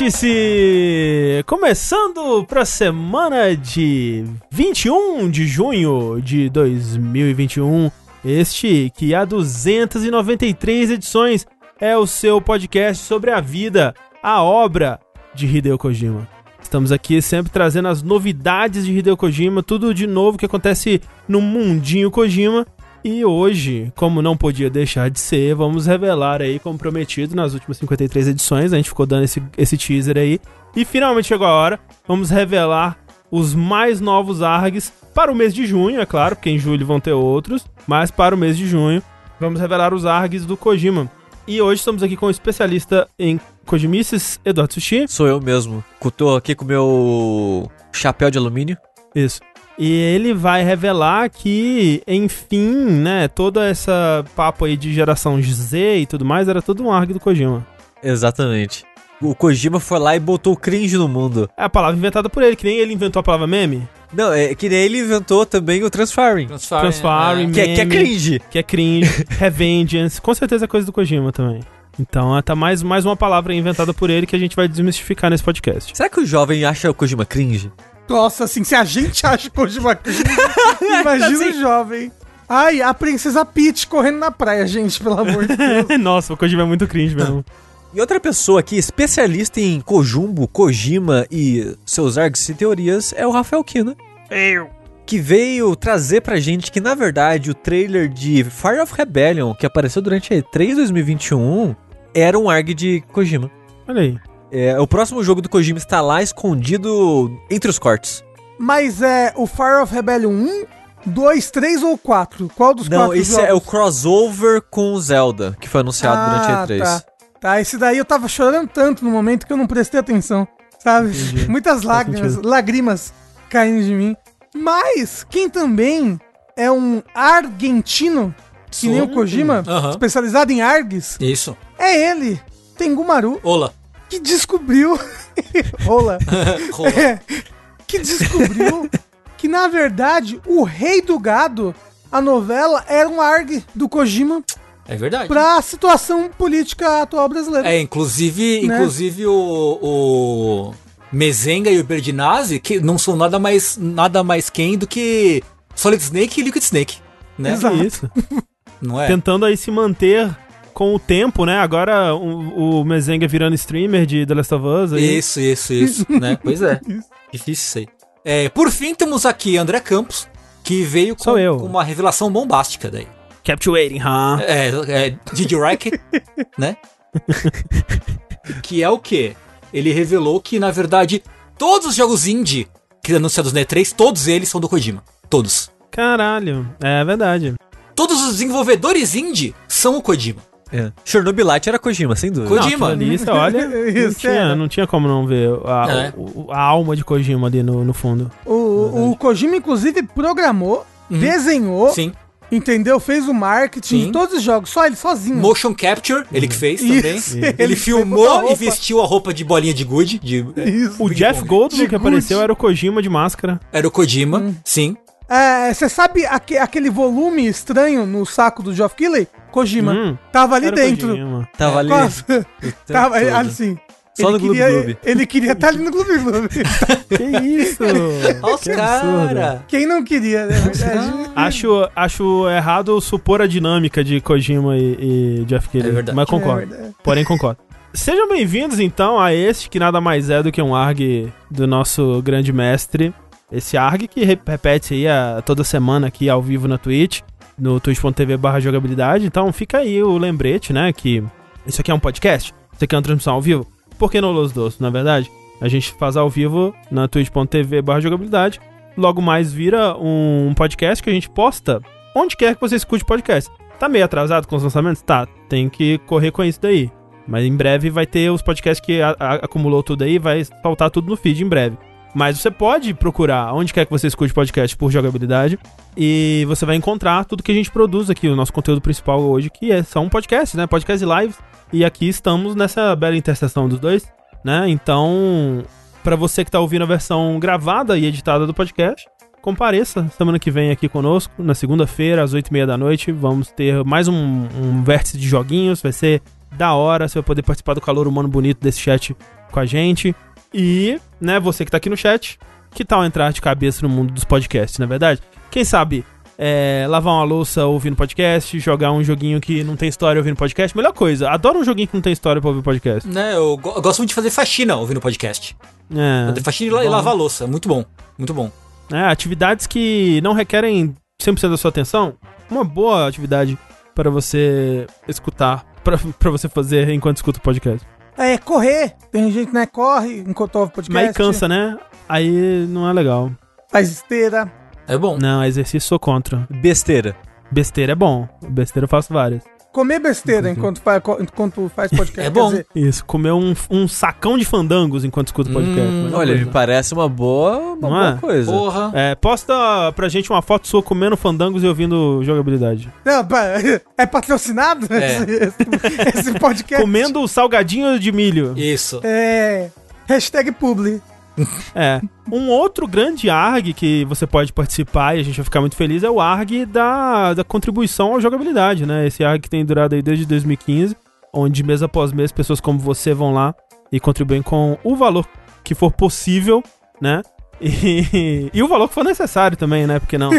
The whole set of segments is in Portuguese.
Vértice! Começando para a semana de 21 de junho de 2021. Este que há 293 edições é o seu podcast sobre a vida, a obra de Hideo Kojima. Estamos aqui sempre trazendo as novidades de Hideo Kojima, tudo de novo que acontece no mundinho Kojima. E hoje, como não podia deixar de ser, vamos revelar aí, como prometido nas últimas 53 edições, a gente ficou dando esse, esse teaser aí. E finalmente chegou a hora, vamos revelar os mais novos ARGs para o mês de junho, é claro, porque em julho vão ter outros, mas para o mês de junho vamos revelar os ARGs do Kojima. E hoje estamos aqui com o especialista em Kojimices, Eduardo Sushi. Sou eu mesmo. Tô aqui com o meu chapéu de alumínio. Isso. E ele vai revelar que, enfim, né, toda essa papo aí de geração Z e tudo mais era tudo um arg do Kojima. Exatamente. O Kojima foi lá e botou cringe no mundo. É a palavra inventada por ele, que nem ele inventou a palavra meme. Não, é que nem ele inventou também o Transferring. Transferring, Transferring é. que, é, que é cringe. Que é cringe. Revengeance. Com certeza é coisa do Kojima também. Então, tá mais, mais uma palavra inventada por ele que a gente vai desmistificar nesse podcast. Será que o jovem acha o Kojima cringe? Nossa, assim, se a gente acha Kojima cringe, imagina assim. o jovem. Ai, a princesa Peach correndo na praia, gente, pelo amor de Deus. Nossa, o Kojima é muito cringe mesmo. E outra pessoa aqui, especialista em Kojumbo, Kojima e seus args e teorias, é o Rafael Kina. Eu. Que veio trazer pra gente que, na verdade, o trailer de Fire of Rebellion, que apareceu durante a E3 2021, era um arg de Kojima. Olha aí. É, o próximo jogo do Kojima está lá escondido entre os cortes. Mas é o Fire of Rebellion 1, 2, 3 ou 4? Qual dos Não, esse jogos? é o crossover com o Zelda, que foi anunciado ah, durante a E3. Tá. tá, esse daí eu tava chorando tanto no momento que eu não prestei atenção, sabe? Entendi. Muitas lágrimas, lágrimas caindo de mim. Mas quem também é um argentino, que Sou. nem o Kojima, uhum. especializado em args. Isso. É ele, Tengumaru. Olá que descobriu. Rola. Rola. É, que descobriu que, na verdade, o Rei do Gado, a novela, era um arg do Kojima. É verdade. Pra situação política atual brasileira. É, inclusive, né? inclusive o, o Mezenga e o Berdinazzi, que não são nada mais, nada mais quem do que Solid Snake e Liquid Snake, né? Exato. Isso. Não é? Tentando aí se manter com o tempo, né? Agora o, o Mezenga virando streamer de The Last of Us. Aí. Isso, isso, isso, né? Pois é. Difícil sei. É, por fim, temos aqui André Campos, que veio com, com uma revelação bombástica daí. Captivating, huh? É, é Did you like it? né? que é o quê? Ele revelou que, na verdade, todos os jogos indie que anunciados na E3, todos eles são do Kojima. Todos. Caralho, é verdade. Todos os desenvolvedores indie são o Kojima. É. Chernobylite era Kojima, sem dúvida. Kojima. Não, ali, você olha, não, tinha, não tinha como não ver a, é. a, a alma de Kojima ali no, no fundo. O, o Kojima, inclusive, programou, uhum. desenhou. Sim. Entendeu? Fez o marketing de todos os jogos, só ele sozinho. Motion Capture, ele que fez também. Isso. Ele, ele filmou e vestiu a roupa de bolinha de good. De, Isso. O Jeff Goldblum que apareceu era o Kojima de máscara. Era o Kojima, hum. sim. Você é, sabe aque, aquele volume estranho no saco do Geoff Keighley? Kojima. Hum, tava ali dentro. Kojima. Tava ali. tava assim. Só no Gloob Gloob. Ele queria estar ali no Gloob Gloob. que isso? Olha os caras. Quem não queria, né? acho, acho errado supor a dinâmica de Kojima e, e Jeff Keighley. É verdade. Mas concordo. É Porém, concordo. Sejam bem-vindos, então, a este que nada mais é do que um ARG do nosso grande mestre, esse ARG que repete aí a, toda semana aqui ao vivo na Twitch, no twitch.tv barra jogabilidade. Então fica aí o lembrete, né? Que isso aqui é um podcast, isso aqui é uma transmissão ao vivo. Por que não Los Dos, na é verdade? A gente faz ao vivo na twitch.tv barra jogabilidade. Logo mais vira um podcast que a gente posta onde quer que você escute podcast. Tá meio atrasado com os lançamentos? Tá, tem que correr com isso daí. Mas em breve vai ter os podcasts que a, a, acumulou tudo aí, vai faltar tudo no feed em breve. Mas você pode procurar onde quer que você escute podcast por jogabilidade e você vai encontrar tudo que a gente produz aqui, o nosso conteúdo principal hoje, que é, são podcasts, né? Podcast e lives. E aqui estamos nessa bela interseção dos dois, né? Então, para você que tá ouvindo a versão gravada e editada do podcast, compareça semana que vem aqui conosco, na segunda-feira, às oito e meia da noite. Vamos ter mais um, um vértice de joguinhos, vai ser da hora, você vai poder participar do calor humano bonito desse chat com a gente. E, né, você que tá aqui no chat, que tal entrar de cabeça no mundo dos podcasts, na é verdade? Quem sabe é, lavar uma louça ouvindo podcast, jogar um joguinho que não tem história ouvindo podcast, melhor coisa. Adoro um joguinho que não tem história pra ouvir podcast. Né, eu, go eu gosto muito de fazer faxina ouvindo podcast. É. Fazer faxina e, e lavar louça, muito bom, muito bom. É, atividades que não requerem 100% da sua atenção, uma boa atividade para você escutar, para você fazer enquanto escuta o podcast. É, correr. Tem gente, né, corre enquanto ouve podcast. Mas aí cansa, né? Aí não é legal. Faz esteira. É bom. Não, exercício sou contra. Besteira. Besteira é bom. Besteira eu faço várias. Comer besteira enquanto faz, enquanto faz podcast. É bom. Dizer... Isso, comer um, um sacão de fandangos enquanto escuta podcast. Hum, olha, me parece uma boa, uma boa é? coisa. Porra. É, posta pra gente uma foto sua comendo fandangos e ouvindo jogabilidade. Não, é patrocinado é. Esse, esse, podcast? Comendo salgadinho de milho. Isso. É. Hashtag publi. É. Um outro grande ARG que você pode participar e a gente vai ficar muito feliz é o ARG da, da contribuição à jogabilidade, né? Esse ARG que tem durado aí desde 2015, onde mês após mês pessoas como você vão lá e contribuem com o valor que for possível, né? E, e o valor que for necessário também, né? Porque não.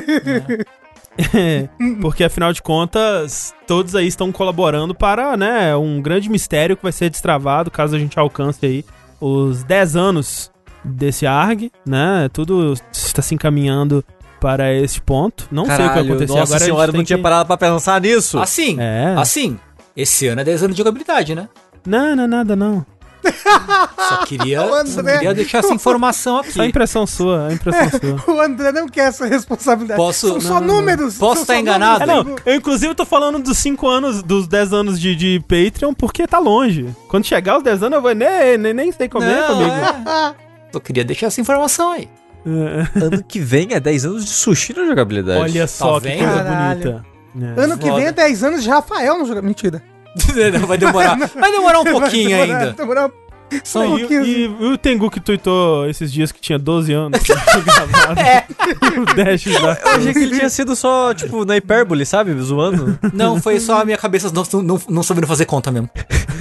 É, porque afinal de contas, todos aí estão colaborando para, né, um grande mistério que vai ser destravado caso a gente alcance aí os 10 anos desse ARG, né? Tudo está se encaminhando para esse ponto. Não Caralho, sei o que aconteceu nossa agora. senhora, não tinha que... parado pra pensar nisso. Assim, é. assim. Esse ano é 10 anos de jogabilidade, né? Não, não é nada, não. Só queria, só queria deixar essa informação aqui. Só a impressão sua, a impressão sua. o André não quer essa responsabilidade. Posso, são só não, números. Posso estar enganado? É, não, eu inclusive tô falando dos 5 anos, dos 10 anos de, de Patreon, porque tá longe. Quando chegar os 10 anos, eu vou nem, nem, nem sei como é comigo. É. Eu queria deixar essa informação aí. É. ano que vem é 10 anos de sushi na jogabilidade. Olha só tá que coisa Caralho. bonita. É. Ano que Foda. vem é 10 anos de Rafael no jogo. Mentira. Não, vai demorar. Vai demorar um pouquinho vai demorar, ainda. Demorar só e, e, e, o Tengu que tweetou esses dias que tinha 12 anos gravado. é. o Dash lá. Eu achei que ele tinha sido só, tipo, na hipérbole, sabe? Zoando. Não, foi só a minha cabeça não, não, não sabendo fazer conta mesmo.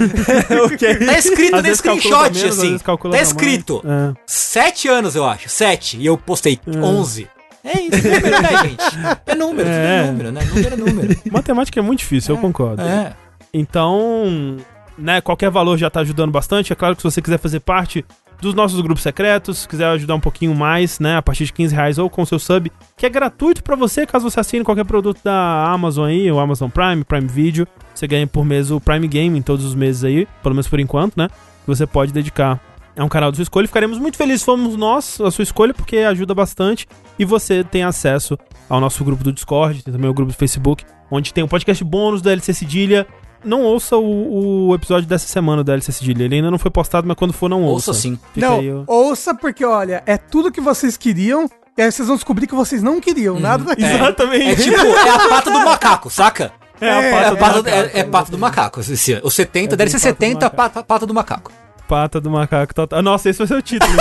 okay. Tá escrito às no screenshot, menos, assim. Tá escrito. É. Sete anos, eu acho. Sete. E eu postei é. onze. É isso, é número, né, gente? É número, é. é número, né? Número é número. Matemática é muito difícil, é. eu concordo. É. Então, né, qualquer valor já tá ajudando bastante. É claro que se você quiser fazer parte dos nossos grupos secretos, quiser ajudar um pouquinho mais, né, a partir de 15 reais ou com seu sub, que é gratuito para você, caso você assine qualquer produto da Amazon aí, o Amazon Prime, Prime Video, você ganha por mês o Prime Game em todos os meses aí, pelo menos por enquanto, né, que você pode dedicar é um canal da sua escolha. Ficaremos muito felizes se fomos nós a sua escolha, porque ajuda bastante. E você tem acesso ao nosso grupo do Discord, tem também o grupo do Facebook, onde tem um podcast bônus da LC Cedilha, não ouça o, o, episódio dessa semana da LC Cedilha. Ele ainda não foi postado, mas quando for, não ouça. Ouça sim. Fica não, aí, ouça porque, olha, é tudo que vocês queriam e aí vocês vão descobrir que vocês não queriam. Hum, nada é, Exatamente. É tipo, é a pata do macaco, saca? É, é a pata, é, do, é, é pata do macaco. O 70 é deve ser 70, pata, pata do macaco. Pata do macaco total. Nossa, esse vai ser o título.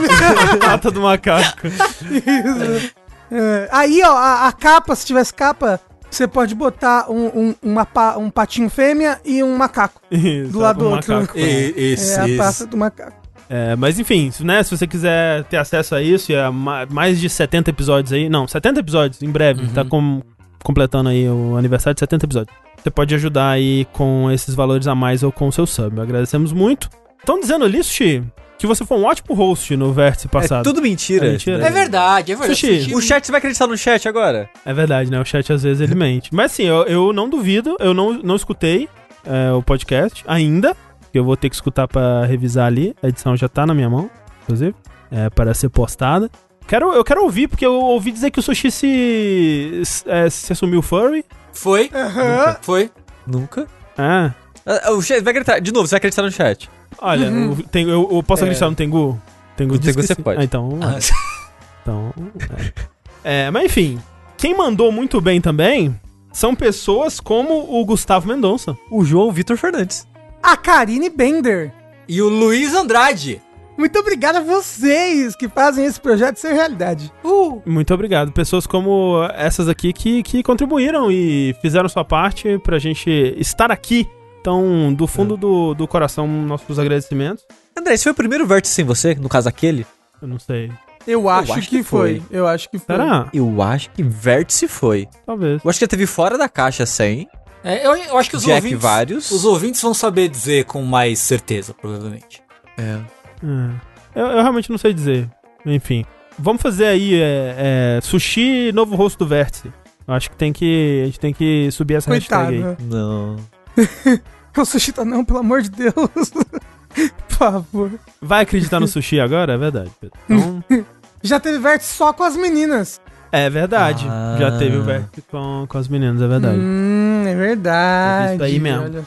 pata do macaco. Isso. É, aí, ó, a, a, capa, se tivesse capa, você pode botar um, um, uma, um patinho fêmea e um macaco isso, do lado do um outro. Macaco, isso, é isso. a pata do macaco. É, mas enfim, né, se você quiser ter acesso a isso e a mais de 70 episódios aí, não, 70 episódios em breve, uhum. tá com, completando aí o aniversário de 70 episódios. Você pode ajudar aí com esses valores a mais ou com o seu sub. Agradecemos muito. Estão dizendo ali, Sushi, que você foi um ótimo host no vértice passado. É tudo mentira. É, mentira. é verdade, é verdade. Sushi. O chat, você vai acreditar no chat agora? É verdade, né? O chat às vezes ele mente. Mas assim, eu, eu não duvido, eu não, não escutei é, o podcast ainda. Eu vou ter que escutar para revisar ali. A edição já tá na minha mão, inclusive, é, para ser postada. Quero, eu quero ouvir, porque eu ouvi dizer que o Sushi se, é, se assumiu furry. Foi. Uhum. Foi. Nunca? Ah. ah. O chat vai acreditar. De novo, você vai acreditar no chat. Olha, uhum. tem, eu, eu, posso é. acreditar no Tengu? Tengu, Tengu você pode. Ah, então. Ah. Então. É. é, mas enfim. Quem mandou muito bem também são pessoas como o Gustavo Mendonça. O João Vitor Fernandes. A Karine Bender. E o Luiz Andrade. Muito obrigado a vocês que fazem esse projeto ser realidade. Uh. Muito obrigado. Pessoas como essas aqui que, que contribuíram e fizeram sua parte pra gente estar aqui então, do fundo é. do, do coração, nossos agradecimentos. André, esse foi o primeiro vértice sem você, no caso aquele? Eu não sei. Eu acho, eu acho que, que foi. foi. Eu acho que foi. Será? Eu acho que vértice foi. Talvez. Eu acho que já teve fora da caixa 100. É, eu, eu acho que os Jack ouvintes. vários. Os ouvintes vão saber dizer com mais certeza, provavelmente. É. é. Eu, eu, realmente não sei dizer. Enfim. Vamos fazer aí é, é, sushi novo rosto do vértice. Eu acho que tem que. A gente tem que subir essa Coitado. hashtag aí. Não. o sushi tá não, pelo amor de Deus. Por favor. Vai acreditar no sushi agora? É verdade. Então... Já teve vértice só com as meninas. É verdade. Ah. Já teve o vértice com, com as meninas, é verdade. Hum, é verdade. Isso aí mesmo.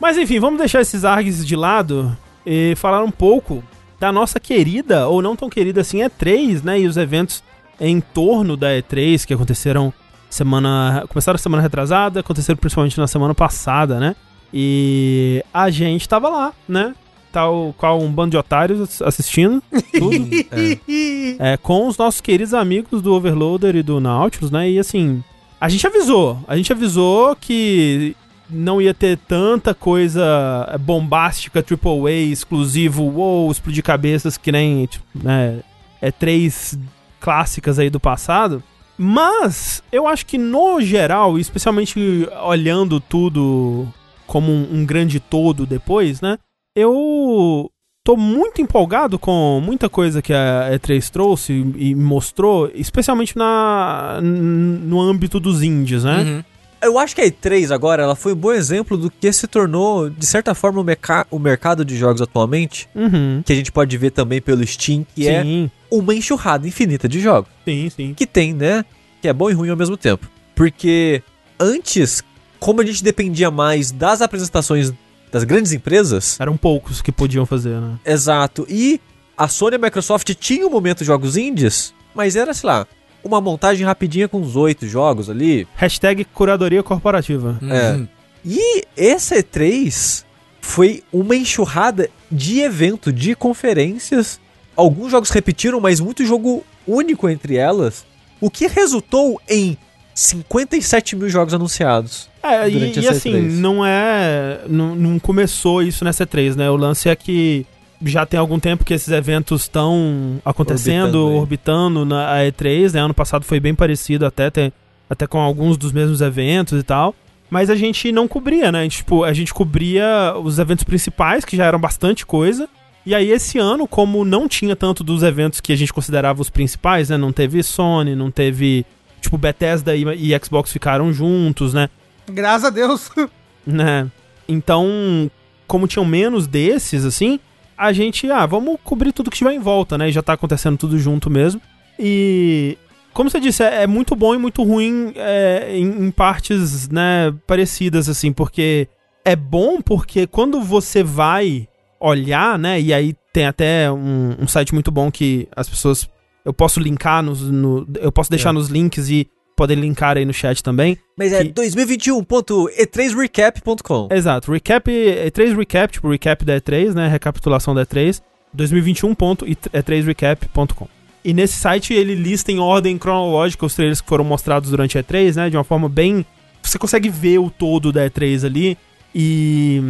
Mas enfim, vamos deixar esses args de lado e falar um pouco da nossa querida, ou não tão querida assim, E3, né? E os eventos em torno da E3 que aconteceram semana. Começaram a semana retrasada, aconteceram principalmente na semana passada, né? E a gente tava lá, né? Tal qual um bando de otários assistindo tudo. é. é. com os nossos queridos amigos do Overloader e do Nautilus, né? E assim, a gente avisou. A gente avisou que não ia ter tanta coisa bombástica, triple A, exclusivo, wow, explodir cabeças que nem, tipo, né, é três clássicas aí do passado. Mas eu acho que no geral, especialmente olhando tudo como um, um grande todo depois, né? Eu tô muito empolgado com muita coisa que a E3 trouxe e, mostrou, especialmente na, no âmbito dos indies, né? Uhum. Eu acho que a E3 agora ela foi um bom exemplo do que se tornou, de certa forma, o, meca o mercado de jogos atualmente. Uhum. Que a gente pode ver também pelo Steam, que é sim. é uma enxurrada infinita de jogos. Sim, sim. Que tem, né? Que é bom e ruim ao mesmo tempo. Porque antes, como a gente dependia mais das apresentações das grandes empresas. Eram poucos que podiam fazer, né? Exato. E a Sony e a Microsoft tinham um momento de jogos indies, mas era, sei lá, uma montagem rapidinha com uns oito jogos ali. Hashtag curadoria corporativa. É. Uhum. E essa E3 foi uma enxurrada de evento, de conferências. Alguns jogos repetiram, mas muito jogo único entre elas. O que resultou em 57 mil jogos anunciados. É, e, e assim, não é. Não, não, começou isso nessa E3, né? O lance é que já tem algum tempo que esses eventos estão acontecendo, orbitando, orbitando na E3, né? Ano passado foi bem parecido até, tem, até com alguns dos mesmos eventos e tal. Mas a gente não cobria, né? A gente, tipo, a gente cobria os eventos principais, que já eram bastante coisa. E aí, esse ano, como não tinha tanto dos eventos que a gente considerava os principais, né? Não teve Sony, não teve tipo, Bethesda e, e Xbox ficaram juntos, né? Graças a Deus. né? Então, como tinham menos desses, assim, a gente, ah, vamos cobrir tudo que tiver em volta, né? E já tá acontecendo tudo junto mesmo. E, como você disse, é, é muito bom e muito ruim é, em, em, partes, né, parecidas, assim, porque é bom porque quando você vai olhar, né, e aí tem até um, um site muito bom que as pessoas eu posso linkar nos. No, eu posso deixar é. nos links e poder linkar aí no chat também. Mas é 2021.e3recap.com. Exato, recap, E3 recap, tipo recap da E3, né, recapitulação da E3, 2021.e3recap.com. E nesse site ele lista em ordem cronológica os trailers que foram mostrados durante a E3, né, de uma forma bem você consegue ver o todo da E3 ali e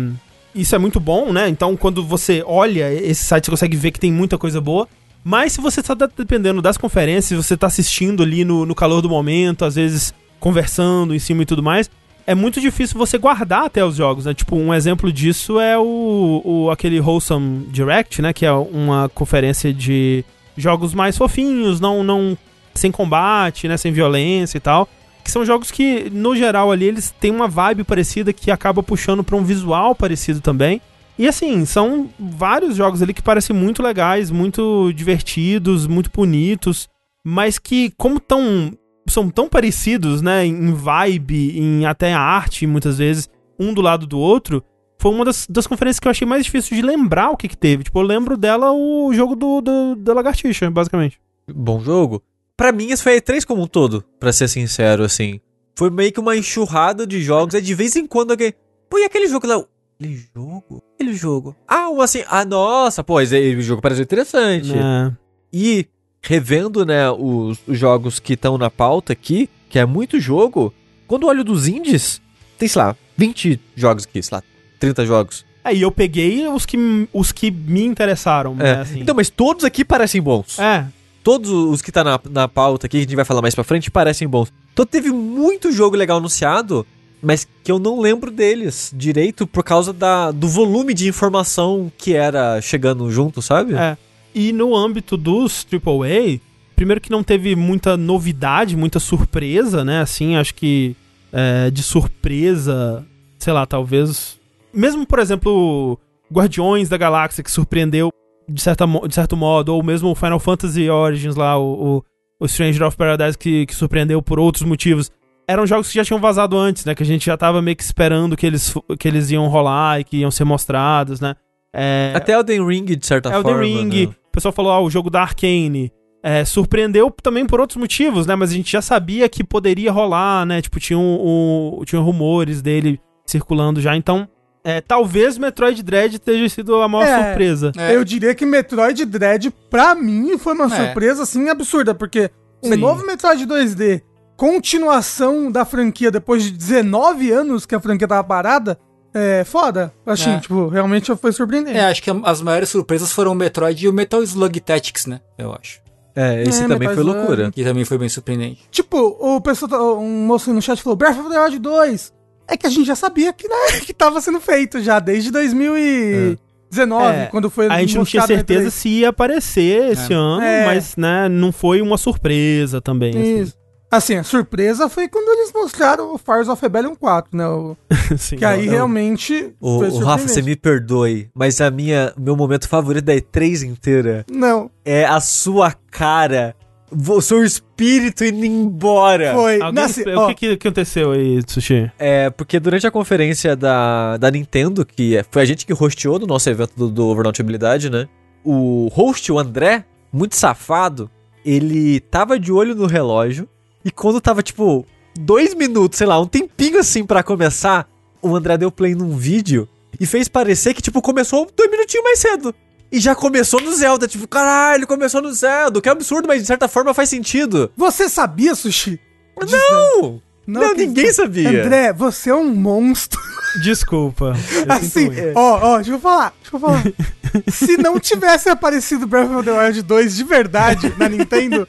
isso é muito bom, né? Então quando você olha esse site você consegue ver que tem muita coisa boa. Mas se você está dependendo das conferências, você está assistindo ali no, no calor do momento, às vezes conversando em cima e tudo mais, é muito difícil você guardar até os jogos, né? Tipo, um exemplo disso é o, o aquele Wholesome Direct, né? Que é uma conferência de jogos mais fofinhos, não, não sem combate, né? Sem violência e tal. Que são jogos que, no geral, ali, eles têm uma vibe parecida que acaba puxando para um visual parecido também. E assim, são vários jogos ali que parecem muito legais, muito divertidos, muito bonitos, mas que, como tão, são tão parecidos, né, em vibe, em até arte, muitas vezes, um do lado do outro, foi uma das, das conferências que eu achei mais difícil de lembrar o que que teve. Tipo, eu lembro dela o jogo do, do da Lagartixa, basicamente. Bom jogo. Pra mim, esse foi a E3 como um todo, pra ser sincero, assim. Foi meio que uma enxurrada de jogos, é de vez em quando alguém... Pô, e aquele jogo lá? Aquele jogo? Aquele jogo. Ah, um assim. Ah, nossa, pô, esse jogo parece interessante. É. E revendo, né, os, os jogos que estão na pauta aqui, que é muito jogo, quando olho dos indies, tem, sei lá, 20 jogos aqui, sei lá, 30 jogos. Aí eu peguei os que, os que me interessaram. É. Né, assim. Então, mas todos aqui parecem bons. É. Todos os que tá na, na pauta aqui, que a gente vai falar mais pra frente, parecem bons. Então teve muito jogo legal anunciado, mas que eu não lembro deles direito por causa da, do volume de informação que era chegando junto, sabe? É. E no âmbito dos AAA, primeiro que não teve muita novidade, muita surpresa, né? Assim, acho que é, de surpresa, sei lá, talvez. Mesmo, por exemplo, Guardiões da Galáxia, que surpreendeu de, certa, de certo modo, ou mesmo Final Fantasy Origins lá, o, o, o Stranger of Paradise, que, que surpreendeu por outros motivos. Eram jogos que já tinham vazado antes, né? Que a gente já tava meio que esperando que eles, que eles iam rolar e que iam ser mostrados, né? É... Até Elden Ring, de certa Elden forma. Elden Ring, né? o pessoal falou, ah, o jogo da Arkane. É, surpreendeu também por outros motivos, né? Mas a gente já sabia que poderia rolar, né? Tipo, tinha, um, um, tinha rumores dele circulando já. Então, é, talvez Metroid Dread tenha sido a maior é, surpresa. É. Eu diria que Metroid Dread, pra mim, foi uma é. surpresa, assim, absurda. Porque o um novo Metroid 2D, continuação da franquia depois de 19 anos que a franquia tava parada, é foda. Assim, é. tipo, realmente foi surpreendente. É, acho que as maiores surpresas foram o Metroid e o Metal Slug Tactics, né? Eu acho. É, esse é, também foi loucura. Que também foi bem surpreendente. Tipo, o pessoal, tá, um moço no chat falou Breath of the Wild 2. É que a gente já sabia que, né, que tava sendo feito já, desde 2019, é. quando foi A gente não tinha certeza se ia aparecer esse é. ano, é. mas, né, não foi uma surpresa também. Assim. Isso. Assim. Assim, a surpresa foi quando eles mostraram o Fires of Rebellion 4, né? O, Sim, que aí realmente. O, o Rafa, você me perdoe, mas a minha, meu momento favorito da E3 inteira. Não. É a sua cara. O seu espírito indo embora. Foi. Alguém, Nasce, o que, que, aconteceu aí, Sushi? É, porque durante a conferência da, da Nintendo, que é, foi a gente que hosteou no nosso evento do, do Overnote Habilidade, né? O host, o André, muito safado, ele tava de olho no relógio e quando tava, tipo, dois minutos, sei lá, um tempinho assim para começar, o André deu play num vídeo e fez parecer que, tipo, começou dois minutinhos mais cedo. E já começou no Zelda, tipo, caralho, começou no Zelda, que é absurdo, mas de certa forma faz sentido. Você sabia, Sushi? Não! Não, não ninguém sabia. André, você é um monstro. Desculpa. Assim, ó, ó, deixa eu falar, deixa eu falar. Se não tivesse aparecido Breath of the Wild 2 de verdade na Nintendo,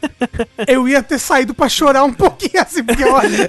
eu ia ter saído pra chorar um pouquinho assim, porque olha.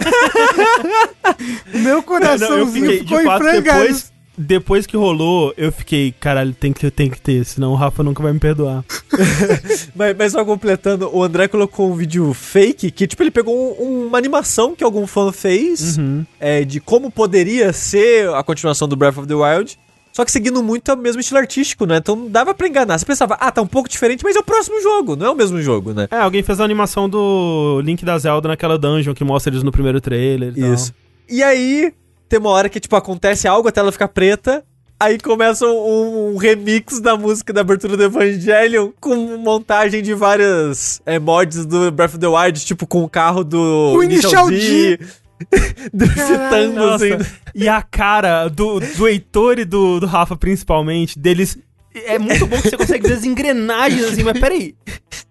meu coraçãozinho não, fiquei, ficou de fato, em frangalhos. Depois depois que rolou, eu fiquei, caralho, tem que, tem que ter, senão o Rafa nunca vai me perdoar. mas, mas só completando, o André colocou um vídeo fake que, tipo, ele pegou um, uma animação que algum fã fez uhum. é, de como poderia ser a continuação do Breath of the Wild. Só que seguindo muito o mesmo estilo artístico, né? Então dava pra enganar. Você pensava, ah, tá um pouco diferente, mas é o próximo jogo, não é o mesmo jogo, né? É, alguém fez a animação do Link da Zelda naquela dungeon que mostra eles no primeiro trailer e Isso. Tal. E aí, tem uma hora que, tipo, acontece algo, a tela fica preta, Aí começa um, um, remix da música da abertura do Evangelion com montagem de várias é, mods do Breath of the Wild, tipo com o carro do o Initial, D. Driftando assim. E a cara do, do Heitor e do, do Rafa, principalmente, deles. É muito bom que você consegue ver as engrenagens assim, mas peraí.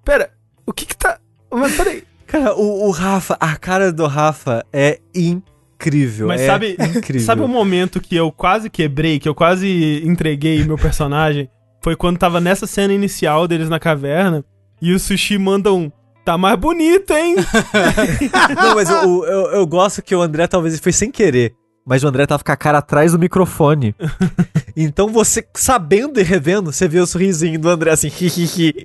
Pera, o que que tá. Mas peraí. Cara, o, o Rafa, a cara do Rafa é incrível incrível. Mas é sabe, incrível. sabe o momento que eu quase quebrei, que eu quase entreguei meu personagem? Foi quando tava nessa cena inicial deles na caverna e o Sushi manda um. Tá mais bonito, hein? Não, mas eu, eu, eu gosto que o André talvez foi sem querer mas o André tava com a cara atrás do microfone. então você, sabendo e revendo, você vê o sorrisinho do André assim,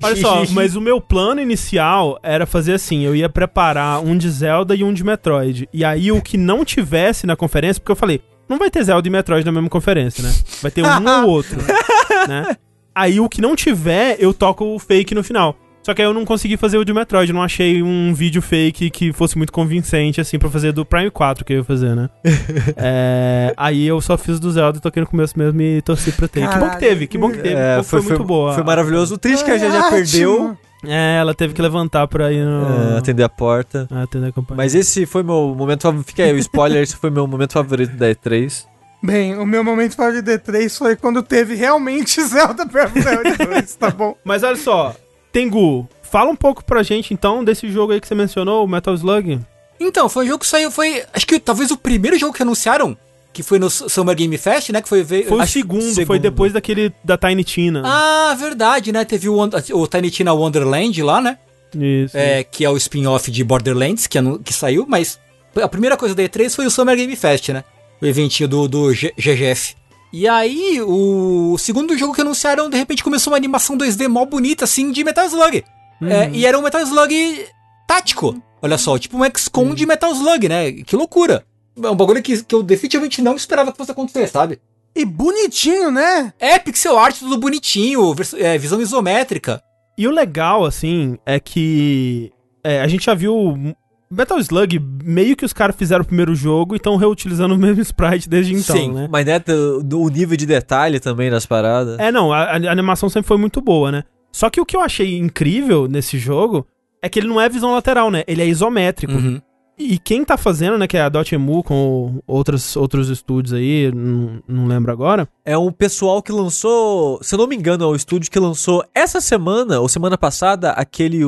Olha só, mas o meu plano inicial era fazer assim: eu ia preparar um de Zelda e um de Metroid. E aí o que não tivesse na conferência, porque eu falei, não vai ter Zelda e Metroid na mesma conferência, né? Vai ter um ou outro, né? Aí o que não tiver, eu toco o fake no final. Só que aí eu não consegui fazer o de Metroid, não achei um vídeo fake que fosse muito convincente, assim, pra fazer do Prime 4 que eu ia fazer, né? é, aí eu só fiz do Zelda e toquei no começo mesmo e torci pra ter. Caralho, que bom que teve, que bom que teve. É, foi, foi, muito boa. Foi maravilhoso. O triste que a gente já perdeu. É, ela teve que levantar pra ir no... É, atender a porta. É, atender a companhia. Mas esse foi meu momento favorito. Fica aí, o spoiler, esse foi meu momento favorito da E3. Bem, o meu momento favorito da E3 foi quando teve realmente Zelda Breath of the Wild 2, tá bom? Mas olha só, Tengu, fala um pouco pra gente então desse jogo aí que você mencionou, o Metal Slug. Então, foi um jogo que saiu, foi. Acho que talvez o primeiro jogo que anunciaram que foi no Summer Game Fest, né? Que foi Foi o segundo, segundo, foi depois daquele da Tiny Tina. Ah, verdade, né? Teve o, o Tiny Tina Wonderland lá, né? Isso. É, que é o spin-off de Borderlands, que, que saiu, mas a primeira coisa da E3 foi o Summer Game Fest, né? O eventinho do, do GGF. E aí, o segundo jogo que anunciaram, de repente começou uma animação 2D mó bonita, assim, de Metal Slug. Uhum. É, e era um Metal Slug tático. Olha só, tipo um XCOM uhum. de Metal Slug, né? Que loucura. É um bagulho que, que eu definitivamente não esperava que fosse acontecer, sabe? E bonitinho, né? É, pixel art, tudo bonitinho, é, visão isométrica. E o legal, assim, é que é, a gente já viu Metal Slug, meio que os caras fizeram o primeiro jogo e estão reutilizando o mesmo sprite desde então, Sim, né? mas né, do, o nível de detalhe também das paradas. É, não, a, a, animação sempre foi muito boa, né? Só que o que eu achei incrível nesse jogo é que ele não é visão lateral, né? Ele é isométrico. Uhum. E quem tá fazendo, né, que é a Dotemu com outros, outros estúdios aí, não, não lembro agora. É um pessoal que lançou, se eu não me engano, é o estúdio que lançou essa semana, ou semana passada, aquele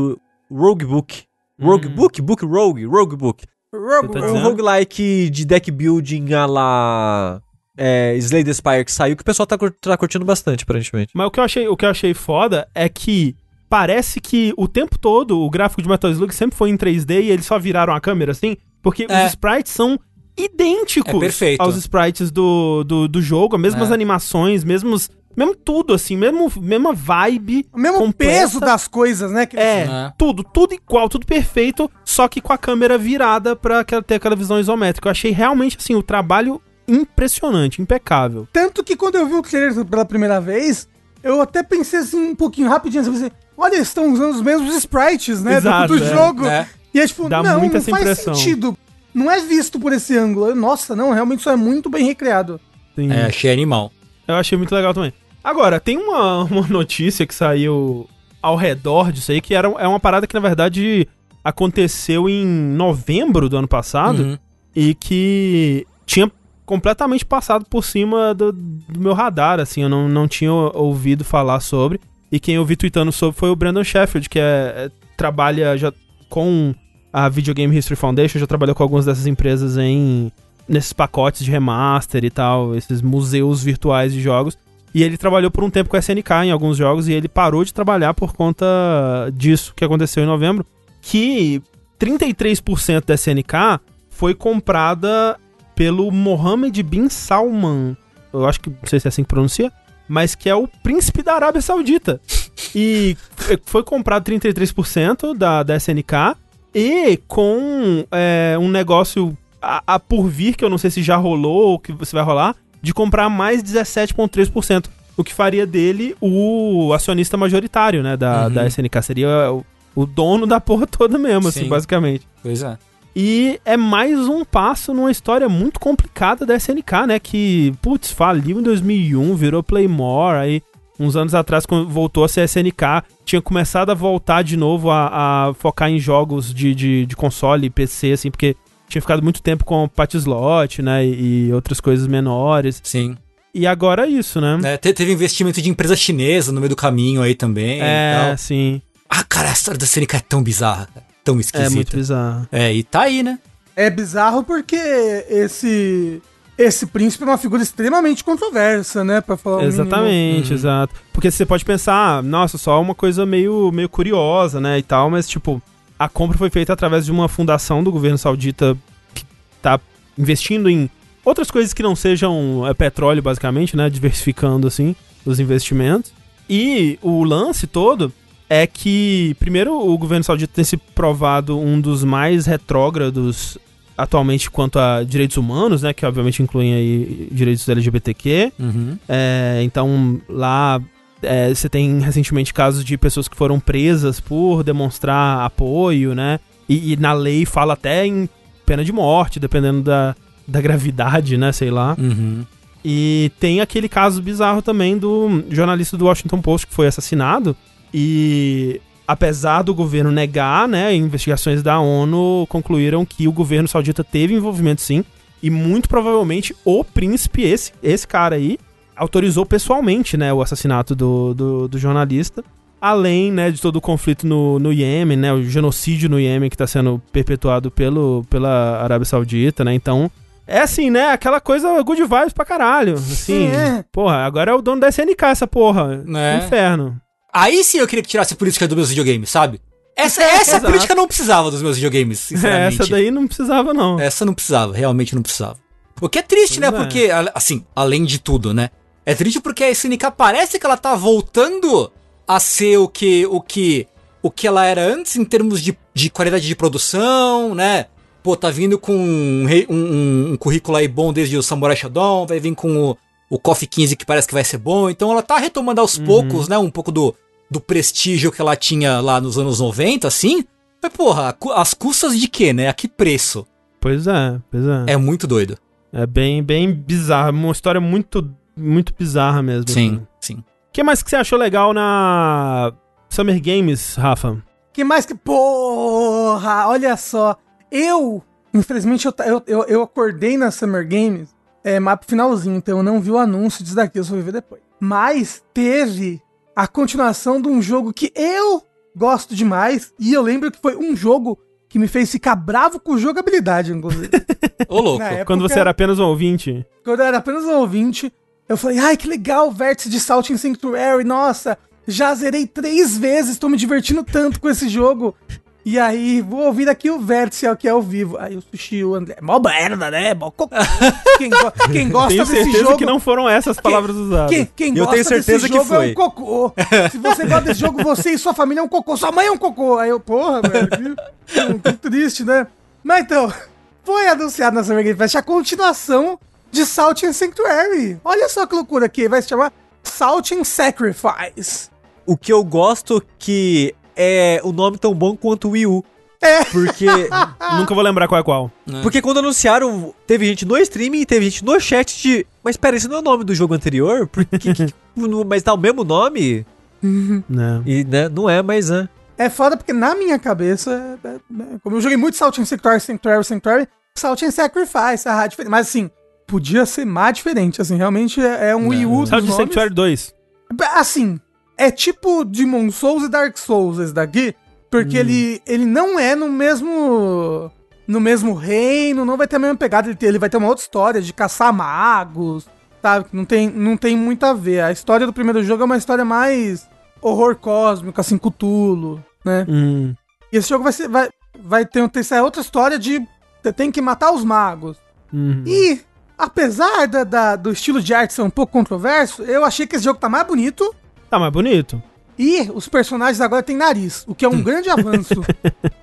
Rogue Book. Rogue hum. Book? Book Rogue? Rogue Book. Rogue, tá um roguelike de deck building a lá é, Slay the Spire que saiu, que o pessoal tá, tá curtindo bastante, aparentemente. Mas o que, eu achei, o que eu achei foda é que parece que o tempo todo o gráfico de Metal Slug sempre foi em 3D e eles só viraram a câmera assim, porque é. os sprites são idênticos é aos sprites do, do, do jogo, as mesmas é. animações, mesmos mesmo tudo, assim, mesmo, mesma vibe. O mesmo completa. peso das coisas, né? Que é, é, tudo, tudo igual, tudo perfeito, só que com a câmera virada pra ter aquela visão isométrica. Eu achei realmente, assim, o trabalho impressionante, impecável. Tanto que quando eu vi o trailer pela primeira vez, eu até pensei assim, um pouquinho rapidinho, assim, olha, eles estão usando os mesmos sprites, né, Exato, do, do é, jogo. É. E é tipo, Dá não, não faz impressão. sentido. Não é visto por esse ângulo. Nossa, não, realmente isso é muito bem recriado. Sim. É, achei animal. Eu achei muito legal também. Agora, tem uma, uma notícia que saiu ao redor disso aí, que era, é uma parada que, na verdade, aconteceu em novembro do ano passado uhum. e que tinha completamente passado por cima do, do, meu radar, assim, eu não, não tinha ouvido falar sobre. E quem eu vi tweetando sobre foi o Brandon Sheffield, que é, é trabalha já com a Video Game History Foundation, já trabalhou com algumas dessas empresas em nesses pacotes de remaster e tal, esses museus virtuais de jogos. E ele trabalhou por um tempo com a SNK em alguns jogos e ele parou de trabalhar por conta disso que aconteceu em novembro. Que 33% da SNK foi comprada pelo Mohammed bin Salman. Eu acho que não sei se é assim que pronuncia, mas que é o príncipe da Arábia Saudita. E foi comprado 33% da, da SNK e com é, um negócio a, a, por vir, que eu não sei se já rolou ou que você vai rolar, de comprar mais 17,3%, o que faria dele o acionista majoritário, né, da, uhum. da SNK. Seria o, o, dono da porra toda mesmo, assim, Sim. assim, basicamente. Pois é. E é mais um passo numa história muito complicada da SNK, né, que, putz, faliu em 2001, virou Playmore, aí uns anos atrás quando voltou a ser SNK, tinha começado a voltar de novo a, a focar em jogos de, de, de console e PC, assim, porque tinha ficado muito tempo com Slot, né? E, e outras coisas menores. Sim. E agora é isso, né? É, teve investimento de empresa chinesa no meio do caminho aí também. É, sim. Ah, cara, a história da Seneca é tão bizarra, tão esquisita. É muito bizarra. É, e tá aí, né? É bizarro porque esse esse príncipe é uma figura extremamente controversa, né, para falar Exatamente, uhum. exato. Porque você pode pensar, nossa, só uma coisa meio meio curiosa, né, e tal, mas tipo, a compra foi feita através de uma fundação do governo saudita que está investindo em outras coisas que não sejam é, petróleo, basicamente, né? Diversificando, assim, os investimentos. E o lance todo é que, primeiro, o governo saudita tem se provado um dos mais retrógrados atualmente quanto a direitos humanos, né? Que obviamente incluem aí direitos LGBTQ. Uhum. É, então, lá é, você tem recentemente casos de pessoas que foram presas por demonstrar apoio, né? E, e, na lei fala até em pena de morte, dependendo da, da gravidade, né? Sei lá. Uhum. E tem aquele caso bizarro também do jornalista do Washington Post que foi assassinado. E apesar do governo negar, né, investigações da ONU concluíram que o governo saudita teve envolvimento sim. E muito provavelmente o príncipe, esse, esse cara aí, autorizou pessoalmente, né, o assassinato do, do, do jornalista. Além, né, de todo o conflito no, no Iêmen, né, o genocídio no Iêmen que está sendo perpetuado pelo, pela Arábia Saudita, né, então É assim, né? Aquela coisa good vibes pra caralho. Assim, é. porra, agora é o dono da SNK essa porra. Né? Inferno. Aí sim eu queria que tirasse a política dos meus videogames, sabe? Essa, essa política não precisava dos meus videogames, sinceramente. Essa daí não precisava, não. Essa não precisava, realmente não precisava. O que é triste, pois né? É. Porque, assim, além de tudo, né? É triste porque a SNK parece que ela tá voltando a ser o que o que o que ela era antes em termos de, de qualidade de produção, né? Pô, tá vindo com um, um, um currículo aí bom desde o Samurai Shodown, vai vir com o, o Coffee 15 que parece que vai ser bom. Então ela tá retomando aos uhum. poucos, né? Um pouco do, do prestígio que ela tinha lá nos anos 90, assim. Mas, porra, as custas de quê, né? A que preço? Pois é, pois é. É muito doido. É bem, bem bizarro. Uma história muito muito bizarra mesmo. Sim, assim. sim. O que mais que você achou legal na Summer Games, Rafa? que mais que. Porra! Olha só. Eu, infelizmente, eu, eu, eu acordei na Summer Games é, mas pro finalzinho, então eu não vi o anúncio disso daqui, eu só vi ver depois. Mas teve a continuação de um jogo que eu gosto demais. E eu lembro que foi um jogo que me fez ficar bravo com jogabilidade, inclusive. Ô, louco. Época, quando você era apenas um ouvinte. Quando eu era apenas um ouvinte, eu falei, ai, que legal, vértice de Salt in Sanctuary, nossa, já zerei três vezes, tô me divertindo tanto com esse jogo. E aí, vou ouvir aqui o vértice que é ao vivo. Aí o Sushi o André. Mó merda, né? Mó cocô. Quem, go quem gosta tenho desse certeza jogo. que não foram essas palavras usadas. Quem, quem eu tenho certeza que foi. é um cocô. Se você gosta desse jogo, você e sua família é um cocô. Sua mãe é um cocô. Aí eu, porra, velho. Que, que triste, né? Mas então, foi anunciado na Summer Game Fest a continuação de Salt and Sanctuary. Olha só que loucura aqui, vai se chamar Salt and Sacrifice. O que eu gosto que é o nome tão bom quanto o Wii U. É. Porque. Nunca vou lembrar qual é qual. É. Porque quando anunciaram, teve gente no streaming e teve gente no chat de. Mas pera, esse não é o nome do jogo anterior? Porque, que, mas tá o mesmo nome? Não. E né, não é, mas é. É foda porque na minha cabeça, é, é, como eu joguei muito Salt and Sanctuary, Sanctuary, Sanctuary, Salt and Sacrifice, a rádio mas assim, podia ser mais diferente, assim, realmente é, é um Wii U Salt and Sanctuary 2. Assim, é tipo Demon Souls e Dark Souls esse daqui, porque hum. ele, ele não é no mesmo no mesmo reino, não vai ter a mesma pegada, ele, ele vai ter uma outra história de caçar magos, sabe? Não tem, não tem muito a ver. A história do primeiro jogo é uma história mais horror cósmico, assim, Cthulhu, né? Hum. E esse jogo vai, ser, vai, vai ter, ter essa outra história de você tem que matar os magos. Uhum. E, apesar da, da, do estilo de arte ser um pouco controverso, eu achei que esse jogo tá mais bonito. Tá mais bonito. E os personagens agora têm nariz, o que é um grande avanço.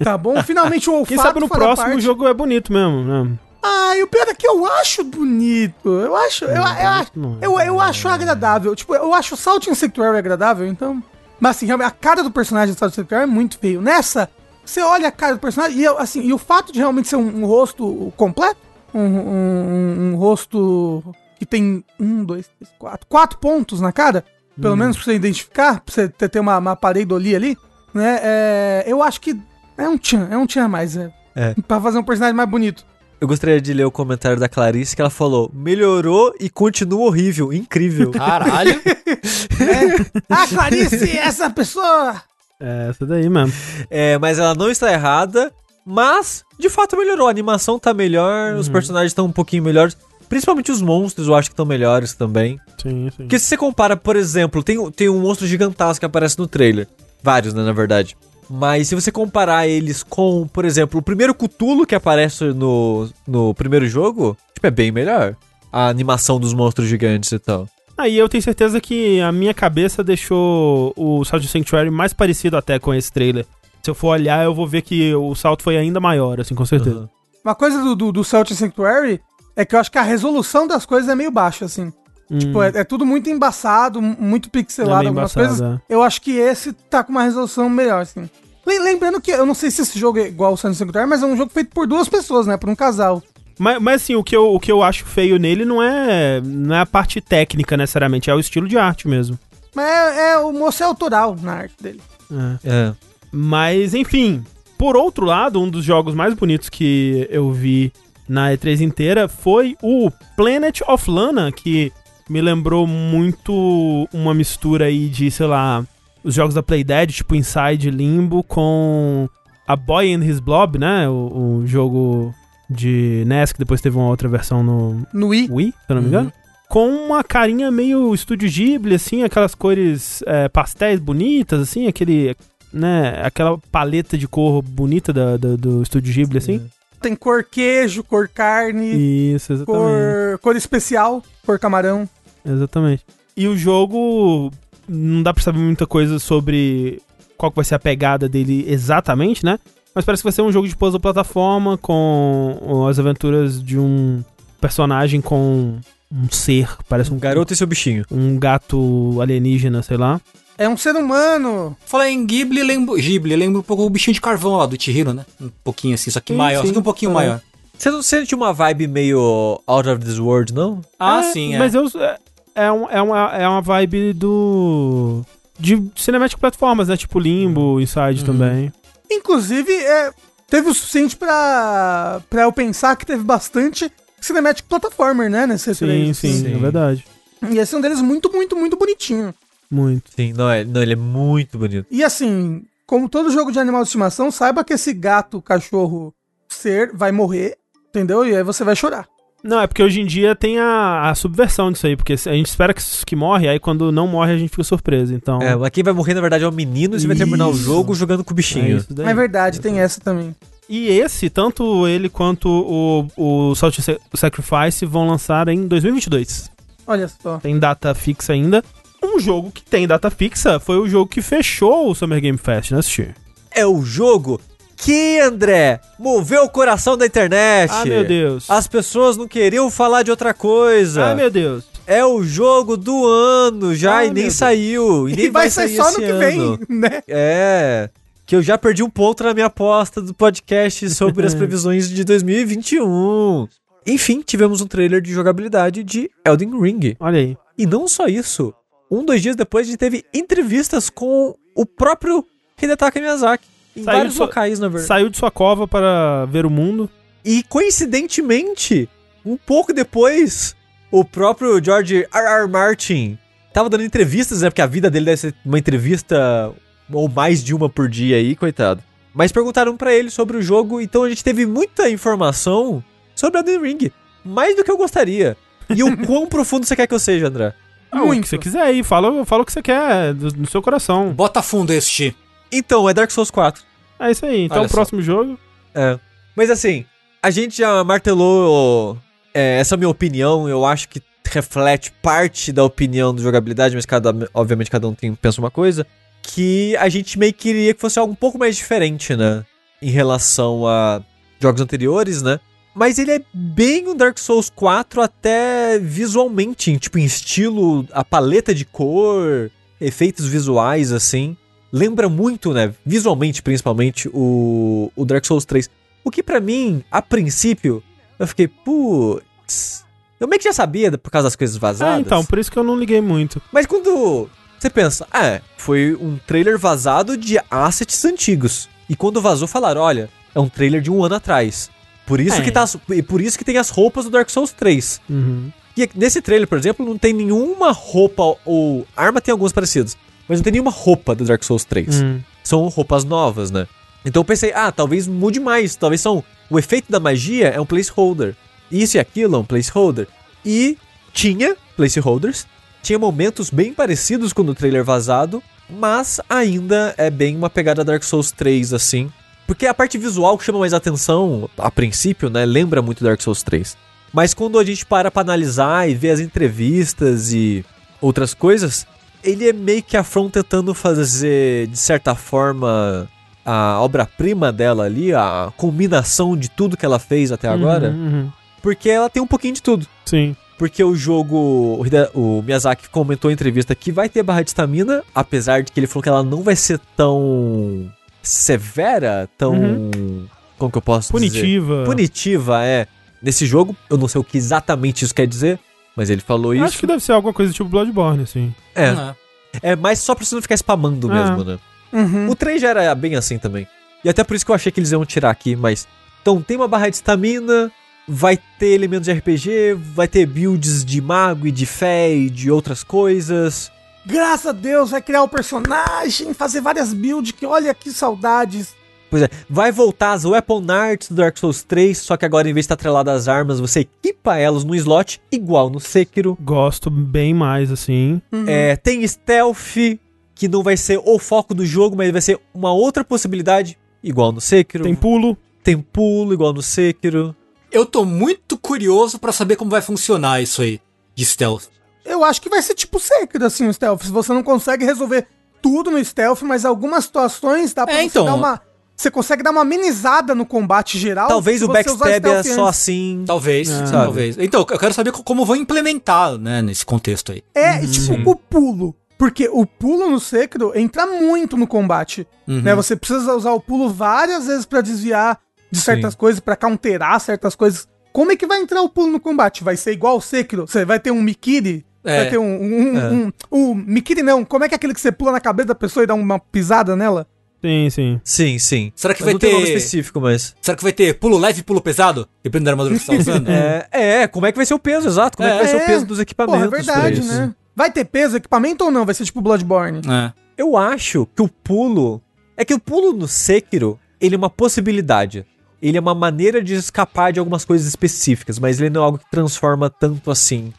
Tá bom? Finalmente o olfato Quem sabe no próximo parte. jogo é bonito mesmo, né? Ah, e o pior é que eu acho bonito. Eu acho. Eu, eu, eu, eu, eu acho agradável. Tipo, eu acho o Salt in Sanctuary agradável, então. Mas assim, a cara do personagem de Salt in Sanctuary é muito feio. Nessa, você olha a cara do personagem e, assim, e o fato de realmente ser um, um rosto completo, um, um, um, rosto que tem um, dois, três, quatro, quatro pontos na cara, pelo hum. menos pra você identificar, pra você ter uma, uma pareidolia ali, né? É, eu acho que é um tchan, é um tchan a mais, é, é. Pra fazer um personagem mais bonito. Eu gostaria de ler o comentário da Clarice que ela falou: melhorou e continua horrível, incrível. Caralho! é. Ah, Clarice, essa pessoa! É, essa daí mesmo. É, mas ela não está errada, mas de fato melhorou. A animação tá melhor, uhum. os personagens estão um pouquinho melhores. Principalmente os monstros, eu acho que estão melhores também. Sim, sim. Porque se você compara, por exemplo, tem, tem um monstro gigantesco que aparece no trailer. Vários, né, na verdade. Mas se você comparar eles com, por exemplo, o primeiro Cthulhu que aparece no, no primeiro jogo, tipo, é bem melhor. A animação dos monstros gigantes e tal. Aí eu tenho certeza que a minha cabeça deixou o Salt Sanctuary mais parecido até com esse trailer. Se eu for olhar, eu vou ver que o salto foi ainda maior, assim, com certeza. Uhum. Uma coisa do, do, do Salt Sanctuary é que eu acho que a resolução das coisas é meio baixa, assim. Hum. Tipo, é, é, tudo muito embaçado, muito pixelado, é algumas coisas. É. Eu acho que esse tá com uma resolução melhor, assim. Lembrando que eu não sei se esse jogo é igual ao Sunny Sanctuary, mas é um jogo feito por duas pessoas, né? Por um casal. Mas, mas assim, o que, eu, o que eu acho feio nele não é, não é a parte técnica necessariamente, é o estilo de arte mesmo. Mas é, é o moço é autoral na arte dele. É. é. Mas, enfim, por outro lado, um dos jogos mais bonitos que eu vi na E3 inteira foi o Planet of Lana, que me lembrou muito uma mistura aí de, sei lá, os jogos da Playdead, tipo Inside Limbo, com a Boy and His Blob, né? O, o jogo de NES, que depois teve uma outra versão no, no Wii, Wii se eu não me engano. Uhum. Com uma carinha meio estúdio Ghibli, assim, aquelas cores é, pastéis bonitas, assim, aquele, né, aquela paleta de cor bonita da, da do estúdio Ghibli, assim. Tem cor queijo, cor carne. Isso, exatamente. Cor, cor especial, cor camarão. Exatamente. E o jogo, não dá pra saber muita coisa sobre qual vai ser a pegada dele exatamente, né? Mas parece que vai ser um jogo de puzzle plataforma com as aventuras de um personagem com um ser, parece um, um garoto e seu bichinho. Um gato alienígena, sei lá. É um ser humano. Falar em Ghibli, lembro, Ghibli, lembra um pouco o bichinho de carvão lá do Chihiro, né? Um pouquinho assim, só que sim, maior, sim. só que um pouquinho é. maior. Você não sente uma vibe meio out of this world, não? Ah, é, sim, é. Mas eu, é, é, um, é, uma, é uma vibe do... De cinematic platformas, né? Tipo Limbo, Inside uhum. também. Inclusive, é, teve o suficiente pra, pra eu pensar que teve bastante cinematic platformer, né? Nesse sim, sim, sim, é verdade. E esse é um deles muito, muito, muito bonitinho. Muito. Sim, não, é, não, ele é muito bonito. E assim, como todo jogo de animal de estimação, saiba que esse gato, cachorro, ser vai morrer, entendeu? E aí você vai chorar. Não, é porque hoje em dia tem a, a subversão disso aí, porque a gente espera que, que morre, aí quando não morre a gente fica surpreso, então... É, mas quem vai morrer na verdade é o menino e você vai terminar o jogo jogando com o bichinho. É, é verdade, tem essa também. E esse, tanto ele quanto o, o Salt Sacrifice vão lançar em 2022. Olha só. Tem data fixa ainda. Um jogo que tem data fixa foi o jogo que fechou o Summer Game Fest, né, assistir? É o jogo que, André, moveu o coração da internet. Ah, meu Deus. As pessoas não queriam falar de outra coisa. Ah, meu Deus. É o jogo do ano já ah, e nem saiu. E nem e vai, vai sair só no que vem, né? É. Que eu já perdi um ponto na minha aposta do podcast sobre as previsões de 2021. Enfim, tivemos um trailer de jogabilidade de Elden Ring. Olha aí. E não só isso. Um, dois dias depois, a gente teve entrevistas com o próprio Hidetaka Miyazaki. Em saiu vários locais, na verdade. Saiu de sua cova para ver o mundo. E coincidentemente, um pouco depois, o próprio George R. R. Martin tava dando entrevistas, né? Porque a vida dele deve ser uma entrevista ou mais de uma por dia aí, coitado. Mas perguntaram para ele sobre o jogo, então a gente teve muita informação sobre Elden Ring. Mais do que eu gostaria. E o quão profundo você quer que eu seja, André? Ah, o que você quiser aí, fala, fala o que você quer do, do seu coração. Bota fundo este. Então, é Dark Souls 4. É isso aí. Então, o próximo jogo. É. Mas assim, a gente já martelou é, essa é a minha opinião. Eu acho que reflete parte da opinião do jogabilidade, mas cada, obviamente cada um tem, pensa uma coisa. Que a gente meio que queria que fosse algo um pouco mais diferente, né? Em relação a jogos anteriores, né? Mas ele é bem um Dark Souls 4 até visualmente, tipo em estilo, a paleta de cor, efeitos visuais assim lembra muito, né, visualmente principalmente, o, o Dark Souls 3. O que para mim, a princípio, eu fiquei, putz. Eu meio que já sabia por causa das coisas vazadas. É, então, por isso que eu não liguei muito. Mas quando você pensa, ah, foi um trailer vazado de assets antigos. E quando vazou, falaram: olha, é um trailer de um ano atrás. Por isso, é. que, tá, por isso que tem as roupas do Dark Souls 3. Uhum. E nesse trailer, por exemplo, não tem nenhuma roupa ou arma tem alguns parecidos mas não tem nenhuma roupa do Dark Souls 3. Hum. São roupas novas, né? Então eu pensei, ah, talvez mude mais. Talvez são. O efeito da magia é um placeholder. Isso e aquilo é um placeholder. E tinha placeholders. Tinha momentos bem parecidos com o do trailer vazado. Mas ainda é bem uma pegada Dark Souls 3, assim. Porque a parte visual que chama mais atenção, a princípio, né? Lembra muito Dark Souls 3. Mas quando a gente para pra analisar e ver as entrevistas e outras coisas, ele é meio que a From tentando fazer, de certa forma, a obra-prima dela ali, a combinação de tudo que ela fez até uhum, agora. Uhum. Porque ela tem um pouquinho de tudo. Sim. Porque o jogo, o, Miyazaki comentou em entrevista que vai ter barra de estamina, apesar de que ele falou que ela não vai ser tão severa, tão. Uhum. Como que eu posso Punitiva. dizer? Punitiva, é. Nesse jogo, eu não sei o que exatamente isso quer dizer, mas ele falou isso. Acho que deve ser alguma coisa tipo Bloodborne, assim. É. É, é mas só pra você não ficar spamando é. mesmo, né? Uhum. O 3 já era bem assim também. E até por isso que eu achei que eles iam tirar aqui, mas. Então, tem uma barra de estamina, vai ter elementos de RPG, vai ter builds de mago e de fé e de outras coisas. Graças a Deus, vai criar o um personagem, fazer várias builds, que olha que saudades. Pois é, vai voltar as Weapon Arts do Dark Souls 3, só que agora em vez de estar atrelado às armas, você equipa elas no slot, igual no Sekiro. Gosto bem mais, assim. Uhum. É, tem Stealth, que não vai ser o foco do jogo, mas vai ser uma outra possibilidade, igual no Sekiro. Tem pulo. Tem pulo, igual no Sekiro. Eu tô muito curioso para saber como vai funcionar isso aí, de stealth. Eu acho que vai ser tipo Sekiro, assim, o stealth. Se você não consegue resolver tudo no stealth, mas algumas situações dá pra É, você então. dar uma... Você consegue dar uma amenizada no combate geral. Talvez o backstab é só assim. Talvez, É. talvez. Então, eu quero saber co- como vão implementar, né, nesse contexto aí. É, e, tipo, o pulo. Porque o pulo no Sekiro entra muito no combate. Uhum. Né? Você precisa usar o pulo várias vezes pra desviar de Sim. certas coisas, pra counterar certas coisas. Como é que vai entrar o pulo no combate? Vai ser igual o Sekiro? Você vai ter um Mikiri? É. Vai ter um, um, É. um, um- Mikiri não, como é que é aquele que você pula na cabeça da pessoa e dá uma pisada nela? Sim, sim. Sim, sim. Será que Eu vai não tenho nome ter- específico, mas. Será que vai ter pulo leve e pulo pesado? Dependendo da armadura que você tá usando. É, é, como é que vai ser o peso, exato? Como é, que vai ser o peso dos equipamentos? Porra, é verdade, né? Vai ter peso, equipamento ou não? Vai ser tipo Bloodborne? É. Eu acho que o pulo. É que o pulo no Sekiro, ele é uma possibilidade. Ele é uma maneira de escapar de algumas coisas específicas, mas ele não é algo que transforma tanto assim.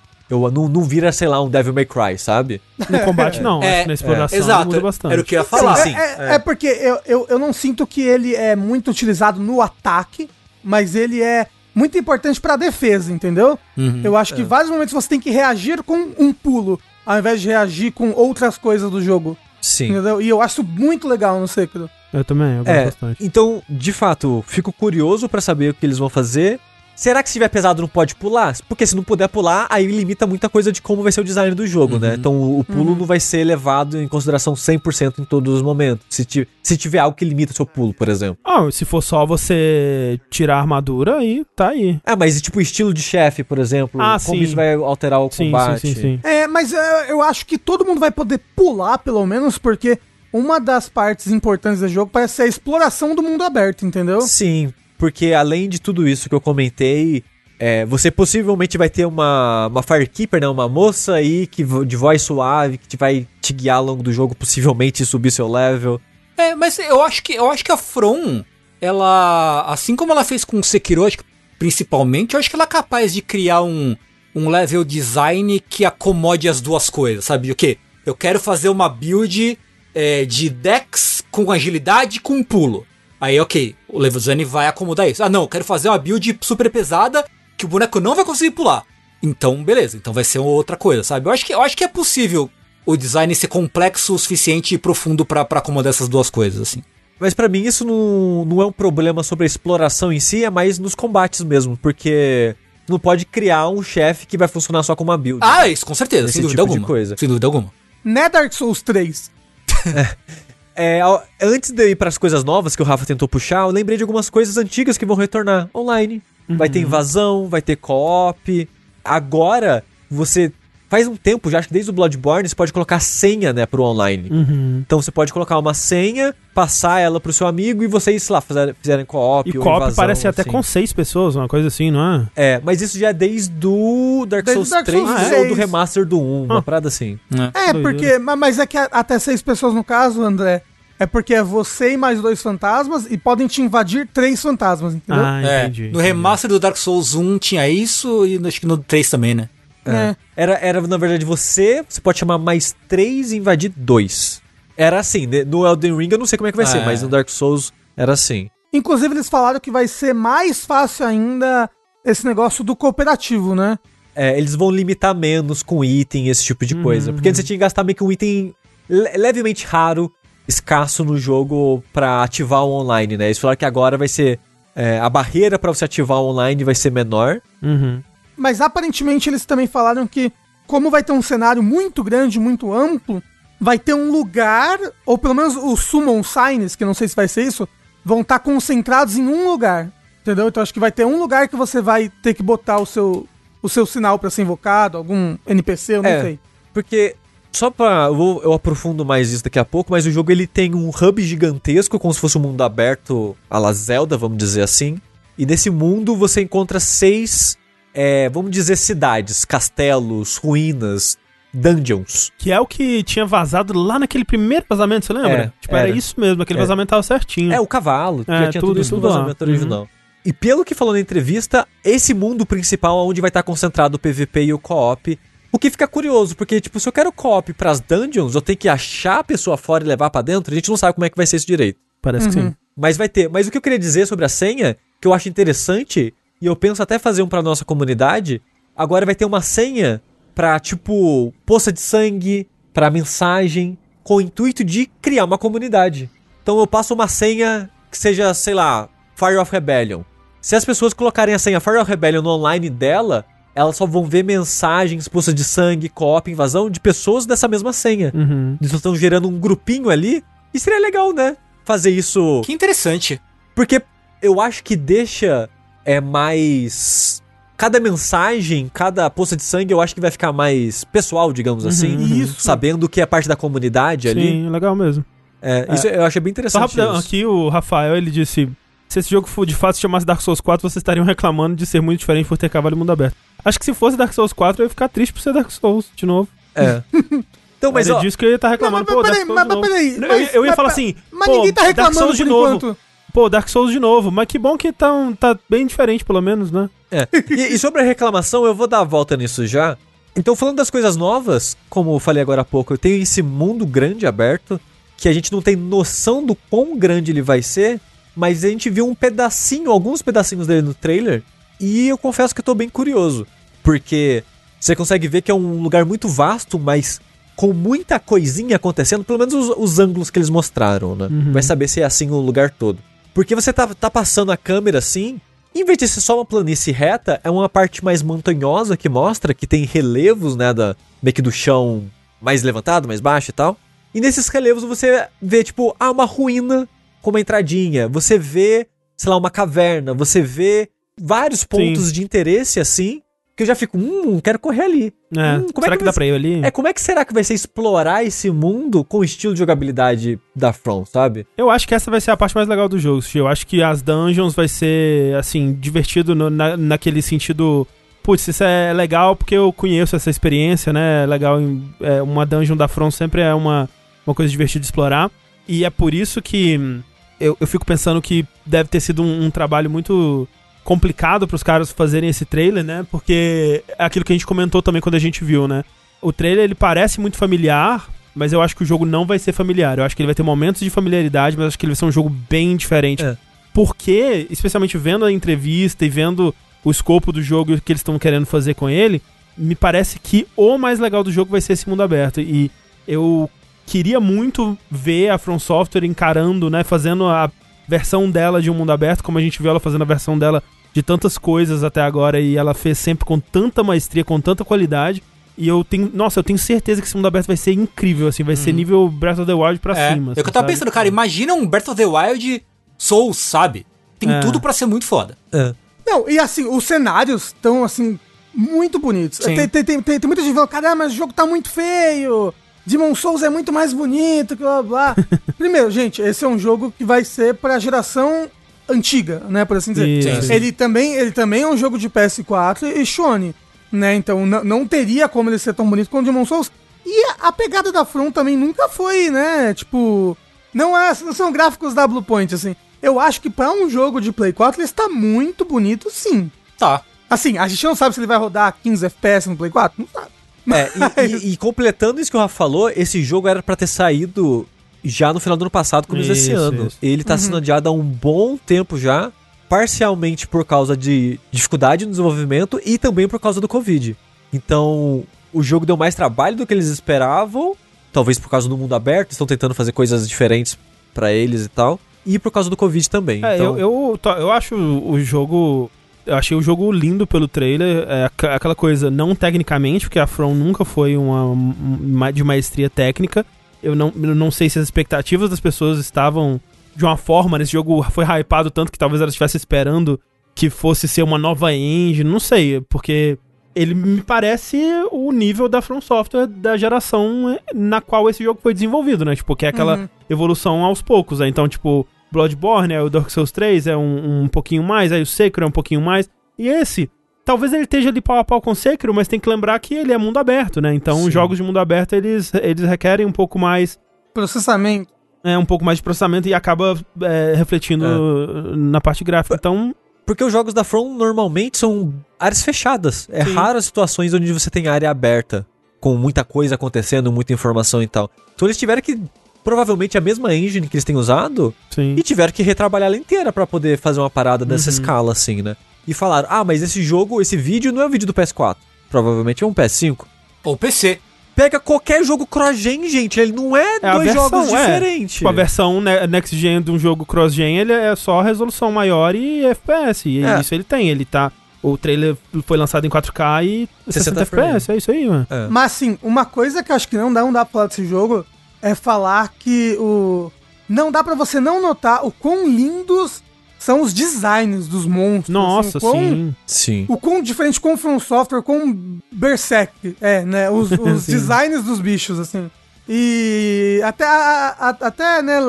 Eu não, não vira, sei lá, um Devil May Cry, sabe? No combate, não. É, acho que na exploração Exato, muda bastante. era o que eu ia falar. lá, sim, é, é porque eu, eu, eu não sinto que ele é muito utilizado no ataque, mas ele é muito importante pra defesa, entendeu? Uhum. Eu acho que em vários momentos você tem que reagir com um pulo, ao invés de reagir com outras coisas do jogo. Sim. Entendeu? E eu acho muito legal no Sekiro. Eu também, eu gosto É, bastante. então, de fato, fico curioso pra saber o que eles vão fazer. Será que se tiver pesado não pode pular? Porque se não puder pular, aí limita muita coisa de como vai ser o design do jogo, né? Então o pulo não vai ser levado em consideração 100% em todos os momentos. Se, ti- se tiver algo que limita o seu pulo, por exemplo. Ah, se for só você tirar a armadura, aí tá aí. Ah, mas tipo estilo de chefe, por exemplo, Ah, como sim. isso vai alterar o Sim, combate. sim, sim, sim. É, mas é, eu acho que todo mundo vai poder pular, pelo menos, porque uma das partes importantes do jogo parece ser a exploração do mundo aberto, entendeu? Sim, porque além de tudo isso que eu comentei, é, você possivelmente vai ter uma, uma Firekeeper, né? Uma moça aí que, de voz suave que vai te guiar ao longo do jogo, possivelmente subir seu level. É, mas eu acho que eu acho que a From, ela, assim como ela fez com o Sekiro, acho que, principalmente, eu acho que ela é capaz de criar um, um level design que acomode as duas coisas, sabe? O quê? Eu quero fazer uma build é, de Dex com agilidade e com pulo. Aí, ok, o level design vai acomodar isso. Ah, não, eu quero fazer uma build super pesada que o boneco não vai conseguir pular. Então, beleza, então vai ser outra coisa, sabe? Eu acho que, eu acho que é possível o design ser complexo o suficiente e profundo pra pra acomodar essas duas coisas, assim. Mas pra mim isso não, não é um problema sobre a exploração em si, é mais nos combates mesmo, porque não pode criar um chefe que vai funcionar só com uma build. Ah, isso com certeza, Esse sem dúvida tipo de alguma. coisa. Sem dúvida alguma. Não é Dark Souls 3. É, antes de ir para as coisas novas que o Rafa tentou puxar, eu lembrei de algumas coisas antigas que vão retornar online. Vai ter invasão, vai ter co-op. Agora, você faz um tempo, já acho que desde o Bloodborne, você pode colocar senha, né, pro online. Uhum. Então você pode colocar uma senha, passar ela pro seu amigo e vocês, sei lá, fizerem, fizerem co-op E ou invasão, parece até assim. com seis pessoas, uma coisa assim, não é? É, mas isso já é desde o Dark Desde Souls o Dark 3 Souls ou 6. do remaster do 1, uma Ah. parada assim. É, Doideira. porque. ma- Mas é que até seis pessoas no caso, André. É porque é você e mais dois fantasmas e podem te invadir três fantasmas, entendeu? Ah, É, entendi. no remaster do Dark Souls 1 tinha isso e acho que no 3 também, né? É. Era, era, na verdade, você, você pode chamar mais três e invadir dois. Era assim, né? no Elden Ring eu não sei como é que vai Ah, ser, é. mas no Dark Souls era assim. Inclusive, eles falaram que vai ser mais fácil ainda esse negócio do cooperativo, né? É, eles vão limitar menos com item, esse tipo de coisa. Porque antes você tinha que gastar meio que um item le- levemente raro, escasso no jogo pra ativar o online, né? Eles falaram que agora vai ser. é, a barreira pra você ativar o online vai ser menor. Uhum. Mas aparentemente eles também falaram que, como vai ter um cenário muito grande, muito amplo, vai ter um lugar, ou pelo menos os Summon Signs, que não sei se vai ser isso, vão estar concentrados em um lugar. Entendeu? Então acho que vai ter um lugar que você vai ter que botar o seu, o seu sinal pra ser invocado, algum NPC, eu não É. sei. Porque, só pra. Eu, vou- eu aprofundo mais isso daqui a pouco, mas o jogo ele tem um hub gigantesco, como se fosse um mundo aberto a la Zelda, vamos dizer assim. E nesse mundo você encontra seis, é, vamos dizer, cidades, castelos, ruínas, dungeons. Que é o que tinha vazado lá naquele primeiro vazamento, você lembra? É, tipo, era. era. isso mesmo, aquele É. vazamento tava certinho. É, o cavalo, É, já tinha tudo, tudo isso no tudo lá. vazamento Uhum. original. E pelo que falou na entrevista, esse mundo principal onde vai estar concentrado o PVP e o co-op. O que fica curioso, porque, tipo, se eu quero co-op pras dungeons, eu tenho que achar a pessoa fora e levar pra dentro, a gente não sabe como é que vai ser isso direito. Parece que Uhum. sim. Mas vai ter. Mas o que eu queria dizer sobre a senha, que eu acho interessante, e eu penso até fazer um pra nossa comunidade, agora vai ter uma senha pra, tipo, poça de sangue, pra mensagem, com o intuito de criar uma comunidade. Então eu passo uma senha que seja, sei lá, Fire of Rebellion. Se as pessoas colocarem a senha Fire of Rebellion no online dela, elas só vão ver mensagens, poça de sangue, co-op, invasão de pessoas dessa mesma senha. Uhum. Eles estão gerando um grupinho ali. E seria legal, né? Fazer isso. Que interessante. Porque eu acho que deixa é mais. Cada mensagem, cada poça de sangue, eu acho que vai ficar mais pessoal, digamos assim. Isso. Sabendo que é parte da comunidade ali. Sim, legal mesmo. É, Isso eu achei bem Só interessante. rapidão, isso. aqui o Rafael, ele disse... Se esse jogo for de fato se chamasse Dark Souls 4, vocês estariam reclamando de ser muito diferente por ter cavalo e mundo aberto. Acho que se fosse Dark Souls 4, eu ia ficar triste por ser Dark Souls, de novo. É. Então, mas Era ó, disso que eu ia estar reclamando, Mas- Dark peraí, mas- peraí, Eu- ia mas- falar assim, Mas pô, ninguém tá Dark reclamando Souls de por novo. enquanto. Pô, Dark Souls de novo, mas que bom que tá, tá bem diferente, pelo menos, né? É. E, e sobre a reclamação, eu vou dar a volta nisso já. Então, falando das coisas novas, como eu falei agora há pouco, eu tenho esse mundo grande aberto, que a gente não tem noção do quão grande ele vai ser, mas a gente viu um pedacinho, alguns pedacinhos dele no trailer, e eu confesso que eu tô bem curioso, porque você consegue ver que é um lugar muito vasto, mas com muita coisinha acontecendo, pelo menos os, os ângulos que eles mostraram, né? Uhum. Vai saber se é assim o lugar todo. Porque você tá, tá passando a câmera assim, em vez de ser só uma planície reta, é uma parte mais montanhosa que mostra que tem relevos, né, da, meio que do chão mais levantado, mais baixo e tal. E nesses relevos você vê, tipo, ah, uma ruína com uma entradinha. Você vê, sei lá, uma caverna. Você vê vários pontos de interesse, assim, que eu já fico, hum, quero correr ali. É. Hum, como é Será que que, dá vai pra ir ali? É, como é que será que vai ser explorar esse mundo com o estilo de jogabilidade da From, sabe? Eu acho que essa vai ser a parte mais legal do jogo. Eu acho que as dungeons vai ser, assim, divertido no- na, naquele sentido. Putz, isso é legal porque eu conheço essa experiência, né? É legal. é, uma dungeon da From sempre é uma, uma coisa divertida de explorar. E é por isso que hum, eu, eu fico pensando que deve ter sido um, um trabalho muito complicado para os caras fazerem esse trailer, né? Porque é aquilo que a gente comentou também quando a gente viu, né? O trailer ele parece muito familiar, mas eu acho que o jogo não vai ser familiar. Eu acho que ele vai ter momentos de familiaridade, mas acho que ele vai ser um jogo bem diferente. É. Porque, especialmente vendo a entrevista e vendo o escopo do jogo e o que eles estão querendo fazer com ele, me parece que o mais legal do jogo vai ser esse mundo aberto. E eu queria muito ver a From Software encarando, né, fazendo a versão dela de um mundo aberto, como a gente viu ela fazendo a versão dela de tantas coisas até agora e ela fez sempre com tanta maestria, com tanta qualidade. E eu tenho, nossa, eu tenho certeza que esse mundo aberto vai ser incrível, assim, vai ser nível Breath of the Wild pra é, cima. é o que eu assim, tava sabe? pensando, cara, imagina um Breath of the Wild Souls, sabe? Tem É. tudo pra ser muito foda. É. Não, e assim, os cenários estão, assim, muito bonitos. Sim. Tem, tem, tem, tem, tem muita gente falando, caramba, mas o jogo tá muito feio. Demon Souls é muito mais bonito, que blá. blá." Primeiro, gente, esse é um jogo que vai ser pra geração antiga, né, por assim dizer. Isso. Ele também, ele também é um jogo de PS4 e Sony, né? Então não teria como ele ser tão bonito quanto Demon Souls. E a, pegada da From também nunca foi, né? Tipo, não, é, não são gráficos da Bluepoint, assim. Eu acho que pra um jogo de Play 4 ele está muito bonito, sim. Tá. Assim, a gente não sabe se ele vai rodar 15 FPS no Play 4, não sabe. É, e, e- e completando isso que o Rafa falou, esse jogo era pra ter saído já no final do ano passado, começo desse Isso, ano. isso. Ele tá sendo adiado há um bom tempo já, parcialmente por causa de dificuldade no desenvolvimento e também por causa do Covid. Então, o jogo deu mais trabalho do que eles esperavam, talvez por causa do mundo aberto, estão tentando fazer coisas diferentes pra eles e tal, e por causa do Covid também. É, então, eu, eu, eu acho o jogo. Eu achei o jogo lindo pelo trailer. É aqu- aquela coisa, não tecnicamente, porque a From nunca foi uma, uma- de maestria técnica. Eu não, eu não sei se as expectativas das pessoas estavam de uma forma. Nesse jogo foi hypado tanto que talvez elas estivessem esperando que fosse ser uma nova engine. Não sei, porque ele me parece o nível da From Software da geração na qual esse jogo foi desenvolvido, né? Tipo, que é aquela Uhum. evolução aos poucos, né? Então, tipo, Bloodborne, o Dark Souls 3 é um, um pouquinho mais, aí o Sekiro é um pouquinho mais. E esse, talvez ele esteja ali pau a pau com o Sekiro, mas tem que lembrar que ele é mundo aberto, né? Então, Sim. os jogos de mundo aberto, eles, eles requerem um pouco mais... Processamento. É, um pouco mais de processamento e acaba é, refletindo é. na parte gráfica. Então... Porque os jogos da From normalmente são áreas fechadas. É Sim. raro as situações onde você tem área aberta, com muita coisa acontecendo, muita informação e tal. Então eles tiveram que provavelmente a mesma engine que eles têm usado Sim. e tiveram que retrabalhar ela inteira para poder fazer uma parada dessa uhum. escala assim, né? E falaram: "Ah, mas esse jogo, esse vídeo não é um vídeo do PS4, provavelmente é um PS5 ou PC". Pega qualquer jogo cross-gen, gente, ele não é, é dois versão, jogos é. diferentes. Tipo, a versão next gen de um jogo cross-gen, ele é só resolução maior e FPS, e é. isso ele tem, ele tá o trailer foi lançado em 4K e 60, 60 FPS, é isso aí, mano. É. Mas assim, uma coisa que eu acho que não dá, não dá pra falar desse jogo é falar que o. Não dá para você não notar o quão lindos são os designs dos monstros. Nossa, assim, o quão, sim. sim. O quão diferente com From Software, com Berserk, é, né? Os, os designs dos bichos, assim. E até, a, a, até, né,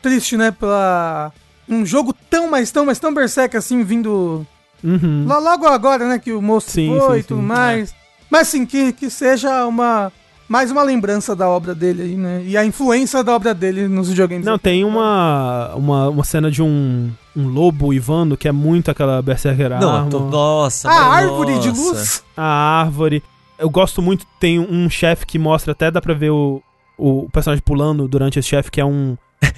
triste, né, pela... Um jogo tão, mas tão, mas tão Berserk, assim, vindo... Uhum. Logo agora, né, que o moço sim, foi e tudo mais. É. Mas, assim, que, que seja uma mais uma lembrança da obra dele aí, né? E a influência da obra dele nos videogames. Não, tem uma, uma, uma cena de um, um lobo ivando que é muito aquela Berserker Não, tô, nossa. A árvore nossa. de luz. A árvore. Eu gosto muito, tem um chefe que mostra, até dá pra ver o, o personagem pulando durante esse chefe, que é um.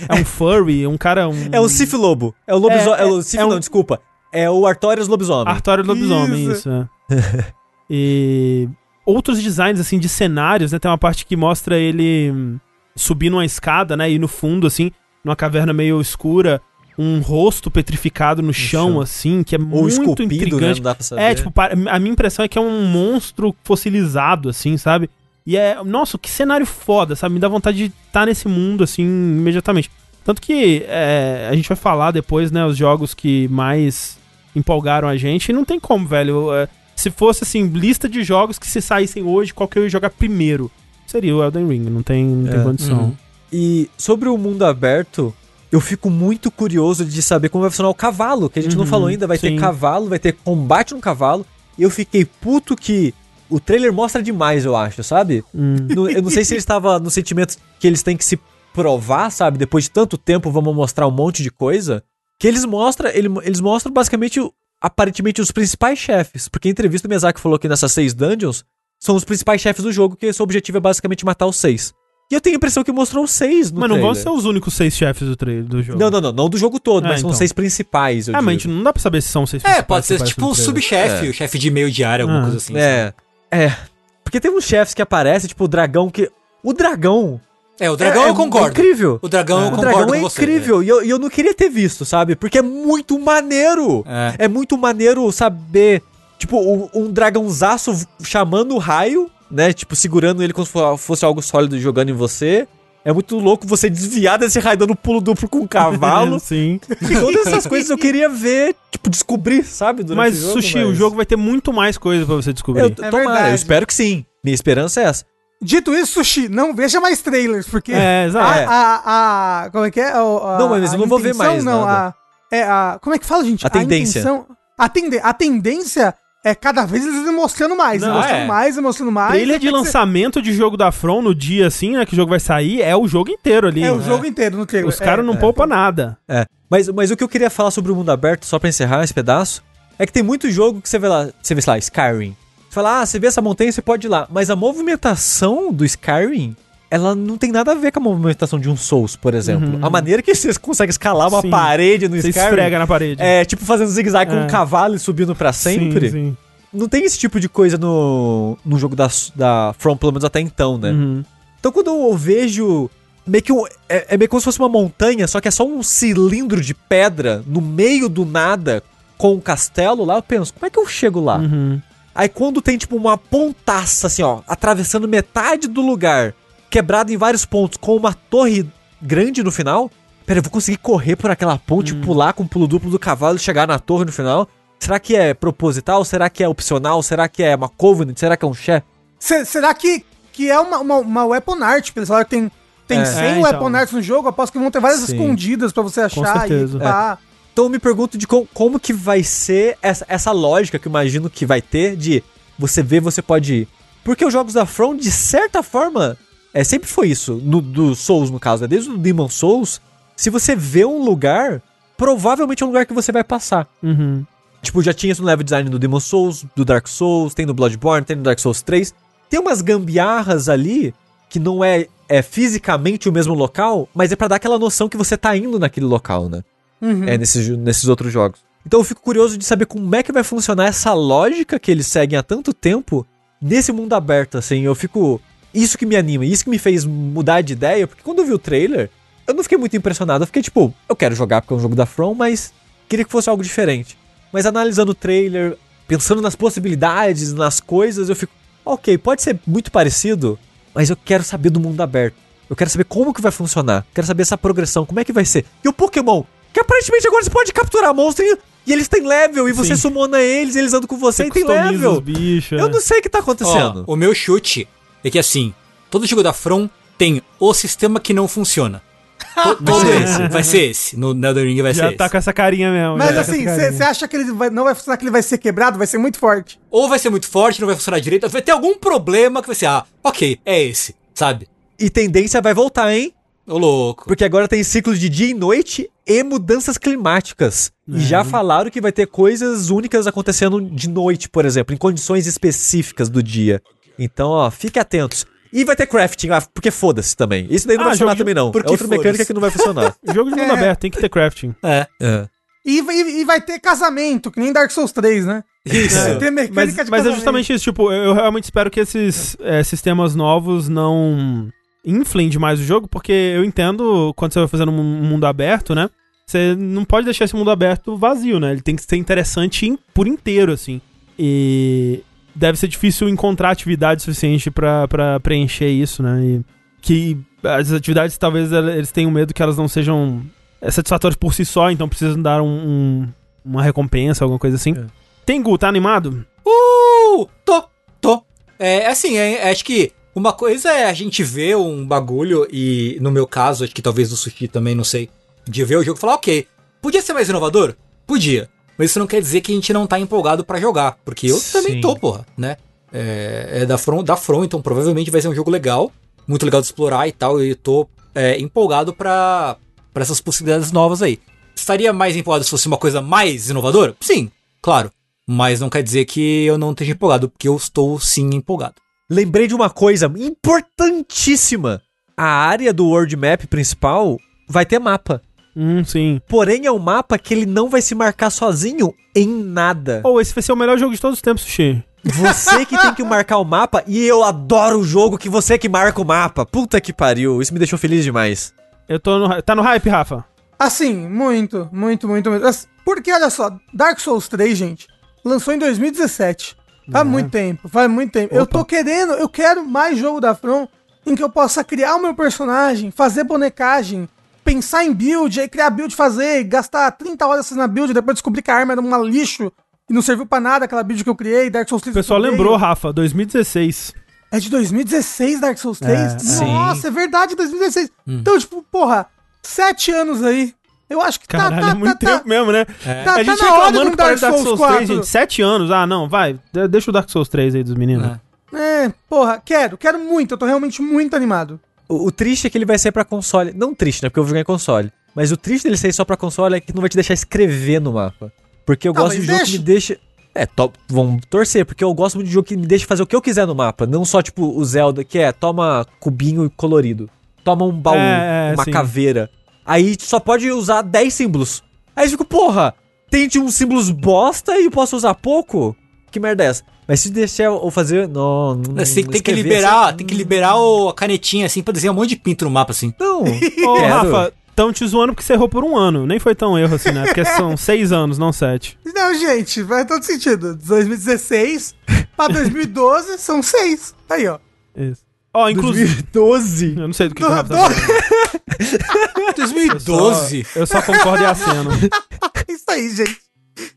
É um furry, um cara. Um... É o Sif Lobo. É o lobisomem. É, é, é, o Sif, é um... não, desculpa. É o Artorias Lobisomem. Artorias Lobisomem, isso. isso é. e outros designs, assim, de cenários, né? Tem uma parte que mostra ele hum, subindo uma escada, né? E no fundo, assim, numa caverna meio escura, um rosto petrificado no, no chão, chão, assim, que é Ou muito esculpido, intrigante. Né? Não dá pra saber. É, tipo, a minha impressão é que é um monstro fossilizado, assim, sabe? E é, nossa, que cenário foda, sabe? Me dá vontade de estar tá nesse mundo, assim, imediatamente. Tanto que é, a gente vai falar depois, né, os jogos que mais empolgaram a gente, e não tem como, velho. É, se fosse assim, lista de jogos que se saíssem hoje, qual que eu ia jogar primeiro? Seria o Elden Ring, não tem, não tem é, condição. Uhum. E sobre o mundo aberto, eu fico muito curioso de saber como vai funcionar o cavalo, que a gente uhum, não falou ainda, vai sim. ter cavalo, vai ter combate no cavalo. E eu fiquei puto que o trailer mostra demais, eu acho, sabe? Hum. eu não sei se ele estava no sentimento que eles têm que se provar, sabe? Depois de tanto tempo, vamos mostrar um monte de coisa. Que eles mostram, ele, eles mostram basicamente aparentemente os principais chefes. Porque em entrevista o Miyazaki falou que nessas seis dungeons são os principais chefes do jogo, que seu objetivo é basicamente matar os seis. E eu tenho a impressão que mostrou seis no Mas não trailer. vão ser os únicos seis chefes do trailer do jogo. Não, não, não, não do jogo todo, é, mas então. são seis principais. Eu é, mas não dá pra saber se são seis É, pode ser tipo o subchefe, é. o chefe de meio diário, alguma ah. coisa assim. É. Sabe? É. Porque tem uns chefes que aparecem, tipo o dragão que. O dragão é, o dragão é, eu concordo. É incrível. O dragão é. eu concordo o dragão é você, incrível. E eu, eu não queria ter visto, sabe? Porque é muito maneiro. É, é muito maneiro saber. Tipo, um, um dragãozaço chamando o raio, né? Tipo, segurando ele como se fosse algo sólido jogando em você. É muito louco você desviar desse raio dando pulo duplo com um cavalo. Sim. E todas essas coisas eu queria ver, tipo, descobrir, sabe? mas, o jogo, Sushi, mas... o jogo vai ter muito mais coisa para você descobrir. Eu, é tomara, eu espero que sim. Minha esperança é essa. Dito isso, Sushi, não veja mais trailers, porque é, a, a, a, Como é que é? A, não, mas eu não vou ver mais. Não, a, é a. Como é que fala, gente? A tendência. Intenção, a, tende, a tendência é cada vez eles mostrando mais, não, mostrando é. mais, mostrando mais. Trailer de lançamento de jogo da From no dia assim, né, que o jogo vai sair, é o jogo inteiro ali. É o jogo inteiro no trailer. Os caras não é, poupam nada. É. Mas, mas o que eu queria falar sobre o mundo aberto, só pra encerrar esse pedaço, é que tem muito jogo que você vê lá, você vê lá, Skyrim fala, ah, você vê essa montanha, você pode ir lá. Mas a movimentação do Skyrim, ela não tem nada a ver com a movimentação de um Souls, por exemplo. Uhum. A maneira que você consegue escalar uma sim. parede no você Skyrim. esfrega na parede. É, tipo fazendo zigue-zague é. com um cavalo e subindo para sempre. Sim, sim. Não tem esse tipo de coisa no, no jogo da, da From, pelo menos até então, né? Uhum. Então quando eu vejo meio que um, é, é, meio como se fosse uma montanha, só que é só um cilindro de pedra no meio do nada com um castelo lá, eu penso, como é que eu chego lá? Uhum. Aí quando tem, tipo, uma pontaça, assim, ó, atravessando metade do lugar, quebrado em vários pontos, com uma torre grande no final. Pera, eu vou conseguir correr por aquela ponte, hum. pular com o pulo duplo do cavalo e chegar na torre no final? Será que é proposital? Será que é opcional? Será que é uma Covenant? Será que é um chefe? Será que, que é uma, uma, uma weapon art? Pessoal, tem, tem é, 100 é, então. weapon arts no jogo, aposto que vão ter várias Sim. escondidas para você achar e pá. Então eu me pergunto de com, como que vai ser essa, essa lógica que eu imagino que vai ter de você ver, você pode ir. Porque os jogos da From, de certa forma, é, sempre foi isso. No, do Souls, no caso, né? desde o Demon Souls, se você vê um lugar, provavelmente é um lugar que você vai passar. Uhum. Tipo, já tinha isso no level design do Demon Souls, do Dark Souls, tem no Bloodborne, tem no Dark Souls 3. Tem umas gambiarras ali que não é, é fisicamente o mesmo local, mas é para dar aquela noção que você tá indo naquele local, né? Uhum. É, nesses, nesses outros jogos. Então eu fico curioso de saber como é que vai funcionar essa lógica que eles seguem há tanto tempo nesse mundo aberto, assim. Eu fico. Isso que me anima, isso que me fez mudar de ideia, porque quando eu vi o trailer, eu não fiquei muito impressionado. Eu fiquei tipo, eu quero jogar porque é um jogo da From, mas queria que fosse algo diferente. Mas analisando o trailer, pensando nas possibilidades, nas coisas, eu fico, ok, pode ser muito parecido, mas eu quero saber do mundo aberto. Eu quero saber como que vai funcionar. Quero saber essa progressão, como é que vai ser. E o Pokémon, que aparentemente agora você pode capturar monstros e, e eles têm level, e você Sim. sumona eles, eles andam com você, você e tem level. Bichos, eu é. não sei o que tá acontecendo. Ó, o meu chute é que assim, todo jogo da From tem o sistema que não funciona. Todo esse. Vai ser esse. No Elden Ring vai já ser esse. Já tá com essa carinha mesmo. Mas assim, você acha que ele vai, não vai funcionar, que ele vai ser quebrado? Vai ser muito forte. Ou vai ser muito forte, não vai funcionar direito. Vai ter algum problema que vai ser, ah, ok, é esse, sabe? E tendência vai voltar, hein? Ô louco. Porque agora tem ciclos de dia e noite e mudanças climáticas. É. E já falaram que vai ter coisas únicas acontecendo de noite, por exemplo, em condições específicas do dia. Então, ó, fique atentos. E vai ter crafting, ah, porque foda-se também. Isso daí não ah, vai funcionar de... também, não. Porque é outra mecânica que não vai funcionar. jogo de mundo é. aberto, tem que ter crafting. É. é. E, e, e, vai ter casamento, que nem Dark Souls 3, né? Isso. É. Ter mecânica mas, de mas é justamente isso, tipo, eu realmente espero que esses é, sistemas novos não inflem demais o jogo, porque eu entendo quando você vai fazendo um mundo aberto, né? Você não pode deixar esse mundo aberto vazio, né? Ele tem que ser interessante por inteiro, assim. E deve ser difícil encontrar atividade suficiente para preencher isso, né? E que as atividades talvez eles tenham medo que elas não sejam é, satisfatórias por si só, então precisam dar um, um, uma recompensa, alguma coisa assim. É. Tengu, tá animado? Uh! Tô, tô. É assim, é, acho que uma coisa é a gente ver um bagulho e, no meu caso, acho que talvez do Sushi também, não sei, de ver o jogo e falar, ok, podia ser mais inovador? Podia. Mas isso não quer dizer que a gente não tá empolgado para jogar. Porque eu Sim. também tô, porra, né? É, é da, From, da From, então provavelmente vai ser um jogo legal. Muito legal de explorar e tal. E tô é, empolgado para essas possibilidades novas aí. Estaria mais empolgado se fosse uma coisa mais inovadora? Sim, claro. Mas não quer dizer que eu não esteja empolgado, porque eu estou sim empolgado. Lembrei de uma coisa importantíssima. A área do World Map principal vai ter mapa. Hum, sim. Porém, é um mapa que ele não vai se marcar sozinho em nada. Ou oh, esse vai ser o melhor jogo de todos os tempos, Sushi. Você que tem que marcar o mapa e eu adoro o jogo que você que marca o mapa. Puta que pariu, isso me deixou feliz demais. Eu tô no. Tá no hype, Rafa? Assim, muito, muito, muito, muito. Porque olha só, Dark Souls 3, gente, lançou em 2017. Faz uhum. muito tempo, faz muito tempo. Opa. Eu tô querendo, eu quero mais jogo da From em que eu possa criar o meu personagem, fazer bonecagem, pensar em build, aí criar build, fazer, gastar 30 horas na build, depois descobrir que a arma era um lixo e não serviu para nada aquela build que eu criei, Dark Souls 3. O pessoal lembrou, Rafa, 2016. É de 2016 Dark Souls 3? É, Nossa, sim. é verdade, 2016. Hum. Então, tipo, porra, sete anos aí. Eu acho que tá, Caralho, tá, tá, é muito tá, tempo tá, mesmo, né? É. Tá, a gente tá reclamando que Dark, Dark Souls 4. 3, gente. Sete anos. Ah, não, vai. Deixa o Dark Souls 3 aí dos meninos. É. é, porra, quero, quero muito. Eu tô realmente muito animado. O, o, triste é que ele vai sair pra console. Não triste, né? Porque eu vou jogar em console. Mas o triste dele sair só pra console é que não vai te deixar escrever no mapa. Porque eu não, gosto de jogo deixa. que me deixa. É, to... vamos torcer, porque eu gosto muito de jogo que me deixa fazer o que eu quiser no mapa. Não só, tipo, o Zelda, que é toma cubinho colorido. Toma um baú, é, é, uma sim. caveira. Aí só pode usar 10 símbolos. Aí eu fico, porra, tem uns símbolos bosta e eu posso usar pouco? Que merda é essa? Mas se deixar eu fazer. Não. não tem, tem que liberar, assim, tem que liberar o, a canetinha assim pra desenhar um monte de pinto no mapa assim. Não. Ô, Rafa, tão te zoando porque você errou por um ano. Nem foi tão erro assim, né? Porque são seis anos, não sete. Não, gente, faz todo sentido. 2016 pra 2012 são seis. Aí, ó. Isso. Ó, oh, inclusive. 2012? Eu não sei do que, do, que o Rafa tá falando. 2012? Eu só, eu só concordo e aceno. Isso aí, gente.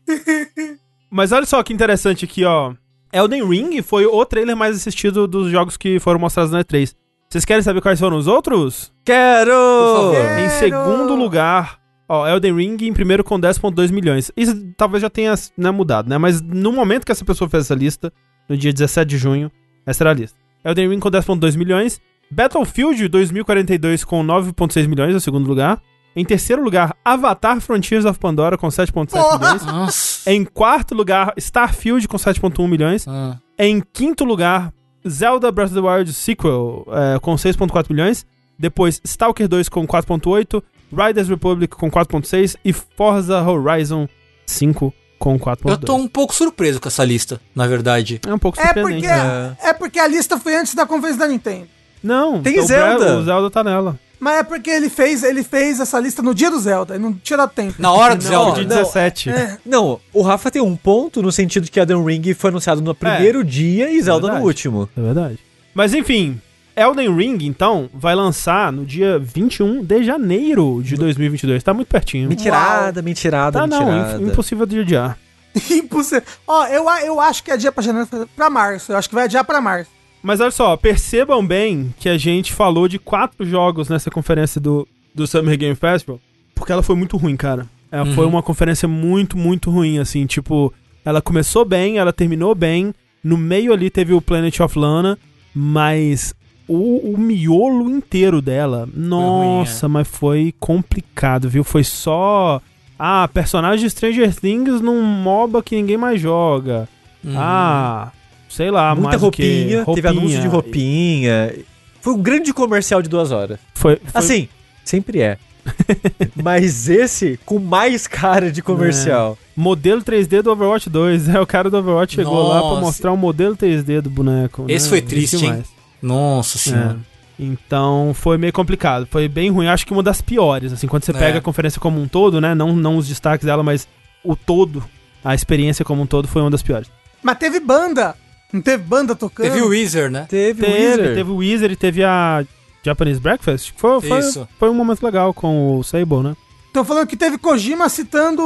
Mas olha só que interessante aqui, ó. Elden Ring foi o trailer mais assistido dos jogos que foram mostrados na E3. Vocês querem saber quais foram os outros? Quero! Em segundo lugar, Ó, Elden Ring em primeiro com 10.2 milhões. Isso talvez já tenha né, mudado, né? Mas no momento que essa pessoa fez essa lista, no dia 17 de junho, essa era a lista. Elden Ring com 10.2 milhões. Battlefield 2042 com 9.6 milhões, no segundo lugar. Em terceiro lugar, Avatar Frontiers of Pandora com 7.7 milhões. Nossa. Em quarto lugar, Starfield com 7.1 milhões. Ah. Em quinto lugar, Zelda Breath of the Wild Sequel é, com 6.4 milhões. Depois, Stalker 2 com 4.8. Riders Republic com 4.6. E Forza Horizon 5 com 4.2. Eu tô um pouco surpreso com essa lista, na verdade. É um pouco surpreendente. É porque, é. é porque a lista foi antes da conferência da Nintendo. Não, tem o Zelda. o Zelda tá nela. Mas é porque ele fez, ele fez essa lista no dia do Zelda, ele não tinha dado tempo. Na hora do Zelda. Dia 17. É. Não, o Rafa tem um ponto no sentido de que Elden Ring foi anunciado no primeiro é. dia e Zelda é no último. É verdade. Mas enfim, Elden Ring, então, vai lançar no dia 21 de janeiro de 2022. Tá muito pertinho. Mentirada, mentirada, tá, mentirada. Não, impossível de adiar. impossível. Ó, eu, eu acho que é dia pra janeiro pra março. Eu acho que vai adiar pra março. Mas olha só, percebam bem que a gente falou de quatro jogos nessa conferência do, do Summer Game Festival, porque ela foi muito ruim, cara. Ela uhum. foi uma conferência muito, muito ruim, assim, tipo, ela começou bem, ela terminou bem, no meio ali teve o Planet of Lana, mas o, o miolo inteiro dela, nossa, ruim, é. mas foi complicado, viu? Foi só. Ah, personagem de Stranger Things num MOBA que ninguém mais joga. Uhum. Ah, sei lá, Muita mais roupinha, roupinha, teve anúncio de roupinha. Foi um grande comercial de duas horas. Foi. foi... Assim, sempre é. Mas esse com mais cara de comercial. É. Modelo 3D do Overwatch 2. É, o cara do Overwatch chegou Nossa. lá pra mostrar o modelo 3D do boneco. Esse né? foi triste, hein? Nossa senhora. É. Então foi meio complicado. Foi bem ruim. Acho que uma das piores. Assim, quando você é. pega a conferência como um todo, né? Não, não os destaques dela, mas o todo, a experiência como um todo foi uma das piores. Mas teve banda. Não teve banda tocando? Teve o Weezer, né? Teve, teve o Weezer. Teve o Weezer e teve a Japanese Breakfast. Foi, foi, Isso. foi um momento legal com o Sable, né? Estão falando que teve Kojima citando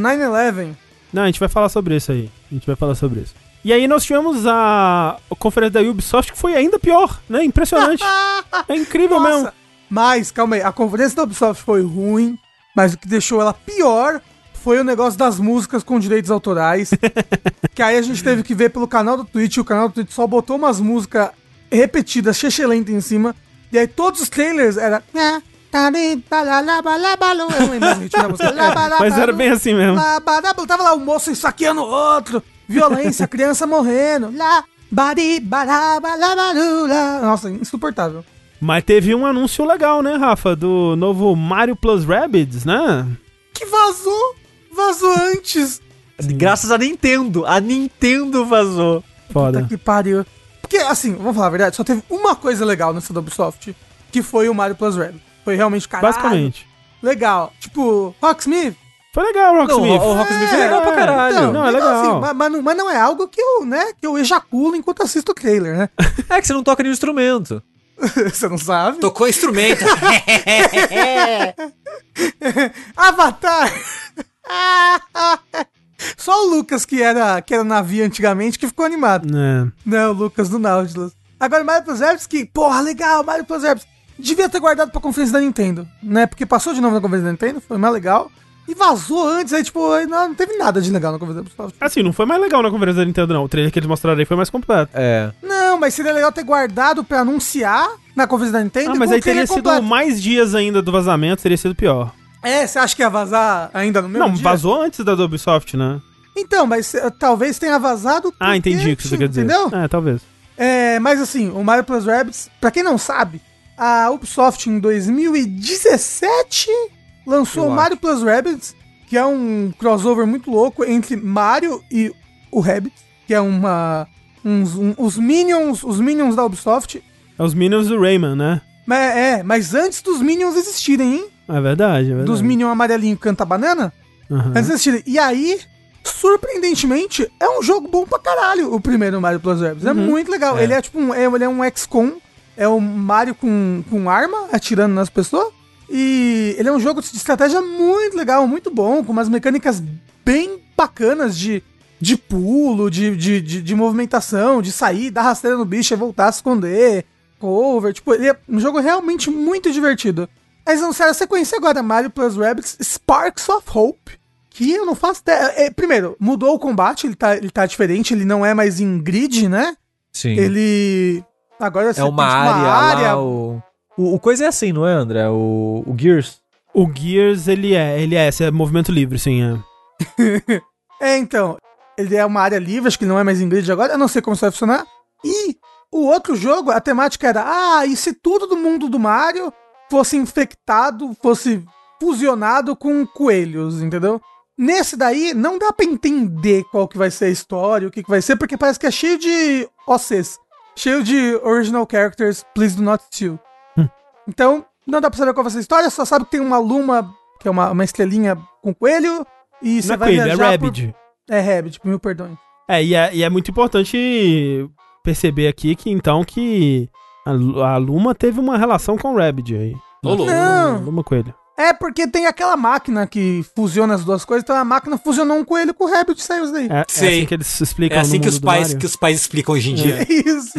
9-11. Não, a gente vai falar sobre isso aí. A gente vai falar sobre isso. E aí nós tivemos a, a conferência da Ubisoft que foi ainda pior, né? Impressionante. é incrível Nossa. mesmo. Mas, calma aí, a conferência da Ubisoft foi ruim, mas o que deixou ela pior foi o negócio das músicas com direitos autorais. que aí a gente teve que ver pelo canal do Twitch. O canal do Twitch só botou umas músicas repetidas, chechelenta em cima. E aí todos os trailers era. Mas era bem assim mesmo. Tava lá o moço saqueando o outro. Violência, criança morrendo. Nossa, insuportável. Mas teve um anúncio legal, né, Rafa? Do novo Mario Plus Rabbids, né? Que vazou Vazou antes. Sim. Graças a Nintendo. A Nintendo vazou. Foda. Puta que pariu. Porque, assim, vamos falar a verdade, só teve uma coisa legal nessa da Ubisoft, que foi o Mario Plus Red. Foi realmente caralho. Basicamente. Legal. Tipo, Rocksmith. Foi legal o Rocksmith. o Rocksmith é, legal pra caralho. Então, não, é legal. Assim, mas, mas, não, mas, não, é algo que eu, né, que eu ejaculo enquanto assisto o trailer, né? é que você não toca nenhum instrumento. você não sabe? Tocou instrumento. Avatar. Só o Lucas, que era, que era navio antigamente, que ficou animado. É. Não, o Lucas do Nautilus. Agora, Mario que, porra, legal, Mario Plus Rabbids. Devia ter guardado pra conferência da Nintendo, né? Porque passou de novo na conferência da Nintendo, foi mais legal. E vazou antes, aí, tipo, não, não teve nada de legal na conferência da Ubisoft. Assim, não foi mais legal na conferência da Nintendo, não. O trailer que eles mostraram aí foi mais completo. É. Não, mas seria legal ter guardado pra anunciar na conferência da Nintendo. Ah, mas aí teria sido completo. mais dias ainda do vazamento, teria sido pior. É, você acha que ia vazar ainda no mesmo Não, dia? vazou antes da do Ubisoft, né? Então, mas uh, talvez tenha vazado. Ah, entendi o que você quer dizer. Entendeu? É, talvez. É, mas assim, o Mario Plus Rabbids, pra quem não sabe, a Ubisoft em 2017 lançou o Mario Plus Rabbids, que é um crossover muito louco entre Mario e o Rabbids, que é uma uns, um, os Minions, os Minions da Ubisoft. É os Minions do Rayman, né? Mas, é, mas antes dos Minions existirem, hein? É verdade, é verdade. Dos Minions amarelinho canta banana. Uhum. Antes. E aí, surpreendentemente, é um jogo bom pra caralho, o primeiro Mario Plus Rabbids. É uhum. muito legal. É. Ele é tipo um, é, ele é um XCOM, é o Mario com, com arma, atirando nas pessoas. E ele é um jogo de estratégia muito legal, muito bom, com umas mecânicas bem bacanas de, de pulo, de, de, de, de movimentação, de sair, dar rasteira no bicho e voltar a se esconder, cover. Tipo, ele é um jogo realmente muito divertido. Eles anunciaram a sequência agora, Mario Plus Rabbids Sparks of Hope. Que eu não faço ideia. É, primeiro, mudou o combate, ele tá, ele tá diferente, ele não é mais em grid, né? Sim. Ele. Agora é uma área. Uma área... Lá, o... O, o, coisa é assim, não é, André? O, o Gears. O Gears, ele é, ele é, esse é movimento livre, sim, é. é, então. Ele é uma área livre, acho que não é mais em grid agora, eu não sei como isso vai funcionar. E o outro jogo, a temática era: ah, e se tudo do mundo do Mario fosse infectado, fosse fusionado com coelhos, entendeu? Nesse daí, não dá para entender qual que vai ser a história, o que, que vai ser, porque parece que é cheio de OCs. Cheio de original characters, please do not steal. Hum. Então, não dá pra saber qual vai ser a história, só sabe que tem uma luma, que é uma, uma estrelinha com coelho, e você é vai coelho, viajar é Rabbit. Por... É Rabbit, mil perdões. É e, é, e é muito importante perceber aqui que então que a, a Luma teve uma relação com o Rabbit aí. Não. Luma Coelho. É porque tem aquela máquina que fusiona as duas coisas, então a máquina fusionou um coelho com o Rabbit e saiu daí. É, é assim que eles explicam. É assim que os pais que os pais explicam hoje em dia. É isso.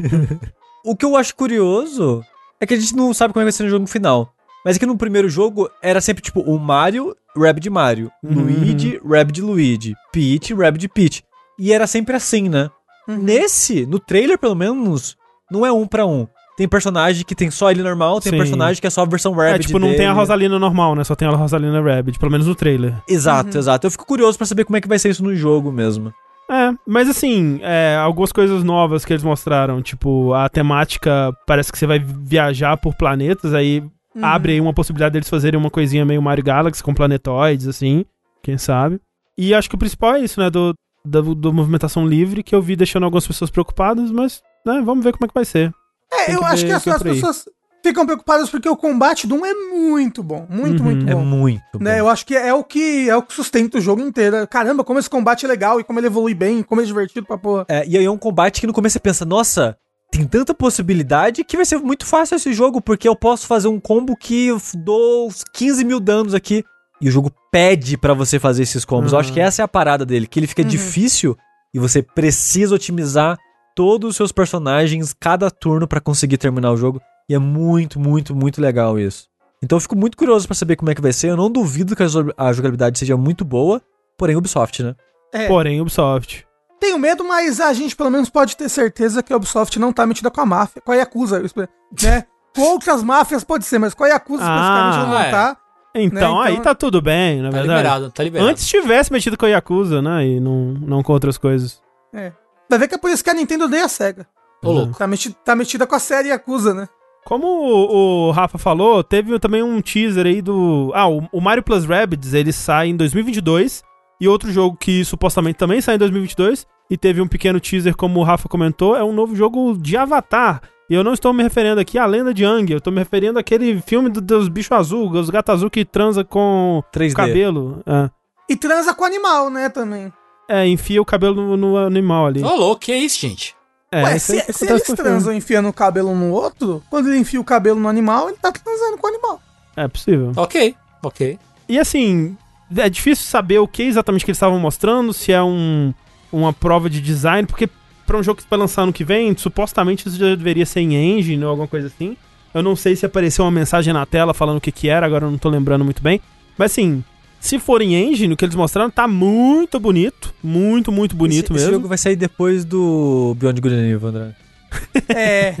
o que eu acho curioso é que a gente não sabe como é que vai ser no jogo final. Mas é que no primeiro jogo era sempre tipo o Mario, Rabbit Mario, uhum. Luigi, Rabbit Luigi, Peach, Rabbit Peach. E era sempre assim, né? Uhum. Nesse, no trailer pelo menos, não é um para um. Tem personagem que tem só ele normal, tem Sim. personagem que é só a versão Rabbit. É, tipo, não dele. tem a Rosalina normal, né? Só tem a Rosalina Rabbit, pelo menos no trailer. Exato, uhum. exato. Eu fico curioso para saber como é que vai ser isso no jogo mesmo. É, mas assim, é, algumas coisas novas que eles mostraram, tipo, a temática parece que você vai viajar por planetas, aí uhum. abre aí uma possibilidade deles fazerem uma coisinha meio Mario Galaxy com planetoides, assim, quem sabe. E acho que o principal é isso, né, do, do, do movimentação livre, que eu vi deixando algumas pessoas preocupadas, mas, né, vamos ver como é que vai ser. É, eu acho que as, as pessoas ficam preocupadas porque o combate do 1 é muito bom. Muito, uhum, muito é bom. É muito né? Eu acho que é o que é o que sustenta o jogo inteiro. Caramba, como esse combate é legal e como ele evolui bem, como é divertido pra porra. É, e aí é um combate que no começo você pensa, nossa, tem tanta possibilidade que vai ser muito fácil esse jogo, porque eu posso fazer um combo que eu dou 15 mil danos aqui. E o jogo pede para você fazer esses combos. Uhum. Eu acho que essa é a parada dele, que ele fica uhum. difícil e você precisa otimizar todos os seus personagens cada turno para conseguir terminar o jogo. E é muito, muito, muito legal isso. Então eu fico muito curioso para saber como é que vai ser. Eu não duvido que a jogabilidade seja muito boa, porém Ubisoft, né? É. Porém Ubisoft. Tenho medo, mas a gente pelo menos pode ter certeza que a Ubisoft não tá metida com a máfia, com a Yakuza, né? com outras máfias pode ser, mas com a Yakuza ah, especificamente não é. tá. Então, né? então, aí tá tudo bem, na tá verdade. Liberado, tá liberado. Antes tivesse metido com a Yakuza, né? E não, não com outras coisas. É. Vai ver que é por isso que a Nintendo odeia a SEGA. Ô, louco. Tá, metida, tá metida com a série Yakuza, né? Como o, o, Rafa falou, teve também um teaser aí do. Ah, o, o, Mario Plus Rabbids ele sai em 2022. E outro jogo que supostamente também sai em 2022. E teve um pequeno teaser, como o Rafa comentou, é um novo jogo de Avatar. E eu não estou me referindo aqui à lenda de Ang, eu estou me referindo àquele filme do, dos bichos azul, os gatos azul que transa com 3D. cabelo. É. E transa com animal, né, também. É, enfia o cabelo no, no animal ali. Ô, oh, louco, que é isso, gente? É, Ué, se, se eles transam enfiando o cabelo um no outro, quando ele enfia o cabelo no animal, ele tá transando com o animal. É possível. Ok, ok. E assim, é difícil saber o que exatamente que eles estavam mostrando, se é um, uma prova de design, porque para um jogo que vai lançar ano que vem, supostamente isso já deveria ser em engine ou alguma coisa assim. Eu não sei se apareceu uma mensagem na tela falando o que que era, agora eu não tô lembrando muito bem. Mas assim, se for em engine, o que eles mostraram tá muito bonito. Muito, muito bonito esse, mesmo. Esse jogo vai sair depois do Beyond Good and Evil, André. é.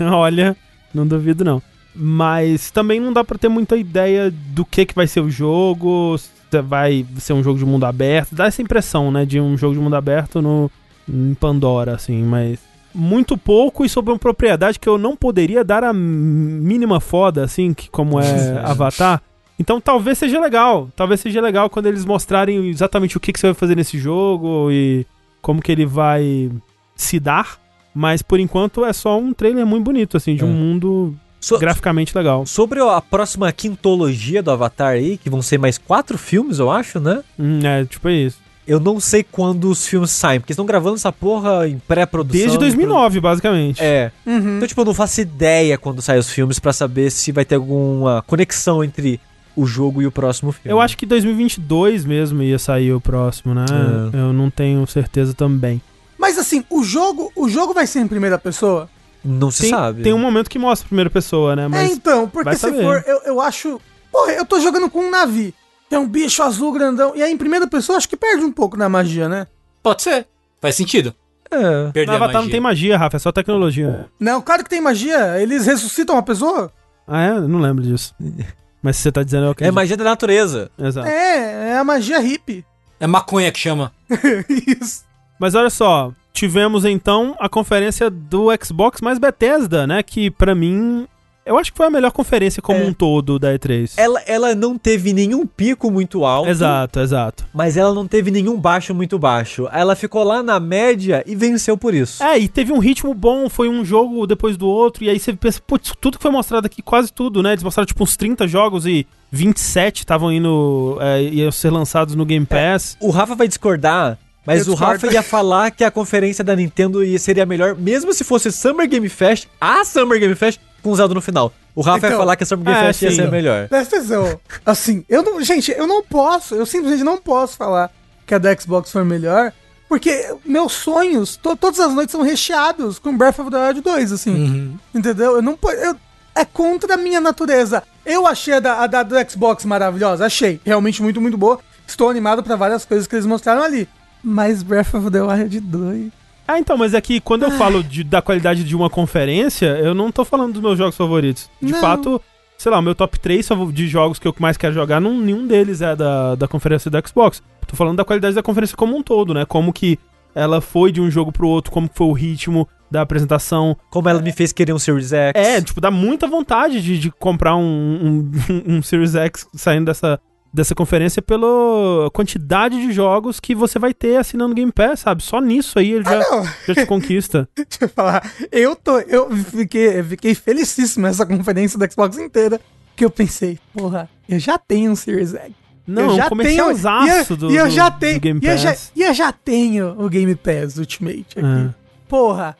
Olha, não duvido não. Mas também não dá para ter muita ideia do que que vai ser o jogo, se vai ser um jogo de mundo aberto. Dá essa impressão, né, de um jogo de mundo aberto no em Pandora, assim, mas muito pouco e sobre uma propriedade que eu não poderia dar a mínima foda, assim, que como é Avatar. Então talvez seja legal. Talvez seja legal quando eles mostrarem exatamente o que, que você vai fazer nesse jogo e como que ele vai se dar. Mas por enquanto é só um trailer muito bonito, assim, de é. um mundo so graficamente legal. Sobre a próxima quintologia do Avatar aí, que vão ser mais quatro filmes, eu acho, né? Hum, é, tipo isso. Eu não sei quando os filmes saem, porque estão gravando essa porra em pré-produção. Desde 2009, basicamente. É. Uhum. Então, tipo, eu não faço ideia quando saem os filmes para saber se vai ter alguma conexão entre o jogo e o próximo filme. Eu acho que 2022 mesmo ia sair o próximo, né? É. Eu não tenho certeza também. Mas assim, o jogo, o jogo vai ser em primeira pessoa? Não se tem, sabe. Tem um momento que mostra a primeira pessoa, né? Mas é, então, porque se saber. for, eu, eu acho. Porra, eu tô jogando com um Navi. Tem um bicho azul grandão. E aí, em primeira pessoa, acho que perde um pouco na magia, né? Pode ser. Faz sentido. É. Perder no Avatar não tem magia, Rafa, é só tecnologia. Não, claro que tem magia. Eles ressuscitam uma pessoa. Ah, é? Não lembro disso. Mas você tá dizendo, eu É magia da natureza. Exato. É, é a magia hippie. É maconha que chama. Isso. Mas olha só, tivemos então a conferência do Xbox mais Bethesda, né? Que para mim eu acho que foi a melhor conferência como é. um todo da E3. Ela, ela não teve nenhum pico muito alto. Exato, exato. Mas ela não teve nenhum baixo muito baixo. Ela ficou lá na média e venceu por isso. É, e teve um ritmo bom, foi um jogo depois do outro, e aí você pensa, putz, tudo que foi mostrado aqui, quase tudo, né? Eles mostraram tipo uns 30 jogos e 27 estavam indo, é, iam ser lançados no Game é, Pass. É, o Rafa vai discordar, mas eu o discordo. Rafa ia falar que a conferência da Nintendo seria melhor, mesmo se fosse Summer Game Fest, a Summer Game Fest, com Zelda no final. O Rafa então, ia falar que a Summer Game é, Fest ia ser melhor. Presta atenção. Assim, eu não. Gente, eu não posso, eu simplesmente não posso falar que a da Xbox foi melhor. Porque meus sonhos, to, todas as noites são recheados com Breath of the Wild 2, assim. Uhum. Entendeu? Eu não eu, É contra a minha natureza. Eu achei a da, a da do Xbox maravilhosa, achei. Realmente muito, muito boa. Estou animado para várias coisas que eles mostraram ali. Mas Breath of the Wild 2 ah, então, mas é que quando eu falo de, da qualidade de uma conferência, eu não tô falando dos meus jogos favoritos. De não. fato, sei lá, o meu top 3 de jogos que eu mais quero jogar, não, nenhum deles é da, da conferência da Xbox. Tô falando da qualidade da conferência como um todo, né? Como que ela foi de um jogo pro outro, como foi o ritmo da apresentação. Como ela me fez querer um Series X. É, tipo, dá muita vontade de, de comprar um, um, um Series X saindo dessa, dessa conferência pela quantidade de jogos que você vai ter assinando Game Pass, sabe? Só nisso aí ele já, ah, já te conquista. Deixa eu falar. Eu tô. Eu fiquei, eu fiquei felicíssimo nessa conferência da Xbox inteira. Que eu pensei, porra, eu já tenho um Series X. Não, eu já comercial tenho, do, e eu já tenho, Game Pass. E eu já, e eu já tenho o Game Pass Ultimate aqui. É. Porra,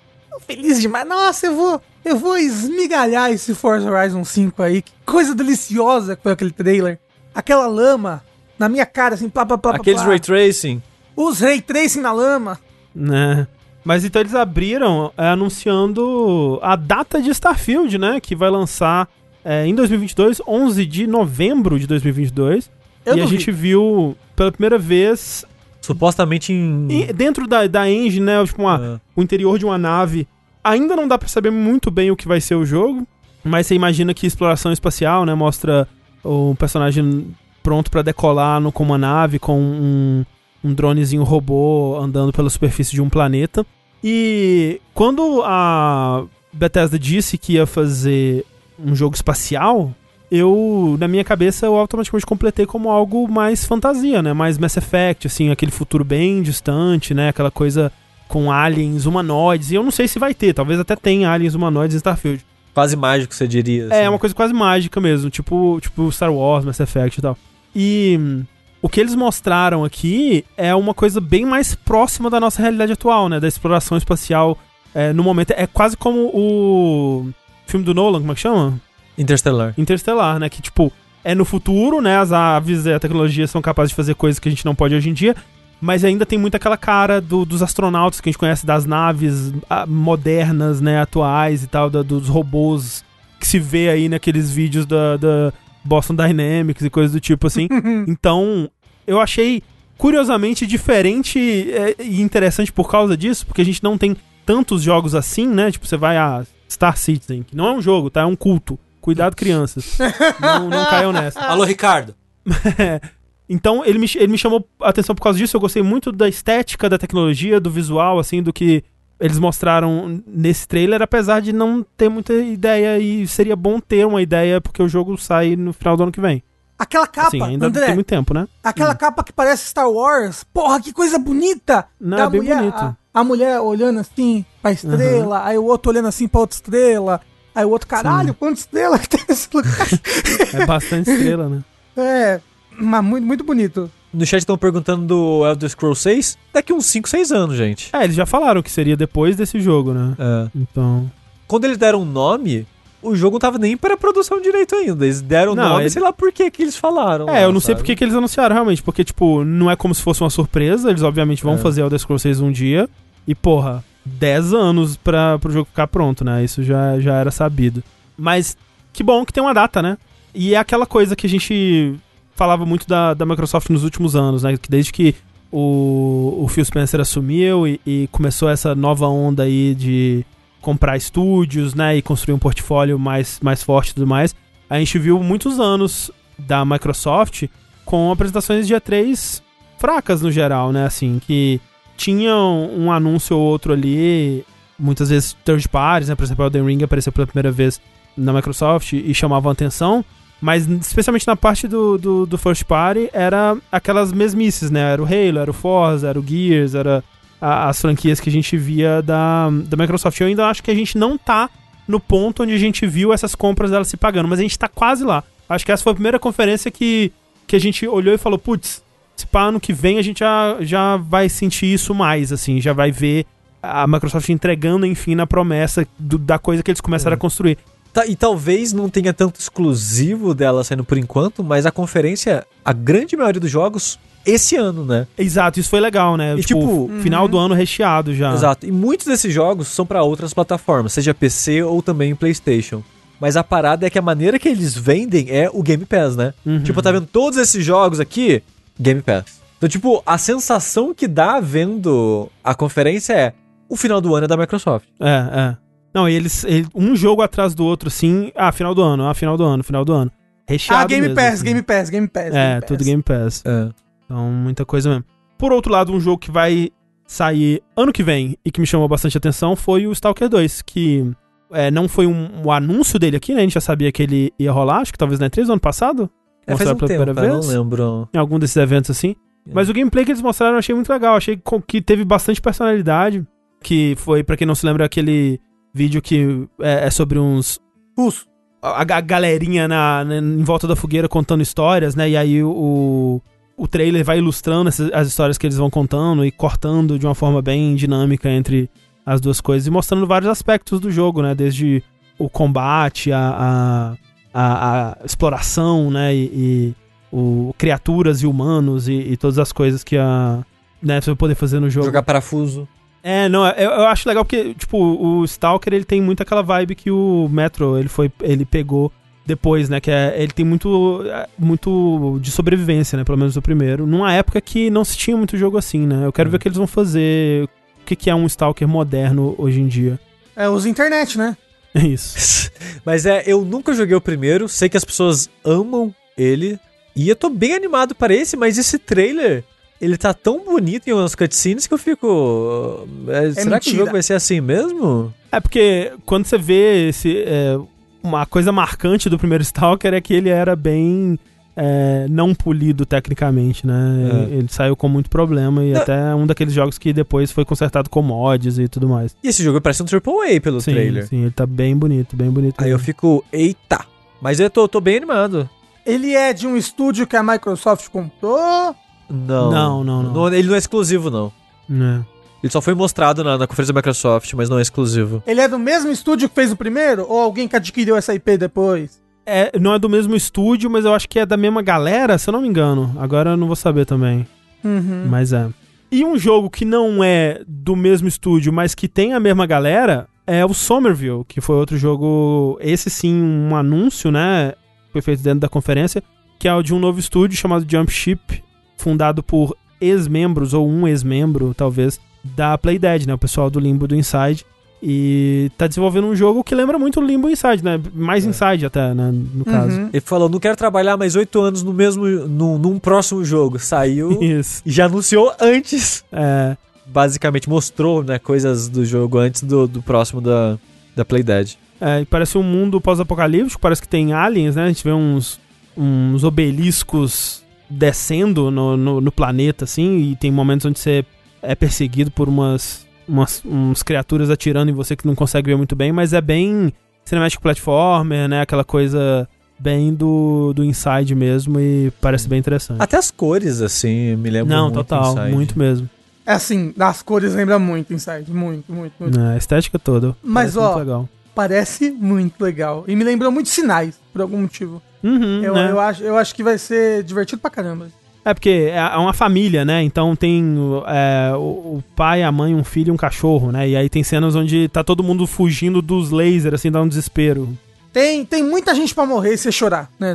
feliz demais. Nossa, eu vou, eu vou esmigalhar esse Forza Horizon 5 aí. Que coisa deliciosa que foi aquele trailer aquela lama na minha cara, assim, plá, plá, plá, Aqueles plá. ray tracing. Os ray tracing na lama. Né. Mas então eles abriram é, anunciando a data de Starfield, né? Que vai lançar é, em 2022, 11 de novembro de 2022. Eu e a gente viu pela primeira vez. Supostamente em. dentro da, da engine, né? Tipo, uma, é. o interior de uma nave. Ainda não dá para saber muito bem o que vai ser o jogo. Mas você imagina que exploração espacial, né? Mostra o personagem pronto para decolar no, com uma nave, com um, um dronezinho robô andando pela superfície de um planeta. E quando a Bethesda disse que ia fazer um jogo espacial, eu, na minha cabeça, eu automaticamente completei como algo mais fantasia, né? Mais Mass Effect, assim, aquele futuro bem distante, né? Aquela coisa com aliens humanoides. E eu não sei se vai ter, talvez até tenha aliens humanoides em Starfield quase mágico, você diria. É, assim. É, uma coisa quase mágica mesmo, tipo, tipo Star Wars, Mass Effect e tal. E hum, o que eles mostraram aqui é uma coisa bem mais próxima da nossa realidade atual, né? Da exploração espacial é, no momento. É quase como o filme do Nolan, como é que chama? Interstellar. Interstellar, né? Que, tipo, é no futuro, né? As aves e a tecnologia são capazes de fazer coisas que a gente não pode hoje em dia, mas ainda tem muito aquela cara do, dos astronautas que a gente conhece das naves ah, modernas, né, atuais e tal, da, dos robôs que se vê aí naqueles vídeos da, da Boston Dynamics e coisas do tipo assim. então, eu achei curiosamente diferente é, e interessante por causa disso, porque a gente não tem tantos jogos assim, né? Tipo, você vai a Star Citizen, que não é um jogo, tá? É um culto. Cuidado, crianças. não, não caiam nessa. Alô, Ricardo. Então ele me, ele me chamou a atenção por causa disso. Eu gostei muito da estética, da tecnologia, do visual, assim, do que eles mostraram nesse trailer, apesar de não ter muita ideia e seria bom ter uma ideia porque o jogo sai no final do ano que vem. Aquela capa, Sim, ainda André, tem muito tempo, né? Aquela hum. capa que parece Star Wars. Porra, que coisa bonita! Não, da é bem mulher, bonito. A, a, mulher olhando assim pra estrela, uhum. aí o outro olhando assim pra outra estrela, aí o outro, caralho, Sim. quantas estrelas tem nesse lugar? é bastante estrela, né? É, mas muito, muito bonito. No chat estão perguntando do Elder Scrolls 6. Daqui uns 5, 6 anos, gente. É, eles já falaram que seria depois desse jogo, né? É. Então. Quando eles deram um nome, o jogo não tava nem para produção direito ainda. Eles deram o nome, ele... sei lá por que que eles falaram. É, lá, eu não sabe? sei por que que eles anunciaram realmente, porque, tipo, não é como se fosse uma surpresa. Eles, obviamente, vão é. fazer Elder Scrolls 6 um dia. E, porra, 10 anos para o jogo ficar pronto, né? Isso já, já era sabido. Mas que bom que tem uma data, né? E é aquela coisa que a gente falava muito da, da Microsoft nos últimos anos, né? Que desde que o, o Phil Spencer assumiu e, e começou essa nova onda aí de comprar estúdios, né? E construir um portfólio mais, mais forte e tudo mais. A gente viu muitos anos da Microsoft com apresentações de E3 fracas no geral, né? Assim, que tinham um anúncio ou outro ali, muitas vezes third parties, né? Por exemplo, o Elden Ring apareceu pela primeira vez na Microsoft e chamavam atenção, mas especialmente na parte do, do, do, first party era aquelas mesmices, né? Era o Halo, era o Forza, era o Gears, era a, as franquias que a gente via da, da Microsoft. Eu ainda acho que a gente não tá no ponto onde a gente viu essas compras dela se pagando, mas a gente tá quase lá. Acho que essa foi a primeira conferência que, que a gente olhou e falou, putz, se pá, ano que vem a gente já, já vai sentir isso mais, assim, já vai ver a Microsoft entregando, enfim, na promessa do, da coisa que eles começaram é. a construir. Tá, e talvez não tenha tanto exclusivo dela saindo por enquanto, mas a conferência, a grande maioria dos jogos, esse ano, né? Exato, isso foi legal, né? E, tipo, tipo uhum. final do ano recheado já. Exato. E muitos desses jogos são para outras plataformas, seja PC ou também PlayStation. Mas a parada é que a maneira que eles vendem é o Game Pass, né? Uhum. Tipo, tá vendo todos esses jogos aqui? Game Pass. Então, tipo, a sensação que dá vendo a conferência é o final do ano é da Microsoft. É, é. Não, e eles, um jogo atrás do outro, assim, ah, final do ano, ah, final do ano, final do ano. Recheado Ah, Game mesmo, Pass, assim. Game Pass, Game Pass. É, Game Pass. tudo Game Pass. É. Então, muita coisa mesmo. Por outro lado, um jogo que vai sair ano que vem e que me chamou bastante atenção foi o Stalker 2, que é, não foi um, um, anúncio dele aqui, né? A gente já sabia que ele ia rolar, acho que talvez na E3 do ano passado. É, faz um pela tempo, primeira vez. não lembro. Em algum desses eventos assim. É. Mas o gameplay que eles mostraram eu achei muito legal. Achei que teve bastante personalidade. Que foi, para quem não se lembra, aquele vídeo que é, é sobre uns. Russo. A, a, galerinha na, na, em volta da fogueira contando histórias, né? E aí o, o trailer vai ilustrando essas, as histórias que eles vão contando e cortando de uma forma bem dinâmica entre as duas coisas e mostrando vários aspectos do jogo, né? Desde o combate, a, a, a, a exploração, né? E, e, o criaturas e humanos e, e, todas as coisas que a né, você vai poder fazer no jogo. Jogar parafuso. É, não, eu, eu acho legal porque, tipo, o Stalker, ele tem muito aquela vibe que o Metro, ele foi, ele pegou depois, né, que é, ele tem muito, é, muito de sobrevivência, né, pelo menos o primeiro, numa época que não se tinha muito jogo assim, né, eu quero ver o que eles vão fazer, o que, que é um Stalker moderno hoje em dia. É, usa internet, né? É isso. Mas é, eu nunca joguei o primeiro, sei que as pessoas amam ele, e eu tô bem animado para esse, mas esse trailer ele tá tão bonito em umas cutscenes que eu fico. É, é será mentira. que o jogo vai ser assim mesmo? É porque quando você vê esse. É, uma coisa marcante do primeiro Stalker é que ele era bem. É, não polido tecnicamente, né? É. Ele saiu com muito problema e não. até um daqueles jogos que depois foi consertado com mods e tudo mais. E esse jogo parece um AAA pelo sim, trailer. Sim, ele tá bem bonito, bem bonito. Aí mesmo. eu fico, eita! Mas eu tô, tô bem animado. Ele é de um estúdio que a Microsoft comprou não. Não, não, não. não ele não é exclusivo, não. É. Ele só foi mostrado na, na, conferência da Microsoft, mas não é exclusivo. Ele é do mesmo estúdio que fez o primeiro? Ou alguém que adquiriu essa IP depois? É, não é do mesmo estúdio, mas eu acho que é da mesma galera, se eu não me engano. Agora eu não vou saber também. Uhum. Mas é. E um jogo que não é do mesmo estúdio, mas que tem a mesma galera, é o Somerville, que foi outro jogo. Esse sim, um anúncio, né? Foi feito dentro da conferência, que é o de um novo estúdio chamado Jump Ship, fundado por ex-membros, ou um ex-membro, talvez, da Playdead, né? O pessoal do Limbo do Inside. E tá desenvolvendo um jogo que lembra muito o Limbo Inside, né? Mais é. Inside até, né? No caso. Uhum. Ele falou, não quero trabalhar mais oito anos no mesmo, no, num próximo jogo. Saiu Isso. e já anunciou antes. É. Basicamente mostrou, né, coisas do jogo antes do, do próximo da, da Playdead. É, e parece um mundo pós-apocalíptico, parece que tem aliens, né? A gente vê uns, uns obeliscos descendo no, no, no, planeta, assim, e tem momentos onde você é perseguido por umas, umas, umas criaturas atirando em você que não consegue ver muito bem, mas é bem cinematic platformer, né? Aquela coisa bem do, do Inside mesmo e parece bem interessante. Até as cores, assim, me lembram Não, muito total, Inside. muito mesmo. É assim, as cores lembram muito Inside, muito, muito, muito. É, a estética toda. Mas, ó, muito legal. parece muito legal. E me lembrou muito Sinais, por algum motivo. Uhum, eu, né? eu, acho, eu acho que vai ser divertido pra caramba. É porque é uma família, né? Então tem é, o pai, a mãe, um filho e um cachorro, né? E aí tem cenas onde tá todo mundo fugindo dos lasers, assim, dá um desespero. Tem, tem muita gente para morrer e você chorar, né?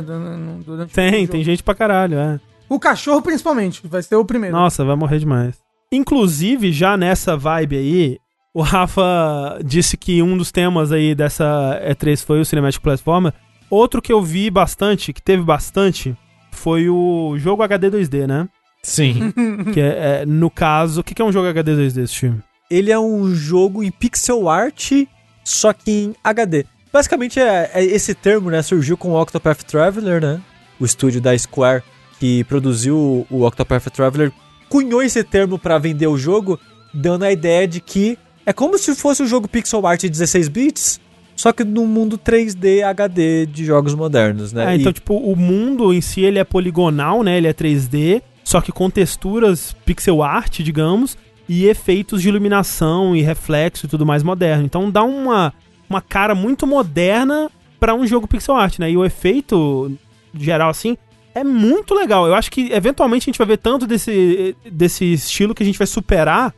Durante tem, tem gente pra caralho, é. O cachorro, principalmente, vai ser o primeiro. Nossa, vai morrer demais. Inclusive, já nessa vibe aí, o Rafa disse que um dos temas aí dessa E3 foi o Cinematic Platformer. Outro que eu vi bastante, que teve bastante, foi o jogo HD 2D, né? Sim. que é, é, no caso, o que é um jogo HD 2D, esse time? Ele é um jogo em pixel art, só que em HD. Basicamente, é, é esse termo né, surgiu com o Octopath Traveler, né? O estúdio da Square que produziu o Octopath Traveler cunhou esse termo para vender o jogo, dando a ideia de que é como se fosse um jogo pixel art de 16 bits, só que no mundo 3D HD de jogos modernos, né? É, então, tipo, o mundo em si ele é poligonal, né? Ele é 3D, só que com texturas pixel art, digamos, e efeitos de iluminação e reflexo e tudo mais moderno. Então dá uma, uma cara muito moderna para um jogo pixel art, né? E o efeito geral assim é muito legal. Eu acho que eventualmente a gente vai ver tanto desse, desse estilo que a gente vai superar.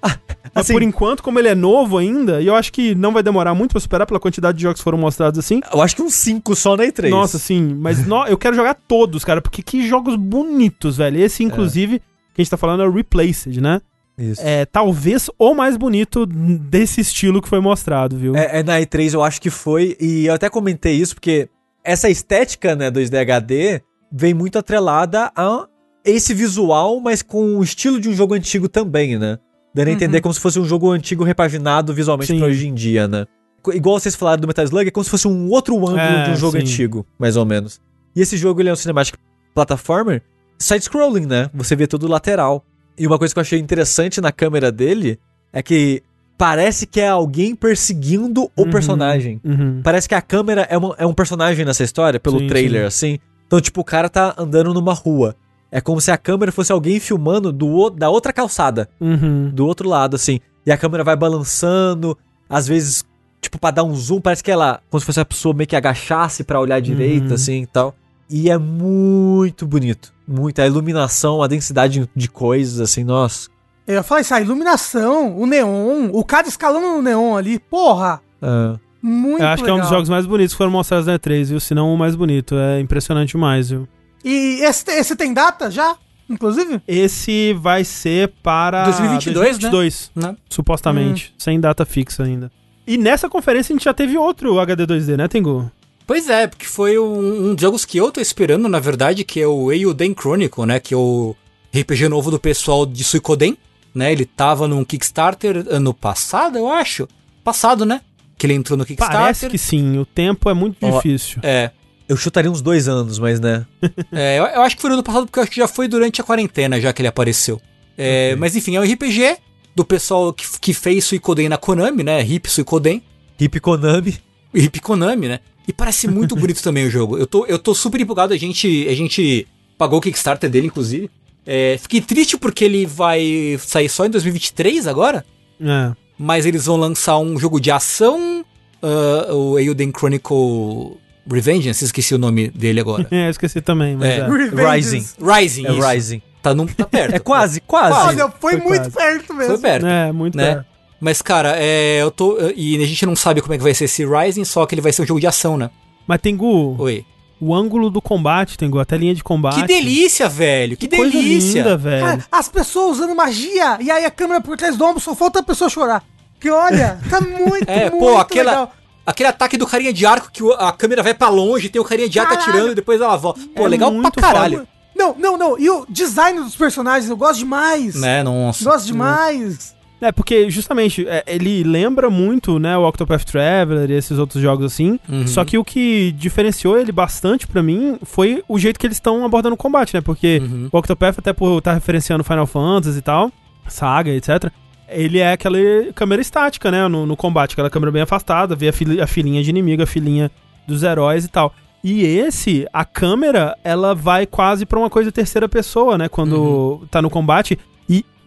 assim, por enquanto, como ele é novo ainda, e eu acho que não vai demorar muito pra superar pela quantidade de jogos que foram mostrados assim. Eu acho que uns 5 só na E3. Nossa, sim. Mas no, eu quero jogar todos, cara, porque que jogos bonitos, velho. Esse, inclusive, é. que a gente tá falando é o Replaced, né? Isso. É talvez o mais bonito desse estilo que foi mostrado, viu? É, é, na E3 eu acho que foi, e eu até comentei isso porque essa estética, né, 2D HD vem muito atrelada a esse visual, mas com o estilo de um jogo antigo também, né? Dando a uhum. entender como se fosse um jogo antigo repaginado visualmente sim. pra hoje em dia, né? Igual vocês falaram do Metal Slug, é como se fosse um outro ângulo é, de um jogo sim. antigo, mais ou menos. E esse jogo, ele é um cinematic platformer side-scrolling, né? Você vê tudo lateral. E uma coisa que eu achei interessante na câmera dele é que parece que é alguém perseguindo o uhum, personagem. Uhum. Parece que a câmera é, uma, é um personagem nessa história, pelo sim, trailer, sim. assim. Então, tipo, o cara tá andando numa rua. É como se a câmera fosse alguém filmando do, da outra calçada. Uhum. Do outro lado, assim. E a câmera vai balançando. Às vezes, tipo, pra dar um zoom, parece que ela. Como se fosse a pessoa meio que agachasse para olhar direito, uhum. assim e tal. E é muito bonito. Muito. A iluminação, a densidade de coisas, assim, nossa. Eu ia falar isso, a iluminação, o neon, o cara escalando no neon ali, porra! É. Muito Eu acho legal. que é um dos jogos mais bonitos que foram mostrados na E3, viu? Se não o mais bonito. É impressionante demais, viu? E esse, esse tem data já? Inclusive? Esse vai ser para 2022, 2022 né? Supostamente. Hum. Sem data fixa ainda. E nessa conferência a gente já teve outro HD 2D, né, Tengu? Pois é, porque foi um, um dos jogos que eu tô esperando, na verdade, que é o Eiyuden Chronicle, né? Que é o RPG novo do pessoal de Suikoden, né? Ele tava num Kickstarter ano passado, eu acho. Passado, né? Que ele entrou no Kickstarter. Parece que sim, o tempo é muito oh, difícil. É. Eu chutaria uns dois anos, mas né. é, eu, eu, acho que foi no ano passado porque eu acho que já foi durante a quarentena já que ele apareceu. É, okay. Mas enfim, é um RPG do pessoal que, que fez Suicoden na Konami, né? Hip Suicoden. Hip Konami. Hip Konami, né? E parece muito bonito também o jogo. Eu tô, eu tô super empolgado, a gente, a gente pagou o Kickstarter dele, inclusive. É, fiquei triste porque ele vai sair só em 2023 agora. É mas eles vão lançar um jogo de ação, uh, o Euden Chronicle Revengeance, esqueci o nome dele agora. é, esqueci também, mas é. é. Rising. Rising, é isso. Rising. Tá, num, tá perto. é quase, quase. Olha, foi, foi muito quase. perto mesmo. Foi perto. É, muito né? perto. Mas, cara, é, eu tô. E a gente não sabe como é que vai ser esse Rising, só que ele vai ser um jogo de ação, né? Mas tem Gu. Oi. O ângulo do combate, tem a telinha de combate. Que delícia, velho! Que, que delícia! Linda, velho. Cara, as pessoas usando magia, e aí a câmera por trás do ombro, só falta a pessoa chorar. Que olha, tá muito, é, muito pô, aquela, legal. Aquele ataque do carinha de arco que a câmera vai para longe, tem o carinha de arco caralho. atirando e depois ela volta. Pô, é legal pra caralho. Foda. Não, não, não. E o design dos personagens, eu gosto demais. Né, nossa. Gosto demais. É, porque justamente é, ele lembra muito, né, o Octopath Traveler e esses outros jogos assim. Uhum. Só que o que diferenciou ele bastante para mim foi o jeito que eles estão abordando o combate, né? Porque uhum. o Octopath, até por estar tá referenciando Final Fantasy e tal, saga, etc ele é aquela câmera estática, né? No, no combate, aquela câmera bem afastada, vê a, fil a filhinha de inimigo, a filhinha dos heróis e tal. E esse, a câmera, ela vai quase pra uma coisa terceira pessoa, né? Quando uhum. tá no combate.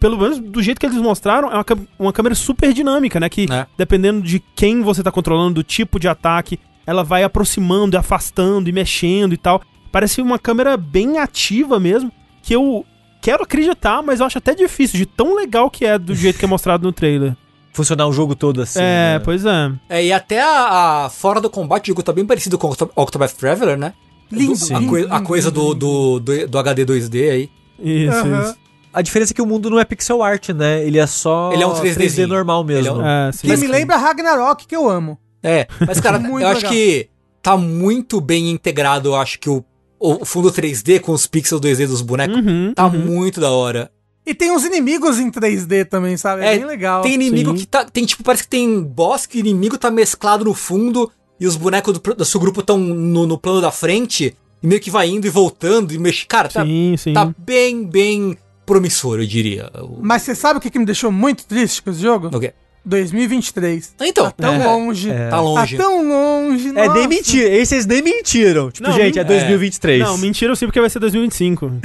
E, pelo menos do jeito que eles mostraram, é uma, uma câmera super dinâmica, né? Que é. dependendo de quem você tá controlando, do tipo de ataque, ela vai aproximando, afastando e mexendo e tal. Parece uma câmera bem ativa mesmo. Que eu quero acreditar, mas eu acho até difícil, de tão legal que é do jeito que é mostrado no trailer. Funcionar o jogo todo assim. É, né? pois é. É, e até a, a, fora do combate, o jogo tá bem parecido com o Octopath Traveler, né? Lindo, do, a, coi a, coisa do, do, do, do, HD 2D aí. Isso, uhum. isso. A diferença é que o mundo não é pixel art, né? Ele é só Ele é um 3D, 3D normal mesmo. É um... É, que me lembra Ragnarok, que eu amo. É, mas cara, eu legal. acho que tá muito bem integrado, eu acho que o, o fundo 3D com os pixels 2D dos bonecos uhum, tá uhum. muito da hora. E tem uns inimigos em 3D também, sabe? É, é bem legal. Tem inimigo Sim. que tá. Tem, tipo, parece que tem boss que o inimigo tá mesclado no fundo e os bonecos do, do seu grupo estão no, no, plano da frente e meio que vai indo e voltando e mexe. Cara, tá, sim, sim. tá bem, bem promissor, eu diria. Mas você sabe o que, que me deixou muito triste com esse jogo? O quê? 2023. Então. Tá tão é, longe. É. Tá longe. Tá tão longe. É, nossa. nem mentira. Esses nem mentiram. Tipo, não, gente, é 2023. Não, mentiram sim porque vai ser 2025.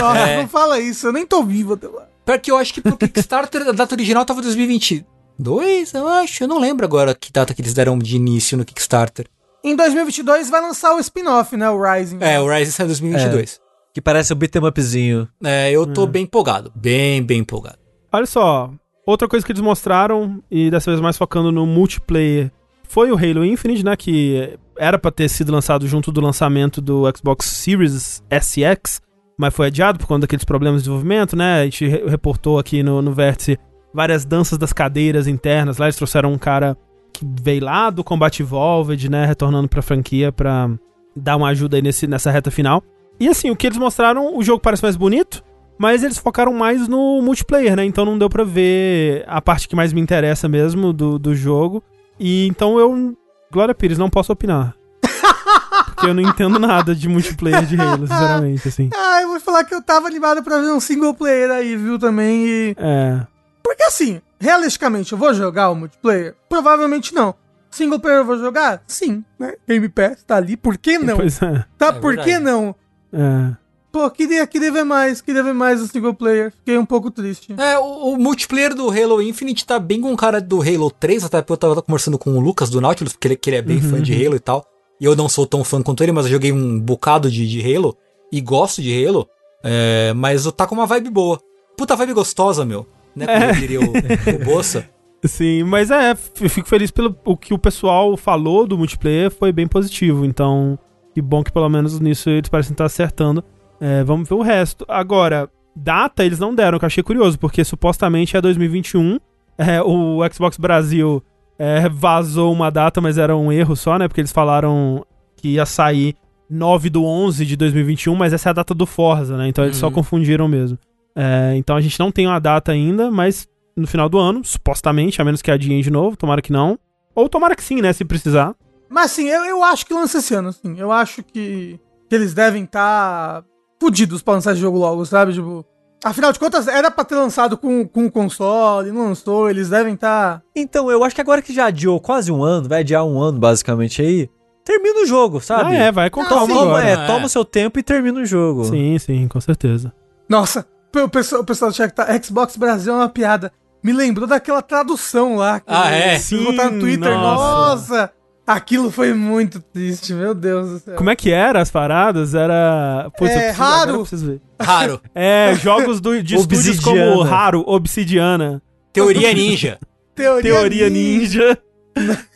nossa, é. não fala isso. Eu nem tô vivo até lá. Pior que eu acho que pro Kickstarter a data original tava 2022, eu acho. Eu não lembro agora que data que eles deram de início no Kickstarter. Em 2022 vai lançar o spin-off, né? O Rising. É, o Rising sai em 2022. É, que parece um beat'em upzinho. É, eu tô hum. bem empolgado. Bem, bem empolgado. Olha só, Outra coisa que eles mostraram, e dessa vez mais focando no multiplayer, foi o Halo Infinite, né? Que era para ter sido lançado junto do lançamento do Xbox Series SX, mas foi adiado por conta daqueles problemas de desenvolvimento, né? A gente reportou aqui no, no Vértice várias danças das cadeiras internas. Lá eles trouxeram um cara que veio lá do Combat Evolved, né? Retornando pra franquia pra dar uma ajuda aí nesse, nessa reta final. E assim, o que eles mostraram, o jogo parece mais bonito. Mas eles focaram mais no multiplayer, né? Então não deu pra ver a parte que mais me interessa mesmo do, do jogo. E então eu, Glória Pires, não posso opinar. Porque eu não entendo nada de multiplayer de Halo, sinceramente, assim. Ah, eu vou falar que eu tava animado pra ver um single player aí, viu, também, e... É. Porque assim, realisticamente, eu vou jogar o multiplayer? Provavelmente não. Single player eu vou jogar? Sim, né? Game Pass tá ali, por que não? Pois é. Tá, é por verdade. que não? É. Pô, queria, queria ver mais, queria ver mais o single player. Fiquei um pouco triste. É, o, o, multiplayer do Halo Infinite tá bem com o cara do Halo 3, até porque eu tava conversando com o Lucas do Nautilus, porque ele, que ele é bem uhum. fã de uhum. Halo e tal. E eu não sou tão fã quanto ele, mas eu joguei um bocado de, de Halo e gosto de Halo. É, mas tá com uma vibe boa. Puta vibe gostosa, meu. Né? Como é. diria o, o Bossa. Sim, mas é, eu fico feliz pelo o que o pessoal falou do multiplayer, foi bem positivo. Então, que bom que pelo menos nisso eles parecem estar acertando. É, vamos ver o resto. Agora, data eles não deram, que eu achei curioso, porque supostamente é 2021. É, o Xbox Brasil é, vazou uma data, mas era um erro só, né? Porque eles falaram que ia sair 9 do 11 de 2021, mas essa é a data do Forza, né? Então eles uhum. só confundiram mesmo. É, então a gente não tem uma data ainda, mas no final do ano, supostamente, a menos que adiem de novo, tomara que não. Ou tomara que sim, né? Se precisar. Mas sim, eu, eu acho que lança esse ano, sim. Eu acho que, que eles devem estar. Tá fudidos pra lançar esse jogo logo, sabe? Tipo, afinal de contas, era pra ter lançado com, com o console, não lançou, eles devem estar. Tá... Então, eu acho que agora que já adiou quase um ano, vai adiar um ano basicamente aí. Termina o jogo, sabe? Ah, é, vai com calma toma, É, é, toma o seu tempo e termina o jogo. Sim, sim, com certeza. Nossa, o pessoal, o pessoal do chat tá, Xbox Brasil é uma piada. Me lembrou daquela tradução lá. Que ah, é? Sim, botar no Twitter. Nossa. nossa. Aquilo foi muito triste, meu Deus do céu. Como é que era as paradas? Era. Putz, é, preciso, raro. Ver. Raro. É, jogos do, de estúdios como Raro, Obsidiana. Teoria Ninja. Teoria, Teoria Ninja.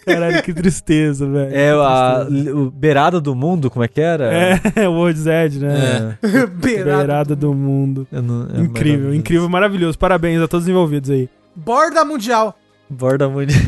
Caralho, que tristeza, velho. É, a, o Beirada do Mundo, como é que era? É, o World's Edge, né? É. Beirada, Beirada do Mundo. Não, é incrível, incrível, maravilhoso. Parabéns a todos os envolvidos aí. Borda Mundial. Borda Mundial.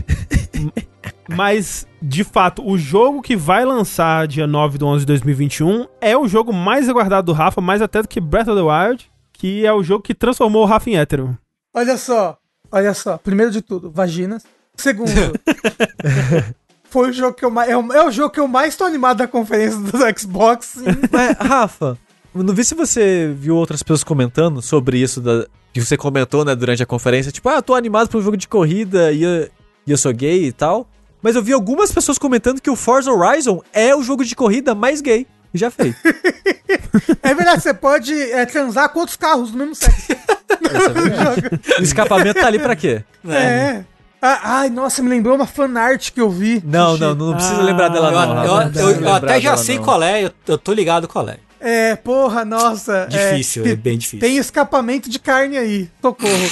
Mas, de fato, o jogo que vai lançar dia 9 de 11 de 2021 é o jogo mais aguardado do Rafa, mais até do que Breath of the Wild, que é o jogo que transformou o Rafa em hétero. Olha só, olha só. Primeiro de tudo, vaginas. Segundo, foi o jogo que eu mais. É o, é o, jogo que eu mais tô animado da conferência do Xbox. Mas, Rafa, não vi se você viu outras pessoas comentando sobre isso da, que você comentou, né, durante a conferência. Tipo, ah, tô animado pro jogo de corrida e eu, e eu sou gay e tal. Mas eu vi algumas pessoas comentando que o Forza Horizon é o jogo de corrida mais gay já fez. é verdade, você pode é, transar com outros carros no mesmo sexo. É o escapamento tá ali pra quê? É. é. Ah, ai, nossa, me lembrou uma fanart que eu vi. Não, não, não, precisa ah, lembrar dela, não. Eu, eu, eu, eu até já sei não. qual é, eu, tô ligado qual é. É, porra, nossa. Difícil, é, é bem difícil. Tem escapamento de carne aí. Socorro.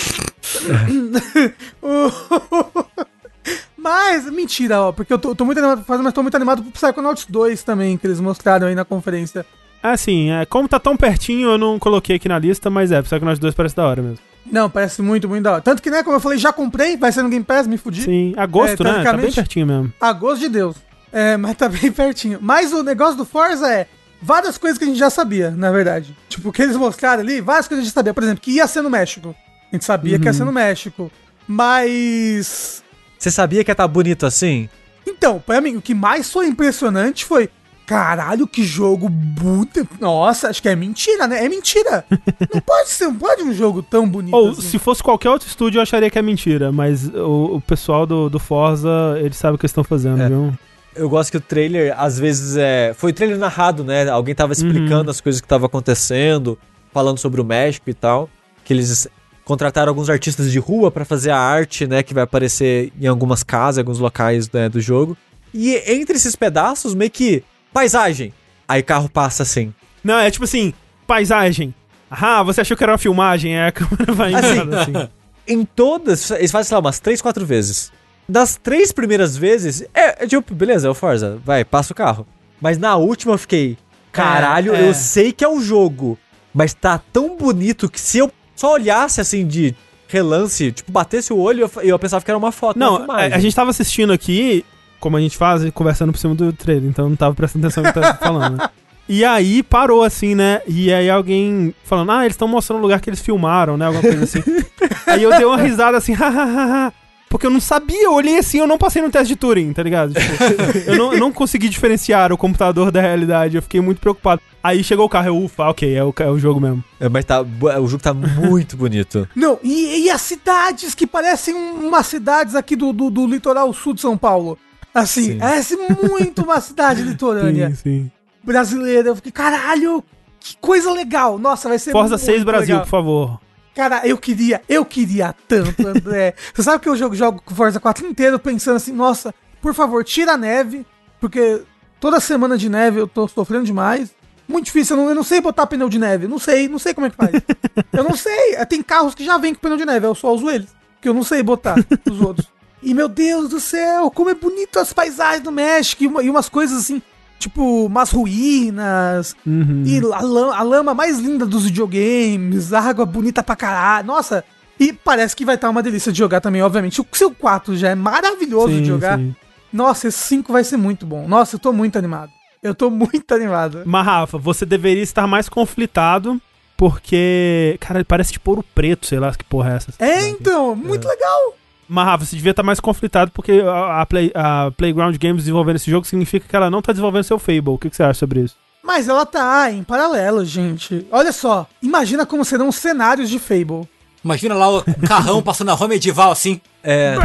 Mas, mentira, ó, porque eu tô, tô muito animado pra fazer, mas tô muito animado pro Psychonauts 2 também, que eles mostraram aí na conferência. Assim, é, como tá tão pertinho, eu não coloquei aqui na lista, mas é, Psychonauts 2 parece da hora mesmo. Não, parece muito, muito da hora. Tanto que, né, como eu falei, já comprei, vai ser no Game Pass, me fudi. Sim, agosto, é, né? Tá bem pertinho mesmo. Agosto de Deus. É, mas tá bem pertinho. Mas o negócio do Forza é várias coisas que a gente já sabia, na verdade. Tipo, o que eles mostraram ali, várias coisas que a gente sabia. Por exemplo, que ia ser no México. A gente sabia uhum. que ia ser no México. Mas. Você sabia que ia estar tá bonito assim? Então, pra mim, o que mais foi impressionante foi. Caralho, que jogo bonito. Nossa, acho que é mentira, né? É mentira. não pode ser, não pode um jogo tão bonito. Ou assim. se fosse qualquer outro estúdio, eu acharia que é mentira. Mas o, o pessoal do, do Forza, eles sabem o que estão fazendo, é. viu? Eu gosto que o trailer, às vezes, é. Foi trailer narrado, né? Alguém tava explicando uhum. as coisas que estavam acontecendo, falando sobre o México e tal. Que eles contrataram alguns artistas de rua para fazer a arte, né? Que vai aparecer em algumas casas, em alguns locais né, do jogo. E entre esses pedaços, meio que. Paisagem. Aí carro passa assim. Não, é tipo assim, paisagem. Ah, você achou que era uma filmagem, é a câmera vai assim. assim. Em todas, eles fazem, sei lá, umas 3, 4 vezes das três primeiras vezes, é, é, tipo, beleza, é o Forza, vai, passa o carro. Mas na última eu fiquei, caralho, é, é. eu sei que é o jogo, mas tá tão bonito que se eu só olhasse assim de relance, tipo, batesse o olho, eu, eu pensava que era uma foto. Não, a, a, gente tava assistindo aqui, como a gente faz, conversando por cima do trailer, então não tava prestando atenção no que tá falando, né? E aí parou assim, né? E aí alguém falando, ah, eles estão mostrando o lugar que eles filmaram, né? Alguma coisa assim. aí eu dei uma risada assim, hahaha. Porque eu não sabia, eu olhei assim, eu não passei no teste de Turing, tá ligado? Tipo, eu, não, eu não consegui diferenciar o computador da realidade, eu fiquei muito preocupado. Aí chegou o carro, eu, ufa, ok, é o, é o jogo mesmo. É, mas tá, o jogo tá muito bonito. Não, e, e, as cidades que parecem umas cidades aqui do, do, do litoral sul de São Paulo. Assim, sim. parece muito uma cidade litorânea. Sim, sim. Brasileira. Eu fiquei, caralho, que coisa legal. Nossa, vai ser Forza 6 Brasil, legal. por favor. Cara, eu queria, eu queria tanto, André. Você sabe que eu jogo, jogo Forza 4 inteiro pensando assim, nossa, por favor, tira a neve, porque toda semana de neve eu tô sofrendo demais. Muito difícil, eu não, eu não sei botar pneu de neve. Não sei, não sei como é que faz. eu não sei. Tem carros que já vêm com pneu de neve, eu só uso eles. Que eu não sei botar os outros. E meu Deus do céu, como é bonito as paisagens do México e, uma, e umas coisas assim tipo, umas ruínas, uhum. e a, lama, a lama mais linda dos videogames, a água bonita pra caralho. Nossa, e parece que vai estar uma delícia de jogar também, obviamente. O seu 4 já é maravilhoso sim, de jogar. Sim. Nossa, esse 5 vai ser muito bom. Nossa, eu tô muito animado. Eu tô muito animado. Mas, Rafa, você deveria estar mais conflitado, porque, cara, ele parece tipo ouro preto, sei lá que porra é essa. É, então, muito é. legal. Mas, Rafa, você devia estar mais conflitado porque a, a, Play, a Playground Games desenvolvendo esse jogo significa que ela não está desenvolvendo seu Fable. O que, que, você acha sobre isso? Mas ela tá em paralelo, gente. Olha só, imagina como serão os cenários de Fable. Imagina lá o carrão passando na rua medieval assim. É.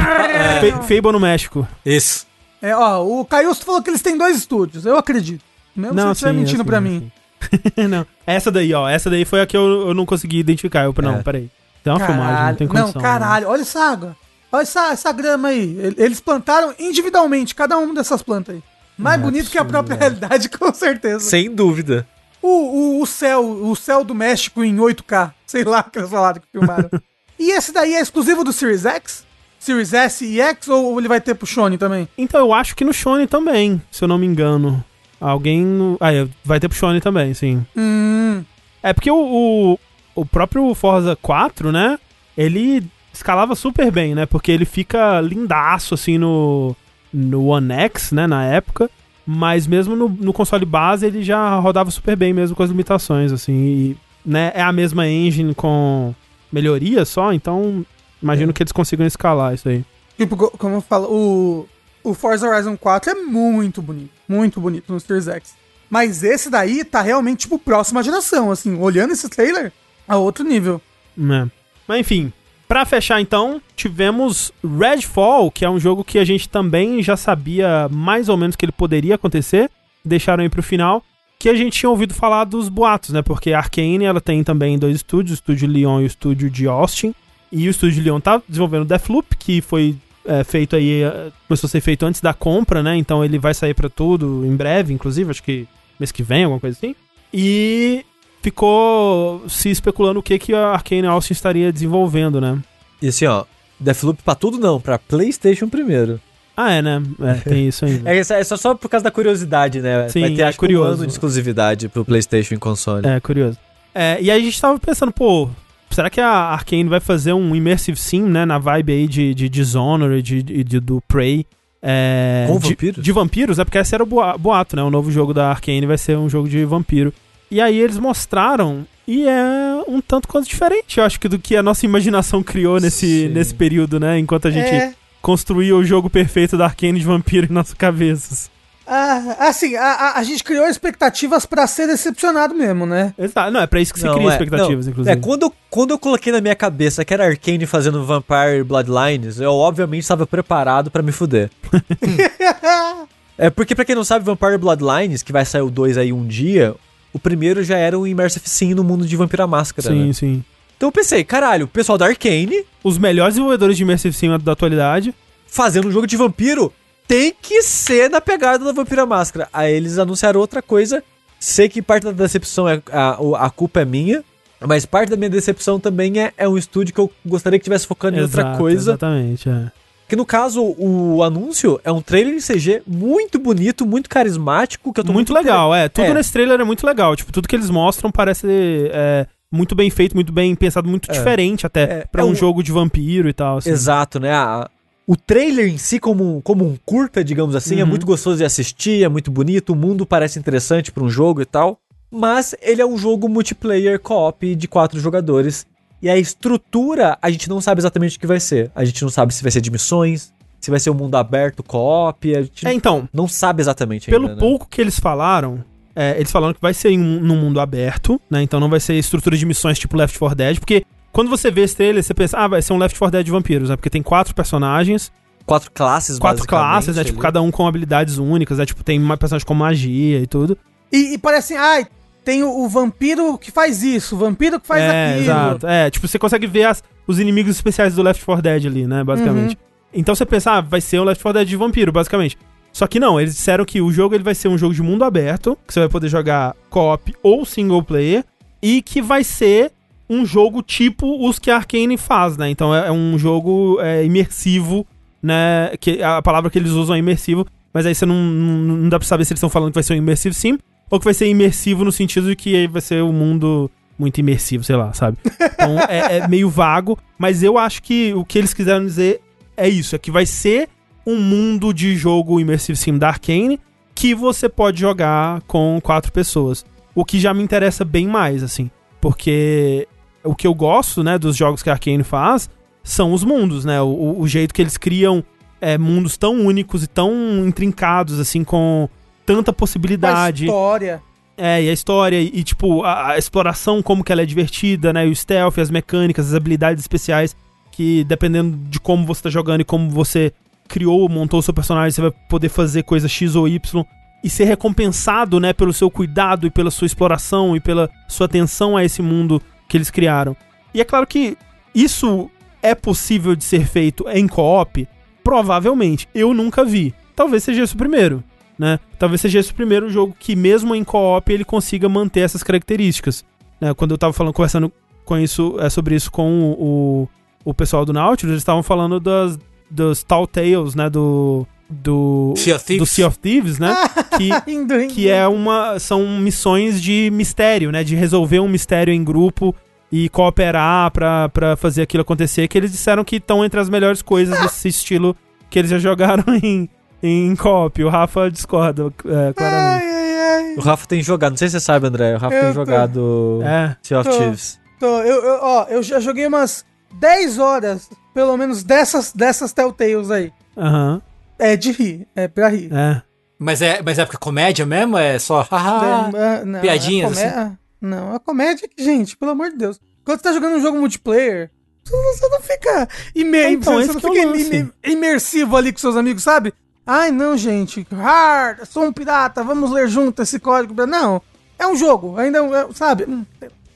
é. Fable no México. Isso. É, ó, o Caiusto falou que eles têm dois estúdios, eu acredito. Mesmo não, se ele estiver mentindo assim, pra mim. não. Essa daí, ó, essa daí foi a que eu, eu não consegui identificar. Eu, não, é. peraí. Tem uma caralho, filmagem, não tem condição. Não, caralho, né? olha essa água. Olha essa, essa grama aí. Eles plantaram individualmente, cada uma dessas plantas aí. Mais bonito absurdo, que a própria realidade, com certeza. Sem dúvida. O, o, o, céu, o céu do México em 8K. Sei lá que eles falaram que filmaram. e esse daí é exclusivo do Series X? Series S e X ou ele vai ter pro Sony também? Então eu acho que no Sony também, se eu não me engano. Alguém. No... Ah, é, vai ter pro Sony também, sim. Hum. É porque o, o, o próprio Forza 4, né? Ele escalava super bem, né? Porque ele fica lindaço, assim, no, no One X, né? Na época. Mas mesmo no, no console base ele já rodava super bem, mesmo com as limitações, assim. E, né? É a mesma engine com melhoria só, então imagino é. que eles consigam escalar isso aí. Tipo, como eu falo, o, o Forza Horizon 4 é muito bonito. Muito bonito no Series X. Mas esse daí tá realmente, tipo, próxima geração, assim. Olhando esse trailer, a outro nível. É. Mas enfim, Pra fechar então, tivemos Redfall, que é um jogo que a gente também já sabia mais ou menos que ele poderia acontecer, deixaram aí pro final, que a gente tinha ouvido falar dos boatos, né? Porque a Arkane, ela tem também dois estúdios, o estúdio Lyon e o estúdio de Austin, e o estúdio Lyon tá desenvolvendo Deathloop, que foi é, feito aí, é, começou a ser feito antes da compra, né? Então ele vai sair para tudo em breve, inclusive, acho que mês que vem, alguma coisa assim. E ficou se especulando o que, que a Arkane Austin estaria desenvolvendo, né? E assim, ó, Deathloop pra tudo não, pra PlayStation primeiro. Ah, é, né? É, tem isso ainda. é, é só, só por causa da curiosidade, né? Sim, Vai ter, é acho, curioso. um ano de exclusividade pro PlayStation e console. É, curioso. É, e aí a gente tava pensando, pô, será que a Arkane vai fazer um Immersive Sim, né? Na vibe aí de, de Dishonored, de, de, de, do Prey. É, Com de, vampiros? De vampiros, é porque esse era o boa- boato, né? O novo jogo da Arkane vai ser um jogo de vampiro. E aí eles mostraram, e é um tanto quanto diferente, eu acho, que do que a nossa imaginação criou nesse, Sim. nesse período, né? Enquanto a gente É. construía o jogo perfeito da Arkane de vampiro em nossas cabeças. Ah, assim, a, a, a gente criou expectativas pra ser decepcionado mesmo, né? Exato. Não, é pra isso que se Não, cria é, expectativas, não. inclusive. É, quando, quando eu coloquei na minha cabeça que era Arkane fazendo Vampire Bloodlines, eu obviamente estava preparado pra me fuder. é porque, pra quem não sabe, Vampire Bloodlines, que vai sair o 2 aí um dia, o primeiro já era um Immersive Sim no mundo de Vampira Máscara, Sim, né? sim. Então eu pensei, caralho, o pessoal da Arkane Os melhores desenvolvedores de Immersive Sim da atualidade. fazendo um jogo de vampiro tem que ser na pegada da Vampira Máscara. Aí eles anunciaram outra coisa. Sei que parte da decepção é a, a culpa é minha, mas parte da minha decepção também é, é um estúdio que eu gostaria que tivesse focando em outra Exato, coisa. Exatamente, é. Que no caso, o anúncio é um trailer em CG muito bonito, muito carismático, que eu tô Muito, muito, legal, é. Tudo É. nesse trailer é muito legal. Tipo, tudo que eles mostram parece é, muito bem feito, muito bem pensado, muito É. diferente até É, pra é um jogo de vampiro e tal. assim. Exato, né? A- o trailer em si, como, um- como um curta, digamos assim, é Uhum. muito gostoso de assistir, é muito bonito, o mundo parece interessante pra um jogo e tal. Mas ele é um jogo multiplayer co-op de quatro jogadores. E a estrutura, a gente não sabe exatamente o que vai ser. A gente não sabe se vai ser de missões, se vai ser um mundo aberto co-op. A gente É, então, não sabe exatamente pelo ainda, né? pouco que eles falaram, é, eles falaram que vai ser em um, num mundo aberto, né? Então não vai ser estrutura de missões tipo Left 4 Dead, porque quando você vê esse trailer, você pensa, ah, vai ser um Left 4 Dead de vampiros, né? Porque tem quatro personagens, Quatro classes, quatro classes, né? Tipo, ali. cada um com habilidades únicas, né? Tipo, tem uma personagem com magia e tudo. E, e parece assim, ai, tem o, o vampiro que faz isso, o vampiro que faz é, aquilo. exato. É, tipo, você consegue ver as- os inimigos especiais do Left 4 Dead ali, né, basicamente. Então você pensa, ah, vai ser um Left 4 Dead de vampiro, basicamente. Só que não, eles disseram que o jogo ele vai ser um jogo de mundo aberto, que você vai poder jogar co-op ou single player, e que vai ser um jogo tipo os que a Arkane faz, né? Então é, é um jogo é, imersivo, né? Que a palavra que eles usam é imersivo, mas aí você não, não, não dá pra saber se eles estão falando que vai ser um imersive sim, ou que vai ser imersivo no sentido de que aí vai ser um mundo muito imersivo, sei lá, sabe? Então é, é meio vago, mas eu acho que o que eles quiseram dizer é isso, é que vai ser um mundo de jogo Immersive Sim da Arkane que você pode jogar com quatro pessoas. O que já me interessa bem mais, assim. Porque o que eu gosto, né, dos jogos que a Arkane faz são os mundos, né? O, o jeito que eles criam é, mundos tão únicos e tão intrincados, assim, com tanta Com a possibilidade. história. É, e a história, e, tipo, a, a exploração, como que ela é divertida, né? E o stealth, as mecânicas, as habilidades especiais, que dependendo de como você tá jogando e como você criou, montou o seu personagem, você vai poder fazer coisa X ou Y e ser recompensado, né, pelo seu cuidado e pela sua exploração e pela sua atenção a esse mundo que eles criaram. E é claro que isso é possível de ser feito em co-op? Provavelmente. Eu nunca vi. Talvez seja esse o primeiro né? Talvez seja esse o primeiro jogo que, mesmo em co-op, ele consiga manter essas características. Né? Quando eu tava falando, conversando com isso, é, sobre isso com o, o, o pessoal do Nautilus, eles estavam falando das, dos Tall Tales, né? Do. Do Sea of Thieves. do Sea of Thieves, né? que, que é uma. São missões de mistério, né? De resolver um mistério em grupo e cooperar pra, pra fazer aquilo acontecer. Que eles disseram que estão entre as melhores coisas desse estilo que eles já jogaram em, em co-op. O Rafa discorda, é, claramente. Ai, ai, ai. O Rafa tem jogado, não sei se você sabe, André, o Rafa Eu tem tô- jogado É. Sea of Tô. Thieves. Tô, eu, eu- ó, eu já joguei umas 10 horas, pelo menos, dessas, dessas Telltales aí. Aham. É de rir, é pra rir. é. Mas é, mas é porque comédia mesmo? É só. haha. É, é, não, piadinhas, a comé- Não, a comédia, que, gente, pelo amor de Deus. Quando você tá jogando um jogo multiplayer, você não- fica, imer... Então, você não é fica imer- imersivo ali com seus amigos, sabe? Ai, não, gente, hard, sou um pirata, vamos ler junto esse código. Não, é um jogo, ainda, é é- sabe? O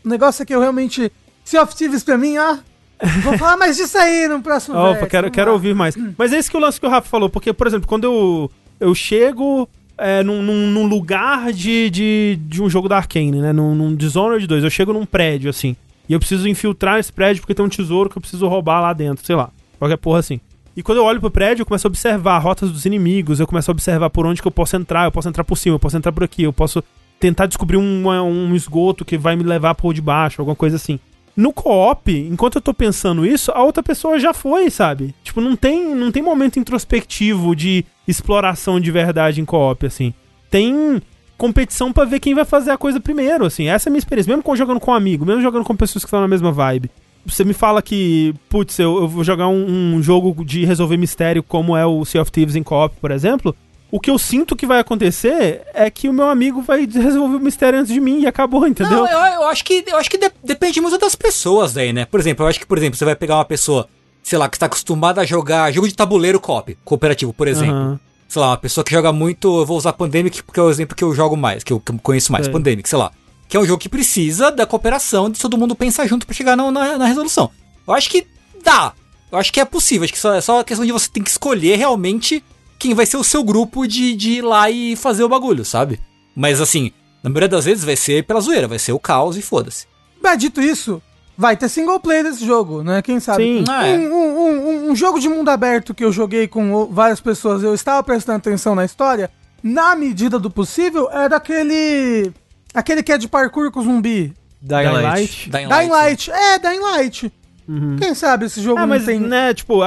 negócio é que eu realmente... Sea of Thieves pra mim, ó... Vou falar mais disso aí no próximo Opa, verso, quero, quero lá. ouvir mais. Mas é esse que é o lance que o Rafa falou, porque, por exemplo, quando eu, eu chego é, num, num, num, lugar de, de, de um jogo da Arkane, né? Num, num Dishonored 2. Eu chego num prédio, assim, e eu preciso infiltrar esse prédio porque tem um tesouro que eu preciso roubar lá dentro, sei lá. Qualquer porra assim. E quando eu olho pro prédio, eu começo a observar rotas dos inimigos, eu começo a observar por onde que eu posso entrar, eu posso entrar por cima, eu posso entrar por aqui, eu posso tentar descobrir um, um esgoto que vai me levar por de baixo, alguma coisa assim. No co-op, enquanto eu tô pensando isso, a outra pessoa já foi, sabe? Tipo, não tem, não tem momento introspectivo de exploração de verdade em co-op, assim. Tem competição para ver quem vai fazer a coisa primeiro, assim. Essa é a minha experiência. Mesmo jogando com um amigo, mesmo jogando com pessoas que estão na mesma vibe. Você me fala que, putz, eu, eu vou jogar um, um, jogo de resolver mistério como é o Sea of Thieves em co-op, por exemplo o que eu sinto que vai acontecer é que o meu amigo vai resolver o mistério antes de mim e acabou, entendeu? Não, eu, eu acho que, eu acho que de, depende muito das pessoas daí, né? Por exemplo, eu acho que, por exemplo, você vai pegar uma pessoa, sei lá, que está acostumada a jogar jogo de tabuleiro cop, cooperativo, por exemplo. Uhum. Sei lá, uma pessoa que joga muito, eu vou usar Pandemic porque é o exemplo que eu jogo mais, que eu, que eu conheço mais, é. Pandemic, sei lá. Que é um jogo que precisa da cooperação, de todo mundo pensar junto para chegar na, na, na, resolução. Eu acho que dá. Eu acho que é possível. Acho que só, é só a questão de você ter que escolher realmente quem vai ser o seu grupo de, de ir lá e fazer o bagulho, sabe? Mas assim, na maioria das vezes vai ser pela zoeira, vai ser o caos e foda-se. Mas dito isso, vai ter single player desse jogo, né? Quem sabe? Sim. Um, é. um, um, um, jogo de mundo aberto que eu joguei com várias pessoas, eu estava prestando atenção na história, na medida do possível, é daquele. Aquele que é de parkour com zumbi. Dying, Dying Light. Dying Light. Dying Light. É, Dying Light. Uhum. Quem sabe esse jogo ah, mas, tem... né, tipo,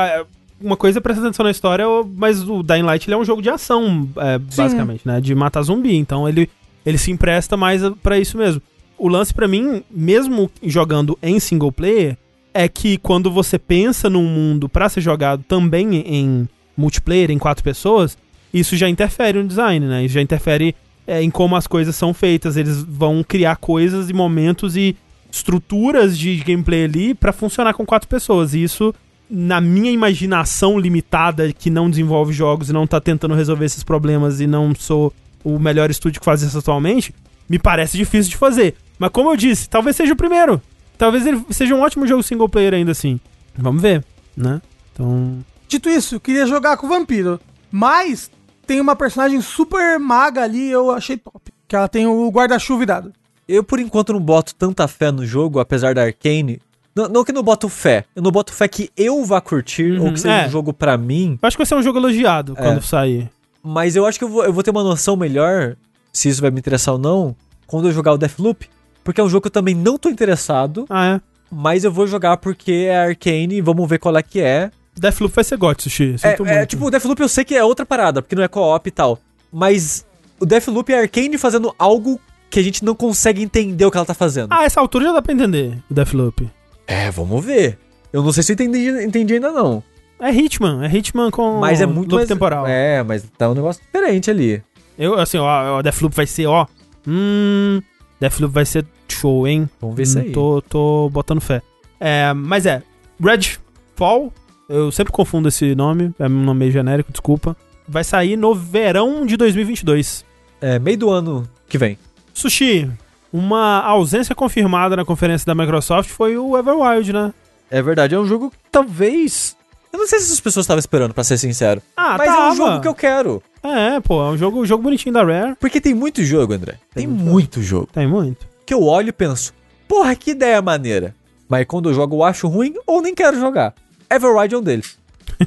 uma coisa é prestar atenção na história, mas o Dying Light ele é um jogo de ação, é, basicamente, né? De matar zumbi. Então ele, ele se empresta mais para isso mesmo. O lance para mim, mesmo jogando em single player, é que quando você pensa num mundo para ser jogado também em multiplayer, em quatro pessoas, isso já interfere no design, né? Isso já interfere é, em como as coisas são feitas. Eles vão criar coisas e momentos e estruturas de gameplay ali para funcionar com quatro pessoas. E isso na minha imaginação limitada, que não desenvolve jogos e não tá tentando resolver esses problemas e não sou o melhor estúdio que faz isso atualmente, me parece difícil de fazer. Mas como eu disse, talvez seja o primeiro. Talvez ele seja um ótimo jogo single player ainda assim. Vamos ver, né? Então. Dito isso, eu queria jogar com o vampiro. Mas tem uma personagem super maga ali, eu achei top. Que ela tem o guarda-chuva virado. Eu, por enquanto, não boto tanta fé no jogo, apesar da Arcane. Não, não que eu não boto fé. Eu não boto fé que eu vá curtir uhum, ou que seja é. um jogo para mim. Eu acho que vai ser um jogo elogiado é. quando sair. Mas eu acho que eu vou, eu vou ter uma noção melhor, se isso vai me interessar ou não, quando eu jogar o Deathloop. Porque é um jogo que eu também não tô interessado. Ah, é? Mas eu vou jogar porque é Arcane, vamos ver qual é que é. Deathloop vai ser GOT, Sushi. É, é, tipo, o Deathloop eu sei que é outra parada, porque não é co-op e tal. Mas o Deathloop é Arcane fazendo algo que a gente não consegue entender o que ela tá fazendo. Ah, essa altura já dá pra entender o Deathloop. É, vamos ver. Eu não sei se eu entendi, entendi ainda não. É Hitman, é Hitman com mas é muito mais, temporal. É, mas tá um negócio diferente ali. Eu, assim, ó, o Deathloop vai ser, ó. Hum. Deathloop vai ser show, hein? Vamos ver hum, isso aí. Tô, tô botando fé. É, mas é. Redfall, eu sempre confundo esse nome, é um nome meio genérico, desculpa. Vai sair no verão de 2022. É, meio do ano que vem. Sushi, uma ausência confirmada na conferência da Microsoft foi o Everwild, né? É verdade, é um jogo que talvez. Eu não sei se as pessoas estavam esperando, para ser sincero. Ah, mas tava. é um jogo que eu quero. É, pô, é um jogo, um jogo bonitinho da Rare. Porque tem muito jogo, André. Tem, tem muito jogo. Tem muito. Que eu olho e penso, porra, que ideia maneira. Mas quando eu jogo, eu acho ruim ou nem quero jogar. Everwild é um deles.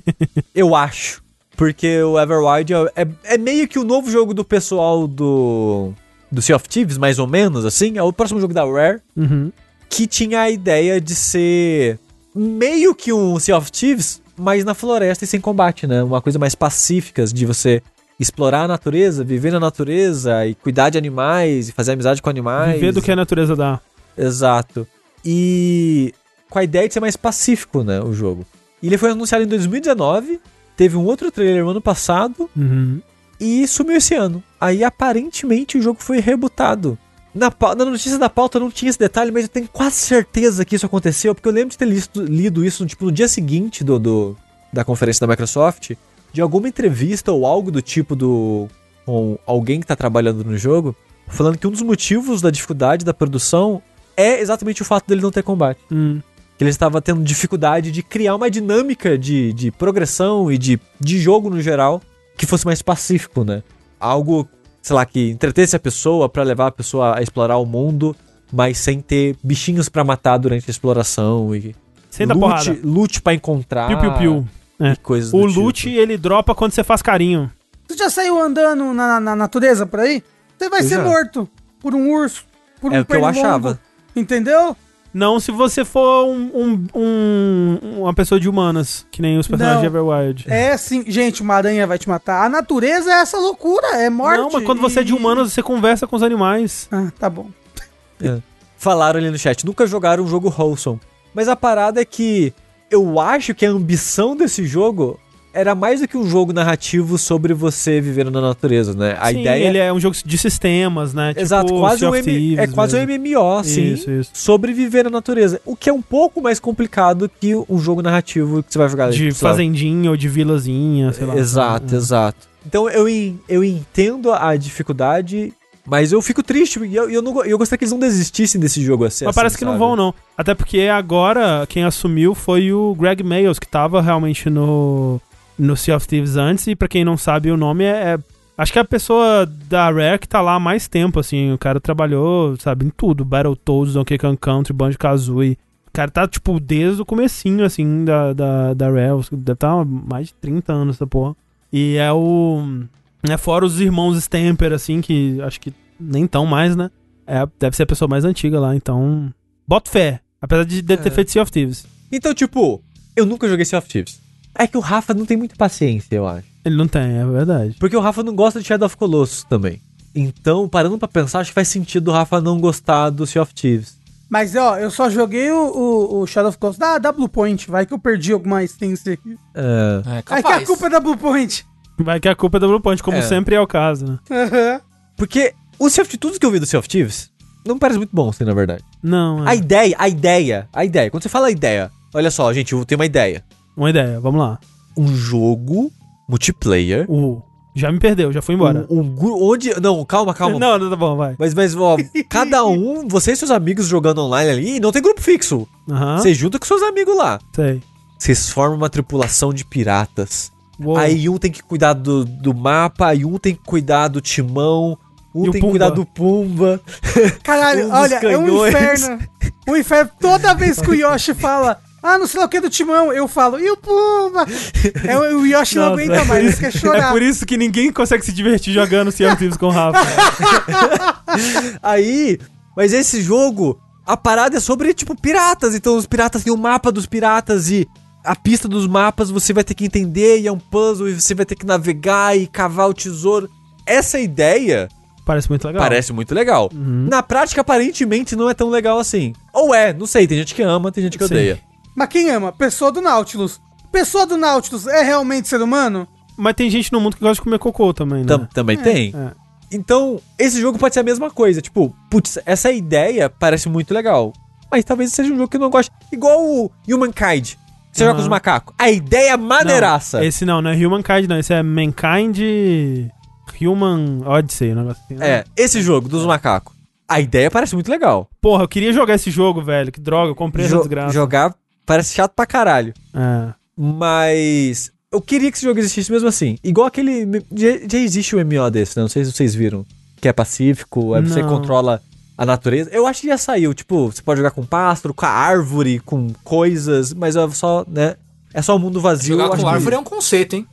eu acho. Porque o Everwild é, é, é meio que o novo jogo do pessoal do do Sea of Thieves, mais ou menos, assim, é o próximo jogo da Rare, uhum. que tinha a ideia de ser meio que um Sea of Thieves, mas na floresta e sem combate, né? Uma coisa mais pacífica, de você explorar a natureza, viver na natureza e cuidar de animais e fazer amizade com animais. Viver do que a natureza dá. Exato. E com a ideia de ser mais pacífico, né, o jogo. E ele foi anunciado em 2019, teve um outro trailer no ano passado, uhum e sumiu esse ano. Aí aparentemente o jogo foi rebutado. Na, na, notícia da pauta não tinha esse detalhe, mas eu tenho quase certeza que isso aconteceu, porque eu lembro de ter listo, lido isso tipo, no dia seguinte do, do, da conferência da Microsoft, de alguma entrevista ou algo do tipo do com alguém que está trabalhando no jogo, falando que um dos motivos da dificuldade da produção é exatamente o fato dele não ter combate. Hum. Que ele estava tendo dificuldade de criar uma dinâmica de, de progressão e de, de jogo no geral que fosse mais pacífico, né? Algo sei lá, que entretesse a pessoa para levar a pessoa a explorar o mundo, mas sem ter bichinhos para matar durante a exploração e sem dar porrada. Lute pra encontrar. Piu, piu, piu. É. coisas o loot, tipo. ele dropa quando você faz carinho. Você já saiu andando na, na natureza por aí? Você vai eu ser já. morto por um urso, por é um É o que eu achava. Entendeu? Não se você for um, um, um, uma pessoa de humanas, que nem os personagens Não. de Everwild. É sim, gente, uma aranha vai te matar. A natureza é essa loucura, é morte. Não, mas quando você é de humanas, você conversa com os animais. Ah, tá bom. É. Falaram ali no chat, nunca jogaram um jogo wholesome. Mas a parada é que eu acho que a ambição desse jogo era mais do que um jogo narrativo sobre você viver na natureza, né? A Sim, ideia ele é um jogo de sistemas, né? Exato, tipo quase um M... é quase mesmo. um MMO, sim, isso, isso. sobre viver na natureza, o que é um pouco mais complicado que um jogo narrativo que você vai jogar de fazendinha ou de vilazinha, sei lá. Exato, é. exato. Então eu, eu entendo a dificuldade mas eu fico triste e eu, eu, não, eu gostaria que eles não desistissem desse jogo assim. Mas parece que sabe? não vão, não. Até porque agora quem assumiu foi o Greg Mayles, que tava realmente no, no Sea of Thieves antes. E pra quem não sabe o nome, é, é Acho que é a pessoa da Rare que tá lá há mais tempo, assim. O cara trabalhou, sabe, em tudo. Battletoads, Donkey Kong Country, Banjo-Kazooie. O cara tá, tipo, desde o comecinho, assim, da, da, da Rare. Deve estar tá mais de 30 anos essa porra. E é o... Né, fora os irmãos Stamper, assim, que acho que nem tão mais, né? É, deve ser a pessoa mais antiga lá, então. Boto fé. Apesar de, de ter é. feito Sea of Thieves. Então, tipo, eu nunca joguei Sea of Thieves. É que o Rafa não tem muita paciência, eu acho. Ele não tem, é verdade. Porque o Rafa não gosta de Shadow of Colossus também. Então, parando pra pensar, acho que faz sentido o Rafa não gostar do Sea of Thieves. Mas, ó, eu só joguei o, o, o Shadow of Colossus da, da Blue Point. Vai que eu perdi alguma essência aqui. É. é Vai que a culpa é da Blue Point. Vai que a culpa é da Blue Point, como é. sempre é o caso, né? Uhum. Porque o Sea of tudo que eu vi do Sea of Thieves, não parece muito bom, assim, na verdade. Não, é. A ideia, a ideia, a ideia. Quando você fala a ideia, olha só, gente, eu tenho uma ideia. Uma ideia, vamos lá. Um jogo multiplayer. Uh, já me perdeu, já foi embora. Um, um, onde. Não, calma, calma. Não, não, tá bom, vai. Mas, mas, ó, cada um, você e seus amigos jogando online ali, não tem grupo fixo. Uhum. Você junta com seus amigos lá. Sei. Vocês formam uma tripulação de piratas. Uou. Aí um tem que cuidar do, do mapa, aí um tem que cuidar do timão, um e tem que cuidar do Pumba. Caralho, um olha, canhões. é um inferno. Um inferno. Toda vez que o Yoshi fala, ah, não sei lá o que do timão, eu falo, e o Pumba? É, o Yoshi Nossa, não aguenta mais, ele quer chorar. É por isso que ninguém consegue se divertir jogando Sea of Thieves com o Rafa. Aí, mas esse jogo, a parada é sobre, tipo, piratas. Então os piratas têm o mapa dos piratas e a pista dos mapas você vai ter que entender e é um puzzle e você vai ter que navegar e cavar o tesouro. Essa ideia Parece muito legal. Parece muito legal. Uhum. Na prática, aparentemente, não é tão legal assim. Ou é, não sei. Tem gente que ama, tem gente que Sim. odeia. Mas quem ama? Pessoa do Nautilus. Pessoa do Nautilus é realmente ser humano? Mas tem gente no mundo que gosta de comer cocô também, né? Tam também é, tem. É. Então, esse jogo pode ser a mesma coisa. Tipo, putz, essa ideia parece muito legal. Mas talvez seja um jogo que eu não goste. Igual o Humankind. Você uhum. joga com os macacos. A ideia é maneiraça. Não, esse não, não é Humankind, não. Esse é Mankind. Human Odyssey, um negócio assim. Né? É, esse jogo dos macacos. A ideia parece muito legal. Porra, eu queria jogar esse jogo, velho. Que droga, eu comprei Jo- essa desgraça. Jogar parece chato pra caralho. É. Mas eu queria que esse jogo existisse mesmo assim. Igual aquele. Já, já existe um MMO desse, né? Não sei se vocês viram. Que é pacífico, aí você controla a natureza. Eu acho que já saiu. Tipo, você pode jogar com pássaro, com a árvore, com coisas, mas é só, né? É só um mundo vazio. Jogar com árvore que... é um conceito, hein?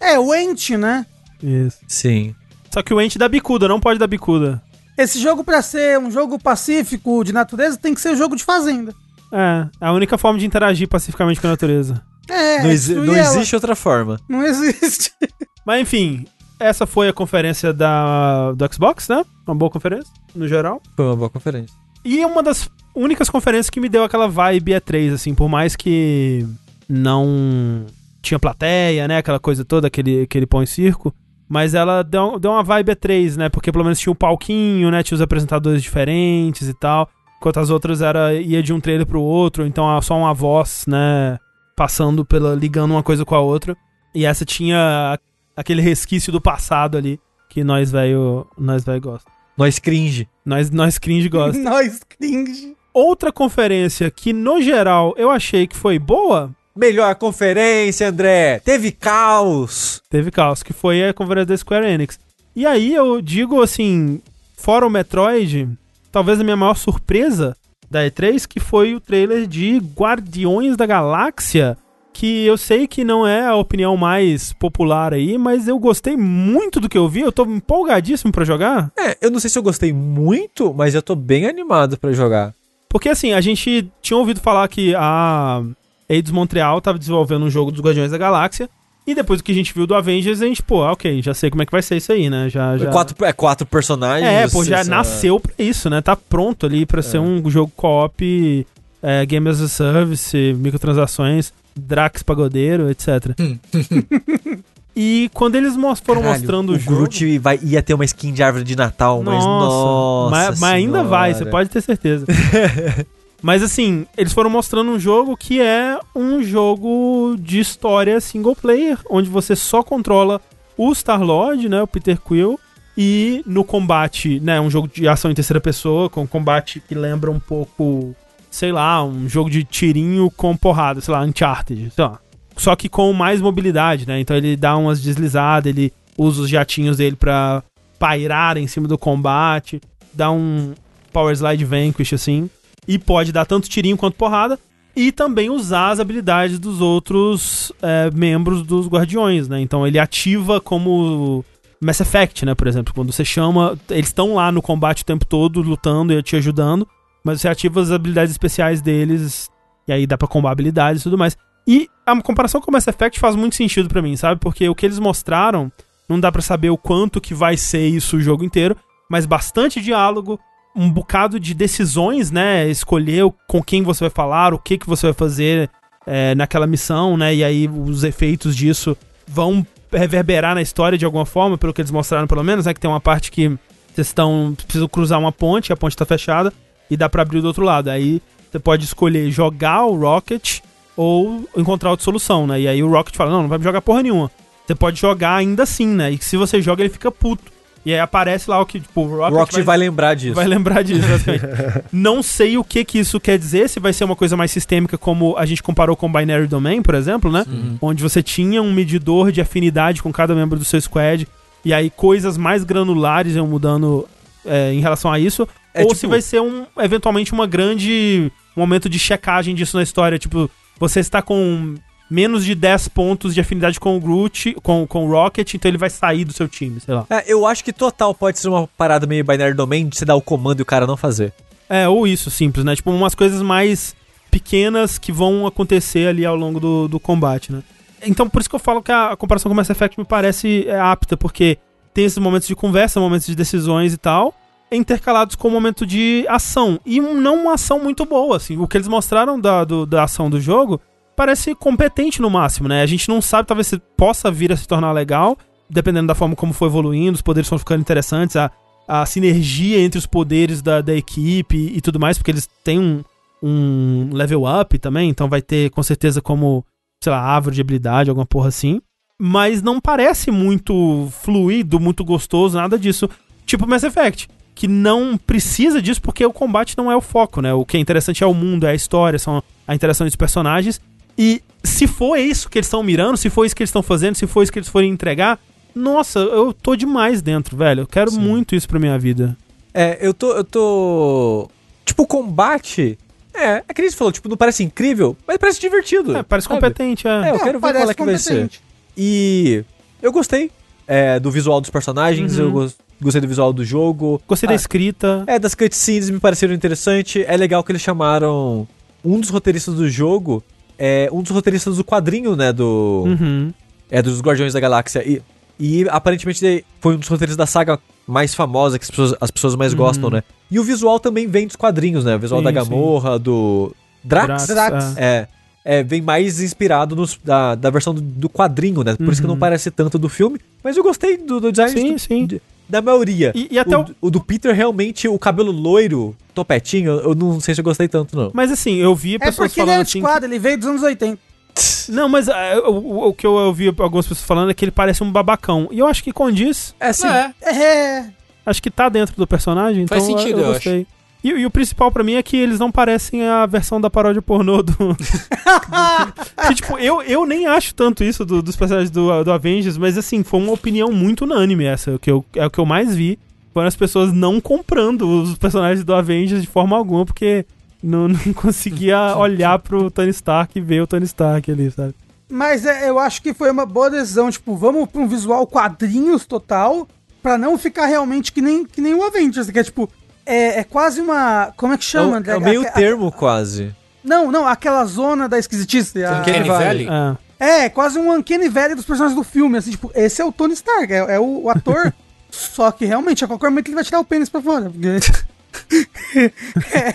É. é, o Ent, né? Isso. Sim. Só que o ente dá bicuda, não pode dar bicuda. Esse jogo, pra ser um jogo pacífico de natureza, tem que ser jogo de fazenda. É, é a única forma de interagir pacificamente com a natureza. É, não, exi não existe outra forma. Não existe. Mas enfim, essa foi a conferência da, do Xbox, né? Uma boa conferência, no geral. Foi uma boa conferência. E é uma das únicas conferências que me deu aquela vibe E3, assim, por mais que não tinha plateia, né? Aquela coisa toda, aquele, aquele pão em circo. Mas ela deu, deu uma vibe E3, né? Porque pelo menos tinha o um palquinho, né? Tinha os apresentadores diferentes e tal. Enquanto as outras era ia de um trailer pro outro, então só uma voz, né? Passando pela. ligando uma coisa com a outra. E essa tinha aquele resquício do passado ali que nós velho. Nós velho gosta. Nós cringe. Nós, nós cringe gosta. nós cringe. Outra conferência que, no geral, eu achei que foi boa Melhor conferência, André. Teve caos. Teve caos, que foi a conferência da Square Enix. E aí eu digo assim, fora o Metroid, talvez a minha maior surpresa da E3, que foi o trailer de Guardiões da Galáxia, que eu sei que não é a opinião mais popular aí, mas eu gostei muito do que eu vi, eu tô empolgadíssimo para jogar. É, eu não sei se eu gostei muito, mas eu tô bem animado para jogar. Porque assim, a gente tinha ouvido falar que a Eidos Montreal tava desenvolvendo um jogo dos Guardiões da Galáxia, e depois do que a gente viu do Avengers, a gente, pô, ok, já sei como é que vai ser isso aí, né? Já, já... É, quatro, é quatro personagens. É, pô, já essa... nasceu pra isso, né? Tá pronto ali pra é. ser um jogo co-op, é, Game as a Service, microtransações, Drax Pagodeiro, etc. e quando eles foram Caralho, mostrando o, o jogo... Groot vai, ia ter uma skin de árvore de Natal, mas nossa... nossa mas, mas ainda vai, você pode ter certeza. Mas assim, eles foram mostrando um jogo que é um jogo de história single player, onde você só controla o Star-Lord, né, o Peter Quill, e no combate, né, um jogo de ação em terceira pessoa, com combate que lembra um pouco, sei lá, um jogo de tirinho com porrada, sei lá, Uncharted, sei lá. Só que com mais mobilidade, né? Então ele dá umas deslizadas, ele usa os jatinhos dele pra pairar em cima do combate, dá um Power Slide Vanquish, assim e pode dar tanto tirinho quanto porrada e também usar as habilidades dos outros é, membros dos Guardiões, né? Então ele ativa como Mass Effect, né? Por exemplo, quando você chama, eles estão lá no combate o tempo todo lutando e te ajudando, mas você ativa as habilidades especiais deles e aí dá para combar habilidades e tudo mais. E a comparação com o Mass Effect faz muito sentido para mim, sabe? Porque o que eles mostraram não dá para saber o quanto que vai ser isso o jogo inteiro, mas bastante diálogo, um bocado de decisões, né? Escolher com quem você vai falar, o que, que você vai fazer é, naquela missão, né? E aí os efeitos disso vão reverberar na história de alguma forma, pelo que eles mostraram pelo menos, né? Que tem uma parte que vocês estão. precisam cruzar uma ponte, a ponte tá fechada, e dá para abrir do outro lado. Aí você pode escolher jogar o Rocket ou encontrar outra solução, né? E aí o Rocket fala, não, não vai jogar porra nenhuma. Você pode jogar ainda assim, né? E se você joga, ele fica puto. E aí aparece lá o que, tipo, o Rocket, Rocket vai, vai, lembrar disso. Vai lembrar disso, Não sei o que que isso quer dizer, se vai ser uma coisa mais sistêmica, como a gente comparou com Binary Domain, por exemplo, né? Uhum. Onde você tinha um medidor de afinidade com cada membro do seu squad, e aí coisas mais granulares iam mudando é, em relação a isso. É, ou tipo... se vai ser um, eventualmente, uma grande momento de checagem disso na história. Tipo, você está com menos de 10 pontos de afinidade com o Groot, com, com o Rocket, então ele vai sair do seu time, sei lá. É, eu acho que total pode ser uma parada meio binary domain de você dar o comando e o cara não fazer. É, ou isso, simples, né? Tipo, umas coisas mais pequenas que vão acontecer ali ao longo do, do combate, né? Então, por isso que eu falo que a, a comparação com Mass Effect me parece é, apta, porque tem esses momentos de conversa, momentos de decisões e tal, intercalados com um momento de ação. E não uma ação muito boa, assim. O que eles mostraram da, do, da ação do jogo parece competente no máximo, né? A gente não sabe, talvez se possa vir a se tornar legal, dependendo da forma como for evoluindo, os poderes estão ficando interessantes, a, a sinergia entre os poderes da, da equipe e, e tudo mais, porque eles têm um, um level up também, então vai ter com certeza como, sei lá, árvore de habilidade, alguma porra assim. Mas não parece muito fluido, muito gostoso, nada disso. Tipo Mass Effect, que não precisa disso porque o combate não é o foco, né? O que é interessante é o mundo, é a história, são a interação dos personagens. E se for isso que eles estão mirando, se for isso que eles estão fazendo, se for isso que eles forem entregar, nossa, eu tô demais dentro, velho. Eu quero Sim. muito isso pra minha vida. É, eu tô. Eu tô. Tipo, combate. É, é que gente falou, tipo, não parece incrível, mas parece divertido. É, parece sabe? competente, é. É, eu quero ver qual é que vai ser. E eu gostei é, do visual dos personagens, uhum. eu gostei do visual do jogo. Gostei ah, da escrita. É, das cutscenes me pareceram interessante. É legal que eles chamaram um dos roteiristas do jogo é um dos roteiristas do quadrinho, né? Do. Uhum. É, dos Guardiões da Galáxia. E, e aparentemente foi um dos roteiristas da saga mais famosa, que as pessoas, as pessoas mais uhum. gostam, né? E o visual também vem dos quadrinhos, né? O visual sim, da Gamorra, sim. do. Drax? Drax. É. é. vem mais inspirado nos, da, da versão do, do quadrinho, né? Por uhum. isso que não uhum. parece tanto do filme. Mas eu gostei do, do design sim, do, sim. De, da maioria. E, e até o, o... o, do Peter, realmente, o cabelo loiro, topetinho, eu não sei se eu gostei tanto, não. Mas assim, eu vi é pessoas é porque falando ele é assim. Que... ele veio dos anos 80. Não, mas uh, o, o, que eu ouvi algumas pessoas falando é que ele parece um babacão. E eu acho que condiz. É, sim. É. é. Acho que tá dentro do personagem, Faz então sentido, eu, eu gostei. E, e, o principal para mim é que eles não parecem a versão da paródia pornô do. do... que, tipo, eu, eu nem acho tanto isso do, dos personagens do, do Avengers, mas assim, foi uma opinião muito unânime essa, que eu, é o que eu mais vi. Foram as pessoas não comprando os personagens do Avengers de forma alguma, porque não, não conseguia olhar pro Tony Stark e ver o Tony Stark ali, sabe? Mas é, eu acho que foi uma boa decisão, tipo, vamos pra um visual quadrinhos total, pra não ficar realmente que nem, que nem o Avengers, que é tipo, é, é quase uma. Como é que chama? É, o, é o meio a, termo, a, quase. Não, não, aquela zona da esquisitice. A, Uncanny Valley. Ah. É, quase um Uncanny Valley dos personagens do filme. Assim, tipo, esse é o Tony Stark, é, é o, o, ator. só que realmente, a qualquer momento ele vai tirar o pênis pra fora.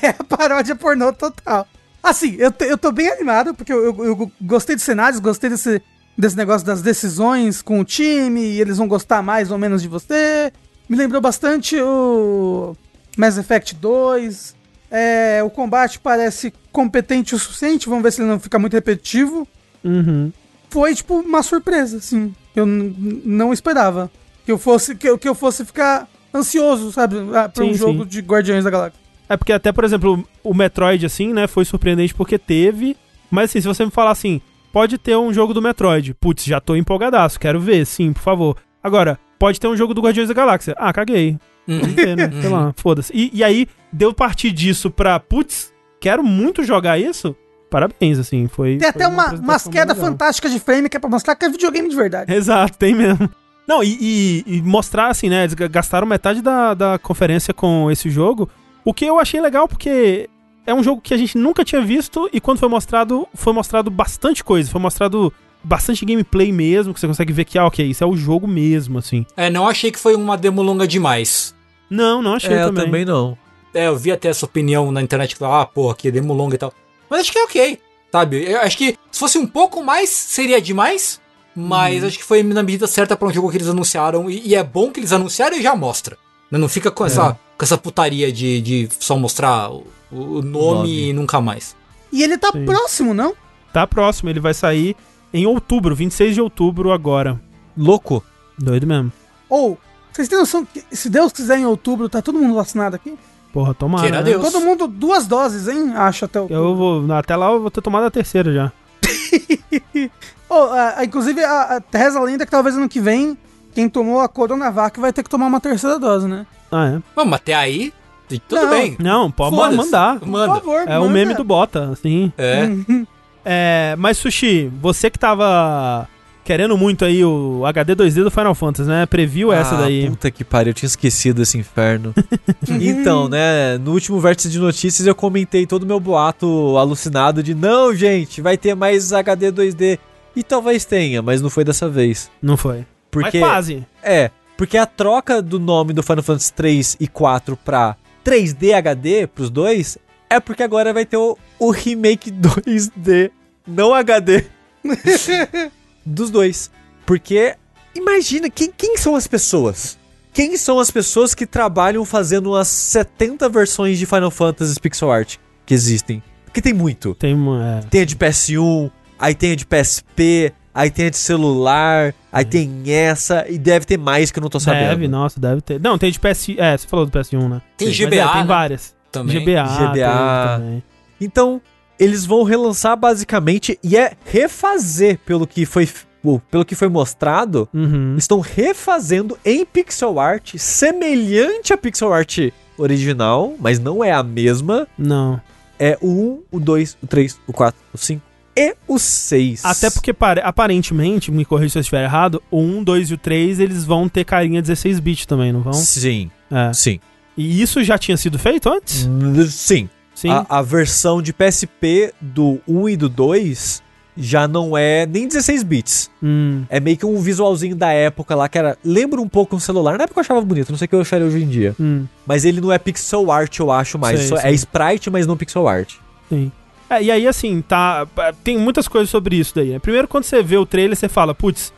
É a paródia pornô total. Assim, eu, eu tô bem animado, porque eu, eu, eu gostei dos cenários, gostei desse, desse negócio das decisões com o time, e eles vão gostar mais ou menos de você. Me lembrou bastante o Mass Effect 2. É, o combate parece competente o suficiente, vamos ver se ele não fica muito repetitivo. Uhum. Foi, tipo, uma surpresa, assim. Eu não esperava que eu fosse que eu, que eu fosse ficar ansioso, sabe, ah, pra sim, um jogo sim. de Guardiões da Galáxia. É porque até, por exemplo, o Metroid, assim, né, foi surpreendente porque teve. Mas assim, se você me falar assim, pode ter um jogo do Metroid. Putz, já tô empolgadaço, quero ver, sim, por favor. Agora, pode ter um jogo do Guardiões da Galáxia. Ah, caguei. Uhum. Não ter, né? Sei lá, foda-se. E, e aí, deu partir disso pra, putz, quero muito jogar isso. Parabéns, assim, foi. Tem até uma, uma umas quedas fantásticas de frame que é pra mostrar que é videogame de verdade. Exato, tem mesmo. Não, e, e, e, mostrar, assim, né? Eles gastaram metade da, da conferência com esse jogo. O que eu achei legal, porque é um jogo que a gente nunca tinha visto e quando foi mostrado, foi mostrado bastante coisa. Foi mostrado bastante gameplay mesmo, que você consegue ver que, ah, ok, isso é o jogo mesmo, assim. É, não achei que foi uma demo longa demais. Não, não achei é, também. Eu também não. É, eu vi até essa opinião na internet que ah, porra, aqui é demo longa e tal. Mas acho que é ok, sabe? Eu acho que se fosse um pouco mais, seria demais. Mas hum. acho que foi na medida certa para um jogo que eles anunciaram. E, e, é bom que eles anunciaram e já mostra. Né? Não fica com, é. essa, com essa putaria de, de só mostrar o, o nome, e nunca mais. E ele tá Sim. próximo, não? Tá próximo, ele vai sair em outubro, 26 de outubro agora. Louco. Doido mesmo. Ou, vocês têm noção que se Deus quiser em outubro, tá todo mundo vacinado aqui? Porra, tomara. Queira né? Deus. Todo mundo, duas doses, hein? Acho até outubro. Eu vou, até lá eu vou ter tomado a terceira já. oh, uh, inclusive, a, a reza lenda que talvez ano que vem, quem tomou a Coronavac vai ter que tomar uma terceira dose, né? Ah, é? Vamos, até aí, tudo não, bem. Não, pode mandar. Manda. Por favor, é o meme do Bota, assim. É. é. Mas, Sushi, você que tava querendo muito aí o HD 2D do Final Fantasy, né? Previu ah, essa daí. Puta que pariu, eu tinha esquecido esse inferno. então, né, no último vértice de notícias eu comentei todo o meu boato alucinado de não, gente, vai ter mais HD 2D. E talvez tenha, mas não foi dessa vez. Não foi. Porque, mas quase. É, porque a troca do nome do Final Fantasy 3 e 4 pra 3D HD pros dois é porque agora vai ter o, o remake 2D, não HD. dos dois. Porque imagina quem, quem são as pessoas? Quem são as pessoas que trabalham fazendo umas 70 versões de Final Fantasy pixel art que existem? Porque tem muito. Tem uma. É. Tem a de PS1, aí tem a de PSP, aí tem a de celular, aí é. tem essa, e deve ter mais que eu não tô sabendo. Deve, nossa, deve ter. Não, tem de PS. É, você falou do PS1, né? Tem Sim, GBA. É, tem né? várias. Também. GBA. GBA. Também. Então, eles vão relançar basicamente e é refazer pelo que foi pelo que foi mostrado, uhum. estão refazendo em pixel art semelhante a pixel art original, mas não é a mesma. Não. É o 1, o 2, o 3, o 4, o 5 e o 6. Até porque aparentemente, me corrija se eu estiver errado, o 1, 2 e o 3 eles vão ter carinha 16 bit também, não vão? Sim. É. Sim. E isso já tinha sido feito antes? Sim. Sim. A, a, versão de PSP do 1 e do 2 já não é nem 16 bits. Hum. É meio que um visualzinho da época lá, que era. Lembra um pouco um celular. Na época eu achava bonito, não sei o que eu acharia hoje em dia. Hum. Mas ele não é pixel art, eu acho mais. Sei, é sprite, mas não pixel art. Sim. É, e aí, assim, tá. Tem muitas coisas sobre isso daí, né? Primeiro, quando você vê o trailer, você fala, putz,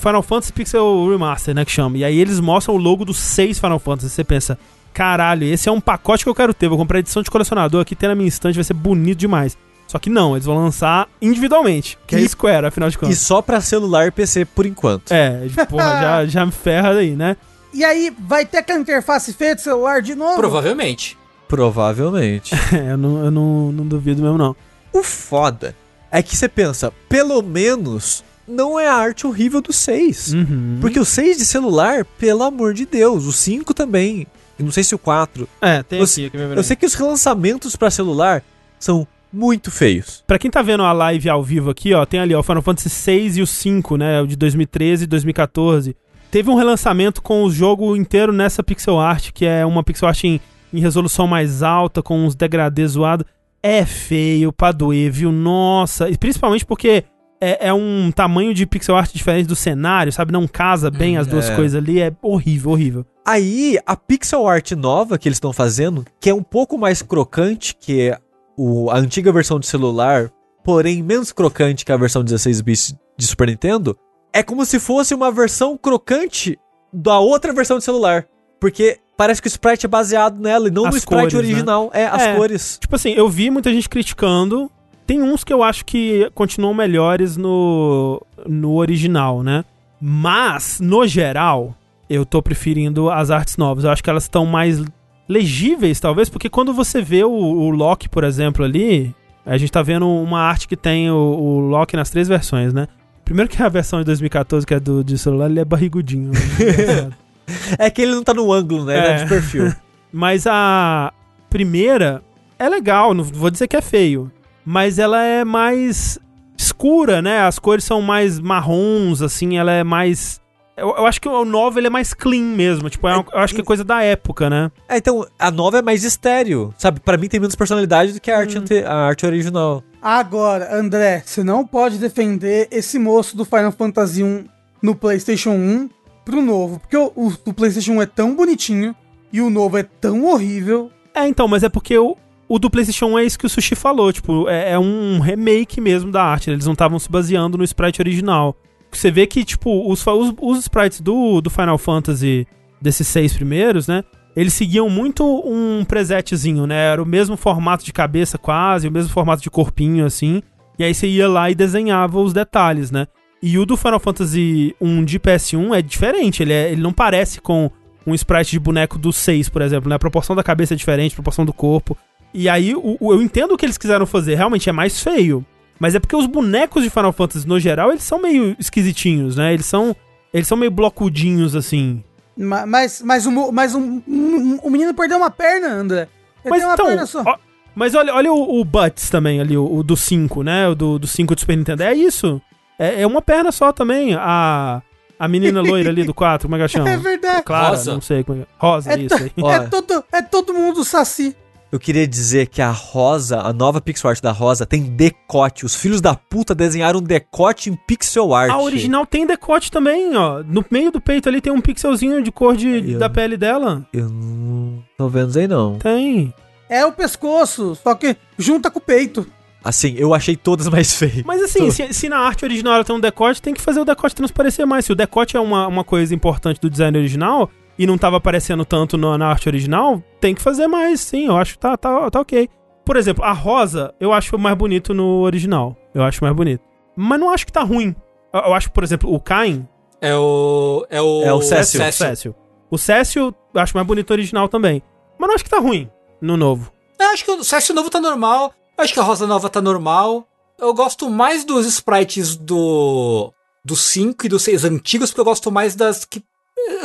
Final Fantasy Pixel Remaster, né? Que chama. E aí eles mostram o logo dos seis Final Fantasy. Você pensa, caralho, esse é um pacote que eu quero ter. Vou comprar edição de colecionador aqui, ter na minha estante, vai ser bonito demais. Só que não, eles vão lançar individualmente, que é e, é Square, afinal de contas. E só pra celular e PC por enquanto. É, porra, já, já me ferra aí, né? E aí, vai ter aquela interface feita celular de novo? Provavelmente. Provavelmente. é, eu, não, eu não, não duvido mesmo, não. O foda é que você pensa, pelo menos não é a arte horrível do 6. Uhum. Porque o 6 de celular, pelo amor de Deus, o 5 também. Não sei se o 4. É, tem eu, aqui. Eu sei que os relançamentos para celular são muito feios. Para quem tá vendo a live ao vivo aqui, ó, tem ali ó, o Final Fantasy 6 e o 5, né, o de 2013 e 2014. Teve um relançamento com o jogo inteiro nessa pixel art, que é uma pixel art em, em resolução mais alta, com uns degradês zoados. É feio pra doer, viu? Nossa, e principalmente porque é, é, um tamanho de pixel art diferente do cenário, sabe? Não casa bem as duas é. coisas ali, é horrível, horrível. Aí, a pixel art nova que eles estão fazendo, que é um pouco mais crocante que o, a antiga versão de celular, porém menos crocante que a versão 16 bits de Super Nintendo, é como se fosse uma versão crocante da outra versão de celular. Porque parece que o sprite é baseado nela e não as no sprite cores, né? original. Né? É, as é, cores. Tipo assim, eu vi muita gente criticando tem uns que eu acho que continuam melhores no, no original, né? Mas, no geral, eu tô preferindo as artes novas. Eu acho que elas estão mais legíveis, talvez, porque quando você vê o, o Loki, por exemplo, ali, a gente tá vendo uma arte que tem o, o Loki nas três versões, né? Primeiro que a versão de 2014, que é do de celular, ele é barrigudinho. Né? é que ele não tá no ângulo, né? É. Ele é de perfil. Mas a primeira é legal, não vou dizer que é feio mas ela é mais escura, né? As cores são mais marrons, assim, ela é mais. Eu, eu acho que o novo ele é mais clean mesmo. Tipo, é, eu acho que é coisa da época, né? É, então, a nova é mais estéreo, sabe? para mim tem menos personalidade do que a arte, hum. ante, a arte original. Agora, André, você não pode defender esse moço do Final Fantasy 1 no PlayStation 1 pro novo. Porque o, o, o PlayStation 1 é tão bonitinho e o novo é tão horrível. É, então, mas é porque o, o do PlayStation 1 é isso que o Sushi falou, tipo, é, é um remake mesmo da arte, né? eles não estavam se baseando no sprite original. Você vê que, tipo, os, os, os sprites do, do Final Fantasy, desses seis primeiros, né? Eles seguiam muito um presetezinho, né? Era o mesmo formato de cabeça quase, o mesmo formato de corpinho, assim. E aí você ia lá e desenhava os detalhes, né? E o do Final Fantasy 1 de PS1 é diferente, ele, é, ele não parece com um sprite de boneco do 6, por exemplo, né? A proporção da cabeça é diferente, a proporção do corpo. E aí, o, o, eu entendo o que eles quiseram fazer, realmente é mais feio. Mas é porque os bonecos de Final Fantasy, no geral, eles são meio esquisitinhos, né? Eles são. Eles são meio blocudinhos, assim. Mas, mas, um, mas um, um, o menino perdeu uma perna, André. Ele mas então, ó, mas olha, olha o, o Butts também ali, o, o do 5, né? O do 5 do Super Nintendo. É isso. É, é uma perna só também. A. A menina loira ali do 4, como é que chama? É verdade. Clara, Rosa. não sei como é. Rosa, é isso aí. É todo, é todo mundo saci. Eu queria dizer que a Rosa, a nova pixel art da Rosa, tem decote. Os filhos da puta desenharam um decote em pixel art. A original tem decote também, ó. No meio do peito ali tem um pixelzinho de cor de, eu, da pele dela. Eu não tô vendo isso aí, não. Tem. É o pescoço, só que junta com o peito. Assim, eu achei todas mais feias. Mas assim, se, se, na arte original ela tem um decote, tem que fazer o decote transparecer mais. Se o decote é uma, uma coisa importante do design original, e não tava aparecendo tanto no, na arte original, tem que fazer mais, sim. Eu acho que tá, tá, tá ok. Por exemplo, a rosa eu acho mais bonito no original. Eu acho mais bonito. Mas não acho que tá ruim. Eu, eu acho, por exemplo, o Cain. É o. É o. É o Cécio. É Cécio. O Cécio eu acho mais bonito no original também. Mas não acho que tá ruim no novo. Eu acho que o Cécio novo tá normal. Eu acho que a rosa nova tá normal. Eu gosto mais dos sprites do. Do 5 e do 6 antigos, porque eu gosto mais das que é,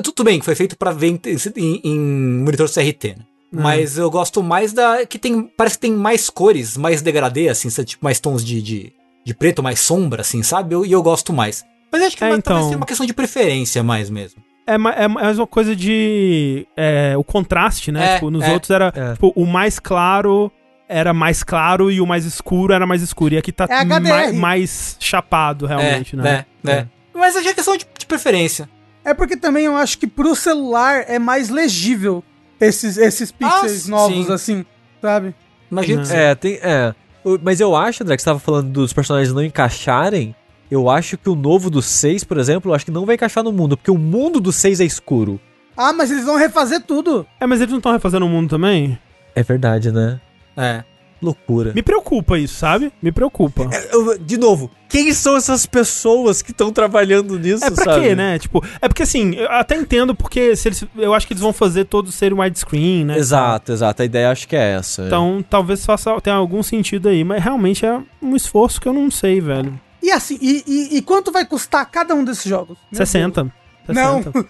tudo bem que foi feito para ver em, em, monitor CRT, né? Hum. Mas eu gosto mais da. que tem. Parece que tem mais cores, mais degradê, assim, tipo, mais tons de, de, de preto, mais sombra, assim, sabe? Eu, e eu gosto mais. Mas acho que é, é então... talvez uma questão de preferência mais mesmo. É, é mais uma coisa de. É, o contraste, né? É, tipo, nos é, outros era. É. Tipo, o mais claro era mais claro e o mais escuro era mais escuro. E aqui tá é mais, mais, chapado, realmente, né? É, é. Mas acho que é questão de, de preferência. É porque também eu acho que pro celular é mais legível esses, esses pixels ah, novos, sim. assim, sabe? Imagina. É, tem. É. Mas eu acho, André, que você tava falando dos personagens não encaixarem. Eu acho que o novo do 6, por exemplo, eu acho que não vai encaixar no mundo, porque o mundo do 6 é escuro. Ah, mas eles vão refazer tudo. É, mas eles não estão refazendo o mundo também? É verdade, né? É. Loucura. Me preocupa isso, sabe? Me preocupa. É, eu, de novo, quem são essas pessoas que estão trabalhando nisso, É pra sabe? quê, né? Tipo, é porque assim, eu até entendo porque se eles, eu acho que eles vão fazer todos serem widescreen, né? Exato, exato. A ideia acho que é essa. Então, talvez faça tenha algum sentido aí, mas realmente é um esforço que eu não sei, velho. E assim, e, e- e quanto vai custar cada um desses jogos? Meu 60. Deus. Não, 60.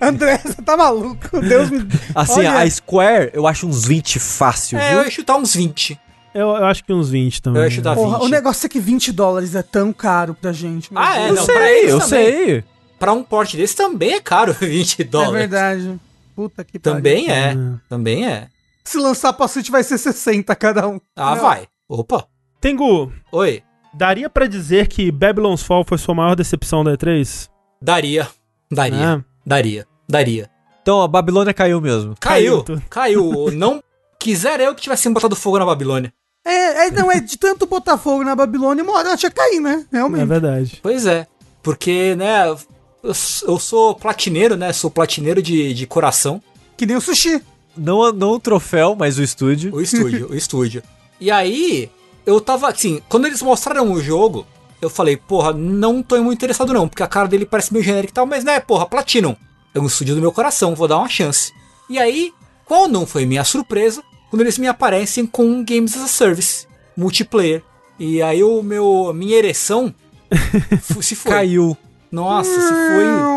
André, você tá maluco? Deus me. Assim, Olha. a Square, eu acho uns 20 fácil, É, viu? eu ia chutar uns 20. Eu, eu acho que uns 20 também. Eu ia chutar Porra, 20. o negócio é que 20 dólares é tão caro pra gente. meu Ah, é, Deus. não, pra sei, eles eu também. sei. Pra um porte desse também é caro, 20 É dólares. verdade. Puta que pariu. Também é. É. Também é. Se lançar pra Switch vai ser 60 cada um. Ah, Não. vai. Opa. Tengu, Oi. daria pra dizer que Babylon's Fall foi sua maior decepção da E3? Daria. Daria. É. Daria. Daria. Então, a Babilônia caiu mesmo. Caiu. Caiu Caiu. Não quisera eu que tivesse botado fogo na Babilônia. É, é, não, é de tanto botar fogo na Babilônia, uma hora ela tinha que cair, né? É Realmente. verdade. Pois é. Porque, né, eu, eu sou platineiro, né? Sou platineiro de, de coração. Que nem o sushi. Não, não o troféu, mas o estúdio. O estúdio, o estúdio. E aí, eu tava assim, quando eles mostraram o jogo, eu falei, porra, não tô muito interessado não, porque a cara dele parece meio genérica e tal, mas né, porra, Platinum. É um estúdio do meu coração, vou dar uma chance. E aí, qual não foi minha surpresa quando eles me aparecem com Games as a Service, multiplayer. E aí o meu minha ereção se foi. Caiu. Nossa, se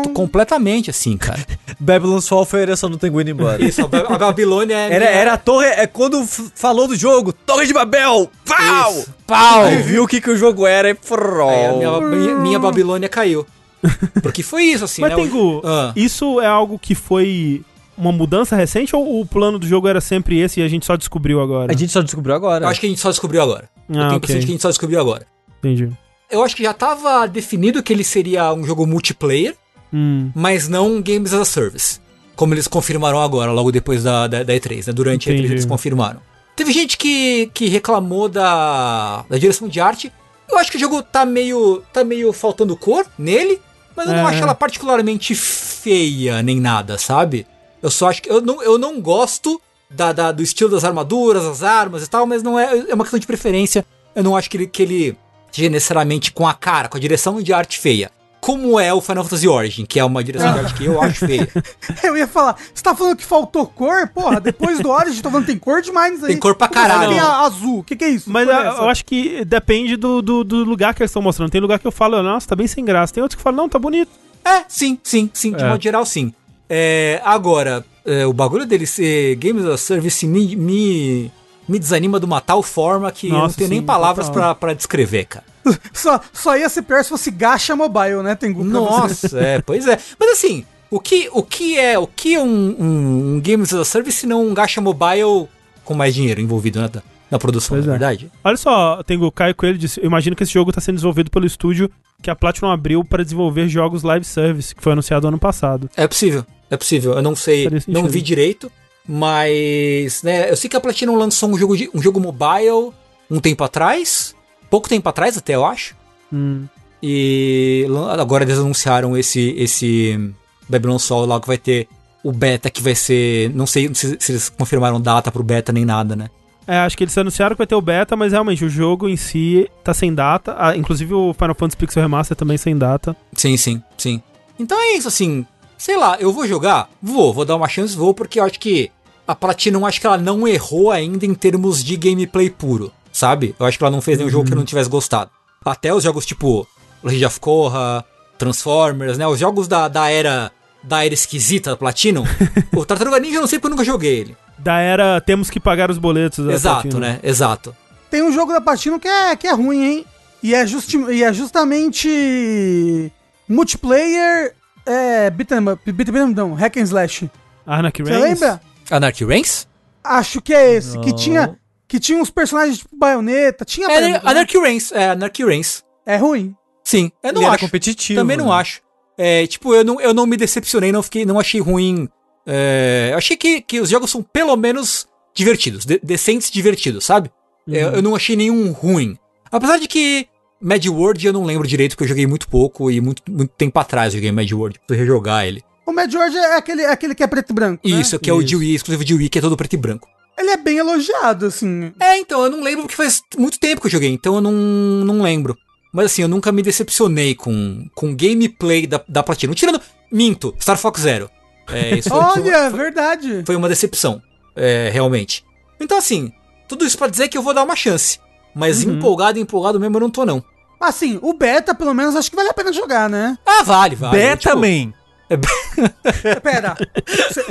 foi completamente assim, cara. Babylon's Fall foi a ereção do Tengu indo embora. Isso, a, Ba- a Babilônia é Era, era a torre, é quando falou do jogo, Torre de Babel! Pau! Isso. Pau! Aí viu o que, que o jogo era e. Aí a minha, minha, minha Babilônia caiu. Porque foi isso, assim, Mas né? Tengu, Ah. isso é algo que foi uma mudança recente ou o plano do jogo era sempre esse e a gente só descobriu agora? A gente só descobriu agora. Eu acho que a gente só descobriu agora. eu Ah, tenho a ok. impressão de que a gente só descobriu agora. Entendi. Eu acho que já tava definido que ele seria um jogo multiplayer, Hum, mas não Games as a Service. Como eles confirmaram agora, logo depois da, da, da E3, né? Durante a Entendi. E3 eles confirmaram. Teve gente que, que reclamou da, da direção de arte. Eu acho que o jogo tá meio, tá meio faltando cor nele, mas eu não É. acho ela particularmente feia nem nada, sabe? Eu só acho que. Eu não, eu não gosto da, da- do estilo das armaduras, das armas e tal, mas não é. É uma questão de preferência. Eu não acho que ele, que ele seja necessariamente com a cara, com a direção de arte feia. Como é o Final Fantasy Origin, que é uma direção de arte que eu acho feia. Eu ia falar, você tá falando que faltou cor? Porra, depois do Origin, tô falando que tem cor demais aí. Tem cor pra caralho. Tem a- azul, o que que é isso? Mas eu, é essa? eu acho que depende do, do, do lugar que eles estão mostrando. Tem lugar que eu falo, nossa, tá bem sem graça. Tem outros que falam, não, tá bonito. É, sim, sim, sim, de É. modo geral, sim. É, agora, é, o bagulho dele ser Games a Service me, me, me desanima de uma tal forma que eu não Nossa, tenho nem sim, palavras total. pra, pra descrever, cara. Só, só ia ser pior se fosse gacha mobile, né, Tengu? Nossa, é, pois é. Mas assim, o que, o que é o que é um, um, um Games as a Service se não um gacha mobile com mais dinheiro envolvido né, na, na produção, Pois na é. verdade? Olha só, tem o Caio Coelho disse, eu imagino que esse jogo tá sendo desenvolvido pelo estúdio que a Platinum abriu para desenvolver jogos live service, que foi anunciado ano passado. É possível, é possível. Eu não sei, não vi direito, mas né, eu sei que a Platinum lançou um jogo, de, um jogo mobile um tempo atrás, pouco tempo atrás até eu acho. Hum. E agora eles anunciaram esse esse Babylon Sol lá que vai ter o beta que vai ser, não sei se, se eles confirmaram data pro beta nem nada, né? É, acho que eles anunciaram que vai ter o beta, mas realmente o jogo em si tá sem data. Ah, inclusive o Final Fantasy Pixel Remaster também sem data. Sim, sim, sim. Então é isso, assim. Sei lá, eu vou jogar? Vou, vou dar uma chance, vou, porque eu acho que a Platinum, acho que ela não errou ainda em termos de gameplay puro, sabe? Eu acho que ela não fez nenhum jogo que eu não tivesse gostado. Até os jogos tipo Legend of Korra, Transformers, né? Os jogos da, da era da era esquisita da Platinum. o Tartaruga Ninja eu não sei porque eu nunca joguei ele. Da era temos que pagar os boletos. da Exato, Platinum. né? Exato. Tem um jogo da Platinum que é, que é ruim, hein? E é, justi e é justamente multiplayer, é, beat'em up, beat'em up não, hack and slash. Arnak Você lembra? Anarchy Reigns? Acho que é esse, que Não. tinha, que tinha uns personagens tipo baioneta, tinha... É, né? Anarchy Reigns, é Anarchy Reigns. É ruim. Sim, eu não Ele era acho. competitivo. Também não né? acho. É, tipo, eu não, eu não me decepcionei, não fiquei, não achei ruim. É, eu achei que, que os jogos são pelo menos divertidos, de- decentes e divertidos, sabe? É, Eu, eu não achei nenhum ruim. Apesar de que Mad World eu não lembro direito, porque eu joguei muito pouco e muito, muito tempo atrás eu joguei Mad World. Preciso rejogar ele. O Mad George é aquele, é aquele que é preto e branco, né? Isso, que é o Isso. de Wii, exclusivo de Wii, que é todo preto e branco. Ele ele é bem elogiado, assim. É, então, eu não lembro porque faz muito tempo que eu joguei, então eu não, não lembro. Mas assim, eu nunca me decepcionei com, com gameplay da, da platina. Tirando. Minto, Star Fox Zero. É, isso foi, Olha, foi, verdade. Foi uma decepção, é, realmente. Então, assim, tudo isso para dizer que eu vou dar uma chance. Mas uhum. empolgado, empolgado mesmo eu não tô, não. Assim, o beta, pelo menos, acho que vale a pena jogar, né? Ah, vale, vale. Beta tipo, man. Pera. Cê...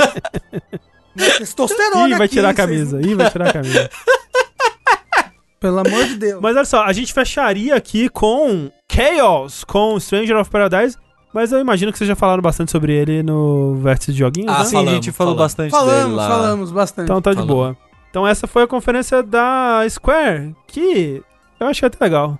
Testosterona Ih, vai tirar a camisa. Ih, vai tirar a camisa. Pelo amor de Deus. Mas olha só, a gente fecharia aqui com Chaos, com Stranger of Paradise. Mas eu imagino que vocês já falaram bastante sobre ele no Vértice de Joguinhos, ah, né? sim, a gente falou falamos. bastante falamos, dele lá. Falamos, bastante. Então tá de boa. Então essa foi a conferência da Square, que eu achei até legal.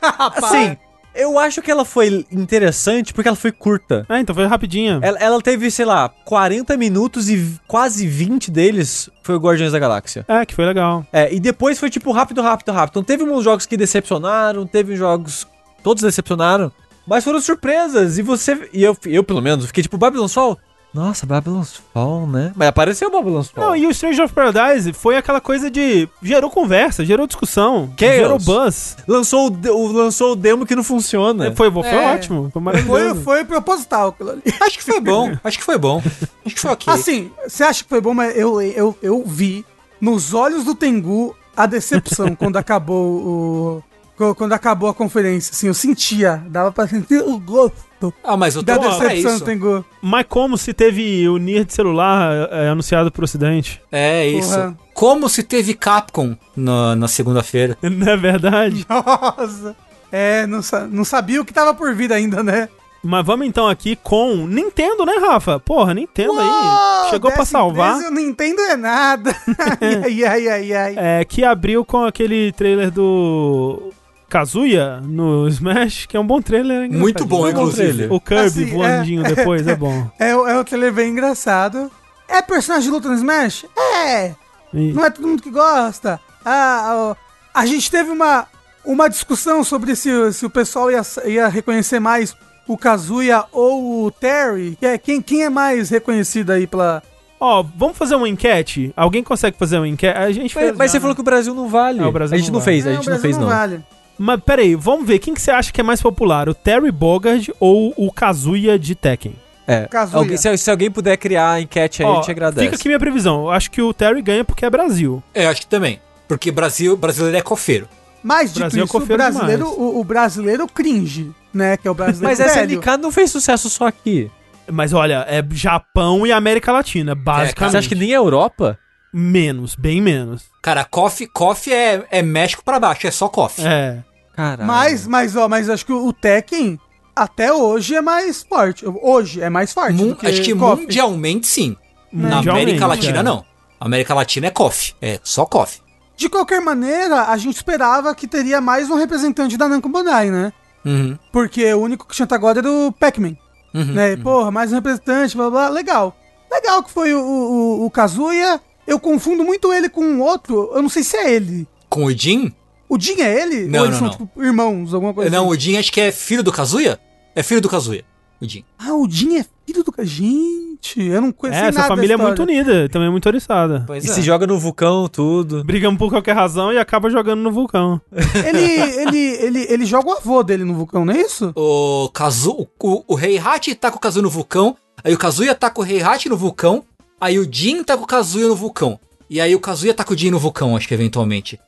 Sim, eu acho que ela foi interessante porque ela foi curta. É, então foi rapidinha. Ela, ela, teve, sei lá, 40 minutos e quase 20 deles foi o Guardiões da Galáxia. É, que foi legal. É, e depois foi tipo rápido, rápido, rápido. Então teve uns jogos que decepcionaram, teve jogos. Todos decepcionaram. Mas foram surpresas. E você. E eu, eu pelo menos, fiquei tipo, Babylon Sol. Nossa, Babylon's Fall, né? Mas apareceu Babylon's Fall. Não, e o Stranger of Paradise foi aquela coisa de. gerou conversa, gerou discussão, Chaos. gerou buzz. Lançou o, lançou o demo que não funciona. É, foi, foi é. ótimo. Foi maravilhoso. Foi, foi proposital aquilo ali. Acho que foi bom. Acho que foi bom. Acho que foi ok. Assim, você acha que foi bom, mas eu, eu, eu vi nos olhos do Tengu a decepção quando acabou o. Quando acabou a conferência, assim, eu sentia, dava pra sentir o gosto ah, mas eu tô da decepção, é Tengu. Mas como se teve o Nier de celular é, anunciado pro ocidente? É isso. Porra. Como se teve Capcom na, na segunda-feira. Não é verdade? Nossa. É, não, não sabia o que tava por vir ainda, né? Mas vamos então aqui com Nintendo, né, Rafa? Porra, Nintendo Uou, aí. Chegou pra salvar. O Nintendo é nada. ai, ai, ai, ai. É, que abriu com aquele trailer do Kazuya no Smash, que é um bom trailer. Muito bom, é inclusive. O Kirby assim, voandinho é, depois é bom. É, é um trailer bem engraçado. É personagem de luta no Smash? É! E... Não é todo mundo que gosta. Ah, a, a gente teve uma, uma discussão sobre se, se o pessoal ia, ia reconhecer mais o Kazuya ou o Terry. Que é, quem, quem é mais reconhecido aí pela, Ó, oh, vamos fazer uma enquete? Alguém consegue fazer uma enquete? A gente mas, fez, mas você falou que o Brasil não vale. Não, a gente não, vale. fez, a gente não, não fez, não. Vale. Mas peraí, vamos ver, quem que você acha que é mais popular? O Terry Bogard ou o Kazuya de Tekken? É, alguém, se, se, alguém puder criar a enquete aí, Ó, a gente agradece. Fica aqui minha previsão. Eu acho que o Terry ganha porque é Brasil. É, eu acho que também. Porque Brasil, brasileiro é cofeiro. Mas, dito Brasil é isso, é o, brasileiro, o, o, brasileiro cringe, né? Que é o brasileiro Mas essa SNK não fez sucesso só aqui. Mas olha, é Japão e América Latina, basicamente. É, você acha que nem a Europa? Menos, bem menos. Cara, coffee, coffee é, é México pra baixo, é só coffee. É. Caralho. Mas, mas, ó, mas acho que o Tekken até hoje é mais forte. Hoje é mais forte. Mun, acho que coffee. mundialmente sim. Na América Latina é. não. América Latina é coffee. É só coffee. De qualquer maneira, a gente esperava que teria mais um representante da Namco Bandai, né? Uhum. Porque o único que tinha até agora era o Pac-Man. Uhum, né? Uhum. Porra, mais um representante, blá blá. Legal. Legal que foi o, o, o Kazuya. Eu confundo muito ele com outro. Eu não sei se é ele. Com o Jin? O Jin é ele? Não, Ou eles não, são, não. tipo, irmãos, alguma coisa Não, assim? o Jin acho que é filho do Kazuya? É filho do Kazuya, o Jin. Ah, o Jin é filho do Kazuya. Gente, eu não conheço é, nada essa família é muito unida, também é muito oriçada. Pois e é. se joga no vulcão, tudo. Brigamos por qualquer razão e acaba jogando no vulcão. ele, ele, ele, ele joga o avô dele no vulcão, não é isso? O Kazu, o, o Rei Hachi tá com o Kazuya no vulcão, aí o Kazuya tá com o Rei Hachi no vulcão, aí o Jin tá com o Kazuya no vulcão. E aí o Kazuya tá com o Jin no vulcão, acho que eventualmente.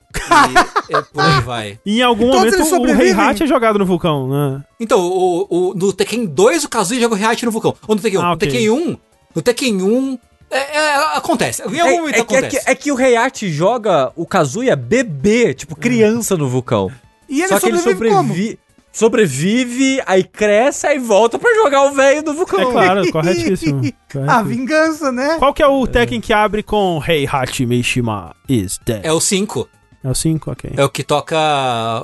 E é, por aí vai. E em algum então, momento o Rei Hat é jogado no vulcão, né? Então, o, o, no Tekken 2 o Kazuya joga o Rei Hat no vulcão. Ou no Tekken 1. Ah, okay. No Tekken 1, no Tekken 1 é, é, acontece. Em algum é, momento é, acontece. É que, é que o Heihachi joga o Kazuya bebê, tipo criança no vulcão. E ele Só que ele sobrevive sobrevive, aí cresce, aí volta pra jogar o velho do vulcão. É claro, corretíssimo. A vingança, né? Qual que é o Tekken que abre com Hey Hachi Mishima is dead? É o 5. É o 5, ok. É o que toca.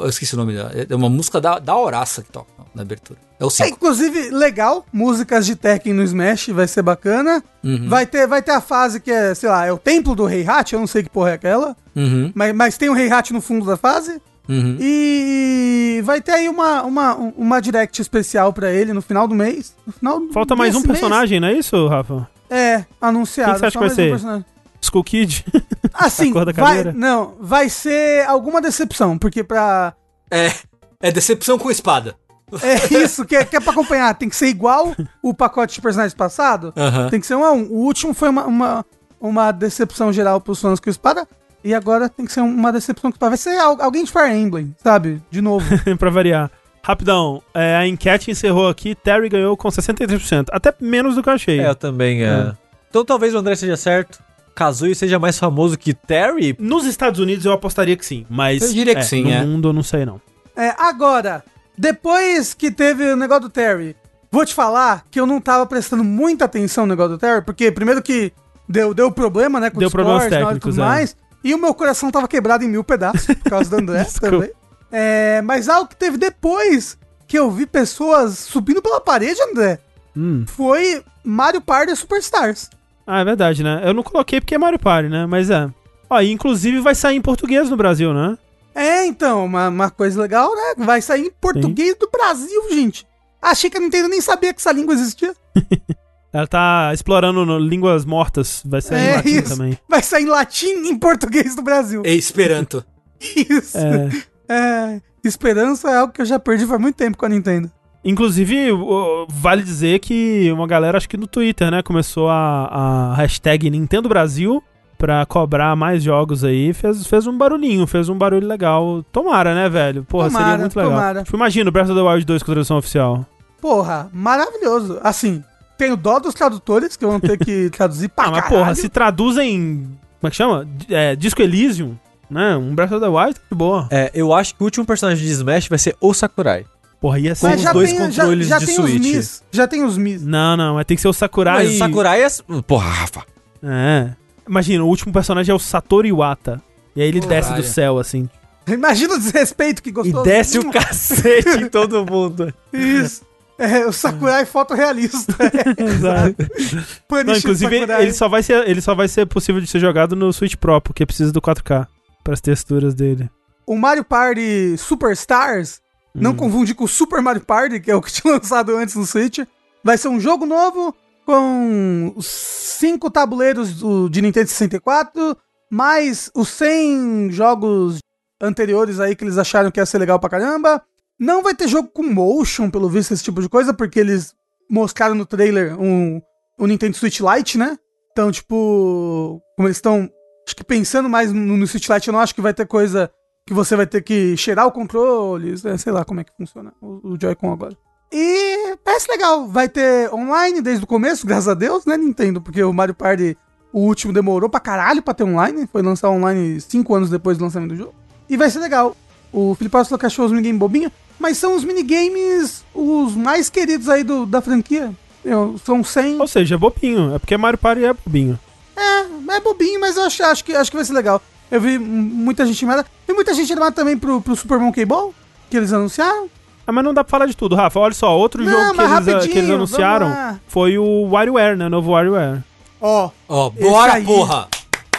Eu esqueci o nome da. É uma música da, da Horaça que toca na abertura. É o 5. É, inclusive, legal. Músicas de Tekken no Smash vai ser bacana. Uhum. Vai, ter, vai ter a fase que é, sei lá, é o templo do Rei Hat. Eu não sei que porra é aquela. Uhum. Mas, mas tem o Rei Hat no fundo da fase. Uhum. E vai ter aí uma, uma, uma direct especial para ele no final do mês. No final Falta mais um personagem, mês. não é isso, Rafa? É, anunciado. Quem você acha que vai ser? Um Skull Kid? Assim, vai, não, vai ser alguma decepção, porque pra... É, é decepção com espada. É isso, que é, que é pra acompanhar. Tem que ser igual o pacote de personagens passado. Uhum. Tem que ser um a um. O último foi uma, uma, uma decepção geral pros fãs com espada. E agora tem que ser uma decepção que vai ser alguém de Fire Emblem, sabe? De novo. pra variar. Rapidão, é, a enquete encerrou aqui, Terry ganhou com 63%. Até menos do que eu achei. É, eu também. É. é. Então talvez o André seja certo. Kazooie seja mais famoso que Terry? Nos Estados Unidos eu apostaria que sim, mas. Eu diria que é, sim, no é. mundo eu não sei não. É, agora, depois que teve o negócio do Terry, vou te falar que eu não tava prestando muita atenção no negócio do Terry, porque primeiro que deu, deu problema, né, com deu problemas técnicos, e tudo é. mais, e o meu coração tava quebrado em mil pedaços por causa do André também. É, mas algo que teve depois que eu vi pessoas subindo pela parede, André, hum. foi Mario Party Superstars. Ah, é verdade, né? Eu não coloquei porque é Mario Party, né? Mas é. Ó, inclusive vai sair em português no Brasil, né? É, então, uma, uma coisa legal, né? Vai sair em português Sim. do Brasil, gente. Achei que a Nintendo nem sabia que essa língua existia. Ela tá explorando línguas mortas. Vai sair é, em latim isso. também. Vai sair em latim e em português do Brasil. E Esperanto. Isso. É. é. Esperança é algo que eu já perdi faz muito tempo com a Nintendo. Inclusive, vale dizer que uma galera, acho que no Twitter, né, começou a, a hashtag Nintendo Brasil pra cobrar mais jogos aí, fez, fez um barulhinho, fez um barulho legal. Tomara, né, velho? Porra, tomara, seria muito legal. Tomara. Tipo, imagina o Breath of the Wild 2 com tradução oficial. Porra, maravilhoso. Assim, tenho dó dos tradutores que vão ter que traduzir pra ah, mas porra, se traduzem. Como é que chama? É, Disco Elysium né? Um Breath of the Wild de boa. É, eu acho que o último personagem de Smash vai ser o Sakurai. Porra, ia ser os dois tem, controles já, já de Switch. Mis, já tem os Mis. Não, não, mas tem que ser o Sakurai. Mas o Sakurai é. Porra, Rafa. É. Imagina, o último personagem é o Satoru Iwata. E aí ele desce do céu, assim. Imagina o desrespeito que gostou. E desce o cacete em todo mundo. Isso. É, o Sakurai é fotorrealista. Exato. Não, inclusive, ele só, vai ser, ele só vai ser possível de ser jogado no Switch Pro, porque precisa do 4K para as texturas dele. O Mario Party Superstars, hum. não confunde com o Super Mario Party, que é o que tinha lançado antes no Switch, vai ser um jogo novo com cinco tabuleiros do, de Nintendo 64, mais os 100 jogos anteriores aí que eles acharam que ia ser legal pra caramba. Não vai ter jogo com motion, pelo visto, esse tipo de coisa, porque eles mostraram no trailer um, um Nintendo Switch Lite, né? Então, tipo, como eles estão Acho que pensando mais no, no Switch Lite, eu não acho que vai ter coisa que você vai ter que cheirar o controle, sei lá como é que funciona o, o Joy-Con agora. E parece legal, vai ter online desde o começo, graças a Deus, né, Nintendo? Porque o Mario Party, o último, demorou pra caralho pra ter online, foi lançar online 5 anos depois do lançamento do jogo. E vai ser legal. O Felipe falou que achou os minigames bobinhos, mas são os minigames os mais queridos aí do, da franquia. Eu, são 100. Ou seja, é bobinho, é porque Mario Party é bobinho. É, é bobinho, mas eu acho, acho, que, acho que vai ser legal. Eu vi muita gente animada. E muita gente animada também pro, pro Super Monkey Ball, que eles anunciaram. Ah, mas não dá pra falar de tudo, Rafa. Olha só, outro não, jogo que eles, que eles, anunciaram foi o WarioWare, né? Novo WarioWare. Ó. Ó, bora, aí, porra!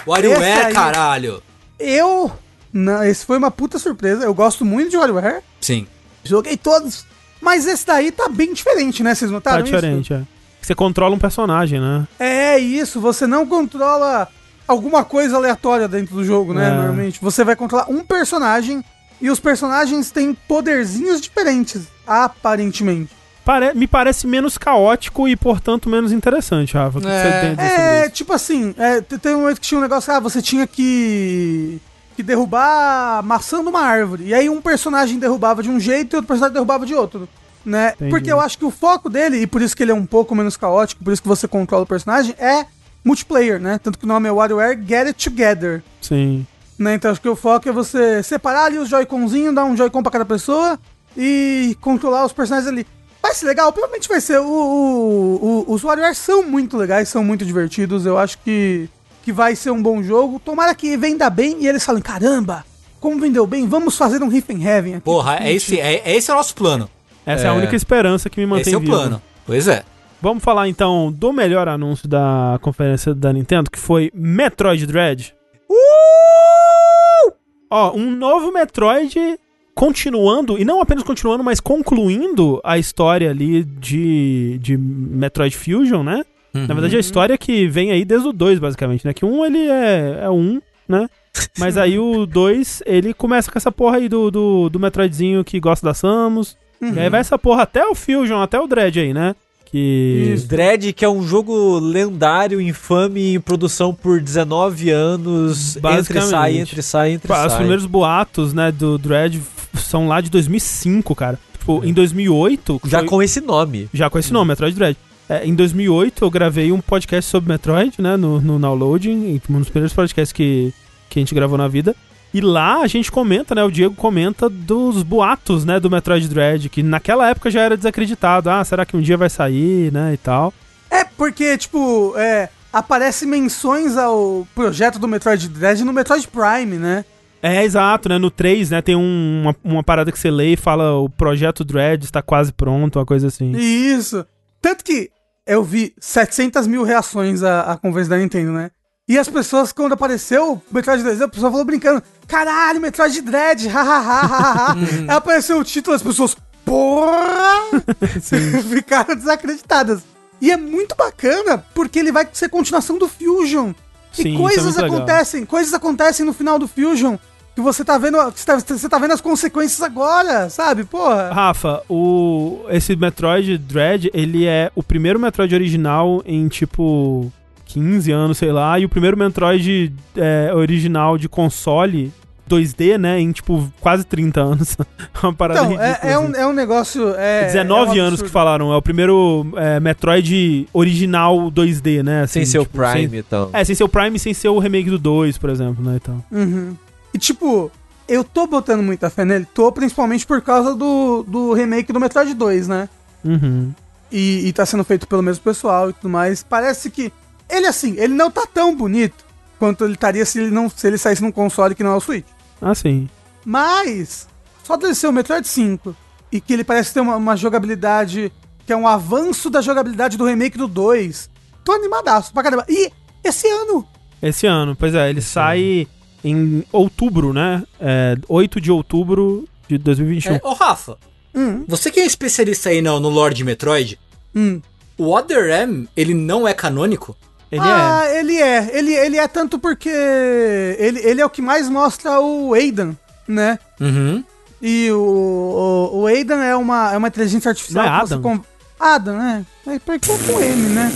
WarioWare, caralho! Eu. Não, esse foi uma puta surpresa. Eu gosto muito de WarioWare. Sim. Joguei todos. Mas esse daí tá bem diferente, né? Vocês notaram? Tá diferente, isso? é. Você controla um personagem, né? É isso, você não controla alguma coisa aleatória dentro do jogo, né? É. Normalmente. Você vai controlar um personagem e os personagens têm poderzinhos diferentes, aparentemente. Pare me parece menos caótico e, portanto, menos interessante, Rafa. É, é tipo assim, é, tem um momento que tinha um negócio, ah, você tinha que que derrubar maçã de uma árvore. E aí um personagem derrubava de um jeito e outro personagem derrubava de outro né? Entendi. Porque eu acho que o foco dele, e por isso que ele é um pouco menos caótico, por isso que você controla o personagem, é multiplayer, né? Tanto que o nome é WarioWare Get It Together. Sim. Né? Então acho que o foco é você separar ali os Joy-Conzinhos, dar um Joy-Con pra cada pessoa e controlar os personagens ali. Vai ser legal, provavelmente vai ser. O, o, o, os WarioWare são muito legais, são muito divertidos. Eu acho que, que vai ser um bom jogo. Tomara que venda bem e eles falem: caramba, como vendeu bem, vamos fazer um Riff in Heaven aqui. Porra, é esse, é, é esse é o nosso plano. Essa é, é a única esperança que me mantém Esse é o vivo. plano. Pois é. Vamos falar então do melhor anúncio da conferência da Nintendo, que foi Metroid Dread. Uh! Ó, um novo Metroid continuando, e não apenas continuando, mas concluindo a história ali de, de Metroid Fusion, né? Uhum. Na verdade, a história que vem aí desde o 2, basicamente, né? Que um ele é, é um, né? Mas aí o 2, ele começa com essa porra aí do, do, do Metroidzinho que gosta da Samus. Uhum. E aí vai essa porra até o Fusion, até o Dread aí, né? Que... Isso. Dread, que é um jogo lendário, infame, em produção por 19 anos. Entre sai, entre sai, entre sai. Os primeiros boatos, né, do Dread são lá de 2005, cara. Tipo, em 2008... Já foi... com esse nome. Já com esse nome, Metroid Dread. É, em 2008 eu gravei um podcast sobre Metroid, né, no, no Downloading, um dos primeiros podcasts que, que a gente gravou na vida. E lá a gente comenta, né? O Diego comenta dos boatos, né? Do Metroid Dread, que naquela época já era desacreditado. Ah, será que um dia vai sair, né? E tal. É, porque, tipo, é, aparece menções ao projeto do Metroid Dread no Metroid Prime, né? É, exato, né? No 3, né, tem um, uma, uma parada que você lê e fala o projeto Dread está quase pronto, uma coisa assim. Isso. Tanto que eu vi 700 mil reações à, à conversa da Nintendo, né? E as pessoas, quando apareceu o Metroid Dread, a pessoa falou brincando: Caralho, Metroid Dread, hahaha. Aí apareceu o título, as pessoas, porra! Ficaram desacreditadas. E é muito bacana, porque ele vai ser continuação do Fusion. Sim, e é coisas é acontecem, legal. coisas acontecem no final do Fusion que você tá vendo, você tá, você tá vendo as consequências agora, sabe? Porra. Rafa, o esse Metroid Dread, ele é o primeiro Metroid original em tipo 15 anos, sei lá, e o primeiro Metroid é, original de console 2D, né, em tipo quase 30 anos. Uma parada então, ridícula, é, é, um, assim. é um negócio. É, 19 é um anos que falaram, é o primeiro é, Metroid original 2D, né? Assim, sem ser tipo, o Prime sem, então. É, sem ser o Prime sem ser o remake do 2, por exemplo, né? Então. Uhum. E tipo, eu tô botando muita fé nele, tô principalmente por causa do, do remake do Metroid 2, né? Uhum. E, e tá sendo feito pelo mesmo pessoal e tudo mais. Parece que ele, assim, ele não tá tão bonito quanto ele estaria se ele, não, se ele saísse num console que não é o Switch. Ah, sim. Mas, só dele ser o Metroid 5 e que ele parece ter uma, uma, jogabilidade que é um avanço da jogabilidade do remake do 2, tô animadaço pra caramba. E esse ano. Esse ano, pois é, ele sai em outubro, né? É, 8 de outubro de 2021. É, ô, Rafa, hum. você que é especialista aí no, no Lord Metroid, hum. o Other M, ele não é canônico? Ele ah, é. ele é. Ele, ele é tanto porque ele, ele é o que mais mostra o Aidan, né? Uhum. E o, o, o Aidan é uma, é uma inteligência artificial. Não é Adam? Com... Adam, né? É porque eu com M, né?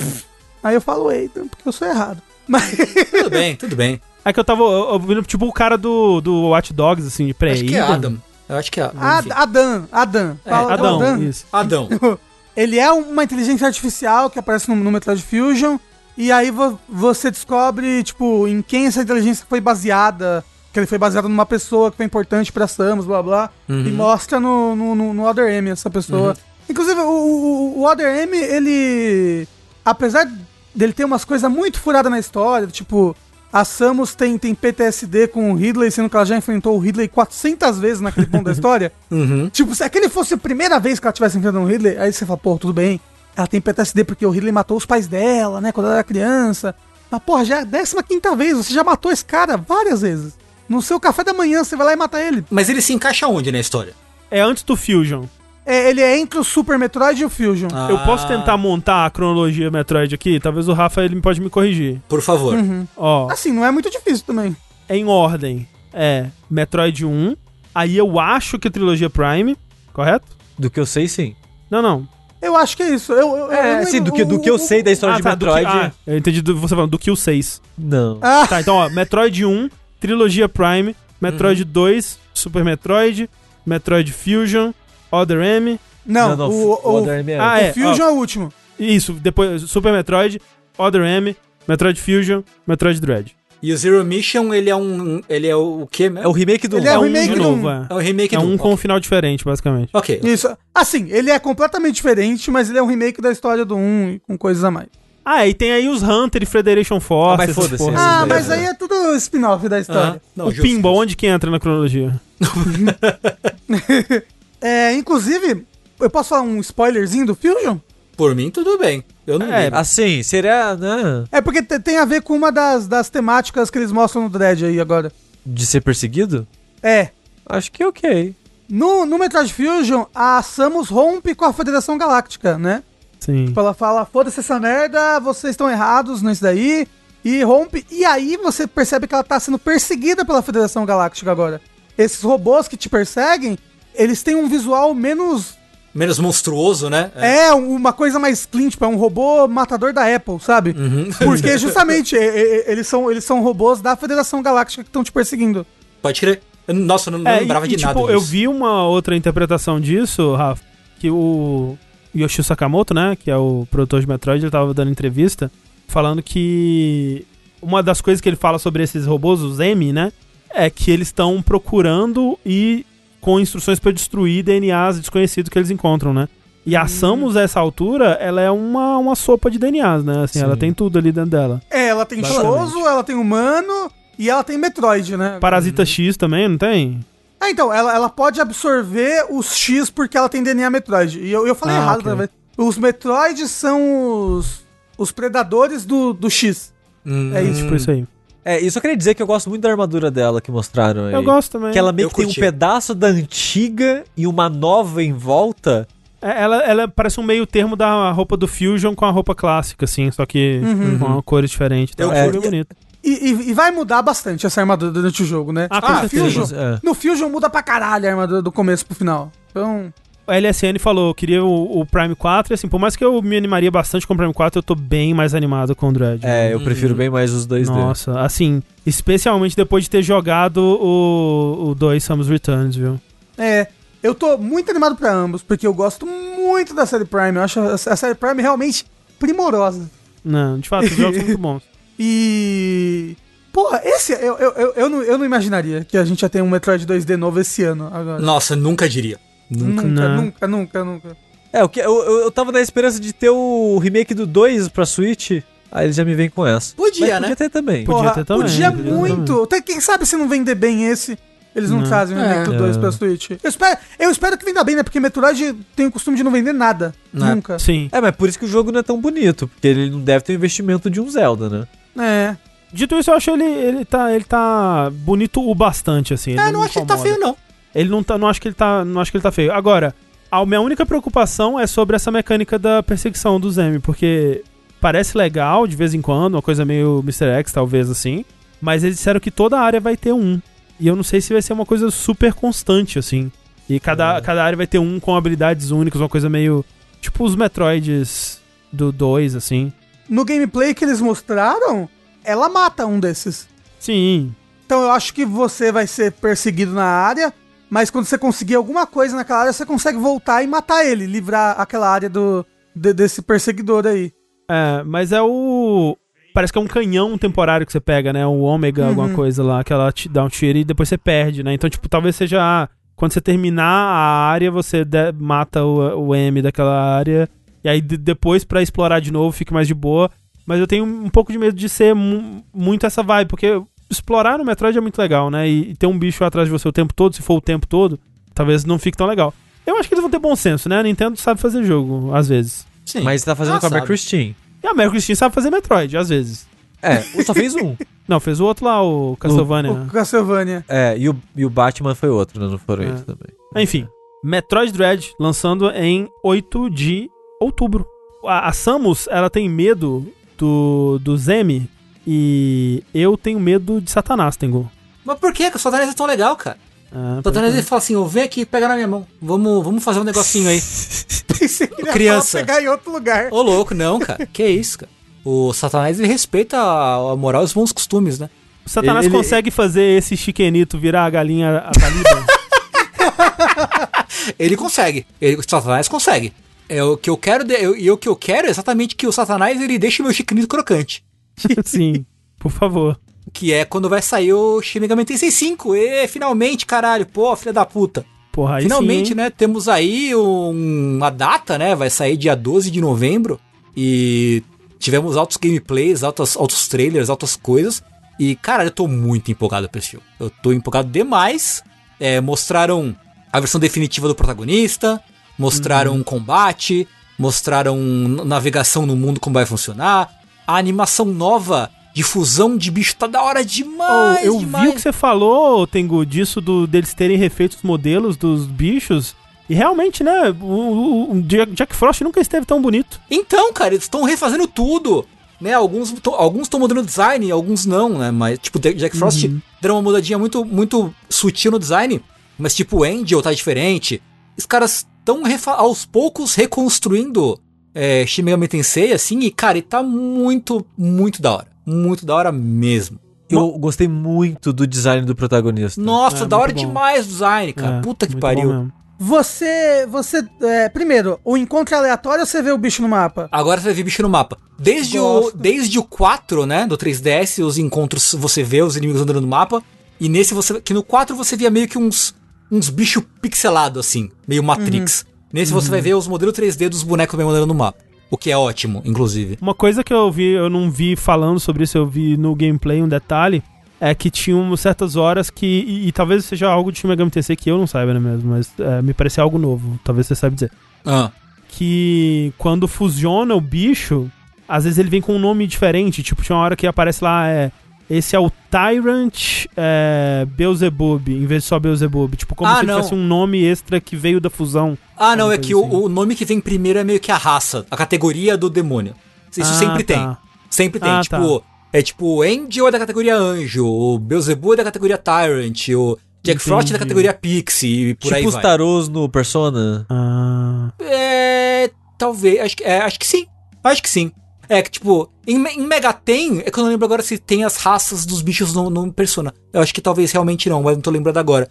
Aí eu falo Aidan, porque eu sou errado. Mas... Tudo bem, tudo bem. É que eu tava ouvindo, tipo, o cara do, do Watch Dogs, assim, de pré Acho que é Adam. Eu acho que é Ad, Adam. Adam. É, Adão, Adam. isso. Adão. Ele é uma inteligência artificial que aparece no, no Metroid Fusion e aí vo você descobre, tipo, em quem essa inteligência foi baseada. Que ele foi baseado numa pessoa que foi importante pra Samus, blá blá. Uhum. E mostra no, no, no, no Other M essa pessoa. Uhum. Inclusive, o, o, o Other M, ele. Apesar dele ter umas coisas muito furadas na história, tipo, a Samus tem, tem PTSD com o Ridley, sendo que ela já enfrentou o Ridley 400 vezes naquele ponto da história. Uhum. Tipo, se aquele fosse a primeira vez que ela tivesse enfrentando o Ridley, aí você fala, pô, tudo bem. Ela tem PTSD porque o Ridley matou os pais dela, né? Quando ela era criança. Mas, porra, já é a 15 vez. Você já matou esse cara várias vezes. No seu café da manhã, você vai lá e mata ele. Mas ele se encaixa onde na história? É antes do Fusion. É, ele é entre o Super Metroid e o Fusion. Ah. Eu posso tentar montar a cronologia Metroid aqui? Talvez o Rafa ele pode me corrigir. Por favor. Uhum. Ó. Assim, não é muito difícil também. Em ordem. É Metroid 1. Aí eu acho que a trilogia Prime, correto? Do que eu sei, sim. Não, não. Eu acho que é isso. Eu, eu, é, eu sim, do que, do que eu sei da história ah, de tá, Metroid. Que, ah, eu entendi do, você falando do Kill 6. Não. Ah. Tá, então, ó, Metroid 1, Trilogia Prime, Metroid uhum. 2, Super Metroid, Metroid Fusion, Other M. Não, não, não o, o, Other M é. Ah, é, o Fusion ó, é o último. Isso, depois Super Metroid, Other M, Metroid Fusion, Metroid Dread. E o Zero Mission, ele é um. Ele é o, o quê mesmo? É o remake do Ele é, é o remake um de novo, é. é o remake é do um com um final diferente, basicamente. Ok. Isso. Assim, ele é completamente diferente, mas ele é um remake da história do 1 com coisas a mais. Ah, e tem aí os Hunter e Federation Force. Ah, mas foda-se. Ah, mas aí é tudo spin-off da história. Ah, não, o justo, Pinball, justo. onde que entra na cronologia? é, inclusive, eu posso falar um spoilerzinho do Fusion? Por mim, tudo bem. Eu não É, assim, seria. Né? É porque tem a ver com uma das, das temáticas que eles mostram no Dread aí agora. De ser perseguido? É. Acho que ok. No, no Metroid Fusion, a Samus rompe com a Federação Galáctica, né? Sim. Tipo, ela fala, foda-se essa merda, vocês estão errados nisso daí, e rompe. E aí você percebe que ela tá sendo perseguida pela Federação Galáctica agora. Esses robôs que te perseguem, eles têm um visual menos menos monstruoso, né? É. é, uma coisa mais clean, tipo, é um robô matador da Apple, sabe? Uhum. Porque justamente eles, são, eles são robôs da Federação Galáctica que estão te perseguindo. Pode crer. Nossa, eu não, não é, lembrava e, de tipo, nada. Disso. Eu vi uma outra interpretação disso, Rafa, que o Yoshio Sakamoto, né, que é o produtor de Metroid, ele tava dando entrevista falando que uma das coisas que ele fala sobre esses robôs, os M, né, é que eles estão procurando e com instruções para destruir DNAs desconhecidos que eles encontram, né? E a hum. Samus, a essa altura, ela é uma, uma sopa de DNAs, né? Assim, Sim. ela tem tudo ali dentro dela. É, ela tem Choso, ela tem humano e ela tem Metroid, né? Parasita X também, não tem? Ah, então, ela, ela pode absorver os X porque ela tem DNA Metroid. E eu, eu falei ah, errado okay. Os Metroids são os, os predadores do, do X. Hum. É isso. Tipo isso aí. É, isso eu queria dizer que eu gosto muito da armadura dela que mostraram aí. Eu gosto também. Que ela meio eu que curti. tem um pedaço da antiga e uma nova em volta. É, ela, ela parece um meio termo da roupa do Fusion com a roupa clássica, assim, só que uhum. com uma cores diferente. Então, é, é bonito. E, e, e, vai mudar bastante essa armadura durante o jogo, né? Ah, ah Fusion, é. No Fusion muda pra caralho a armadura do começo pro final. Então a LSN falou, queria o, o, Prime 4, e assim, por mais que eu me animaria bastante com o Prime 4, eu tô bem mais animado com o Dread. É, eu uhum. prefiro bem mais os 2D. Nossa, assim, especialmente depois de ter jogado o, o 2 Samus Returns, viu? É, eu tô muito animado pra ambos, porque eu gosto muito da série Prime, eu acho a, a série Prime realmente primorosa. Não, de fato, os jogos são muito bons. E... Porra, esse eu, eu, eu, eu, não, eu não imaginaria que a gente ia ter um Metroid 2D novo esse ano agora. Nossa, nunca diria. Nunca, nunca, nunca, nunca, nunca. É, o que, eu, eu, eu tava na esperança de ter o remake do 2 pra Switch. Aí eles já me vêm com essa. Podia, Mas né? Podia ter também. Porra, podia ter também. Podia muito. Até quem sabe se não vender bem esse. Eles não, não. trazem o remake do 2 é. pra Switch. Eu espero, eu espero que venda bem, né? Porque Metroid tem o costume de não vender nada. Não. É. Nunca. Sim. É, mas por isso que o jogo não é tão bonito. Porque ele não deve ter o investimento de um Zelda, né? É. Dito isso, eu acho ele, ele, tá, ele tá bonito o bastante, assim. É, não, não acho que ele tá feio, não. Ele não tá. Não acho que ele tá. Não acho que ele tá feio. Agora, a minha única preocupação é sobre essa mecânica da perseguição do Zemi, porque parece legal de vez em quando, uma coisa meio Mr. X, talvez assim. Mas eles disseram que toda área vai ter um. E eu não sei se vai ser uma coisa super constante, assim. E cada, é. cada área vai ter um com habilidades únicas, uma coisa meio. Tipo os Metroids do 2, assim. No gameplay que eles mostraram, ela mata um desses. Sim. Então eu acho que você vai ser perseguido na área, mas quando você conseguir alguma coisa naquela área, você consegue voltar e matar ele, livrar aquela área do de, desse perseguidor aí. É, mas é o. Parece que é um canhão temporário que você pega, né? O ômega, uhum. alguma coisa lá, que ela te dá um tiro e depois você perde, né? Então, tipo, talvez seja. Ah, quando você terminar a área, você de, mata o, o M daquela área. E aí de, depois, para explorar de novo, fica mais de boa. Mas eu tenho um pouco de medo de ser muito essa vibe, porque explorar no Metroid é muito legal, né? E, e ter um bicho atrás de você o tempo todo, se for o tempo todo, talvez não fique tão legal. Eu acho que eles vão ter bom senso, né? A Nintendo sabe fazer jogo, às vezes. Sim. Mas tá fazendo ah, com a Mary Christine. E a Mary Christine sabe fazer Metroid, às vezes. É, só fez um. Não, fez o outro lá, o Castlevania. O, o Castlevania. É, e o, e o Batman foi outro, né? Não foram é. eles também. Enfim, Metroid Dread lançando em 8 de outubro. A, a Samus, ela tem medo do, do Zemi e eu tenho medo de Satanás, Tengu. Mas por que? O Satanás é tão legal, cara. Ah, o Satanás ele fala assim: oh, vem aqui pega na minha mão. Vamos, vamos fazer um negocinho aí. Criança. pegar em outro lugar. Ô, louco, não, cara. que isso, cara. O Satanás ele respeita a, a moral e os bons costumes, né? O Satanás ele, consegue ele... fazer esse chiquenito virar a galinha a ele consegue. Ele, o Satanás consegue. É o que eu quero, e o que eu quero é exatamente que o Satanás ele deixe meu chiquenito crocante. Sim, por favor. Que é quando vai sair o Shin Megami Tensei 5. E finalmente, caralho, pô, filha da puta. Porra, aí Finalmente, sim, né? Temos aí um, uma data, né? Vai sair dia 12 de novembro. E tivemos altos gameplays, altos, altos trailers, altas coisas. E, cara, eu tô muito empolgado pra esse jogo. Eu tô empolgado demais. É, mostraram a versão definitiva do protagonista, mostraram uhum. combate, mostraram navegação no mundo como vai funcionar, a animação nova de fusão de bicho tá da hora demais. Oh, eu demais. vi o que você falou, Tengu, disso do, deles terem refeito os modelos dos bichos. E realmente, né, o, o Jack Frost nunca esteve tão bonito. Então, cara, eles estão refazendo tudo. Né, alguns alguns estão mudando o design, alguns não, né? Mas, tipo, Jack Frost uhum. deram uma mudadinha muito, muito sutil no design. Mas, tipo, o Angel tá diferente. Os caras estão aos poucos reconstruindo é, Shin Megami Tensei, assim, e, cara, e tá muito, muito da hora. Muito da hora mesmo. Eu gostei muito do design do protagonista. Nossa, é, da hora bom. demais o design, cara. É, Puta que pariu. Você, você, é, primeiro, o encontro é aleatório ou você vê o bicho no mapa? Agora você vê o bicho no mapa. Desde o, desde o 4, né, do 3DS, os encontros você vê os inimigos andando no mapa. E nesse você, que no 4 você via meio que uns, uns bichos pixelados assim, meio Matrix. Uhum. Nesse uhum. você vai ver os modelos 3D dos bonecos mesmo andando no mapa. O que é ótimo, inclusive. Uma coisa que eu vi, eu não vi falando sobre isso, eu vi no gameplay um detalhe, é que tinham certas horas que. E, e talvez seja algo de Shin Megami Tensei que eu não saiba, né mesmo, mas é, me parece algo novo. Talvez você saiba dizer. Ah. Que quando fusiona o bicho, às vezes ele vem com um nome diferente. Tipo, tinha uma hora que aparece lá, é. Esse é o Tyrant é, Beelzebub, em vez de só Beelzebub. Tipo, como ah, se tivesse um nome extra que veio da fusão. Ah, não, é que assim. o, o, nome que vem primeiro é meio que a raça, a categoria do demônio. Isso ah, sempre tá. tem. Sempre tem. Ah, tipo, tá. é tipo, Angel é da categoria Anjo, o Beelzebub é da categoria Tyrant, o Jack Entendi. Frost é da categoria Pixie e por tipo aí. Tipo os tarôs no Persona? Ah. É. Talvez. Acho que, é, acho que sim. Acho que sim. É que, tipo, em, em Megaten, é que eu não lembro agora se tem as raças dos bichos no, no Persona. Eu acho que talvez realmente não, mas não tô lembrando agora.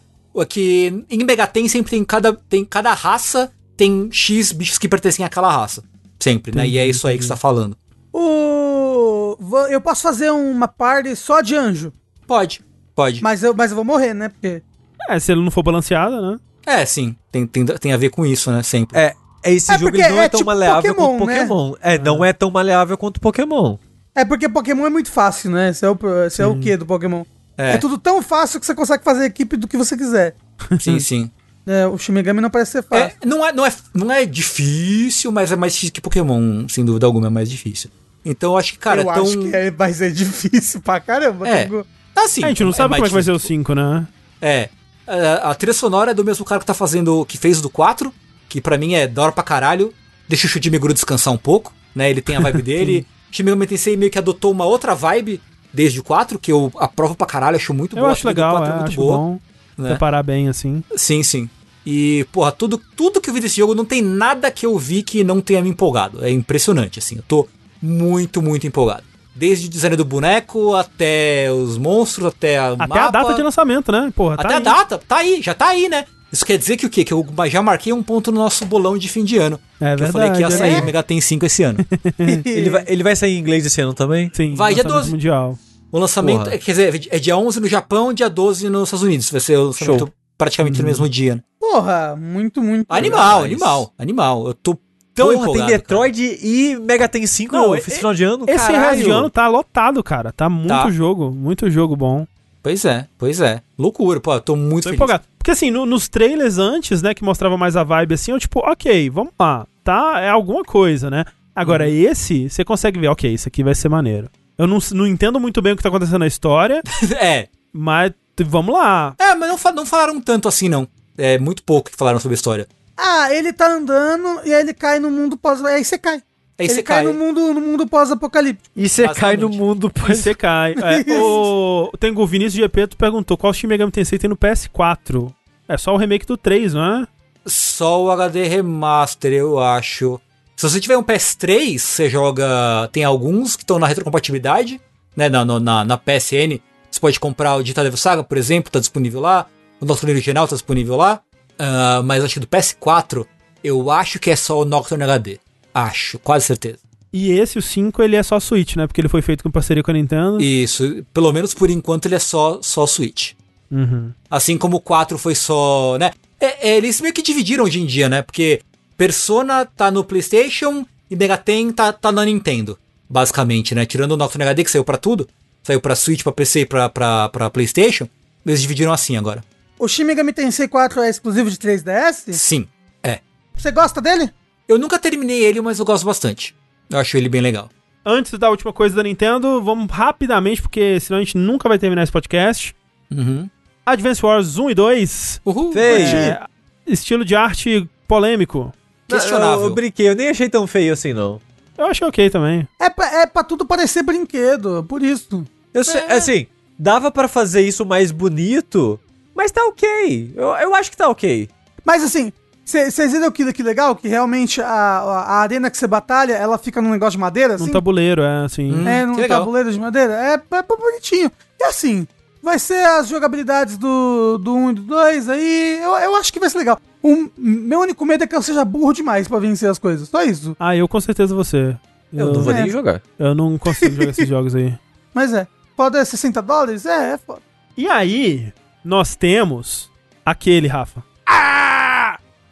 Que em Megaten sempre tem cada, tem cada raça, tem X bichos que pertencem àquela raça. Sempre, né? E é isso aí que você tá falando. O... Eu posso fazer uma party só de anjo? Pode, pode. Mas eu, mas eu vou morrer, né? Porque... É, se ele não for balanceado, né? É, sim. Tem, tem, tem a ver com isso, né? Sempre. É, é, esse é jogo não é, é tão tipo maleável Pokémon, quanto Pokémon. Né? É, não é tão maleável quanto Pokémon. É porque Pokémon é muito fácil, né? Esse é o, esse é o que do Pokémon? É. é. tudo tão fácil que você consegue fazer equipe do que você quiser. Sim, sim. É, o Shimigami não parece ser fácil. É, não, é, não, é, não é difícil, mas é mais difícil que Pokémon, sem dúvida alguma, é mais difícil. Então eu acho que, cara, eu tão... acho que é, vai ser difícil pra caramba. É. Tenho... Assim, a gente não sabe como é que vai ser o 5, né? É. A, a trilha sonora é do mesmo cara que tá fazendo, que fez do 4, que para mim é da hora pra caralho deixa o Shuji Meguro descansar um pouco, né? Ele tem a vibe dele. Shin Megami Tensei meio que adotou uma outra vibe desde o 4, que eu aprovo pra caralho, acho muito eu boa. Eu acho legal, 4 é, é muito acho boa, bom né? preparar bem, assim. Sim, sim. E, porra, tudo, tudo que eu vi desse jogo, não tem nada que eu vi que não tenha me empolgado. É impressionante, assim. Eu tô muito, muito empolgado. Desde o design do boneco, até os monstros, até a Até mapa. a data de lançamento, né? Porra, tá até aí. a data, tá aí, já tá aí, né? Isso quer dizer que o quê? Que eu já marquei um ponto no nosso bolão de fim de ano. É verdade. Eu falei que ia sair é. Megaten 5 esse ano. ele, vai, ele vai sair em inglês esse ano também? Sim. Vai dia 12. Mundial. O lançamento, Porra. quer dizer, é dia 11 no Japão, dia 12 nos Estados Unidos. Vai ser o lançamento Show. praticamente uhum. no mesmo dia. Né? Porra, muito, muito. Animal, animal, animal. Eu tô tão Porra, empolgado, tem Detroit cara. e Megaten 5 Não, esse final de ano. Esse final de ano tá lotado, cara. Tá muito tá. jogo, muito jogo bom. Pois é, pois é. Loucura, pô, tô muito tô feliz. empolgado. Porque assim, no, nos trailers antes, né, que mostrava mais a vibe assim, eu tipo, ok, vamos lá, tá? É alguma coisa, né? Agora, uhum. esse, você consegue ver, ok, isso aqui vai ser maneiro. Eu não, não entendo muito bem o que tá acontecendo na história. é. Mas vamos lá. É, mas não, não falaram tanto assim, não. É muito pouco que falaram sobre a história. Ah, ele tá andando e aí ele cai no mundo pós. Aí você cai. Aí ele cai, cai no mundo, no mundo pós-apocalíptico. E você cai no mundo pós Você cai. É, o Tengu Vinícius GP tu perguntou qual Shin Megami Tensei tem no PS4. É só o remake do 3, não é? Só o HD Remaster, eu acho. Se você tiver um PS3, você joga. Tem alguns que estão na retrocompatibilidade, né? Na, na, na, PSN. Você pode comprar o Digital Devil Saga, por exemplo, tá disponível lá. O nosso original tá disponível lá. Uh, mas acho que do PS4, eu acho que é só o Nocturne HD. Acho, quase certeza. E esse, o 5, ele é só Switch, né? Porque ele foi feito com parceria com a Nintendo. Isso, pelo menos por enquanto ele é só, só Switch. Uhum. Assim como o 4 foi só, né? É, é, eles meio que dividiram hoje em dia, né? Porque Persona tá no PlayStation e Megaten tá, tá na Nintendo, basicamente, né? Tirando o Nocturne HD que saiu para tudo, saiu para Switch, para PC e pra, pra, pra PlayStation, eles dividiram assim agora. O Shin Megami Tensei 4 é exclusivo de 3DS? Sim, é. Você gosta dele? Eu nunca terminei ele, mas eu gosto bastante. Eu acho ele bem legal. Antes da última coisa da Nintendo, vamos rapidamente, porque senão a gente nunca vai terminar esse podcast. Uhum. Advance Wars 1 e 2. Uhul. É, estilo de arte polêmico. Questionável. Eu, eu brinquei, eu nem achei tão feio assim, não. Eu achei ok também. É pra, é pra tudo parecer brinquedo, por isso. Eu sei, é. assim, dava para fazer isso mais bonito, mas tá ok. Eu, eu acho que tá ok. Mas assim, vocês viram que, que legal? Que realmente a, a, arena que você batalha, ela fica num negócio de madeira, assim? Num tabuleiro, é, assim. Hum, é, num tabuleiro de madeira. É, é, é bonitinho. E assim, vai ser as jogabilidades do, do 1 e do 2 aí. Eu, eu acho que vai ser legal. O meu único medo é que eu seja burro demais pra vencer as coisas. Só isso. Ah, eu com certeza você. Eu, eu não vou é. nem jogar. Eu não consigo jogar esses jogos aí. Mas é. Pode 60 dólares? É, é foda. E aí, nós temos aquele, Rafa. Ah!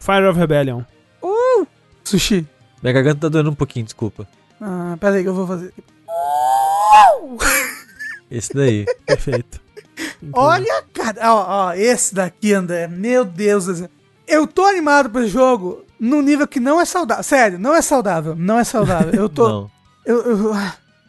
Fire of Rebellion. Uh! Sushi. Minha garganta tá doendo um pouquinho, desculpa. Ah, pera aí que eu vou fazer. Esse daí. Perfeito. Olha, cara, ó, ó, esse daqui, André, meu Deus do céu. Eu tô animado pro jogo num nível que não é saudável. Sério, não é saudável. Não é saudável. Eu tô. não. Eu, eu,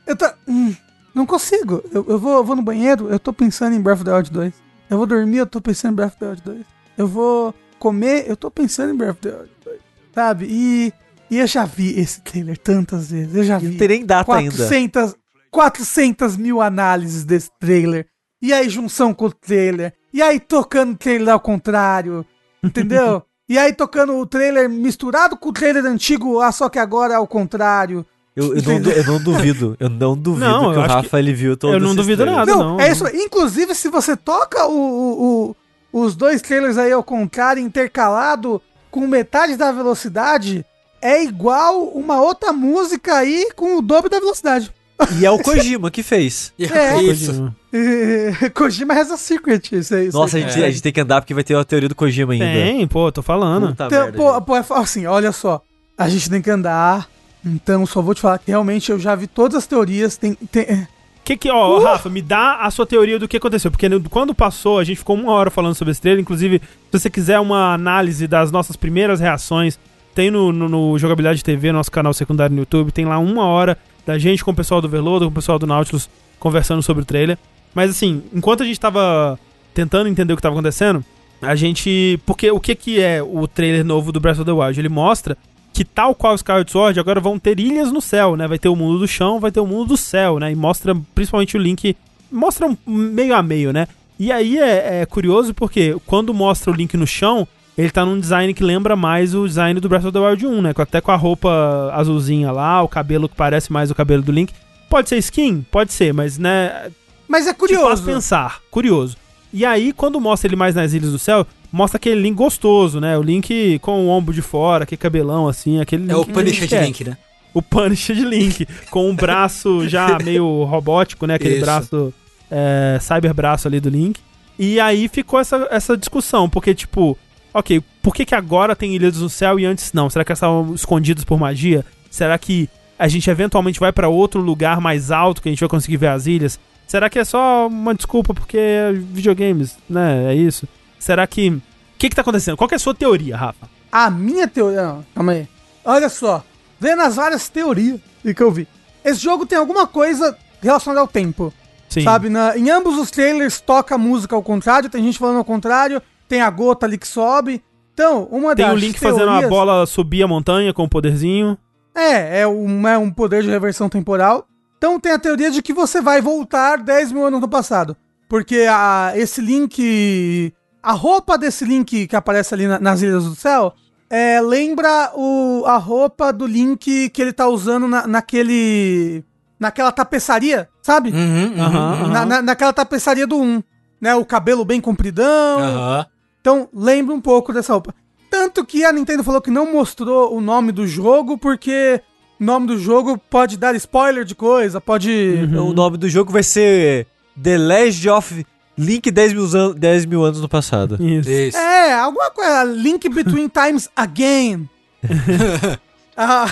eu tô. Hum, não consigo. Eu, eu, vou, eu vou no banheiro, eu tô pensando em Breath of the Wild 2. Eu vou dormir, eu tô pensando em Breath of the Wild 2. Eu vou comer, eu tô pensando em Breath of the Wild 2. Sabe? E, e eu já vi esse trailer tantas vezes. Eu já vi. Não tem nem data 400, ainda. 400 mil análises desse trailer. E aí, junção com o trailer. E aí, tocando o trailer ao contrário. Entendeu? e aí, tocando o trailer misturado com o trailer antigo, ah, só que agora é ao contrário. Eu, eu, não, eu, não, duvido, eu não duvido não, que o Rafa que ele viu todo Eu não duvido trailers. nada, não, não. É isso. Inclusive, se você toca o, o, o, os dois trailers aí ao contrário, intercalado com metade da velocidade, é igual uma outra música aí com o dobro da velocidade. E é o Kojima que fez. É, é isso. Kojima has a secret, isso aí. Nossa, a gente, é. a gente tem que andar porque vai ter a teoria do Kojima ainda. Tem, pô, tô falando. Puta então, merda, pô, pô, é assim, olha só. A gente tem que andar. Então, só vou te falar que realmente eu já vi todas as teorias. Tem. tem é. Que que, ó, uh! Rafa, me dá a sua teoria do que aconteceu, porque quando passou, a gente ficou uma hora falando sobre esse trailer, inclusive, se você quiser uma análise das nossas primeiras reações, tem no, no, no Jogabilidade TV, nosso canal secundário no YouTube, tem lá uma hora da gente com o pessoal do Velodo, com o pessoal do Nautilus conversando sobre o trailer. Mas assim, enquanto a gente tava tentando entender o que tava acontecendo, a gente. Porque o que, que é o trailer novo do Breath of the Wild? Ele mostra que, tal qual Skyward Sword, agora vão ter ilhas no céu, né? Vai ter o mundo do chão, vai ter o mundo do céu, né? E mostra principalmente o Link. Mostra um meio a meio, né? E aí é, é curioso porque quando mostra o Link no chão, ele tá num design que lembra mais o design do Breath of the Wild 1, né? Até com a roupa azulzinha lá, o cabelo que parece mais o cabelo do Link. Pode ser skin? Pode ser, mas né. Mas é curioso. Te faz pensar, curioso. E aí, quando mostra ele mais nas Ilhas do Céu, mostra aquele Link gostoso, né? O Link com o ombro de fora, aquele cabelão assim, aquele É o Punisher de Link, né? O Punisher de Link, com um braço já meio robótico, né? Aquele Isso. braço, é, cyber braço ali do Link. E aí ficou essa, essa discussão, porque, tipo, ok, por que, que agora tem ilhas do céu e antes não? Será que elas estavam escondidas por magia? Será que a gente eventualmente vai para outro lugar mais alto que a gente vai conseguir ver as ilhas? Será que é só uma desculpa porque é videogames, né? É isso? Será que. O que, que tá acontecendo? Qual que é a sua teoria, Rafa? A minha teoria. Não, calma aí. Olha só. Vendo as várias teorias que eu vi. Esse jogo tem alguma coisa relacionada ao tempo. Sim. Sabe? Na, em ambos os trailers toca a música ao contrário, tem gente falando ao contrário tem a gota ali que sobe. Então, uma tem das. Tem o Link teorias... fazendo a bola subir a montanha com o poderzinho. É, é um, é um poder de reversão temporal. Então tem a teoria de que você vai voltar 10 mil anos no passado. Porque a, esse Link. A roupa desse Link que aparece ali na, nas Ilhas do Céu é, lembra o, a roupa do Link que ele tá usando na, naquele. Naquela tapeçaria, sabe? Uhum, uhum, uhum. Na, na, naquela tapeçaria do 1. Né, o cabelo bem compridão. Então, lembra um pouco dessa roupa. Tanto que a Nintendo falou que não mostrou o nome do jogo, porque o nome do jogo pode dar spoiler de coisa, pode. Uhum. O nome do jogo vai ser The Legend of Link 10 mil, an 10 mil anos no passado. Isso. Isso. É, alguma coisa. Link Between Times Again. ah,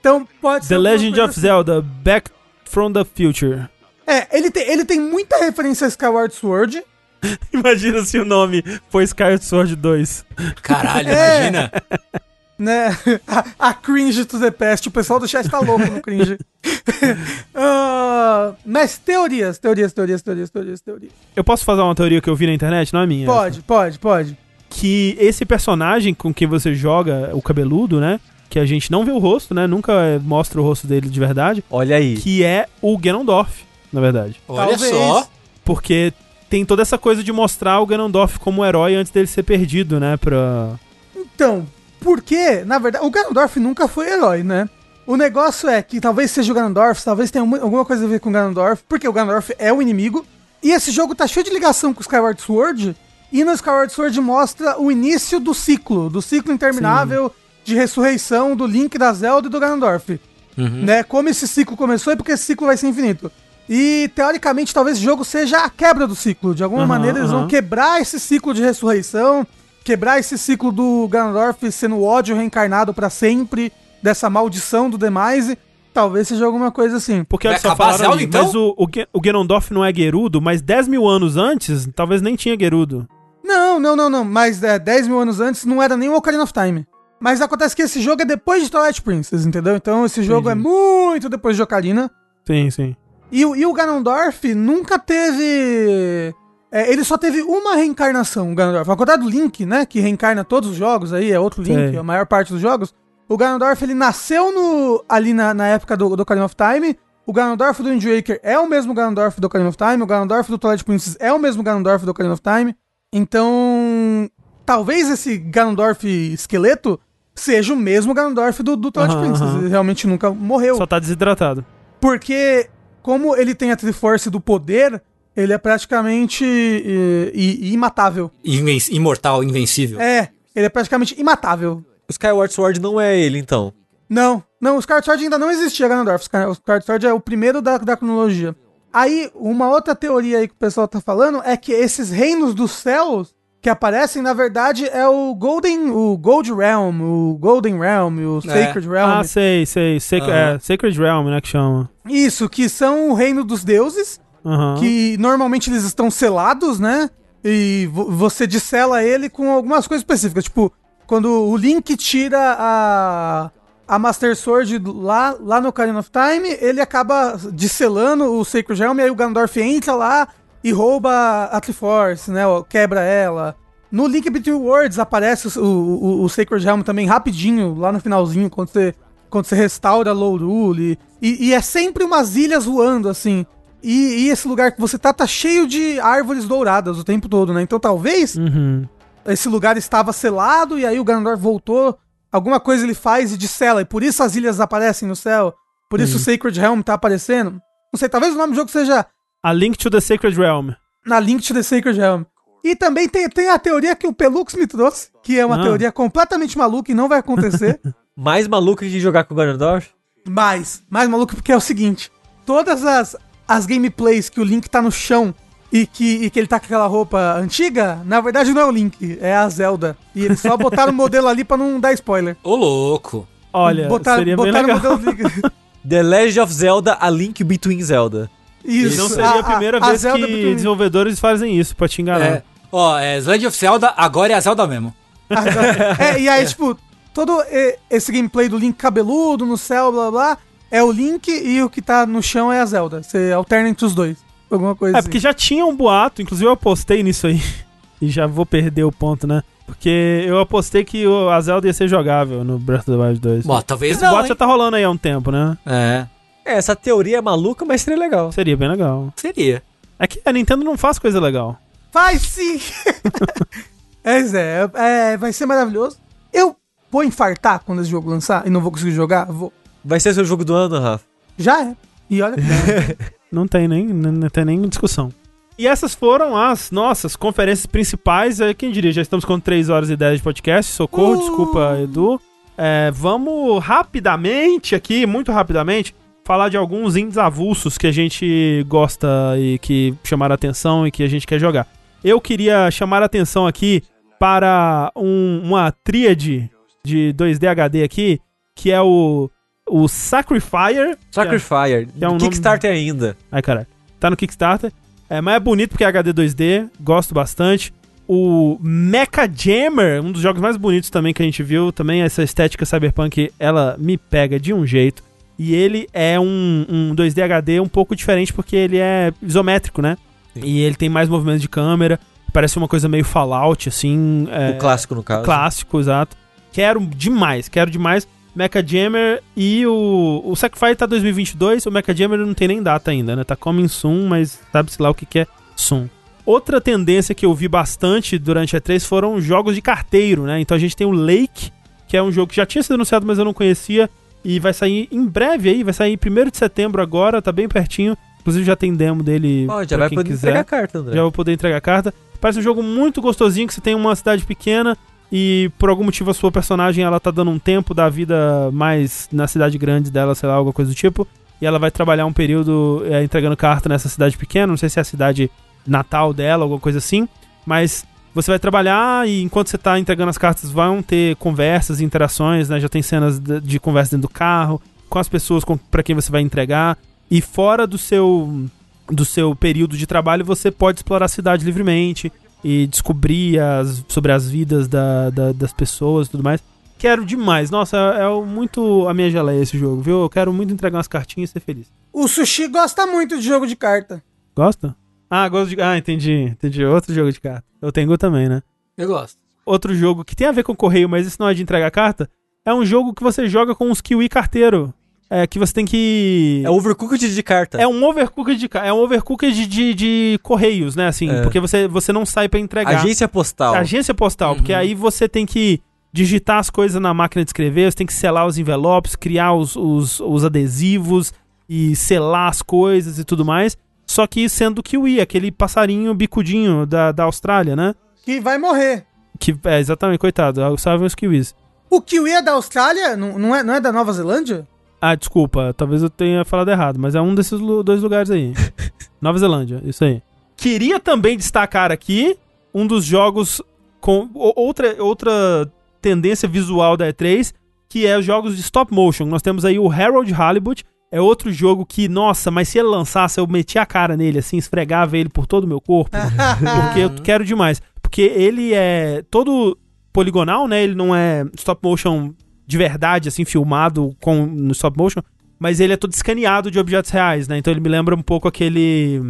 então pode ser. The Legend of assim. Zelda Back from the Future. É, ele tem, ele tem muita referência a Skyward Sword. imagina se o nome foi Skyward Sword 2. Caralho, é. imagina. Né? A, a, cringe to the past. O pessoal do chat tá louco no cringe. uh, mas teorias, teorias, teorias, teorias, teorias, teorias. Eu posso fazer uma teoria que eu vi na internet? Não é minha. Pode, essa. pode, pode. que esse personagem com quem você joga, o cabeludo, né? Que a gente não vê o rosto, né? Nunca mostra o rosto dele de verdade. Olha aí. Que é o Ganondorf, na verdade. Olha Talvez. só. Porque tem toda essa coisa de mostrar o Ganondorf como herói antes dele ser perdido, né? Pra... Então, porque, na verdade, o Ganondorf nunca foi herói, né? O negócio é que talvez seja o Ganondorf, talvez tenha alguma coisa a ver com o Ganondorf, porque o Ganondorf é o inimigo. E esse jogo tá cheio de ligação com o Skyward Sword. E no Skyward Sword mostra o início do ciclo, do ciclo interminável Sim. de ressurreição do Link, da Zelda e do Ganondorf. Uhum. Né? Como esse ciclo começou e porque esse ciclo vai ser infinito. E teoricamente, talvez esse jogo seja a quebra do ciclo. De alguma uhum, maneira, eles uhum. vão quebrar esse ciclo de ressurreição, quebrar esse ciclo do Ganondorf sendo o ódio reencarnado para sempre, dessa maldição do Demise. Talvez seja alguma coisa assim. Porque é só falaram ali, então? mas o, o, o Ganondorf não é Gerudo, mas 10 mil anos antes, talvez nem tinha Gerudo. Não, não, não, não. Mas é, 10 mil anos antes não era nem o Ocarina of Time. Mas acontece que esse jogo é depois de Twilight Princess, entendeu? Então esse jogo é Entendi. é muito depois de Ocarina. Sim, sim. E, e o Ganondorf nunca teve. É, ele só teve uma reencarnação, o Ganondorf. Ao contrário do Link, né? Que reencarna todos os jogos aí, é outro Link, a maior parte dos jogos. O Ganondorf, ele nasceu no, ali na, na época do, do Ocarina of Time. O Ganondorf do Wind Waker é o mesmo Ganondorf do Ocarina of Time. O Ganondorf do Twilight Princess é o mesmo Ganondorf do Ocarina of Time. Então, talvez esse Ganondorf esqueleto seja o mesmo Ganondorf do, do Twilight uhum, Princess. Ele realmente nunca morreu. Só tá desidratado. Porque, como ele tem a Triforce do poder, ele é praticamente i, i, imatável. Inven imortal, invencível. É, ele é praticamente imatável. O Skyward Sword não é ele, então. Não, não, o Skyward Sword ainda não existia, Ganondorf. O Skyward Sword é o primeiro da, da cronologia. Aí, uma outra teoria aí que o pessoal tá falando é que esses reinos dos céus que aparecem, na verdade, é o Golden, o Gold Realm, o Golden Realm, o é. Sacred Realm. Ah, sei, sei. Sac uhum. é, Sacred Realm, né, que chama. Isso, que são o reino dos deuses, uhum. que normalmente eles estão selados, né? E você dissela ele com algumas coisas específicas, tipo, quando o Link tira a, a Master Sword lá, lá no Ocarina of Time, ele acaba disselando o Sacred Realm, e aí o Ganondorf entra lá e rouba a Triforce, né? Quebra ela. No Link Between Worlds aparece o, o, o Sacred Realm também rapidinho, lá no finalzinho, quando você, quando você restaura Lorule. E, e é sempre umas ilhas voando, assim. E, e, esse lugar que você tá, tá cheio de árvores douradas o tempo todo, né? Então talvez uhum esse lugar estava selado e aí o Ganondorf voltou. Alguma coisa ele faz e dissela, e por isso as ilhas aparecem no céu. Por isso o Sacred Realm tá aparecendo. Não sei, talvez o nome do jogo seja. A Link to the Sacred Realm. Na Link to the Sacred Realm. E também tem, tem a teoria que o Pelux me trouxe, que é uma ah. teoria completamente maluca e não vai acontecer. mais maluca que jogar com o Ganondorf? Mais. Mais maluca porque é o seguinte: todas as, as gameplays que o Link tá no chão e que, e que ele tá com aquela roupa antiga, na verdade não é o Link, é a Zelda. E eles só botaram o modelo ali pra não dar spoiler. Ô, louco. Olha, botaram, seria botaram bem legal. The Legend of Zelda, A Link Between Zelda. Isso. Não seria a, a primeira a, vez a que between... desenvolvedores fazem isso pra te enganar. É. Ó, é Legend of Zelda, agora é a Zelda mesmo. é, e aí, é. tipo, todo esse gameplay do Link cabeludo no céu, blá blá, é o Link e o que tá no chão é a Zelda. Você alterna entre os dois. Alguma coisa É, assim. porque já tinha um boato, inclusive eu apostei nisso aí. e já vou perder o ponto, né? Porque eu apostei que a Zelda ia ser jogável no Breath of the Wild 2. Bom, talvez Esse não. boato já tá rolando aí há um tempo, né? É. É, essa teoria é maluca, mas seria legal. Seria bem legal. Seria. É que a Nintendo não faz coisa legal. Faz sim! é, Zé, é, vai ser maravilhoso. Eu vou infartar quando esse jogo lançar e não vou conseguir jogar? Vou. Vai ser seu jogo do ano, Rafa? Já é. E olha que. Não tem nem, não tem nem discussão. E essas foram as nossas conferências principais. É, quem diria, já estamos com 3 horas e 10 de podcast. Socorro, uh! desculpa, Edu. É, vamos rapidamente aqui, muito rapidamente, falar de alguns indies avulsos que a gente gosta e que chamaram atenção e que a gente quer jogar. Eu queria chamar a atenção aqui para um, uma tríade de 2D HD aqui, que é o o Sacrifier. Sacrifier. Que é, um Kickstarter nome... ainda. Ai, caralho. Tá no Kickstarter. É, mas é bonito porque é HD 2D. Gosto bastante. O Mecha Jammer, um dos jogos mais bonitos também que a gente viu. Também essa estética cyberpunk, ela me pega de um jeito. E ele é um, um 2D HD um pouco diferente porque ele é isométrico, né? Sim. E ele tem mais movimento de câmera. Parece uma coisa meio Fallout, assim. É, o clássico, no caso. Clássico, exato. Quero demais, quero demais. Mecha Jammer e o. O Sacrifice tá 2022, o Mecha Jammer não tem nem data ainda, né? Tá coming soon, mas sabe-se lá o que, que é soon. Outra tendência que eu vi bastante durante a E3 foram jogos de carteiro, né? Então a gente tem o Lake, que é um jogo que já tinha sido anunciado, mas eu não conhecia. E vai sair em breve aí, vai sair 1 de setembro agora, tá bem pertinho. Inclusive já tem demo dele. Oh, já vai poder quiser. entregar a carta, André. Já vou poder entregar a carta. Parece um jogo muito gostosinho, que você tem uma cidade pequena e por algum motivo a sua personagem ela tá dando um tempo da vida mais na cidade grande dela, sei lá, alguma coisa do tipo. E ela vai trabalhar um período é, entregando carta nessa cidade pequena, não sei se é a cidade natal dela, alguma coisa assim. Mas você vai trabalhar e enquanto você tá entregando as cartas vão ter conversas, interações, né? Já tem cenas de, conversa dentro do carro, com as pessoas para quem você vai entregar. E fora do seu do seu período de trabalho, você pode explorar a cidade livremente e descobrir as, sobre as vidas da, da, das pessoas e tudo mais. Quero demais. Nossa, é, é, muito a minha geleia esse jogo, viu? Eu quero muito entregar umas cartinhas e ser feliz. O Sushi gosta muito de jogo de carta. Gosta? Ah, gosto de. Ah, entendi. Entendi. Outro jogo de carta. Eu tenho também, né? Eu gosto. Outro jogo que tem a ver com correio, mas isso não é de entregar carta. É um jogo que você joga com os Kiwi carteiro é, que você tem que. É overcooked de carta. É um overcooked de É um overcooked de, de, de correios, né? Assim, é. porque você, você não sai para entregar. Agência postal. Agência postal, uhum. porque aí você tem que digitar as coisas na máquina de escrever, você tem que selar os envelopes, criar os, os, os adesivos e selar as coisas e tudo mais. Só que sendo kiwi, aquele passarinho bicudinho da, da Austrália, né? Que vai morrer. Que, é, exatamente, coitado. Salvem os kiwis. O kiwi é da Austrália? Não, não, é, não é da Nova Zelândia? Ah, desculpa, talvez eu tenha falado errado, mas é um desses dois lugares aí. Nova Zelândia, isso aí. Queria também destacar aqui um dos jogos com outra, outra tendência visual da E3, que é os jogos de stop motion. Nós temos aí o Harold Halibut, é outro jogo que, nossa, mas se ele lançasse, eu metia a cara nele, assim, esfregava ele por todo o meu corpo, porque eu quero demais. Porque ele é todo poligonal, né? Ele não é stop motion de verdade, assim, filmado com, no stop motion, mas ele é todo escaneado de objetos reais, né? Então ele me lembra um pouco aquele.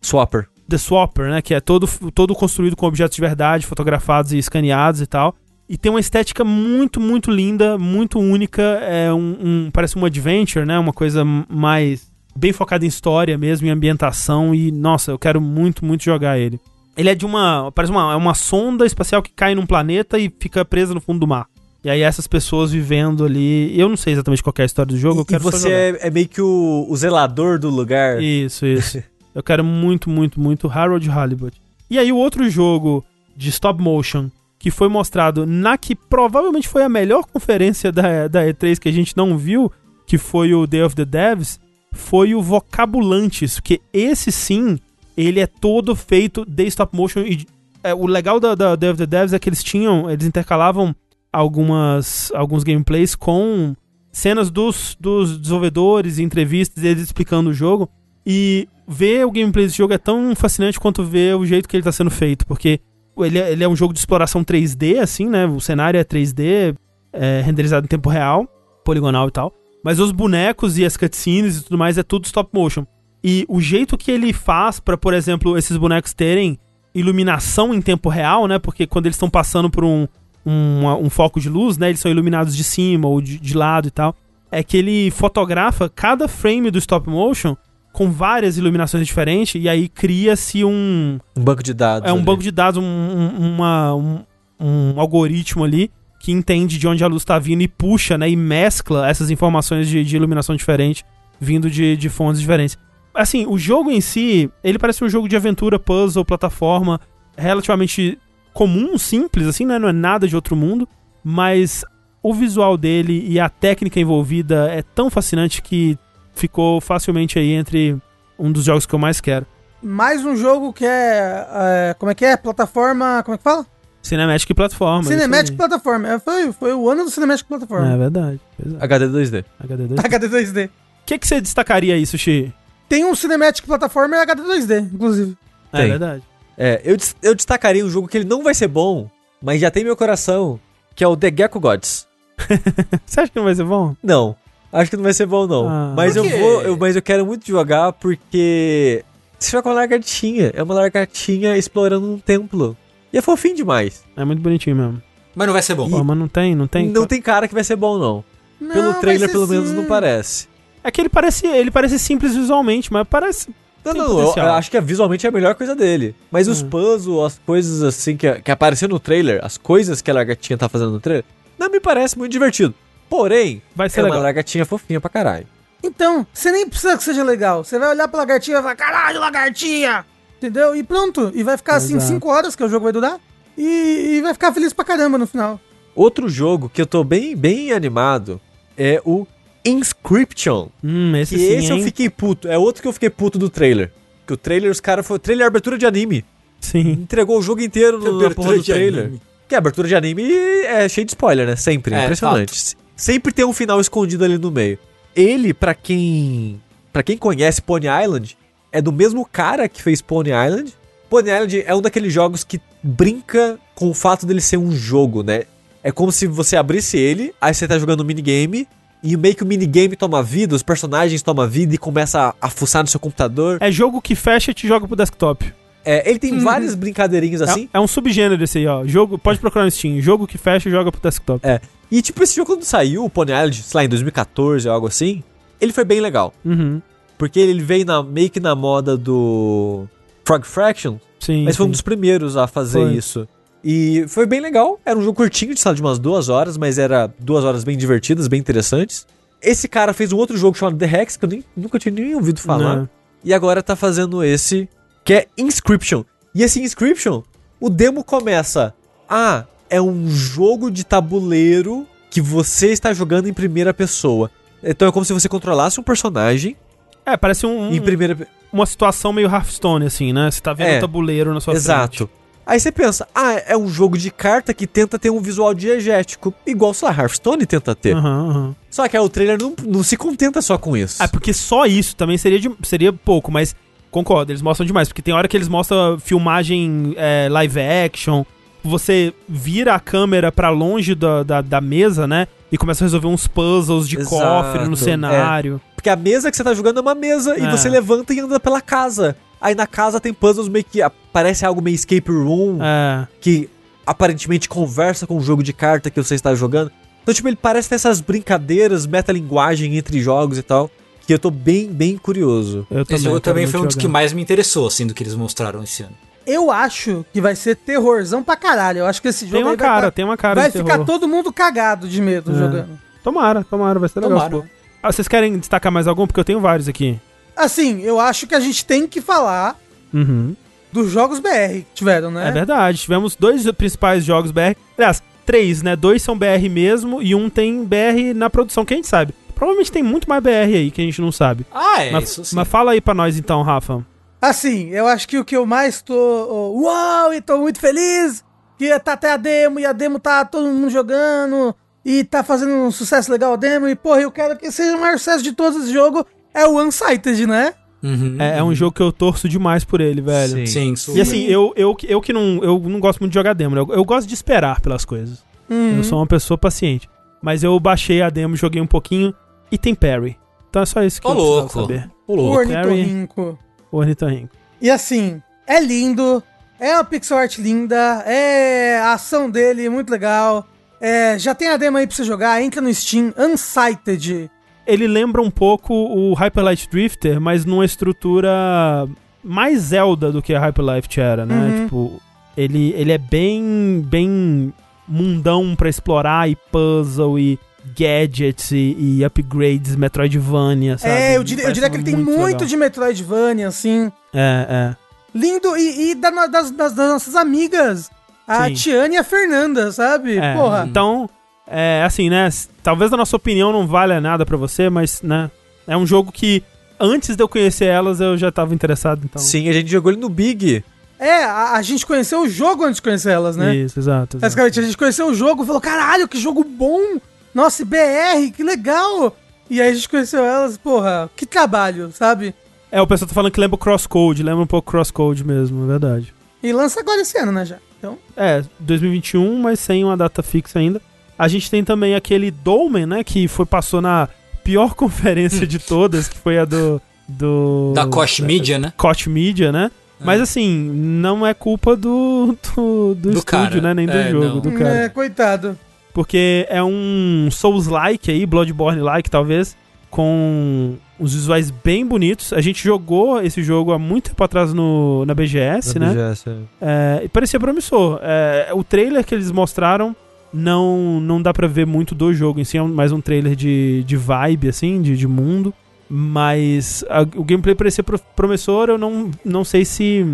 Swapper. The Swapper, né? Que é todo, todo construído com objetos de verdade, fotografados e escaneados e tal. E tem uma estética muito, muito linda, muito única. É um, um, parece um adventure, né? Uma coisa mais bem focada em história mesmo, em ambientação. E, nossa, eu quero muito, muito jogar ele. Ele é de uma. Parece uma, é uma sonda espacial que cai num planeta e fica presa no fundo do mar. E aí essas pessoas vivendo ali. Eu não sei exatamente qual é a história do jogo. E, eu quero e você é, é, meio que o, o, zelador do lugar. Isso, isso. eu quero muito, muito, muito Harold Halibut. E aí o outro jogo de stop motion que foi mostrado na que provavelmente foi a melhor conferência da, da E3 que a gente não viu, que foi o Day of the Devs, foi o Vocabulantes, que esse sim, ele é todo feito de stop motion e é, o legal da, da Day of the Devs é que eles tinham, eles intercalavam algumas alguns gameplays com cenas dos, dos desenvolvedores, entrevistas, eles explicando o jogo. E ver o gameplay desse jogo é tão fascinante quanto ver o jeito que ele está sendo feito, porque ele é, ele é um jogo de exploração 3D, assim, né? O cenário é 3D, é, renderizado em tempo real, poligonal e tal. Mas os bonecos e as cutscenes e tudo mais é tudo stop motion. E o jeito que ele faz para, por exemplo, esses bonecos terem iluminação em tempo real, né? Porque quando eles estão passando por um, um, um, foco de luz, né? Eles são iluminados de cima ou de, de lado e tal. É que ele fotografa cada frame do stop motion com várias iluminações diferentes e aí cria-se um... Um banco de dados. É um ali. banco de dados, um, um, uma, um, um algoritmo ali que entende de onde a luz está vindo e puxa, né? E mescla essas informações de, de iluminação diferente vindo de, de fontes diferentes. Assim, o jogo em si, ele parece um jogo de aventura, puzzle, plataforma, relativamente comum, simples, assim, né? Não é nada de outro mundo, mas o visual dele e a técnica envolvida é tão fascinante que ficou facilmente aí entre um dos jogos que eu mais quero. Mais um jogo que é, é como é que é? Plataforma, como é que fala? Cinematic Plataforma. Cinematic Plataforma. É, foi, foi o ano do Cinematic Plataforma. É verdade. HD 2D. HD 2D. HD 2D. O que, que você destacaria aí, Sushi? Tem um Cinematic Plataforma e HD 2D, inclusive. É, é verdade. É, eu, eu destacaria um jogo que ele não vai ser bom, mas já tem meu coração, que é o The Gecko Gods. Você acha que não vai ser bom? Não. Acho que não vai ser bom, não. Ah, mas eu vou. Eu, mas eu quero muito jogar porque Você joga uma lagartinha. É uma lagartinha explorando um templo. E é fofinho demais. É muito bonitinho mesmo. Mas não vai ser bom. Pô, mas não tem, não tem. Não tem cara que vai ser bom, não. Não, Pelo trailer, pelo menos, sim. não parece. É que ele parece, ele parece simples visualmente, mas parece. Não, Tem não, eu, eu acho que é, visualmente é a melhor coisa dele. Mas os Hum. puzzles, as coisas assim que, que apareceu no trailer, as coisas que a lagartinha tá fazendo no trailer, não me parece muito divertido. Porém, Vai ser é legal. uma lagartinha fofinha pra caralho. Então, você nem precisa que seja legal. Você vai olhar pra lagartinha e vai falar, caralho, lagartinha! Entendeu? E pronto. E vai ficar assim Exato. 5 horas que o jogo vai durar. E, e vai ficar feliz pra caramba no final. Outro jogo que eu tô bem, bem animado é o Inscription. Hum, esse Que sim, esse eu hein? fiquei puto. É outro que eu fiquei puto do trailer. Que o trailer, os caras foi. Trailer é abertura de anime. Sim. Entregou o jogo inteiro no, na porra do trailer. anime. Que a abertura de anime é cheio de spoiler, né? Sempre. É, impressionante. Sempre tem um final escondido ali no meio. Ele, pra quem. para quem conhece Pony Island, é do mesmo cara que fez Pony Island. Pony Island é um daqueles jogos que brinca com o fato dele ser um jogo, né? É como se você abrisse ele, aí você tá jogando um minigame, e meio que o minigame toma vida, os personagens tomam vida e começa a, a fuçar no seu computador. É jogo que fecha e te joga pro desktop. É, ele tem várias brincadeirinhas assim. É, é um subgênero esse aí, ó. Jogo, pode procurar no Steam. Jogo que fecha e joga pro desktop. É. E tipo, esse jogo quando saiu, o Pony Island, sei lá, em 2014 ou algo assim, ele foi bem legal. Uhum. Porque ele veio na, meio que na moda do Frog Fraction, Sim. mas foi um dos primeiros a fazer Foi. isso. E foi bem legal. Era um jogo curtinho, de, lá, de umas duas horas, mas era duas horas bem divertidas, bem interessantes. Esse cara fez um outro jogo chamado The Hex, que eu nem, nunca tinha nem ouvido falar. Não. E agora tá fazendo esse, que é Inscription. E esse Inscription, o demo começa. Ah, é um jogo de tabuleiro que você está jogando em primeira pessoa. Então é como se você controlasse um personagem É, parece um, em primeira uma situação meio Hearthstone, assim, né? Você tá vendo É. o tabuleiro na sua Exato. frente. Aí você pensa, ah, é um jogo de carta que tenta ter um visual diegético, igual, sei lá, Hearthstone tenta ter. Aham, aham. Só que aí o trailer não, não se contenta só com isso. É, porque só isso também seria, de- seria pouco, mas concordo, eles mostram demais. Porque tem hora que eles mostram filmagem é, live action, você vira a câmera pra longe da, da, da mesa, né? E começa a resolver uns puzzles de Exato, cofre no é. cenário. Porque a mesa que você tá jogando é uma mesa e É. você levanta e anda pela casa. Aí na casa tem puzzles meio que parece algo meio escape room, É. que aparentemente conversa com o jogo de carta que você está jogando. Então, tipo, ele parece ter essas brincadeiras, metalinguagem entre jogos e tal, que eu tô bem, bem curioso. Eu Esse jogo também foi um dos que mais me interessou, assim, do que eles mostraram esse ano. Eu acho que vai ser terrorzão pra caralho. Eu acho que esse jogo Tem uma vai cara, tá- tem uma cara vai de ficar terror. todo mundo cagado de medo É. jogando. Tomara, tomara, vai ser legal. Tomara. pô. Ah, vocês querem destacar mais algum? Porque eu tenho vários aqui. Assim, eu acho que a gente tem que falar Uhum. dos jogos BR que tiveram, né? É verdade. Tivemos dois principais jogos BR. Aliás, três, né? Dois são BR mesmo e um tem BR na produção, que a gente sabe. Provavelmente tem muito mais BR aí que a gente não sabe. Ah, é, mas, isso sim. mas fala aí pra nós então, Rafa. Assim, eu acho que o que eu mais tô. oh, Uau, e tô muito feliz! Que tá até a demo, e a demo tá todo mundo jogando, e tá fazendo um sucesso legal a demo, e porra, eu quero que seja o maior sucesso de todos esse jogo. É o Unsighted, né? Uhum. É, é um jogo que eu torço demais por ele, velho. Sim. Sim, E assim, eu, eu, eu que não, eu não gosto muito de jogar demo, né? eu, eu gosto de esperar pelas coisas. Uhum. Eu sou uma pessoa paciente. Mas eu baixei a demo, joguei um pouquinho e tem parry. Então é só isso que Ô, eu louco. saber. Ô, O louco. Ornitorrinco. O Ornitorrinco. E assim, é lindo, é uma pixel art linda, é a ação dele muito legal. É, já tem a demo aí pra você jogar, entra no Steam, Unsighted. Ele lembra um pouco o Hyper Light Drifter, mas numa estrutura mais Zelda do que a Hyper Light era, né? Uhum. Tipo, ele, ele é bem, bem mundão pra explorar e puzzle e gadgets e, e upgrades Metroidvania, sabe? É, eu diria, eu diria que ele tem muito legal. de Metroidvania, assim. É, é. Lindo e, e da- das, das- das nossas amigas. A Sim. Tiane e a Fernanda, sabe? É, Porra. Então, é assim, né? Talvez a nossa opinião não valha nada pra você, mas, né? É um jogo que antes de eu conhecer elas eu já tava interessado, então. Sim, a gente jogou ele no Big. É, a, a gente conheceu o jogo antes de conhecer elas, né? Isso, exato. exato. Basicamente, a gente conheceu o jogo e falou: caralho, que jogo bom! Nossa, e BR, que legal! E aí a gente conheceu elas, porra, que trabalho, sabe? É, o pessoal tá falando que lembra o Crosscode, lembra um pouco Crosscode mesmo, é verdade. E lança agora esse ano, né, já. Então, É, 2021, mas sem uma data fixa ainda. A gente tem também aquele Dolmen, né, que foi passou na pior conferência de todas, que foi a do do da Koch Media, né? Koch Media, né? É. Mas assim, não é culpa do, do, do, do estúdio, cara. né? Nem do é, jogo, não. do cara. É, coitado. Porque é um Souls-like aí, Bloodborne-like talvez, com os visuais bem bonitos. A gente jogou esse jogo há muito tempo atrás no, na BGS, na né? BGS, é. É, e parecia promissor. É, o trailer que eles mostraram não não dá pra ver muito do jogo em si, é mais um trailer de, de vibe, assim, de, de mundo. Mas a, o gameplay parecia promissor, eu não, não sei se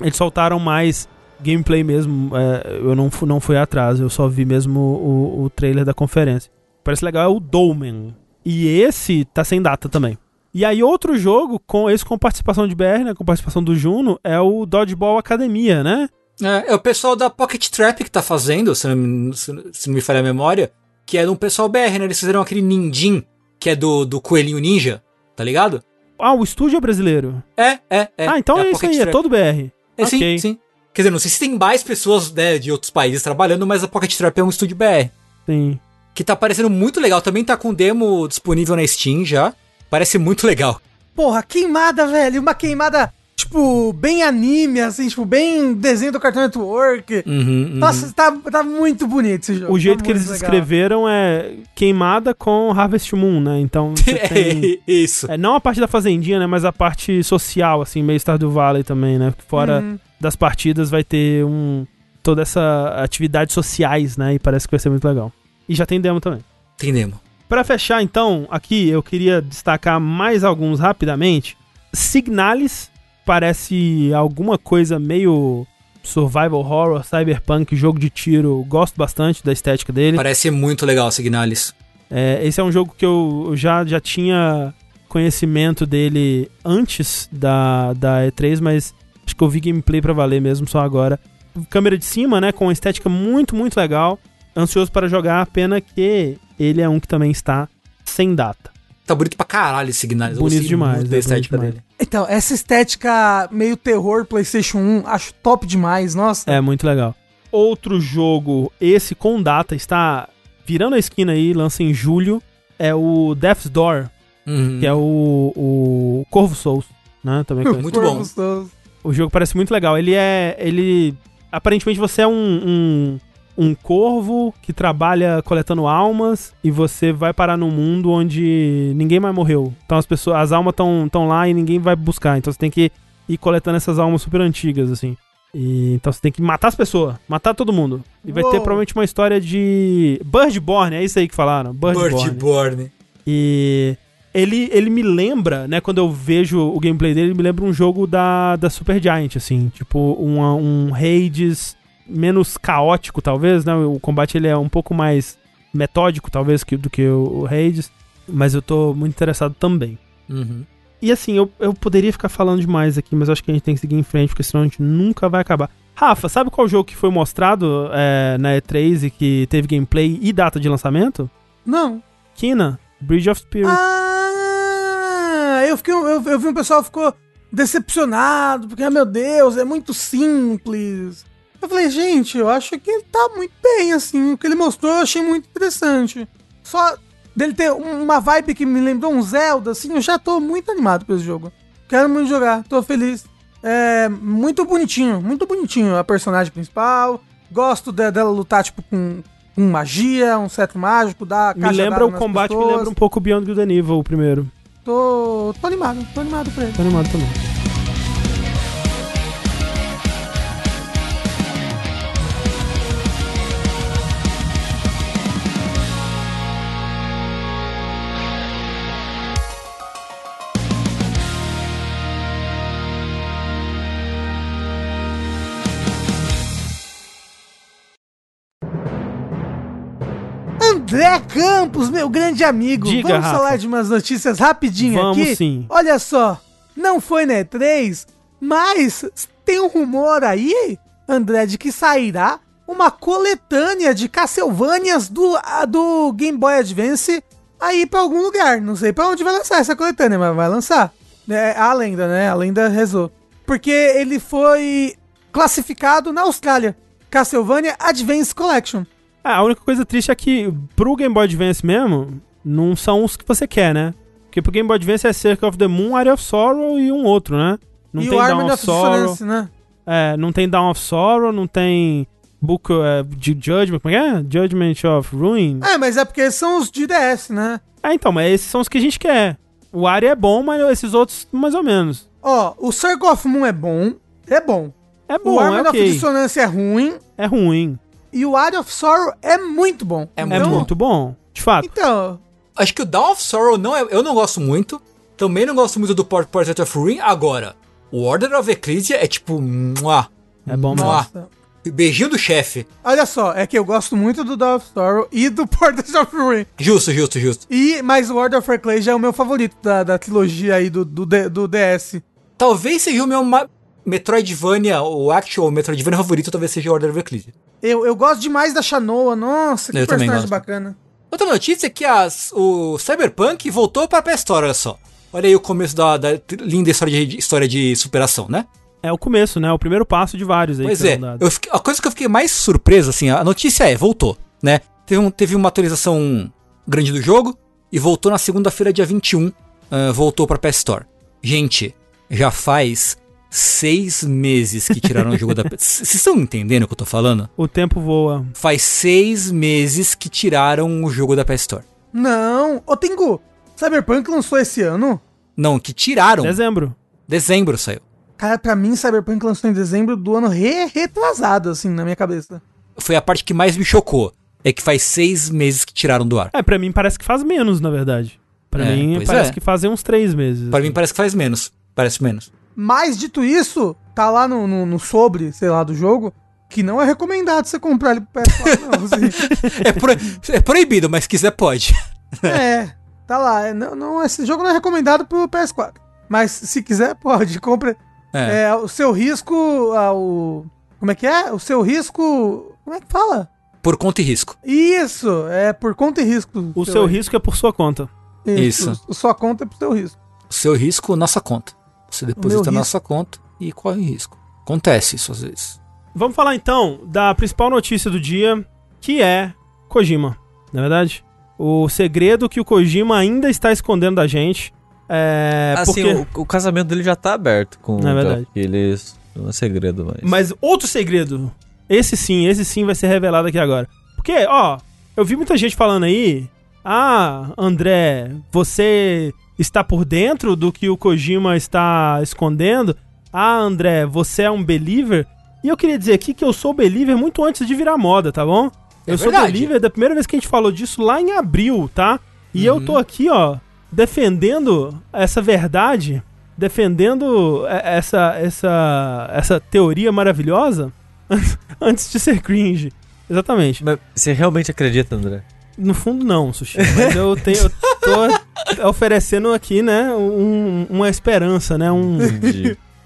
eles soltaram mais gameplay mesmo. É, eu não, não fui atrás, eu só vi mesmo o, o trailer da conferência. Parece legal, é o Dolmen. E esse tá sem data também. E aí outro jogo, com esse com participação de BR, né, com participação do Juno, é o Dodgeball Academia, né? É, é o pessoal da Pocket Trap que tá fazendo, se não, se, não me falha a memória, que é um pessoal BR, né? Eles fizeram aquele Ninjin, que é do, do Coelhinho Ninja, tá ligado? Ah, o estúdio é brasileiro. É, é, é. Ah, então é, é isso aí, Trap. é todo BR. É, okay. sim, sim. Quer dizer, não sei se tem mais pessoas né, de outros países trabalhando, mas a Pocket Trap é um estúdio BR. Sim. Que tá parecendo muito legal. Também tá com demo disponível na Steam já. Parece muito legal. Porra, queimada, velho. Uma queimada tipo, bem anime, assim, tipo, bem desenho do Cartoon Network. Uhum, uhum. Nossa, tá, tá muito bonito esse jogo. O jeito tá que eles legal. escreveram é queimada com Harvest Moon, né? Então. Tem, Isso. É, não a parte da fazendinha, né? Mas a parte social, assim, meio Stardew Valley também, né? Fora uhum. das partidas vai ter um. toda essa atividades sociais, né? E parece que vai ser muito legal. E já tem demo também. Tem demo. Para fechar, então, aqui eu queria destacar mais alguns rapidamente. Signalis parece alguma coisa meio survival horror, cyberpunk, jogo de tiro. Gosto bastante da estética dele. Parece muito legal, Signalis. É, esse é um jogo que eu já, já tinha conhecimento dele antes da, da E3, mas acho que eu vi gameplay pra valer mesmo só agora. Câmera de cima, né, com uma estética muito, muito legal. Ansioso para jogar, pena que ele é um que também está sem data. Tá bonito pra caralho esse Signalis. Bonito demais. Muito é estética demais. dele. Então, essa estética meio terror PlayStation 1, acho top demais, nossa. É, muito legal. Outro jogo, esse com data, está virando a esquina aí, lança em julho, é o Death's Door, uhum. que é o, o Corvo Souls, né? Também muito bom. Souls. O jogo parece muito legal. Ele é. Ele. Aparentemente você é um, um um corvo que trabalha coletando almas e você vai parar num mundo onde ninguém mais morreu. Então as pessoas, as almas estão lá e ninguém vai buscar. Então você tem que ir coletando essas almas super antigas, assim. E, então você tem que matar as pessoas, matar todo mundo. E vai Uou. ter provavelmente uma história de Birdborn, é isso aí que falaram. Birdborn. Birdborn. E ele, ele me lembra, né, quando eu vejo o gameplay dele, ele me lembra um jogo da, da Super Giant, assim, tipo uma, um Hades menos caótico, talvez, né? O combate ele é um pouco mais metódico, talvez, que, do que o, o Hades. Mas eu tô muito interessado também. Uhum. E assim, eu, eu poderia ficar falando demais aqui, mas acho que a gente tem que seguir em frente, porque senão a gente nunca vai acabar. Rafa, sabe qual jogo que foi mostrado é, na E3 e que teve gameplay e data de lançamento? Não. Kina, Bridge of Spirits. Ah, eu, fiquei, eu, eu vi um pessoal ficou decepcionado, porque, ah, meu Deus, é muito simples. Eu falei, gente, eu acho que ele tá muito bem, assim. O que ele mostrou eu achei muito interessante. Só dele ter uma vibe que me lembrou um Zelda, assim, eu já tô muito animado pra esse jogo. Quero muito jogar, tô feliz. É muito bonitinho, muito bonitinho a personagem principal. Gosto de, dela lutar, tipo, com, com magia, um cetro mágico, dar Me lembra o combate, pessoas. me lembra um pouco Beyond Good and Evil, o primeiro. Tô, tô animado, tô animado pra ele. Tô animado também. André Campos, meu grande amigo. Diga, Vamos Rafa. falar de umas notícias rapidinho Vamos aqui? sim. Olha só, não foi na E3, mas tem um rumor aí, André, de que sairá uma coletânea de Castlevanias do, do Game Boy Advance aí pra algum lugar. Não sei pra onde vai lançar essa coletânea, mas vai lançar. É a lenda, né? A lenda rezou. Porque ele foi classificado na Austrália. Castlevania Advance Collection. Ah, a única coisa triste é que pro Game Boy Advance mesmo, não são os que você quer, né? Porque pro Game Boy Advance é Circle of the Moon, Area of Sorrow e um outro, né? Não e tem o Down of, Sorrow. Né? É, não tem Down of Sorrow, não tem Book uh, de Judgment, como é que é? Judgment of Ruin. É, mas é porque são os de DS, né? É, então, mas esses são os que a gente quer. O Area é bom, mas esses outros mais ou menos. Ó, o Circle of Moon é bom, é bom. É bom, o Armor é okay. of Dissonance é ruim. É ruim. E o Area of Sorrow é muito bom. É, é muito bom, de fato. Então... Acho que o Dawn of Sorrow não é, eu não gosto muito. Também não gosto muito do Portrait of Ruin. Agora, o Order of Ecclesia é tipo... Muah, é bom muah. Beijinho do chefe. Olha só, é que eu gosto muito do Dawn of Sorrow e do Portrait of Ruin. Justo, justo, justo. E, mas o Order of Ecclesia é o meu favorito da, da trilogia aí do, do, do DS. Talvez seja o meu Metroidvania, o actual Metroidvania favorito talvez seja Order of Ecclesia. Eu, eu gosto demais da Shanoa, nossa, que eu personagem bacana. Outra notícia é que as, o Cyberpunk voltou pra PS olha só. Olha aí o começo da, da linda história de, história de superação, né? É o começo, né? O primeiro passo de vários aí. Pois é. Fiquei, a coisa que eu fiquei mais surpreso, assim, a notícia é, voltou, né? Teve, um, teve uma atualização grande do jogo e voltou na segunda-feira, dia 21. Uh, ah, voltou pra PS Store. Gente, já faz seis meses que tiraram o jogo da Vocês estão entendendo o que eu tô falando? O tempo voa. Faz seis meses que tiraram o jogo da PS Store. Não, ô Tengu, Cyberpunk lançou esse ano? Não, que tiraram. Dezembro. Dezembro saiu. Cara, pra mim, Cyberpunk lançou em dezembro do ano re retrasado, assim, na minha cabeça. Foi a parte que mais me chocou. É que faz seis meses que tiraram do ar. É, pra mim parece que faz menos, na verdade. Pra é, mim parece é. que fazem uns três meses. Pra assim. mim parece que faz menos. Parece menos. Mas, dito isso, tá lá no, no, no, sobre, sei lá, do jogo, que não é recomendado você comprar ele pro PS4, não. Assim. é, pro, é, proibido, mas se quiser pode. é, tá lá. É, não, não, esse jogo não é recomendado pro PS4. Mas se quiser, pode. Compre. É. é o seu risco. o, como é que é? O seu risco. Como é que fala? Por conta e risco. Isso, é por conta e risco. O seu, seu risco é por sua conta. Isso. Isso. Sua conta é pro seu risco. O seu risco, nossa conta. Você deposita na nossa conta e corre risco. Acontece isso às vezes. Vamos falar então da principal notícia do dia, que é Kojima, não é verdade? O segredo que o Kojima ainda está escondendo da gente. É. Assim, porque... o, o casamento dele já tá aberto com é verdade. eles. Não é segredo mais. Mas outro segredo. Esse sim, esse sim vai ser revelado aqui agora. Porque, ó, eu vi muita gente falando aí. Ah, André, você está por dentro do que o Kojima está escondendo. Ah, André, você é um believer? E eu queria dizer aqui que eu sou believer muito antes de virar moda, tá bom? É eu verdade. sou believer da primeira vez que a gente falou disso lá em abril, tá? E uhum. eu tô aqui, ó, defendendo essa verdade, defendendo essa essa essa teoria maravilhosa antes de ser cringe. Exatamente. Mas você realmente acredita, André? No fundo, não, Sushi. Mas eu tenho. Eu tô oferecendo aqui, né, um, uma esperança, né? Um,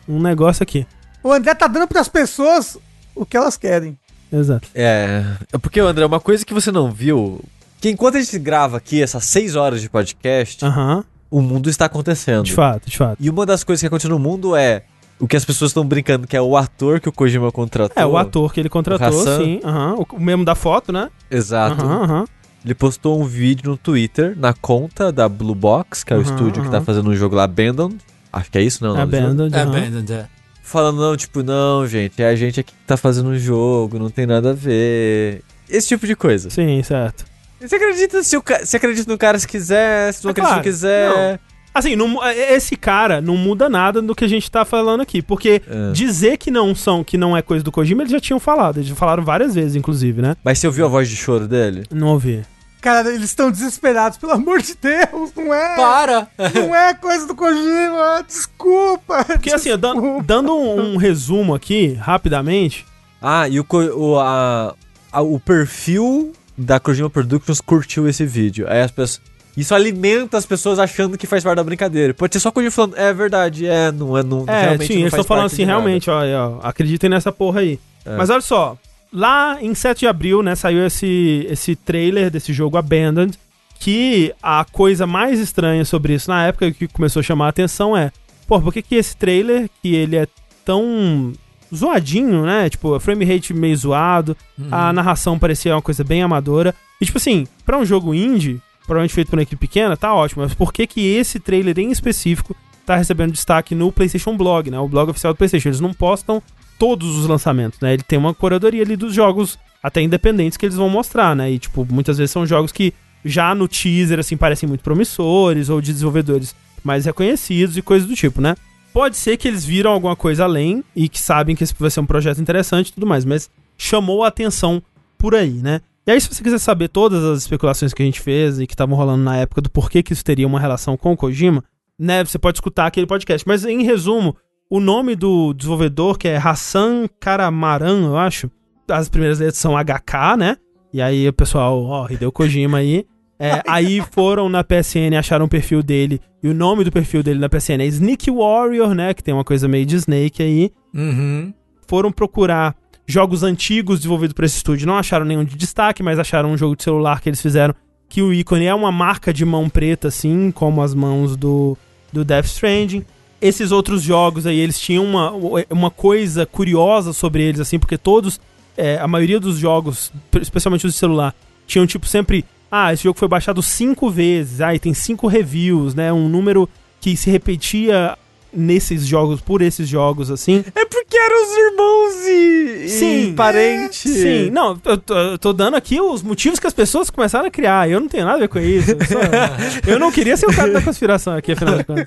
um negócio aqui. O André tá dando pras pessoas o que elas querem. Exato. É. é porque, André, uma coisa que você não viu. Que enquanto a gente grava aqui essas seis horas de podcast, uhum. o mundo está acontecendo. De fato, de fato. E uma das coisas que acontece no mundo é o que as pessoas estão brincando, que é o ator que o Kojima contratou. É, o ator que ele contratou, sim. Uhum. O mesmo da foto, né? Exato. Uhum, ele postou um vídeo no Twitter, na conta da Blue Box, que é o uhum, estúdio uhum. que tá fazendo um jogo lá, Abandoned. Acho que é isso, não? Abandoned. É Abandoned, é. Falando, não, tipo, não, gente, é a gente aqui que tá fazendo um jogo, não tem nada a ver. Esse tipo de coisa. Sim, certo. Você acredita se o ca... Você acredita no cara se quiser, se não é acredita claro, se quiser. Não. Assim, não, é, esse cara não muda nada do que a gente tá falando aqui. Porque é. dizer que não são, que não é coisa do Kojima, eles já tinham falado. Eles já falaram várias vezes, inclusive, né? Mas você ouviu a voz de choro dele? Não ouvi. Cara, eles estão desesperados, pelo amor de Deus, não é? Para! Não é coisa do Kojima, desculpa! Porque desculpa. assim, dando, dando um, um, resumo aqui, rapidamente. Ah, e o, o, a, a, o perfil da Kojima Productions curtiu esse vídeo. Aí as pessoas. Isso alimenta as pessoas achando que faz parte da brincadeira. Pode ser só Kojima falando, é verdade, é, não é, não. É, realmente sim, não eles estão falando assim, realmente, ó, ó, acreditem nessa porra aí. É. Mas olha só, Lá em 7 de abril, né, saiu esse, esse trailer desse jogo Abandoned, que a coisa mais estranha sobre isso na época que começou a chamar a atenção é, pô, por que que esse trailer, que ele é tão zoadinho, né, tipo, frame rate meio zoado, uhum. a narração parecia uma coisa bem amadora, e tipo assim, pra um jogo indie, provavelmente feito por uma equipe pequena, tá ótimo. Mas por que que esse trailer em específico tá recebendo destaque no PlayStation Blog, né? O blog oficial do PlayStation. Eles não postam todos os lançamentos, né? Ele tem uma curadoria ali dos jogos até independentes que eles vão mostrar, né? E, tipo, muitas vezes são jogos que já no teaser, assim, parecem muito promissores ou de desenvolvedores mais reconhecidos e coisas do tipo, né? Pode ser que eles viram alguma coisa além e que sabem que esse vai ser um projeto interessante e tudo mais, mas chamou a atenção por aí, né? E aí, se você quiser saber todas as especulações que a gente fez e que estavam rolando na época do porquê que isso teria uma relação com o Kojima, né? Você pode escutar aquele podcast. Mas, em resumo, o nome do desenvolvedor, que é Hassan Karamaran, eu acho, as primeiras letras são HK, né? E aí o pessoal, ó, Hideo Kojima aí. É, aí foram na PSN, acharam o perfil dele. E o nome do perfil dele na PSN é Sneak Warrior, né? Que tem uma coisa meio de Snake aí. Uhum. Foram procurar jogos antigos desenvolvidos por esse estúdio. Não acharam nenhum de destaque, mas acharam um jogo de celular que eles fizeram. Que o ícone é uma marca de mão preta, assim, como as mãos do, do Death Stranding. Esses outros jogos aí, eles tinham uma, uma coisa curiosa sobre eles, assim, porque todos, é, a maioria dos jogos, especialmente os de celular, tinham tipo sempre. Ah, esse jogo foi baixado cinco vezes, ah, e tem cinco reviews, né? Um número que se repetia nesses jogos, por esses jogos, assim. É porque eram os irmãos e, sim, e parente. Sim, não, eu tô, eu tô, dando aqui os motivos que as pessoas começaram a criar. Eu não tenho nada a ver com isso. Eu, sou, eu não queria ser o cara da conspiração aqui, afinal de contas.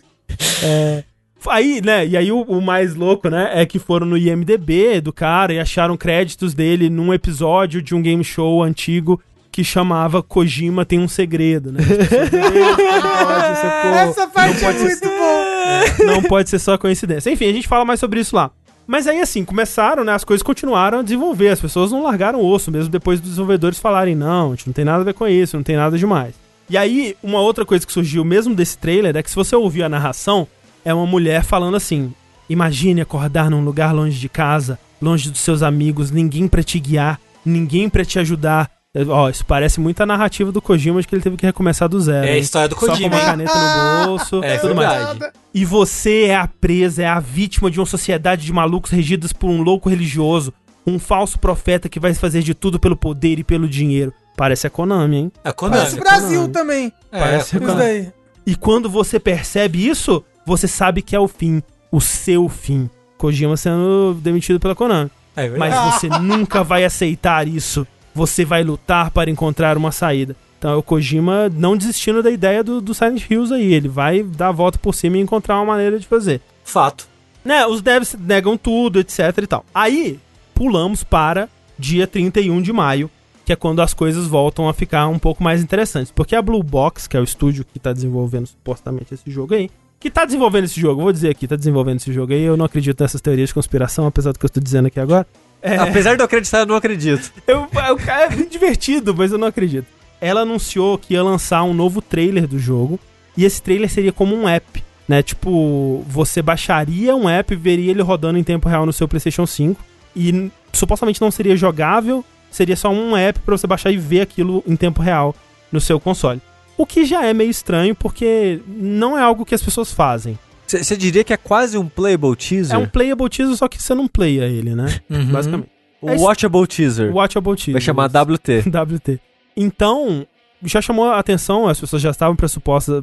É, aí, né, e aí o, o, mais louco, né, é que foram no IMDB do cara e acharam créditos dele num episódio de um game show antigo que chamava Kojima tem um segredo, né? Essa parte é muito ser... boa. Não pode ser só coincidência. Enfim, a gente fala mais sobre isso lá. Mas aí, assim, começaram, né? As coisas continuaram a desenvolver. As pessoas não largaram o osso, mesmo depois dos desenvolvedores falarem, não, a gente não tem nada a ver com isso, não tem nada demais. E aí, uma outra coisa que surgiu mesmo desse trailer é que se você ouvir a narração, é uma mulher falando assim: Imagine acordar num lugar longe de casa, longe dos seus amigos, ninguém para te guiar, ninguém para te ajudar, Ó, isso parece muito a narrativa do Kojima de que ele teve que recomeçar do zero. É a história do Kojima. Só com uma caneta no bolso. é tudo verdade. mais. E você é a presa, é a vítima de uma sociedade de malucos regidas por um louco religioso, um falso profeta que vai fazer de tudo pelo poder e pelo dinheiro. Parece a Konami, hein? A Konami. Parece o Brasil Konami. também. É, Parece a Konami. Daí. E quando você percebe isso, você sabe que é o fim. O seu fim. Kojima sendo demitido pela Konami. É Mas você nunca vai aceitar isso você vai lutar para encontrar uma saída. Então é o Kojima não desistindo da ideia do, do Silent Hills aí. Ele vai dar a volta por cima e encontrar uma maneira de fazer. Fato. Né, os devs negam tudo, etc e tal. Aí, pulamos para dia 31 de maio, que é quando as coisas voltam a ficar um pouco mais interessantes. Porque a Blue Box, que é o estúdio que está desenvolvendo supostamente esse jogo aí, que está desenvolvendo esse jogo, vou dizer aqui, está desenvolvendo esse jogo aí, eu não acredito nessas teorias de conspiração, apesar do que eu estou dizendo aqui agora. É. Apesar de eu acreditar, eu não acredito. Eu, eu, é divertido, mas eu não acredito. Ela anunciou que ia lançar um novo trailer do jogo. E esse trailer seria como um app, né? Tipo, você baixaria um app e veria ele rodando em tempo real no seu PlayStation 5. E supostamente não seria jogável, seria só um app para você baixar e ver aquilo em tempo real no seu console. O que já é meio estranho, porque não é algo que as pessoas fazem. Você diria que é quase um playable teaser? É um playable teaser, só que você não playa ele, né? Uhum. Basicamente. O é watchable teaser. Watchable teaser. Vai chamar WT. WT. Então, já chamou a atenção, as pessoas já estavam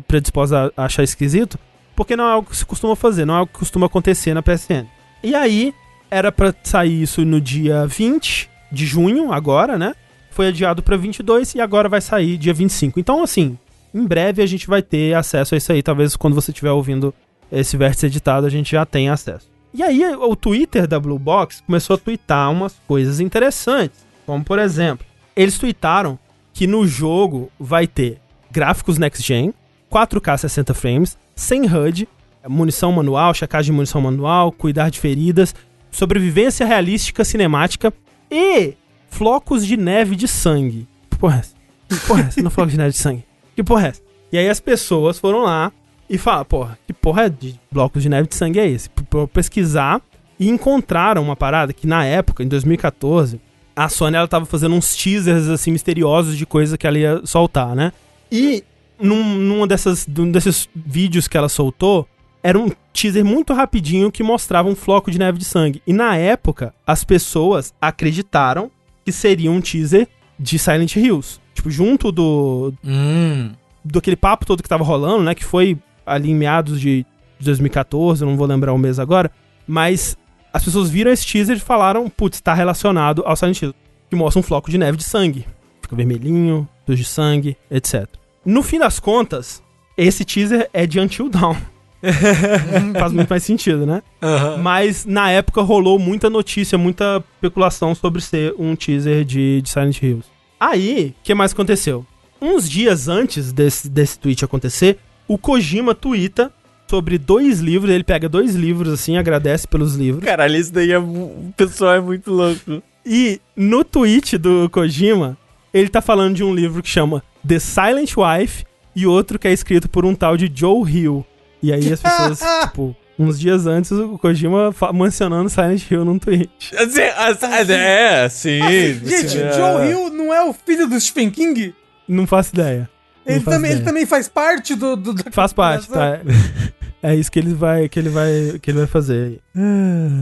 predispostas a achar esquisito, porque não é algo que se costuma fazer, não é algo que costuma acontecer na PSN. E aí, era para sair isso no dia 20 de junho, agora, né? Foi adiado para 22 e agora vai sair dia 25. Então, assim, em breve a gente vai ter acesso a isso aí, talvez quando você estiver ouvindo esse vértice editado a gente já tem acesso. E aí o Twitter da Blue Box começou a twittar umas coisas interessantes, como por exemplo, eles tweetaram que no jogo vai ter gráficos next gen, 4K 60 frames, sem HUD, munição manual, checagem de munição manual, cuidar de feridas, sobrevivência realística cinemática e flocos de neve de sangue. Porra é porra é? Não flocos de neve de sangue. Que porra é essa? E aí as pessoas foram lá e fala, porra, que porra de blocos de neve de sangue é esse? Pra pesquisar e encontraram uma parada que na época, em 2014, a Sony ela tava fazendo uns teasers assim misteriosos de coisa que ela ia soltar, né? E num, numa dessas, num desses vídeos que ela soltou, era um teaser muito rapidinho que mostrava um floco de neve de sangue. E na época, as pessoas acreditaram que seria um teaser de Silent Hills. Tipo, junto do. Hum. do aquele papo todo que tava rolando, né? Que foi ali em meados de 2014, eu não vou lembrar o mês agora. Mas as pessoas viram esse teaser e falaram, putz, tá relacionado ao Silent Hill. Que mostra um floco de neve de sangue. Fica vermelhinho, luz de sangue, etc. No fim das contas, esse teaser é de Until Dawn. Faz muito mais sentido, né? Uhum. Mas na época rolou muita notícia, muita especulação sobre ser um teaser de, de Silent Hills. Aí, o que mais aconteceu? Uns dias antes desse, desse tweet acontecer, o Kojima twitta sobre dois livros. Ele pega dois livros assim, agradece pelos livros. Caralho, isso daí é. O pessoal é muito louco. E no tweet do Kojima, ele tá falando de um livro que chama The Silent Wife e outro que é escrito por um tal de Joe Hill. E aí as pessoas, tipo, uns dias antes, o Kojima mencionando Silent Hill num tweet. É, sim. gente, é. Joe Hill não é o filho do Stephen King? Não faço ideia. Ele também, ele também faz parte do. do faz parte, tá? É isso que ele vai, que ele vai, que ele vai fazer.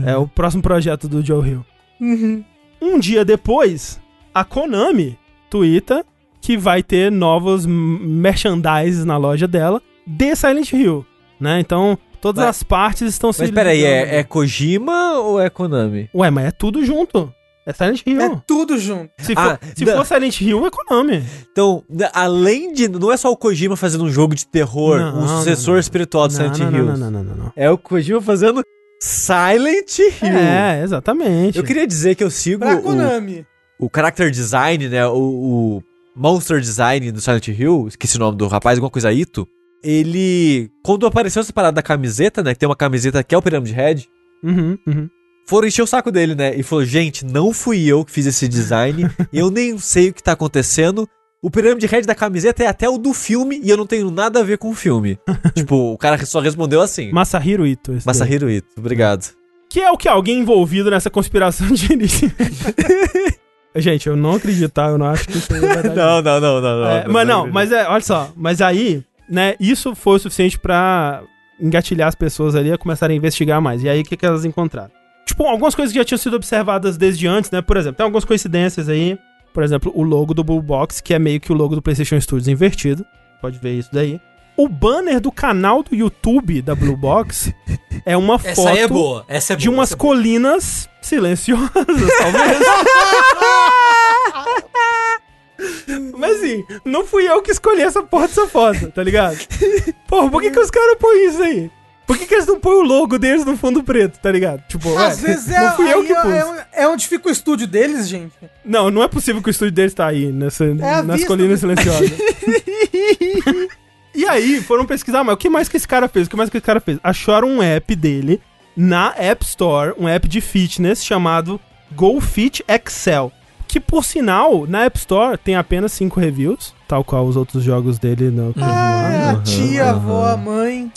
É o próximo projeto do Joe Hill. Uhum. Um dia depois, a Konami twitta que vai ter novos merchandises na loja dela de Silent Hill, né? Então, todas mas, as partes estão se Mas peraí, é, é Kojima ou é Konami? Ué, mas é tudo junto. É Silent Hill. É tudo junto. Se, ah, for, se for Silent Hill, é Konami. Então, além de. Não é só o Kojima fazendo um jogo de terror, não, um sucessor não, não. espiritual do Silent Hill. Não, não, não, não, não. É o Kojima fazendo Silent Hill. É, exatamente. Eu queria dizer que eu sigo. Pra Konami. O, o character design, né? O, o monster design do Silent Hill, esqueci o nome do rapaz, alguma coisa Ito. Ele. Quando apareceu essa parada da camiseta, né? Que tem uma camiseta que é o Pyramid Head. Uhum, uhum foram encher o saco dele, né? E falou: gente, não fui eu que fiz esse design, eu nem sei o que tá acontecendo. O Pirâmide Red da camiseta é até o do filme e eu não tenho nada a ver com o filme. tipo, o cara só respondeu assim. Masahiro Ito. Masahiro Ito, obrigado. Que é o que alguém envolvido nessa conspiração de início. Gente, eu não acredito, tá? Eu não acho que isso é verdade. não, não, não, não, não, é, não. Mas não, mas é, olha só, mas aí, né, isso foi o suficiente para engatilhar as pessoas ali a começarem a investigar mais. E aí, o que, que elas encontraram? Tipo, algumas coisas que já tinham sido observadas desde antes, né? Por exemplo, tem algumas coincidências aí. Por exemplo, o logo do Blue Box, que é meio que o logo do PlayStation Studios invertido. Pode ver isso daí. O banner do canal do YouTube da Blue Box é uma foto Essa é boa. Essa é de boa, umas é colinas silenciosas, talvez. Mas assim, não fui eu que escolhi essa porra dessa foto, tá ligado? Porra, por que, que os caras põem isso aí? Por que, que eles não põem o logo deles no fundo preto, tá ligado? Tipo, Às é, vezes é, não fui eu que pus. É, é, onde fica o estúdio deles, gente. Não, não é possível que o estúdio deles tá aí, nessa, é nas colinas silenciosas. e aí, foram pesquisar, mas o que mais que esse cara fez? O que mais que esse cara fez? Acharam um app dele na App Store, um app de fitness chamado GoFit Excel. Que, por sinal, na App Store tem apenas 5 reviews, tal qual os outros jogos dele no Ah, é a tia, a avó, a mãe.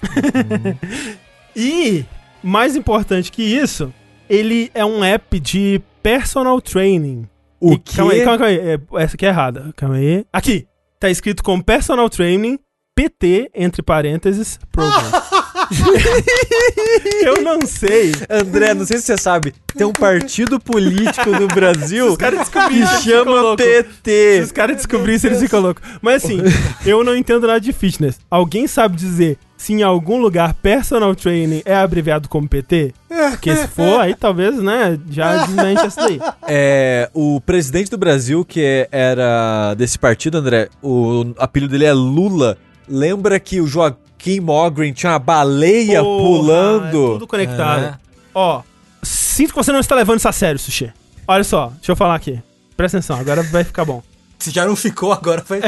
e, mais importante que isso, ele é um app de personal training. O e, quê? Calma aí, calma aí. É, essa aqui é errada. Calma aí. Aqui. Tá escrito como personal training PT, entre parênteses, program. eu não sei. André, não sei se você sabe, tem um partido político no Brasil que chama PT. Se os caras descobrirem isso, eles ficam loucos. Mas assim, eu não entendo nada de fitness. Alguém sabe dizer se em algum lugar personal training é abreviado como PT? Porque se for, aí talvez, né, já desmente essa daí. É, o presidente do Brasil, que era desse partido, André, o apelido dele é Lula lembra que o Joaquim Mogren tinha uma baleia Porra, pulando. É tudo conectado. É. Ó, sinto que você não está levando isso a sério, Sushi. Olha só, deixa eu falar aqui. Presta atenção, agora vai ficar bom. Se já não ficou, agora vai.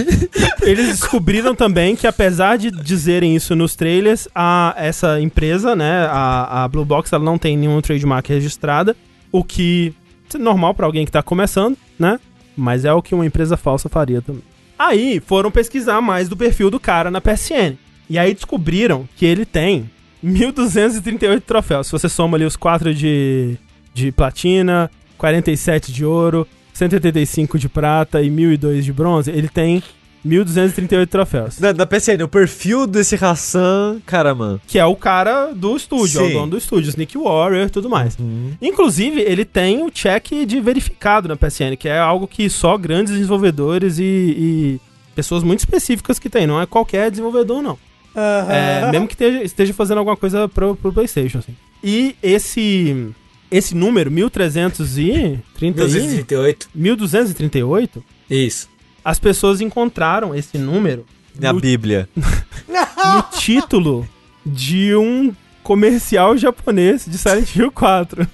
Eles descobriram também que, apesar de dizerem isso nos trailers, a, essa empresa, né, a, a Blue Box, ela não tem nenhuma trademark registrada, o que é normal para alguém que tá começando, né? Mas é o que uma empresa falsa faria também. Aí foram pesquisar mais do perfil do cara na PSN. E aí descobriram que ele tem 1.238 troféus. Se você soma ali os 4 de, de platina, 47 de ouro, 185 de prata e 1.002 de bronze, ele tem 1.238 troféus. Da, da PSN, o perfil desse Hassan Karaman. Que é o cara do estúdio, é o dono do estúdio, Sneak Warrior e tudo mais. Uhum. Inclusive, ele tem o check de verificado na PSN, que é algo que só grandes desenvolvedores e, e pessoas muito específicas que tem, não é qualquer desenvolvedor, não. Uhum. É, mesmo que esteja, esteja, fazendo alguma coisa pro, pro PlayStation, assim. E esse esse número, 1338. 1238? Isso. As pessoas encontraram esse número. Na no, Bíblia. no título de um comercial japonês de Silent Hill 4.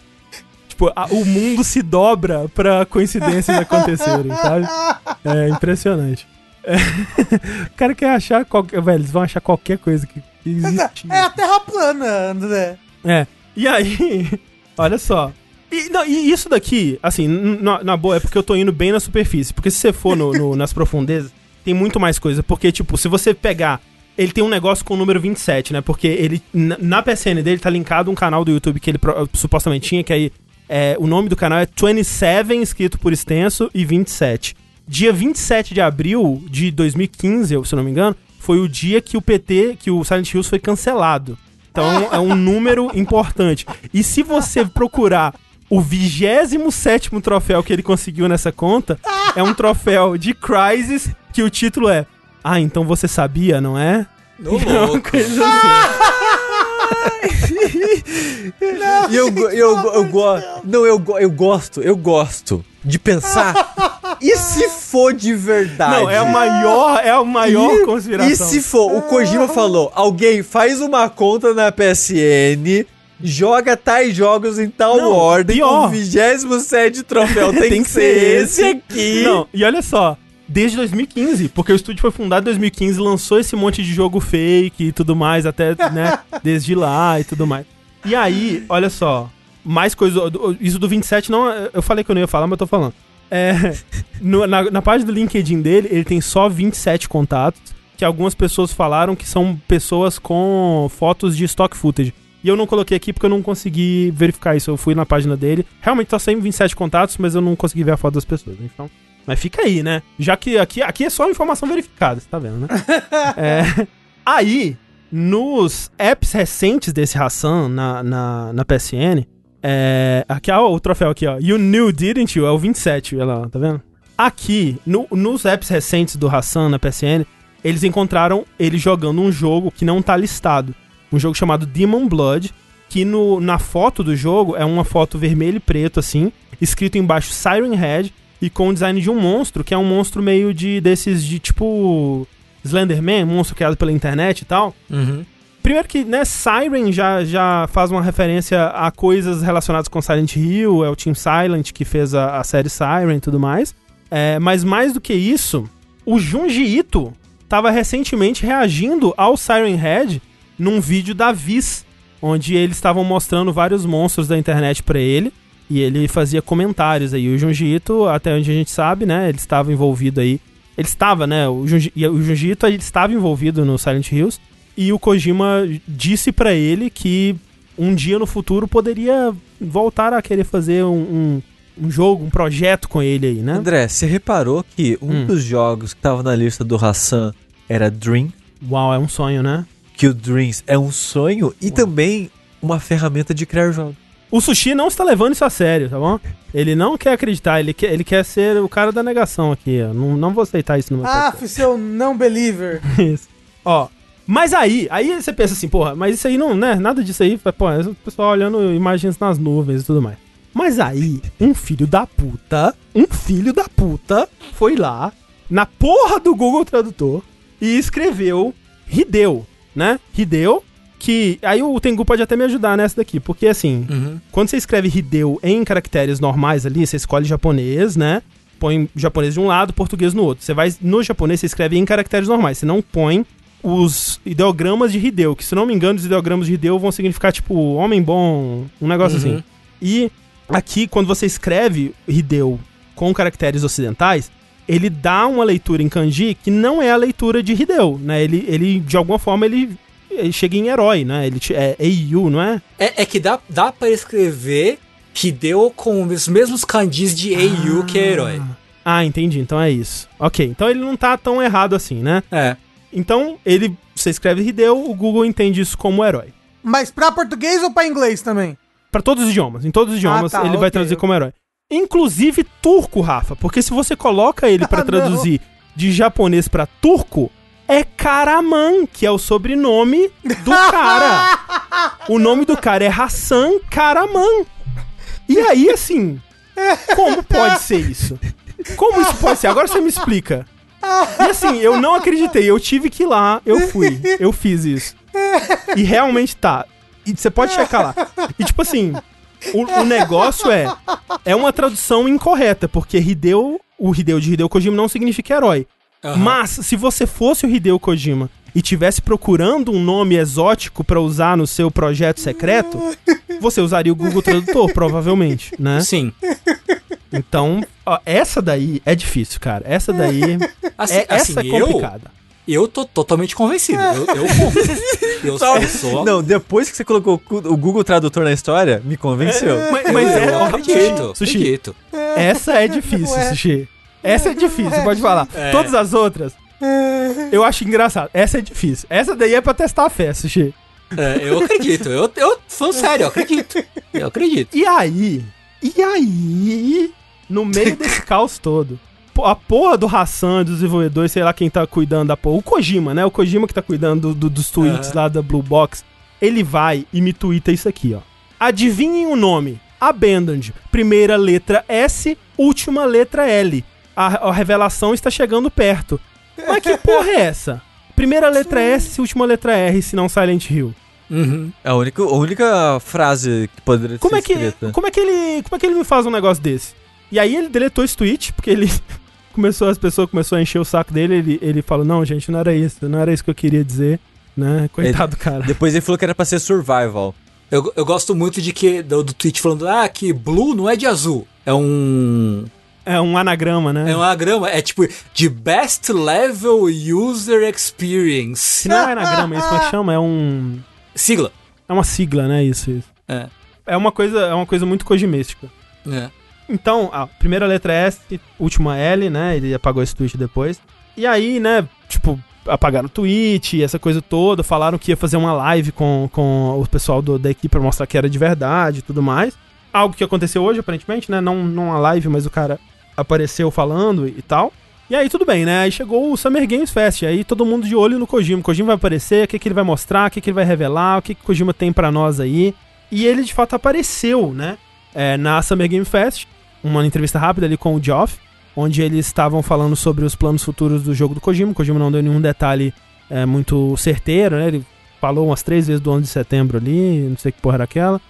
Tipo, a, o mundo se dobra pra coincidências acontecerem, sabe? É impressionante. O cara quer achar qualquer. Velho, eles vão achar qualquer coisa que, que existe. É a Terra plana, André. É. E aí, olha só. E, não, e isso daqui, assim, na, na, boa, é porque eu tô indo bem na superfície. Porque se você for no, no, nas profundezas, tem muito mais coisa. Porque, tipo, se você pegar. Ele tem um negócio com o número 27, né? Porque ele. Na, na PSN dele tá linkado um canal do YouTube que ele supostamente tinha, que aí. É, o nome do canal é 27, escrito por extenso, e 27. Dia 27 de abril de 2015, se eu não me engano, foi o dia que o PT, que o Silent Hills foi cancelado. Então é um número importante. E se você procurar o 27 troféu que ele conseguiu nessa conta, é um troféu de Crysis que o título é Ah, então você sabia, não é? No é louco. coisa assim. não, eu, eu, eu, eu, gosto. Não, eu, eu gosto, eu gosto de pensar. e se for de verdade? Não, é a maior, é a maior e, conspiração. E se for, o Kojima falou: alguém faz uma conta na PSN joga tais jogos em tal não, ordem. Pior. O 27 troféu tem, tem que, que ser esse aqui. Não, e olha só. Desde 2015, porque o estúdio foi fundado em 2015, lançou esse monte de jogo fake e tudo mais, até, né, desde lá e tudo mais. E aí, olha só, mais coisa. Isso do 27 não. Eu falei que eu não ia falar, mas eu tô falando. É, no, na, na página do LinkedIn dele, ele tem só 27 contatos. Que algumas pessoas falaram que são pessoas com fotos de stock footage. E eu não coloquei aqui porque eu não consegui verificar isso. Eu fui na página dele. Realmente tá sem 27 contatos, mas eu não consegui ver a foto das pessoas. Então. Mas fica aí, né? Já que aqui, aqui é só informação verificada, você tá vendo, né? é, aí, nos apps recentes desse Hassan na, na, na PSN, é, aqui, ó, o troféu aqui, ó. You knew, didn't you? É o 27, olha lá, tá vendo? Aqui, no, nos apps recentes do Hassan na PSN, eles encontraram ele jogando um jogo que não tá listado um jogo chamado Demon Blood, que no, na foto do jogo é uma foto vermelho e preto, assim, escrito embaixo Siren Head, e com o design de um monstro, que é um monstro meio de desses de tipo Slenderman, monstro criado pela internet e tal. Uhum. Primeiro que, né, Siren já, já faz uma referência a coisas relacionadas com Silent Hill, é o Team Silent que fez a, a série Siren e tudo mais. É, mas mais do que isso, o Junji Ito estava recentemente reagindo ao Siren Head num vídeo da Viz, onde eles estavam mostrando vários monstros da internet para ele. E ele fazia comentários aí. O Junji Ito, até onde a gente sabe, né? Ele estava envolvido aí. Ele estava, né? O Junji, o Junji Ito ele estava envolvido no Silent Hills. E o Kojima disse para ele que um dia no futuro poderia voltar a querer fazer um, um, um, jogo, um projeto com ele aí, né? André, você reparou que um hum. dos jogos que estava na lista do Hassan era Dream? Uau, é um sonho, né? que o Dreams é um sonho e também uma ferramenta de criar jogos. O Sushi não está levando isso a sério, tá bom? Ele não quer acreditar, ele quer, ele quer ser o cara da negação aqui. Ó. Não, não vou aceitar isso no meu Ah, seu não believer. isso. Ó, mas aí, aí você pensa assim, porra, mas isso aí não, né? Nada disso aí, pô, é o pessoal olhando imagens nas nuvens e tudo mais. Mas aí, um filho da puta, um filho da puta foi lá na porra do Google Tradutor e escreveu Hideo, né? Hideo, que. Aí o Tengu pode até me ajudar nessa daqui, porque assim, uhum. quando você escreve Hideo em caracteres normais ali, você escolhe japonês, né? Põe japonês de um lado, português no outro. Você vai no japonês, você escreve em caracteres normais, você não põe os ideogramas de Hideo, que se não me engano, os ideogramas de Hideo vão significar tipo homem bom, um negócio uhum. assim. E aqui, quando você escreve Hideo com caracteres ocidentais, ele dá uma leitura em kanji que não é a leitura de Hideo, né? Ele, ele de alguma forma, ele, ele chega em herói, né? Ele é Eiyu, não é? É, é que dá, dá para escrever Hideo com os mesmos kanjis de Eiyu, ah. que é herói. Ah, entendi. Então é isso. Ok, então ele não tá tão errado assim, né? É. Então, ele, você escreve Hideo, o Google entende isso como herói. Mas pra português ou pra inglês também? Para todos os idiomas. Em todos os idiomas, ah, tá, ele okay, vai traduzir como herói. Inclusive turco, Rafa, porque se você coloca ele para ah, traduzir de japonês para turco é Karaman, que é o sobrenome do cara. o nome do cara é Hassan Karaman. E aí, assim, como pode ser isso? Como isso pode ser? Agora você me explica. E assim, eu não acreditei, eu tive que ir lá, eu fui, eu fiz isso. E realmente tá. E você pode checar lá. E tipo assim, o, o, negócio é. É uma tradução incorreta, porque Hideo, o Hideo de Hideo Kojima não significa herói. Uhum. Mas, se você fosse o Hideo Kojima e tivesse procurando um nome exótico para usar no seu projeto secreto, você usaria o Google Tradutor, provavelmente, né? Sim. Então, ó, essa daí é difícil, cara. Essa daí. Assim, é, assim, essa é complicada. Eu, eu tô totalmente convencido. Eu, eu compro. Eu só... Não, depois que você colocou o Google Tradutor na história, me convenceu. É, mas, mas é, eu acredito. Sushi, acredito. Essa é difícil, Sushi. Essa é difícil, pode falar. É. Todas as outras, eu acho engraçado. Essa é difícil. Essa daí é pra testar a fé, Sushi. É, eu acredito. Eu, eu falando sério, eu acredito. Eu acredito. E aí? E aí? No meio desse caos todo. A porra do Hassan, dos desenvolvedores, sei lá quem tá cuidando da porra. O Kojima, né? O Kojima que tá cuidando do, do, dos tweets lá da Blue Box. Ele vai e me twitta isso aqui, ó. Adivinhem o nome. Abandoned. Primeira letra S, última letra L a, a revelação está chegando perto. Mas que porra é essa? Primeira letra S, última letra R, se não Silent Hill. Uhum. É a única, a única frase que poderia como ser é que, escrita. Como é, que ele, como é que ele me faz um negócio desse? E aí ele deletou esse tweet, porque ele começou, as pessoas começaram a encher o saco dele, ele, ele falou, não, gente, não era isso, não era isso que eu queria dizer, né? Coitado, ele, cara. Depois ele falou que era pra ser survival. Eu, eu gosto muito de que, do, do tweet falando, ah, que blue não é de azul, é um é um anagrama, né? É um anagrama, é tipo de Best Level User Experience. Não é anagrama, isso é que chama? É um. Sigla. É uma sigla, né? Isso, isso. É. É uma coisa, é uma coisa muito cojimística. É. Então, a primeira letra é S, última L, né? Ele apagou esse tweet depois. E aí, né, tipo, apagaram o tweet, essa coisa toda, falaram que ia fazer uma live com, com o pessoal do, da equipe pra mostrar que era de verdade e tudo mais. Algo que aconteceu hoje, aparentemente, né? Não, não uma live, mas o cara apareceu falando e tal. E aí tudo bem, né? Aí chegou o Summer Games Fest, aí todo mundo de olho no Kojima. O Kojima vai aparecer, o que, que ele vai mostrar, o que, que ele vai revelar, o que, que o Kojima tem para nós aí. E ele de fato apareceu, né? É, na Summer Game Fest, uma entrevista rápida ali com o Geoff, onde eles estavam falando sobre os planos futuros do jogo do Kojima. O Kojima não deu nenhum detalhe é, muito certeiro, né? Ele falou umas três vezes do 11 de setembro ali, não sei que porra era aquela.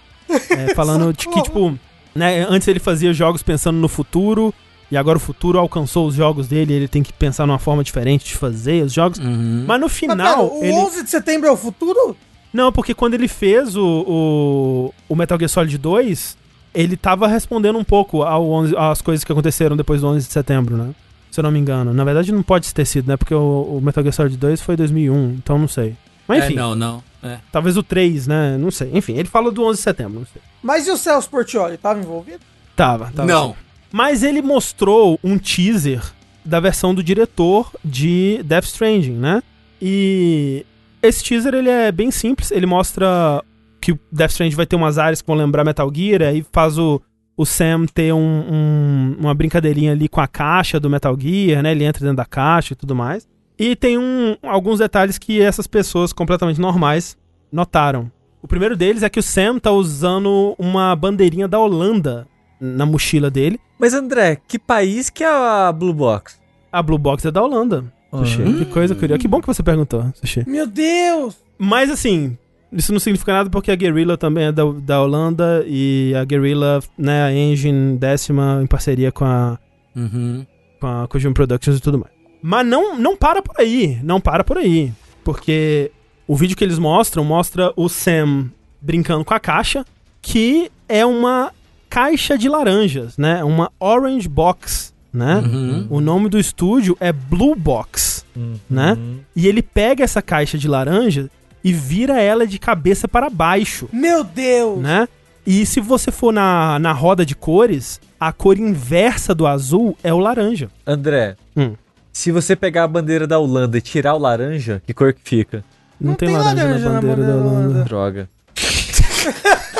É, falando de que, tipo, né, antes ele fazia jogos pensando no futuro, e agora o futuro alcançou os jogos dele, ele tem que pensar numa forma diferente de fazer os jogos. Uhum. Mas no final. Mas, pera, o ele... 11 de setembro é o futuro? Não, porque quando ele fez o, o, o Metal Gear Solid 2, ele tava respondendo um pouco ao 11, às coisas que aconteceram depois do 11 de setembro, né? Se eu não me engano. Na verdade, não pode ter sido, né? Porque o, o Metal Gear Solid 2 foi 2001, então não sei. Mas é, enfim. É, não, não. É. Talvez o 3, né? Não sei. Enfim, ele fala do 11 de setembro, não sei. Mas e o Celso Portioli? Tava envolvido? Tava, tava. Não. Mas ele mostrou um teaser da versão do diretor de Death Stranding, né? E esse teaser ele é bem simples, ele mostra que o Death Stranding vai ter umas áreas que vão lembrar Metal Gear, aí faz o, o Sam ter um, um, uma brincadeirinha ali com a caixa do Metal Gear, né? Ele entra dentro da caixa e tudo mais. E tem um, alguns detalhes que essas pessoas completamente normais notaram. O primeiro deles é que o Sam tá usando uma bandeirinha da Holanda na mochila dele. Mas André, que país que é a Blue Box? A Blue Box é da Holanda. Sushi. Uhum. Que coisa curiosa. Que bom que você perguntou, Sushi. Meu Deus! Mas assim, isso não significa nada porque a Guerrilla também é da, da Holanda e a Guerrilla, né, a engine décima em parceria com a, uhum. com a Kojima Productions e tudo mais. Mas não, não para por aí, não para por aí. Porque o vídeo que eles mostram mostra o Sam brincando com a caixa, que é uma caixa de laranjas, né? Uma Orange Box, né? Uhum. O nome do estúdio é Blue Box, uhum. né? E ele pega essa caixa de laranja e vira ela de cabeça para baixo. Meu Deus! Né? E se você for na, na roda de cores, a cor inversa do azul é o laranja. André, hum. se você pegar a bandeira da Holanda e tirar o laranja, que cor que fica? Não, Não tem, tem, laranja, laranja na, bandeira na, bandeira da Holanda. Droga.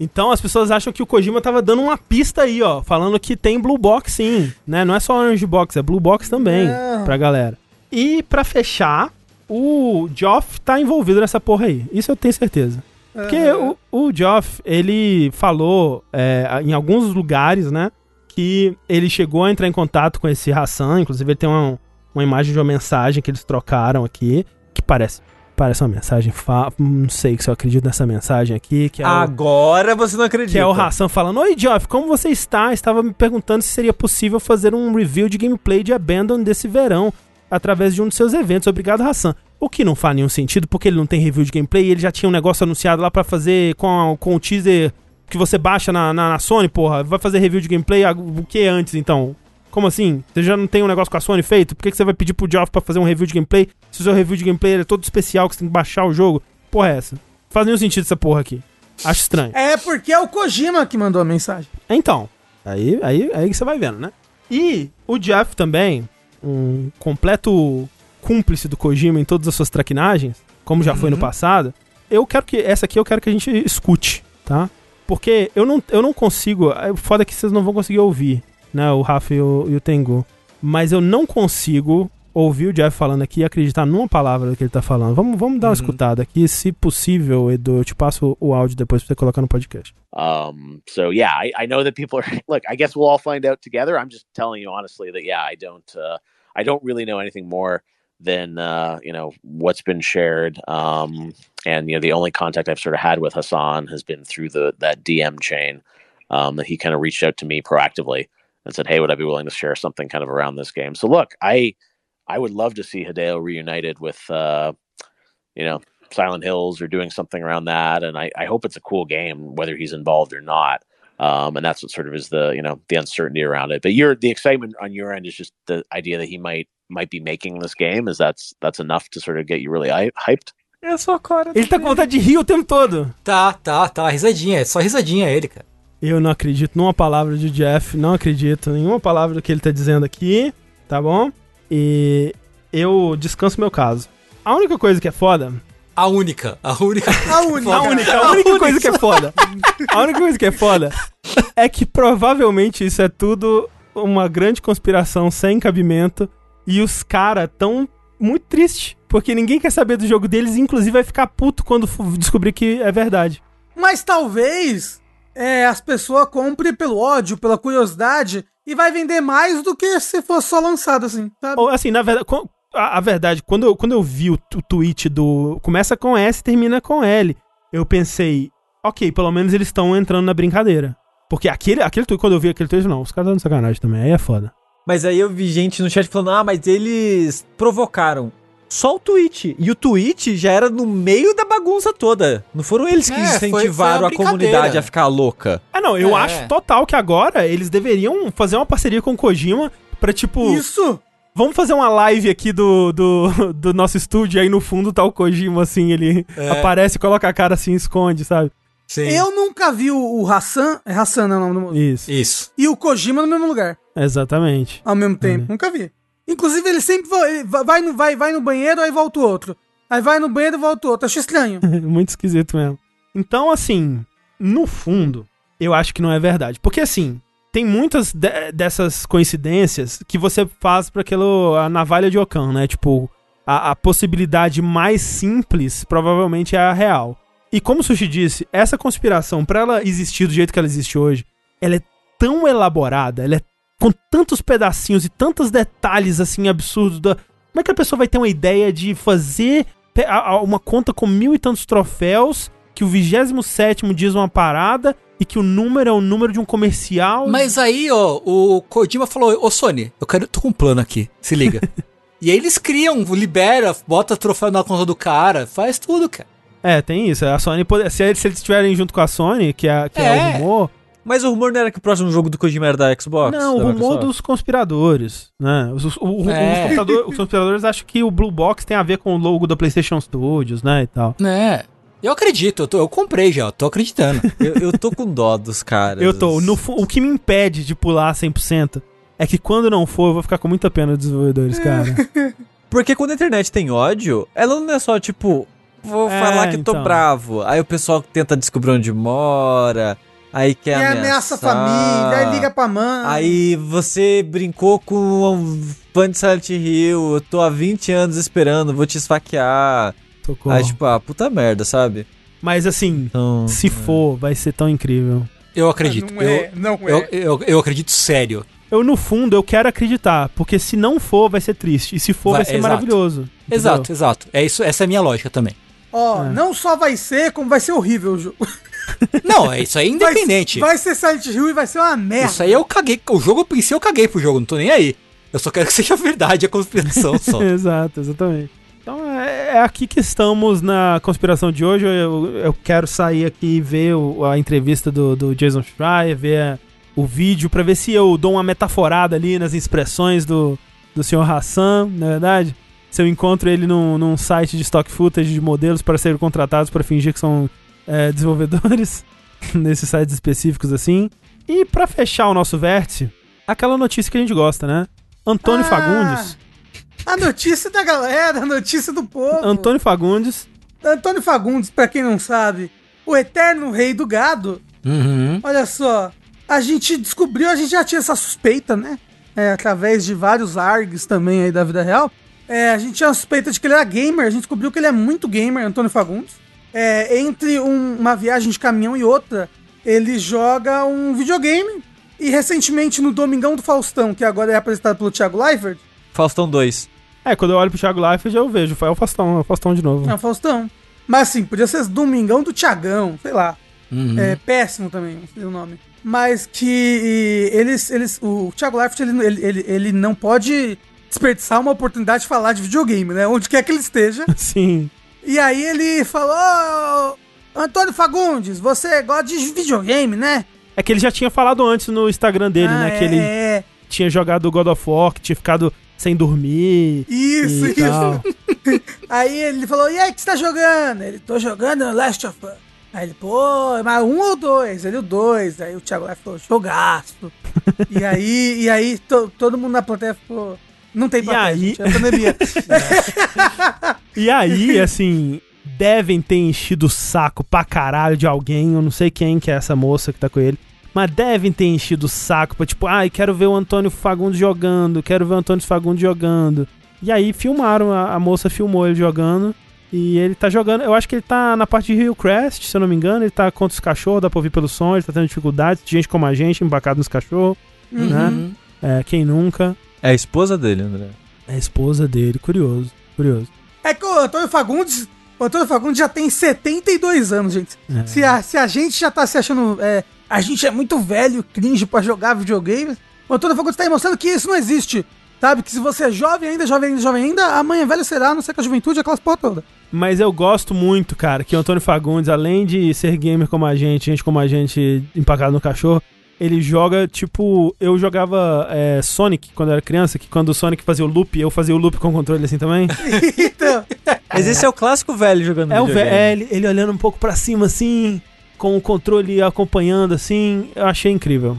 Então as pessoas acham que o Kojima tava dando uma pista aí, ó, falando que tem Blue Box sim, né? Não é só Orange Box, é Blue Box também, Não. pra galera. E para fechar, o Geoff tá envolvido nessa porra aí. Isso eu tenho certeza. Porque uhum. o, o Geoff, ele falou é, em alguns lugares, né? Que ele chegou a entrar em contato com esse Hassan. Inclusive, ele tem uma, uma imagem de uma mensagem que eles trocaram aqui. Que parece parece uma mensagem. Fa... Não sei se eu acredito nessa mensagem aqui. Que é Agora o... você não acredita. Que é o Hassan falando: Oi, Geoff, como você está? Estava me perguntando se seria possível fazer um review de gameplay de Abandon desse verão através de um dos seus eventos. Obrigado, Hassan. O que não faz nenhum sentido, porque ele não tem review de gameplay e ele já tinha um negócio anunciado lá para fazer com, a, com o teaser que você baixa na, na, na, Sony, porra. Vai fazer review de gameplay o que antes, então? Como assim? Você já não tem um negócio com a Sony feito? Por que, que você vai pedir pro Geoff pra fazer um review de gameplay se o seu review de gameplay é todo especial, que você tem que baixar o jogo? Porra é essa? Não faz nenhum sentido essa porra aqui. Acho estranho. É porque é o Kojima que mandou a mensagem. Então, aí, aí, aí você vai vendo, né? E o Jeff também, um completo cúmplice do Kojima em todas as suas traquinagens, como já uhum. foi no uhum. passado, eu quero que. Essa aqui eu quero que a gente escute, tá? Porque eu não, eu não consigo. É foda que vocês não vão conseguir ouvir, né? O Rafa e o, e o Tengu. Mas eu não consigo ouvir o Jeff falando aqui e acreditar numa palavra que ele tá falando. Vamos, vamos dar uma uhum. escutada aqui. Se possível, Edu, eu te passo o áudio depois pra você colocar no podcast. Um, so yeah, I, I know that people are look, I guess we'll all find out together. I'm just telling you honestly that yeah, I don't uh, I don't really know anything more than uh, you know what's been shared. Um, and you know the only contact I've sort of had with Hassan has been through the that DM chain. Um, that he kind of reached out to me proactively and said, "Hey, would I be willing to share something kind of around this game?" So look, I I would love to see Hideo reunited with uh, you know Silent Hills or doing something around that, and I, I hope it's a cool game whether he's involved or not. Um, and that's what sort of is the you know the uncertainty around it. But your the excitement on your end is just the idea that he might might be making this game. Is that's that's enough to sort of get you really hyped? É só cara. Ele tá com vontade de rir o tempo todo. Tá, tá, tá. Risadinha. É só risadinha ele, cara. Eu não acredito numa palavra de Jeff. Não acredito em nenhuma palavra do que ele tá dizendo aqui. Tá bom? E eu descanso meu caso. A única coisa que é foda. A única. A única. A única. A única, a única coisa que é foda. A única coisa que é foda é que provavelmente isso é tudo uma grande conspiração sem cabimento e os caras tão muito tristes, porque ninguém quer saber do jogo deles e inclusive vai ficar puto quando descobrir que é verdade. Mas talvez é, as pessoas comprem pelo ódio, pela curiosidade e vai vender mais do que se fosse só lançado assim, sabe? Ou assim, na verdade, a, a verdade, quando eu, quando eu vi o, o tweet do começa com S, termina com L, eu pensei, OK, pelo menos eles estão entrando na brincadeira. Porque aquele, aquele tweet, quando eu vi aquele tweet, não, os caras estão de sacanagem também, aí é foda. Mas aí eu vi gente no chat falando: ah, mas eles provocaram. Só o tweet. E o tweet já era no meio da bagunça toda. Não foram eles que é, incentivaram foi, foi a, comunidade a ficar louca. É, não, eu é. acho total que agora eles deveriam fazer uma parceria com o Kojima pra tipo. Isso! Vamos fazer uma live aqui do, do, do nosso estúdio, aí no fundo tá o Kojima, assim, ele é. aparece, coloca a cara assim, esconde, sabe? Sim. Eu nunca vi o, Hassan. É Hassan, não, não, Isso. Isso. E o Kojima no mesmo lugar. Exatamente. Ao mesmo tempo. É. Nunca vi. Inclusive, ele sempre vai, vai, no, vai, vai no banheiro, aí volta o outro. Aí vai no banheiro volta o outro. Acho estranho. Muito esquisito mesmo. Então, assim, no fundo, eu acho que não é verdade. Porque, assim, tem muitas de dessas coincidências que você faz para aquilo, a navalha de Ocan, né? Tipo, a, a possibilidade mais simples provavelmente é a real. E como o Sushi disse, essa conspiração, para ela existir do jeito que ela existe hoje, ela é tão elaborada, ela é com tantos pedacinhos e tantos detalhes assim absurdos da como é que a pessoa vai ter uma ideia de fazer uma conta com mil e tantos troféus que o 27 diz uma parada e que o número é o número de um comercial. Mas aí, ó, o Kojima falou: Ô Sony, eu quero. tô com um plano aqui, se liga. e aí eles criam, libera, bota troféu na conta do cara, faz tudo, cara. É, tem isso. A Sony, se eles estiverem junto com a Sony, que é, que é. é o rumor. Mas o rumor não era que o próximo jogo do Kojima era da Xbox? Não, o rumor dos conspiradores, né? Os, o, o, é. os, os, conspiradores acham que o Blue Box tem a ver com o logo da PlayStation Studios, né, e tal. É. Eu acredito, eu, tô, eu comprei já, eu tô acreditando. eu, eu tô com dó dos caras. Eu tô. No, o que me impede de pular 100% é que quando não for, eu vou ficar com muita pena dos desenvolvedores, cara. Porque quando a internet tem ódio, ela não é só, tipo, vou é, falar que então. tô bravo. Aí o pessoal tenta descobrir onde mora. Aí quer e ameaçar. ameaça a família, aí liga pra mãe. Aí você brincou com um fã de Silent Hill, eu tô há 20 anos esperando, vou te esfaquear. Socorro. Aí tipo, ah, puta merda, sabe? Mas assim, então, se é. for, vai ser tão incrível. Eu acredito. Não é, eu, não é. Eu, eu, eu, acredito sério. Eu, no fundo, eu quero acreditar. Porque se não for, vai ser triste. E se for, vai, vai ser exato. maravilhoso. Entendeu? Exato, exato. É isso, essa é a minha lógica também. Ó, é. não só vai ser, como vai ser horrível o jogo. Não, é isso aí é independente. Vai, vai ser Silent Hill e vai ser uma merda. Isso aí eu caguei. O jogo em si eu caguei pro jogo, não tô nem aí. Eu só quero que seja verdade a conspiração só. Exato, exatamente. Então é, é, aqui que estamos na conspiração de hoje. Eu, eu quero sair aqui e ver o, a entrevista do, do Jason Schreier, ver o vídeo, pra ver se eu dou uma metaforada ali nas expressões do, do Sr. Hassan, na é verdade. Se eu encontro ele num, num site de stock footage de modelos para serem contratados para fingir que são é, desenvolvedores, nesses sites específicos assim. E para fechar o nosso vértice, aquela notícia que a gente gosta, né? Antônio ah, Fagundes a notícia da galera, a notícia do povo. Antônio Fagundes. Antônio Fagundes, pra quem não sabe, o eterno rei do gado. Uhum. Olha só, a gente descobriu, a gente já tinha essa suspeita, né? É, através de vários args também aí da vida real. É, a gente tinha a suspeita de que ele era gamer, a gente descobriu que ele é muito gamer, Antônio Fagundes. É, entre um, uma viagem de caminhão e outra, ele joga um videogame. E recentemente no Domingão do Faustão, que agora é apresentado pelo Thiago Leifert. Faustão 2. É, quando eu olho pro Thiago Leifert, eu vejo. Foi o Faustão, é o Faustão de novo. É o Faustão. Mas assim, podia ser Domingão do Tiagão, sei lá. Uhum. É péssimo também, sei o nome. Mas que eles, eles, o Thiago Leifert, ele, ele, ele, ele não pode desperdiçar uma oportunidade de falar de videogame, né? Onde quer que ele esteja. Sim. E aí ele falou: Antônio Fagundes, você gosta de videogame, né? É que ele já tinha falado antes no Instagram dele, né? ah, né? É, que ele é. tinha jogado God of War, que tinha ficado sem dormir. Isso, isso. Aí ele falou: E aí, que você tá jogando? Ele, tô jogando Last of Us. Aí ele, pô, mas um ou dois? Ele, o dois. Aí o Thiago Life falou: jogaço. e aí, e aí to, todo mundo na plateia ficou. Não tem plateia, e aí... Gente, é pandemia. e aí, assim, devem ter enchido o saco pra caralho de alguém. Eu não sei quem que é essa moça que tá com ele mas devem ter enchido o saco pra tipo, ai, ah, quero ver o Antônio Fagundes jogando, quero ver o Antônio Fagundes jogando. E aí filmaram, a, a, moça filmou ele jogando. E ele tá jogando, eu acho que ele tá na parte de Rio Crest, se eu não me engano, ele tá contra os cachorros, dá pra ouvir pelo som, ele tá tendo dificuldades, gente como a gente, embacado nos cachorros, uhum. né? É, quem nunca. É a esposa dele, André. É a esposa dele, curioso, curioso. É que o Antônio Fagundes, o Antônio Fagundes já tem 72 anos, gente. É. Se, a, se a gente já tá se achando é, a gente é muito velho, cringe para jogar videogame. O Antônio Fagundes tá aí mostrando que isso não existe. Sabe? Que se você é jovem ainda, jovem ainda, jovem ainda, amanhã velho será, não sei que a juventude é aquelas porra toda. Mas eu gosto muito, cara, que o Antônio Fagundes, além de ser gamer como a gente, gente como a gente empacado no cachorro, ele joga tipo. Eu jogava é, Sonic quando eu era criança, que quando o Sonic fazia o loop, eu fazia o loop com o controle assim também. então. Mas esse é o clássico velho jogando É o velho, é, ele, ele olhando um pouco para cima assim, com o controle acompanhando assim, eu achei incrível.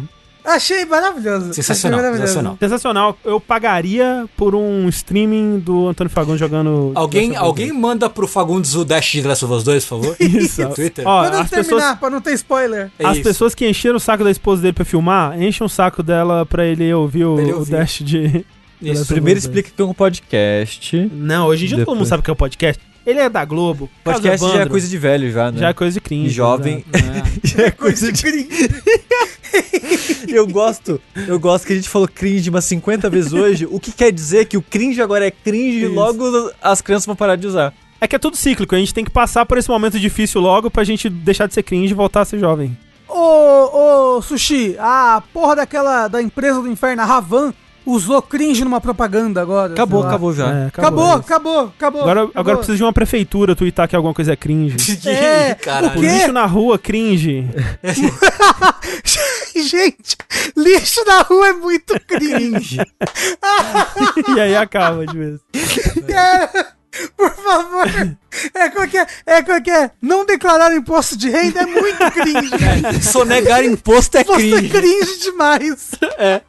Achei maravilhoso. Sensacional, achei maravilhoso. sensacional. Sensacional. Eu pagaria por um streaming do Antônio Fagundes jogando. Alguém, alguém manda pro Fagundes o Dash de Last of Us 2, por favor? Isso. Twitter. Ó, Quando as terminar, pessoas, pra não ter spoiler. É as isso. pessoas que encheram o saco da esposa dele pra filmar, enchem o saco dela pra ele ouvir o, ele ouvir. o Dash de. Isso. Primeiro explica que é um podcast. Não, hoje em dia todo mundo sabe que é um podcast. Ele é da Globo. Podcast já é coisa de velho, já, né? Já é coisa de cringe. jovem. já é coisa de cringe. eu gosto, eu gosto que a gente falou cringe umas 50 vezes hoje. O que quer dizer que o cringe agora é cringe e logo as crianças vão parar de usar. É que é tudo cíclico, a gente tem que passar por esse momento difícil logo pra gente deixar de ser cringe e voltar a ser jovem. Ô, ô, Sushi, a porra daquela da empresa do inferno, a Ravan, usou cringe numa propaganda agora. Acabou, acabou já. É, acabou, acabou, acabou, acabou, Agora, acabou. agora precisa de uma prefeitura twittar que alguma coisa é cringe. é, o lixo na rua, cringe. Gente, lixo na rua é muito cringe. e aí acaba de vez. É. Por favor. É qualquer, é qualquer. Não declarar imposto de renda é muito cringe. É, sonegar imposto é imposto é cringe. é cringe demais. É.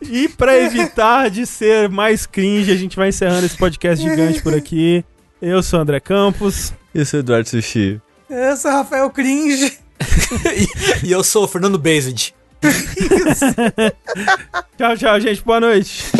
E para evitar de ser mais cringe, a gente vai encerrando esse podcast gigante por aqui. Eu sou o André Campos. Eu sou o Eduardo Sushi. Eu sou o Rafael Cringe. e, e eu sou o Fernando Bezid. tchau, tchau, gente. Boa noite.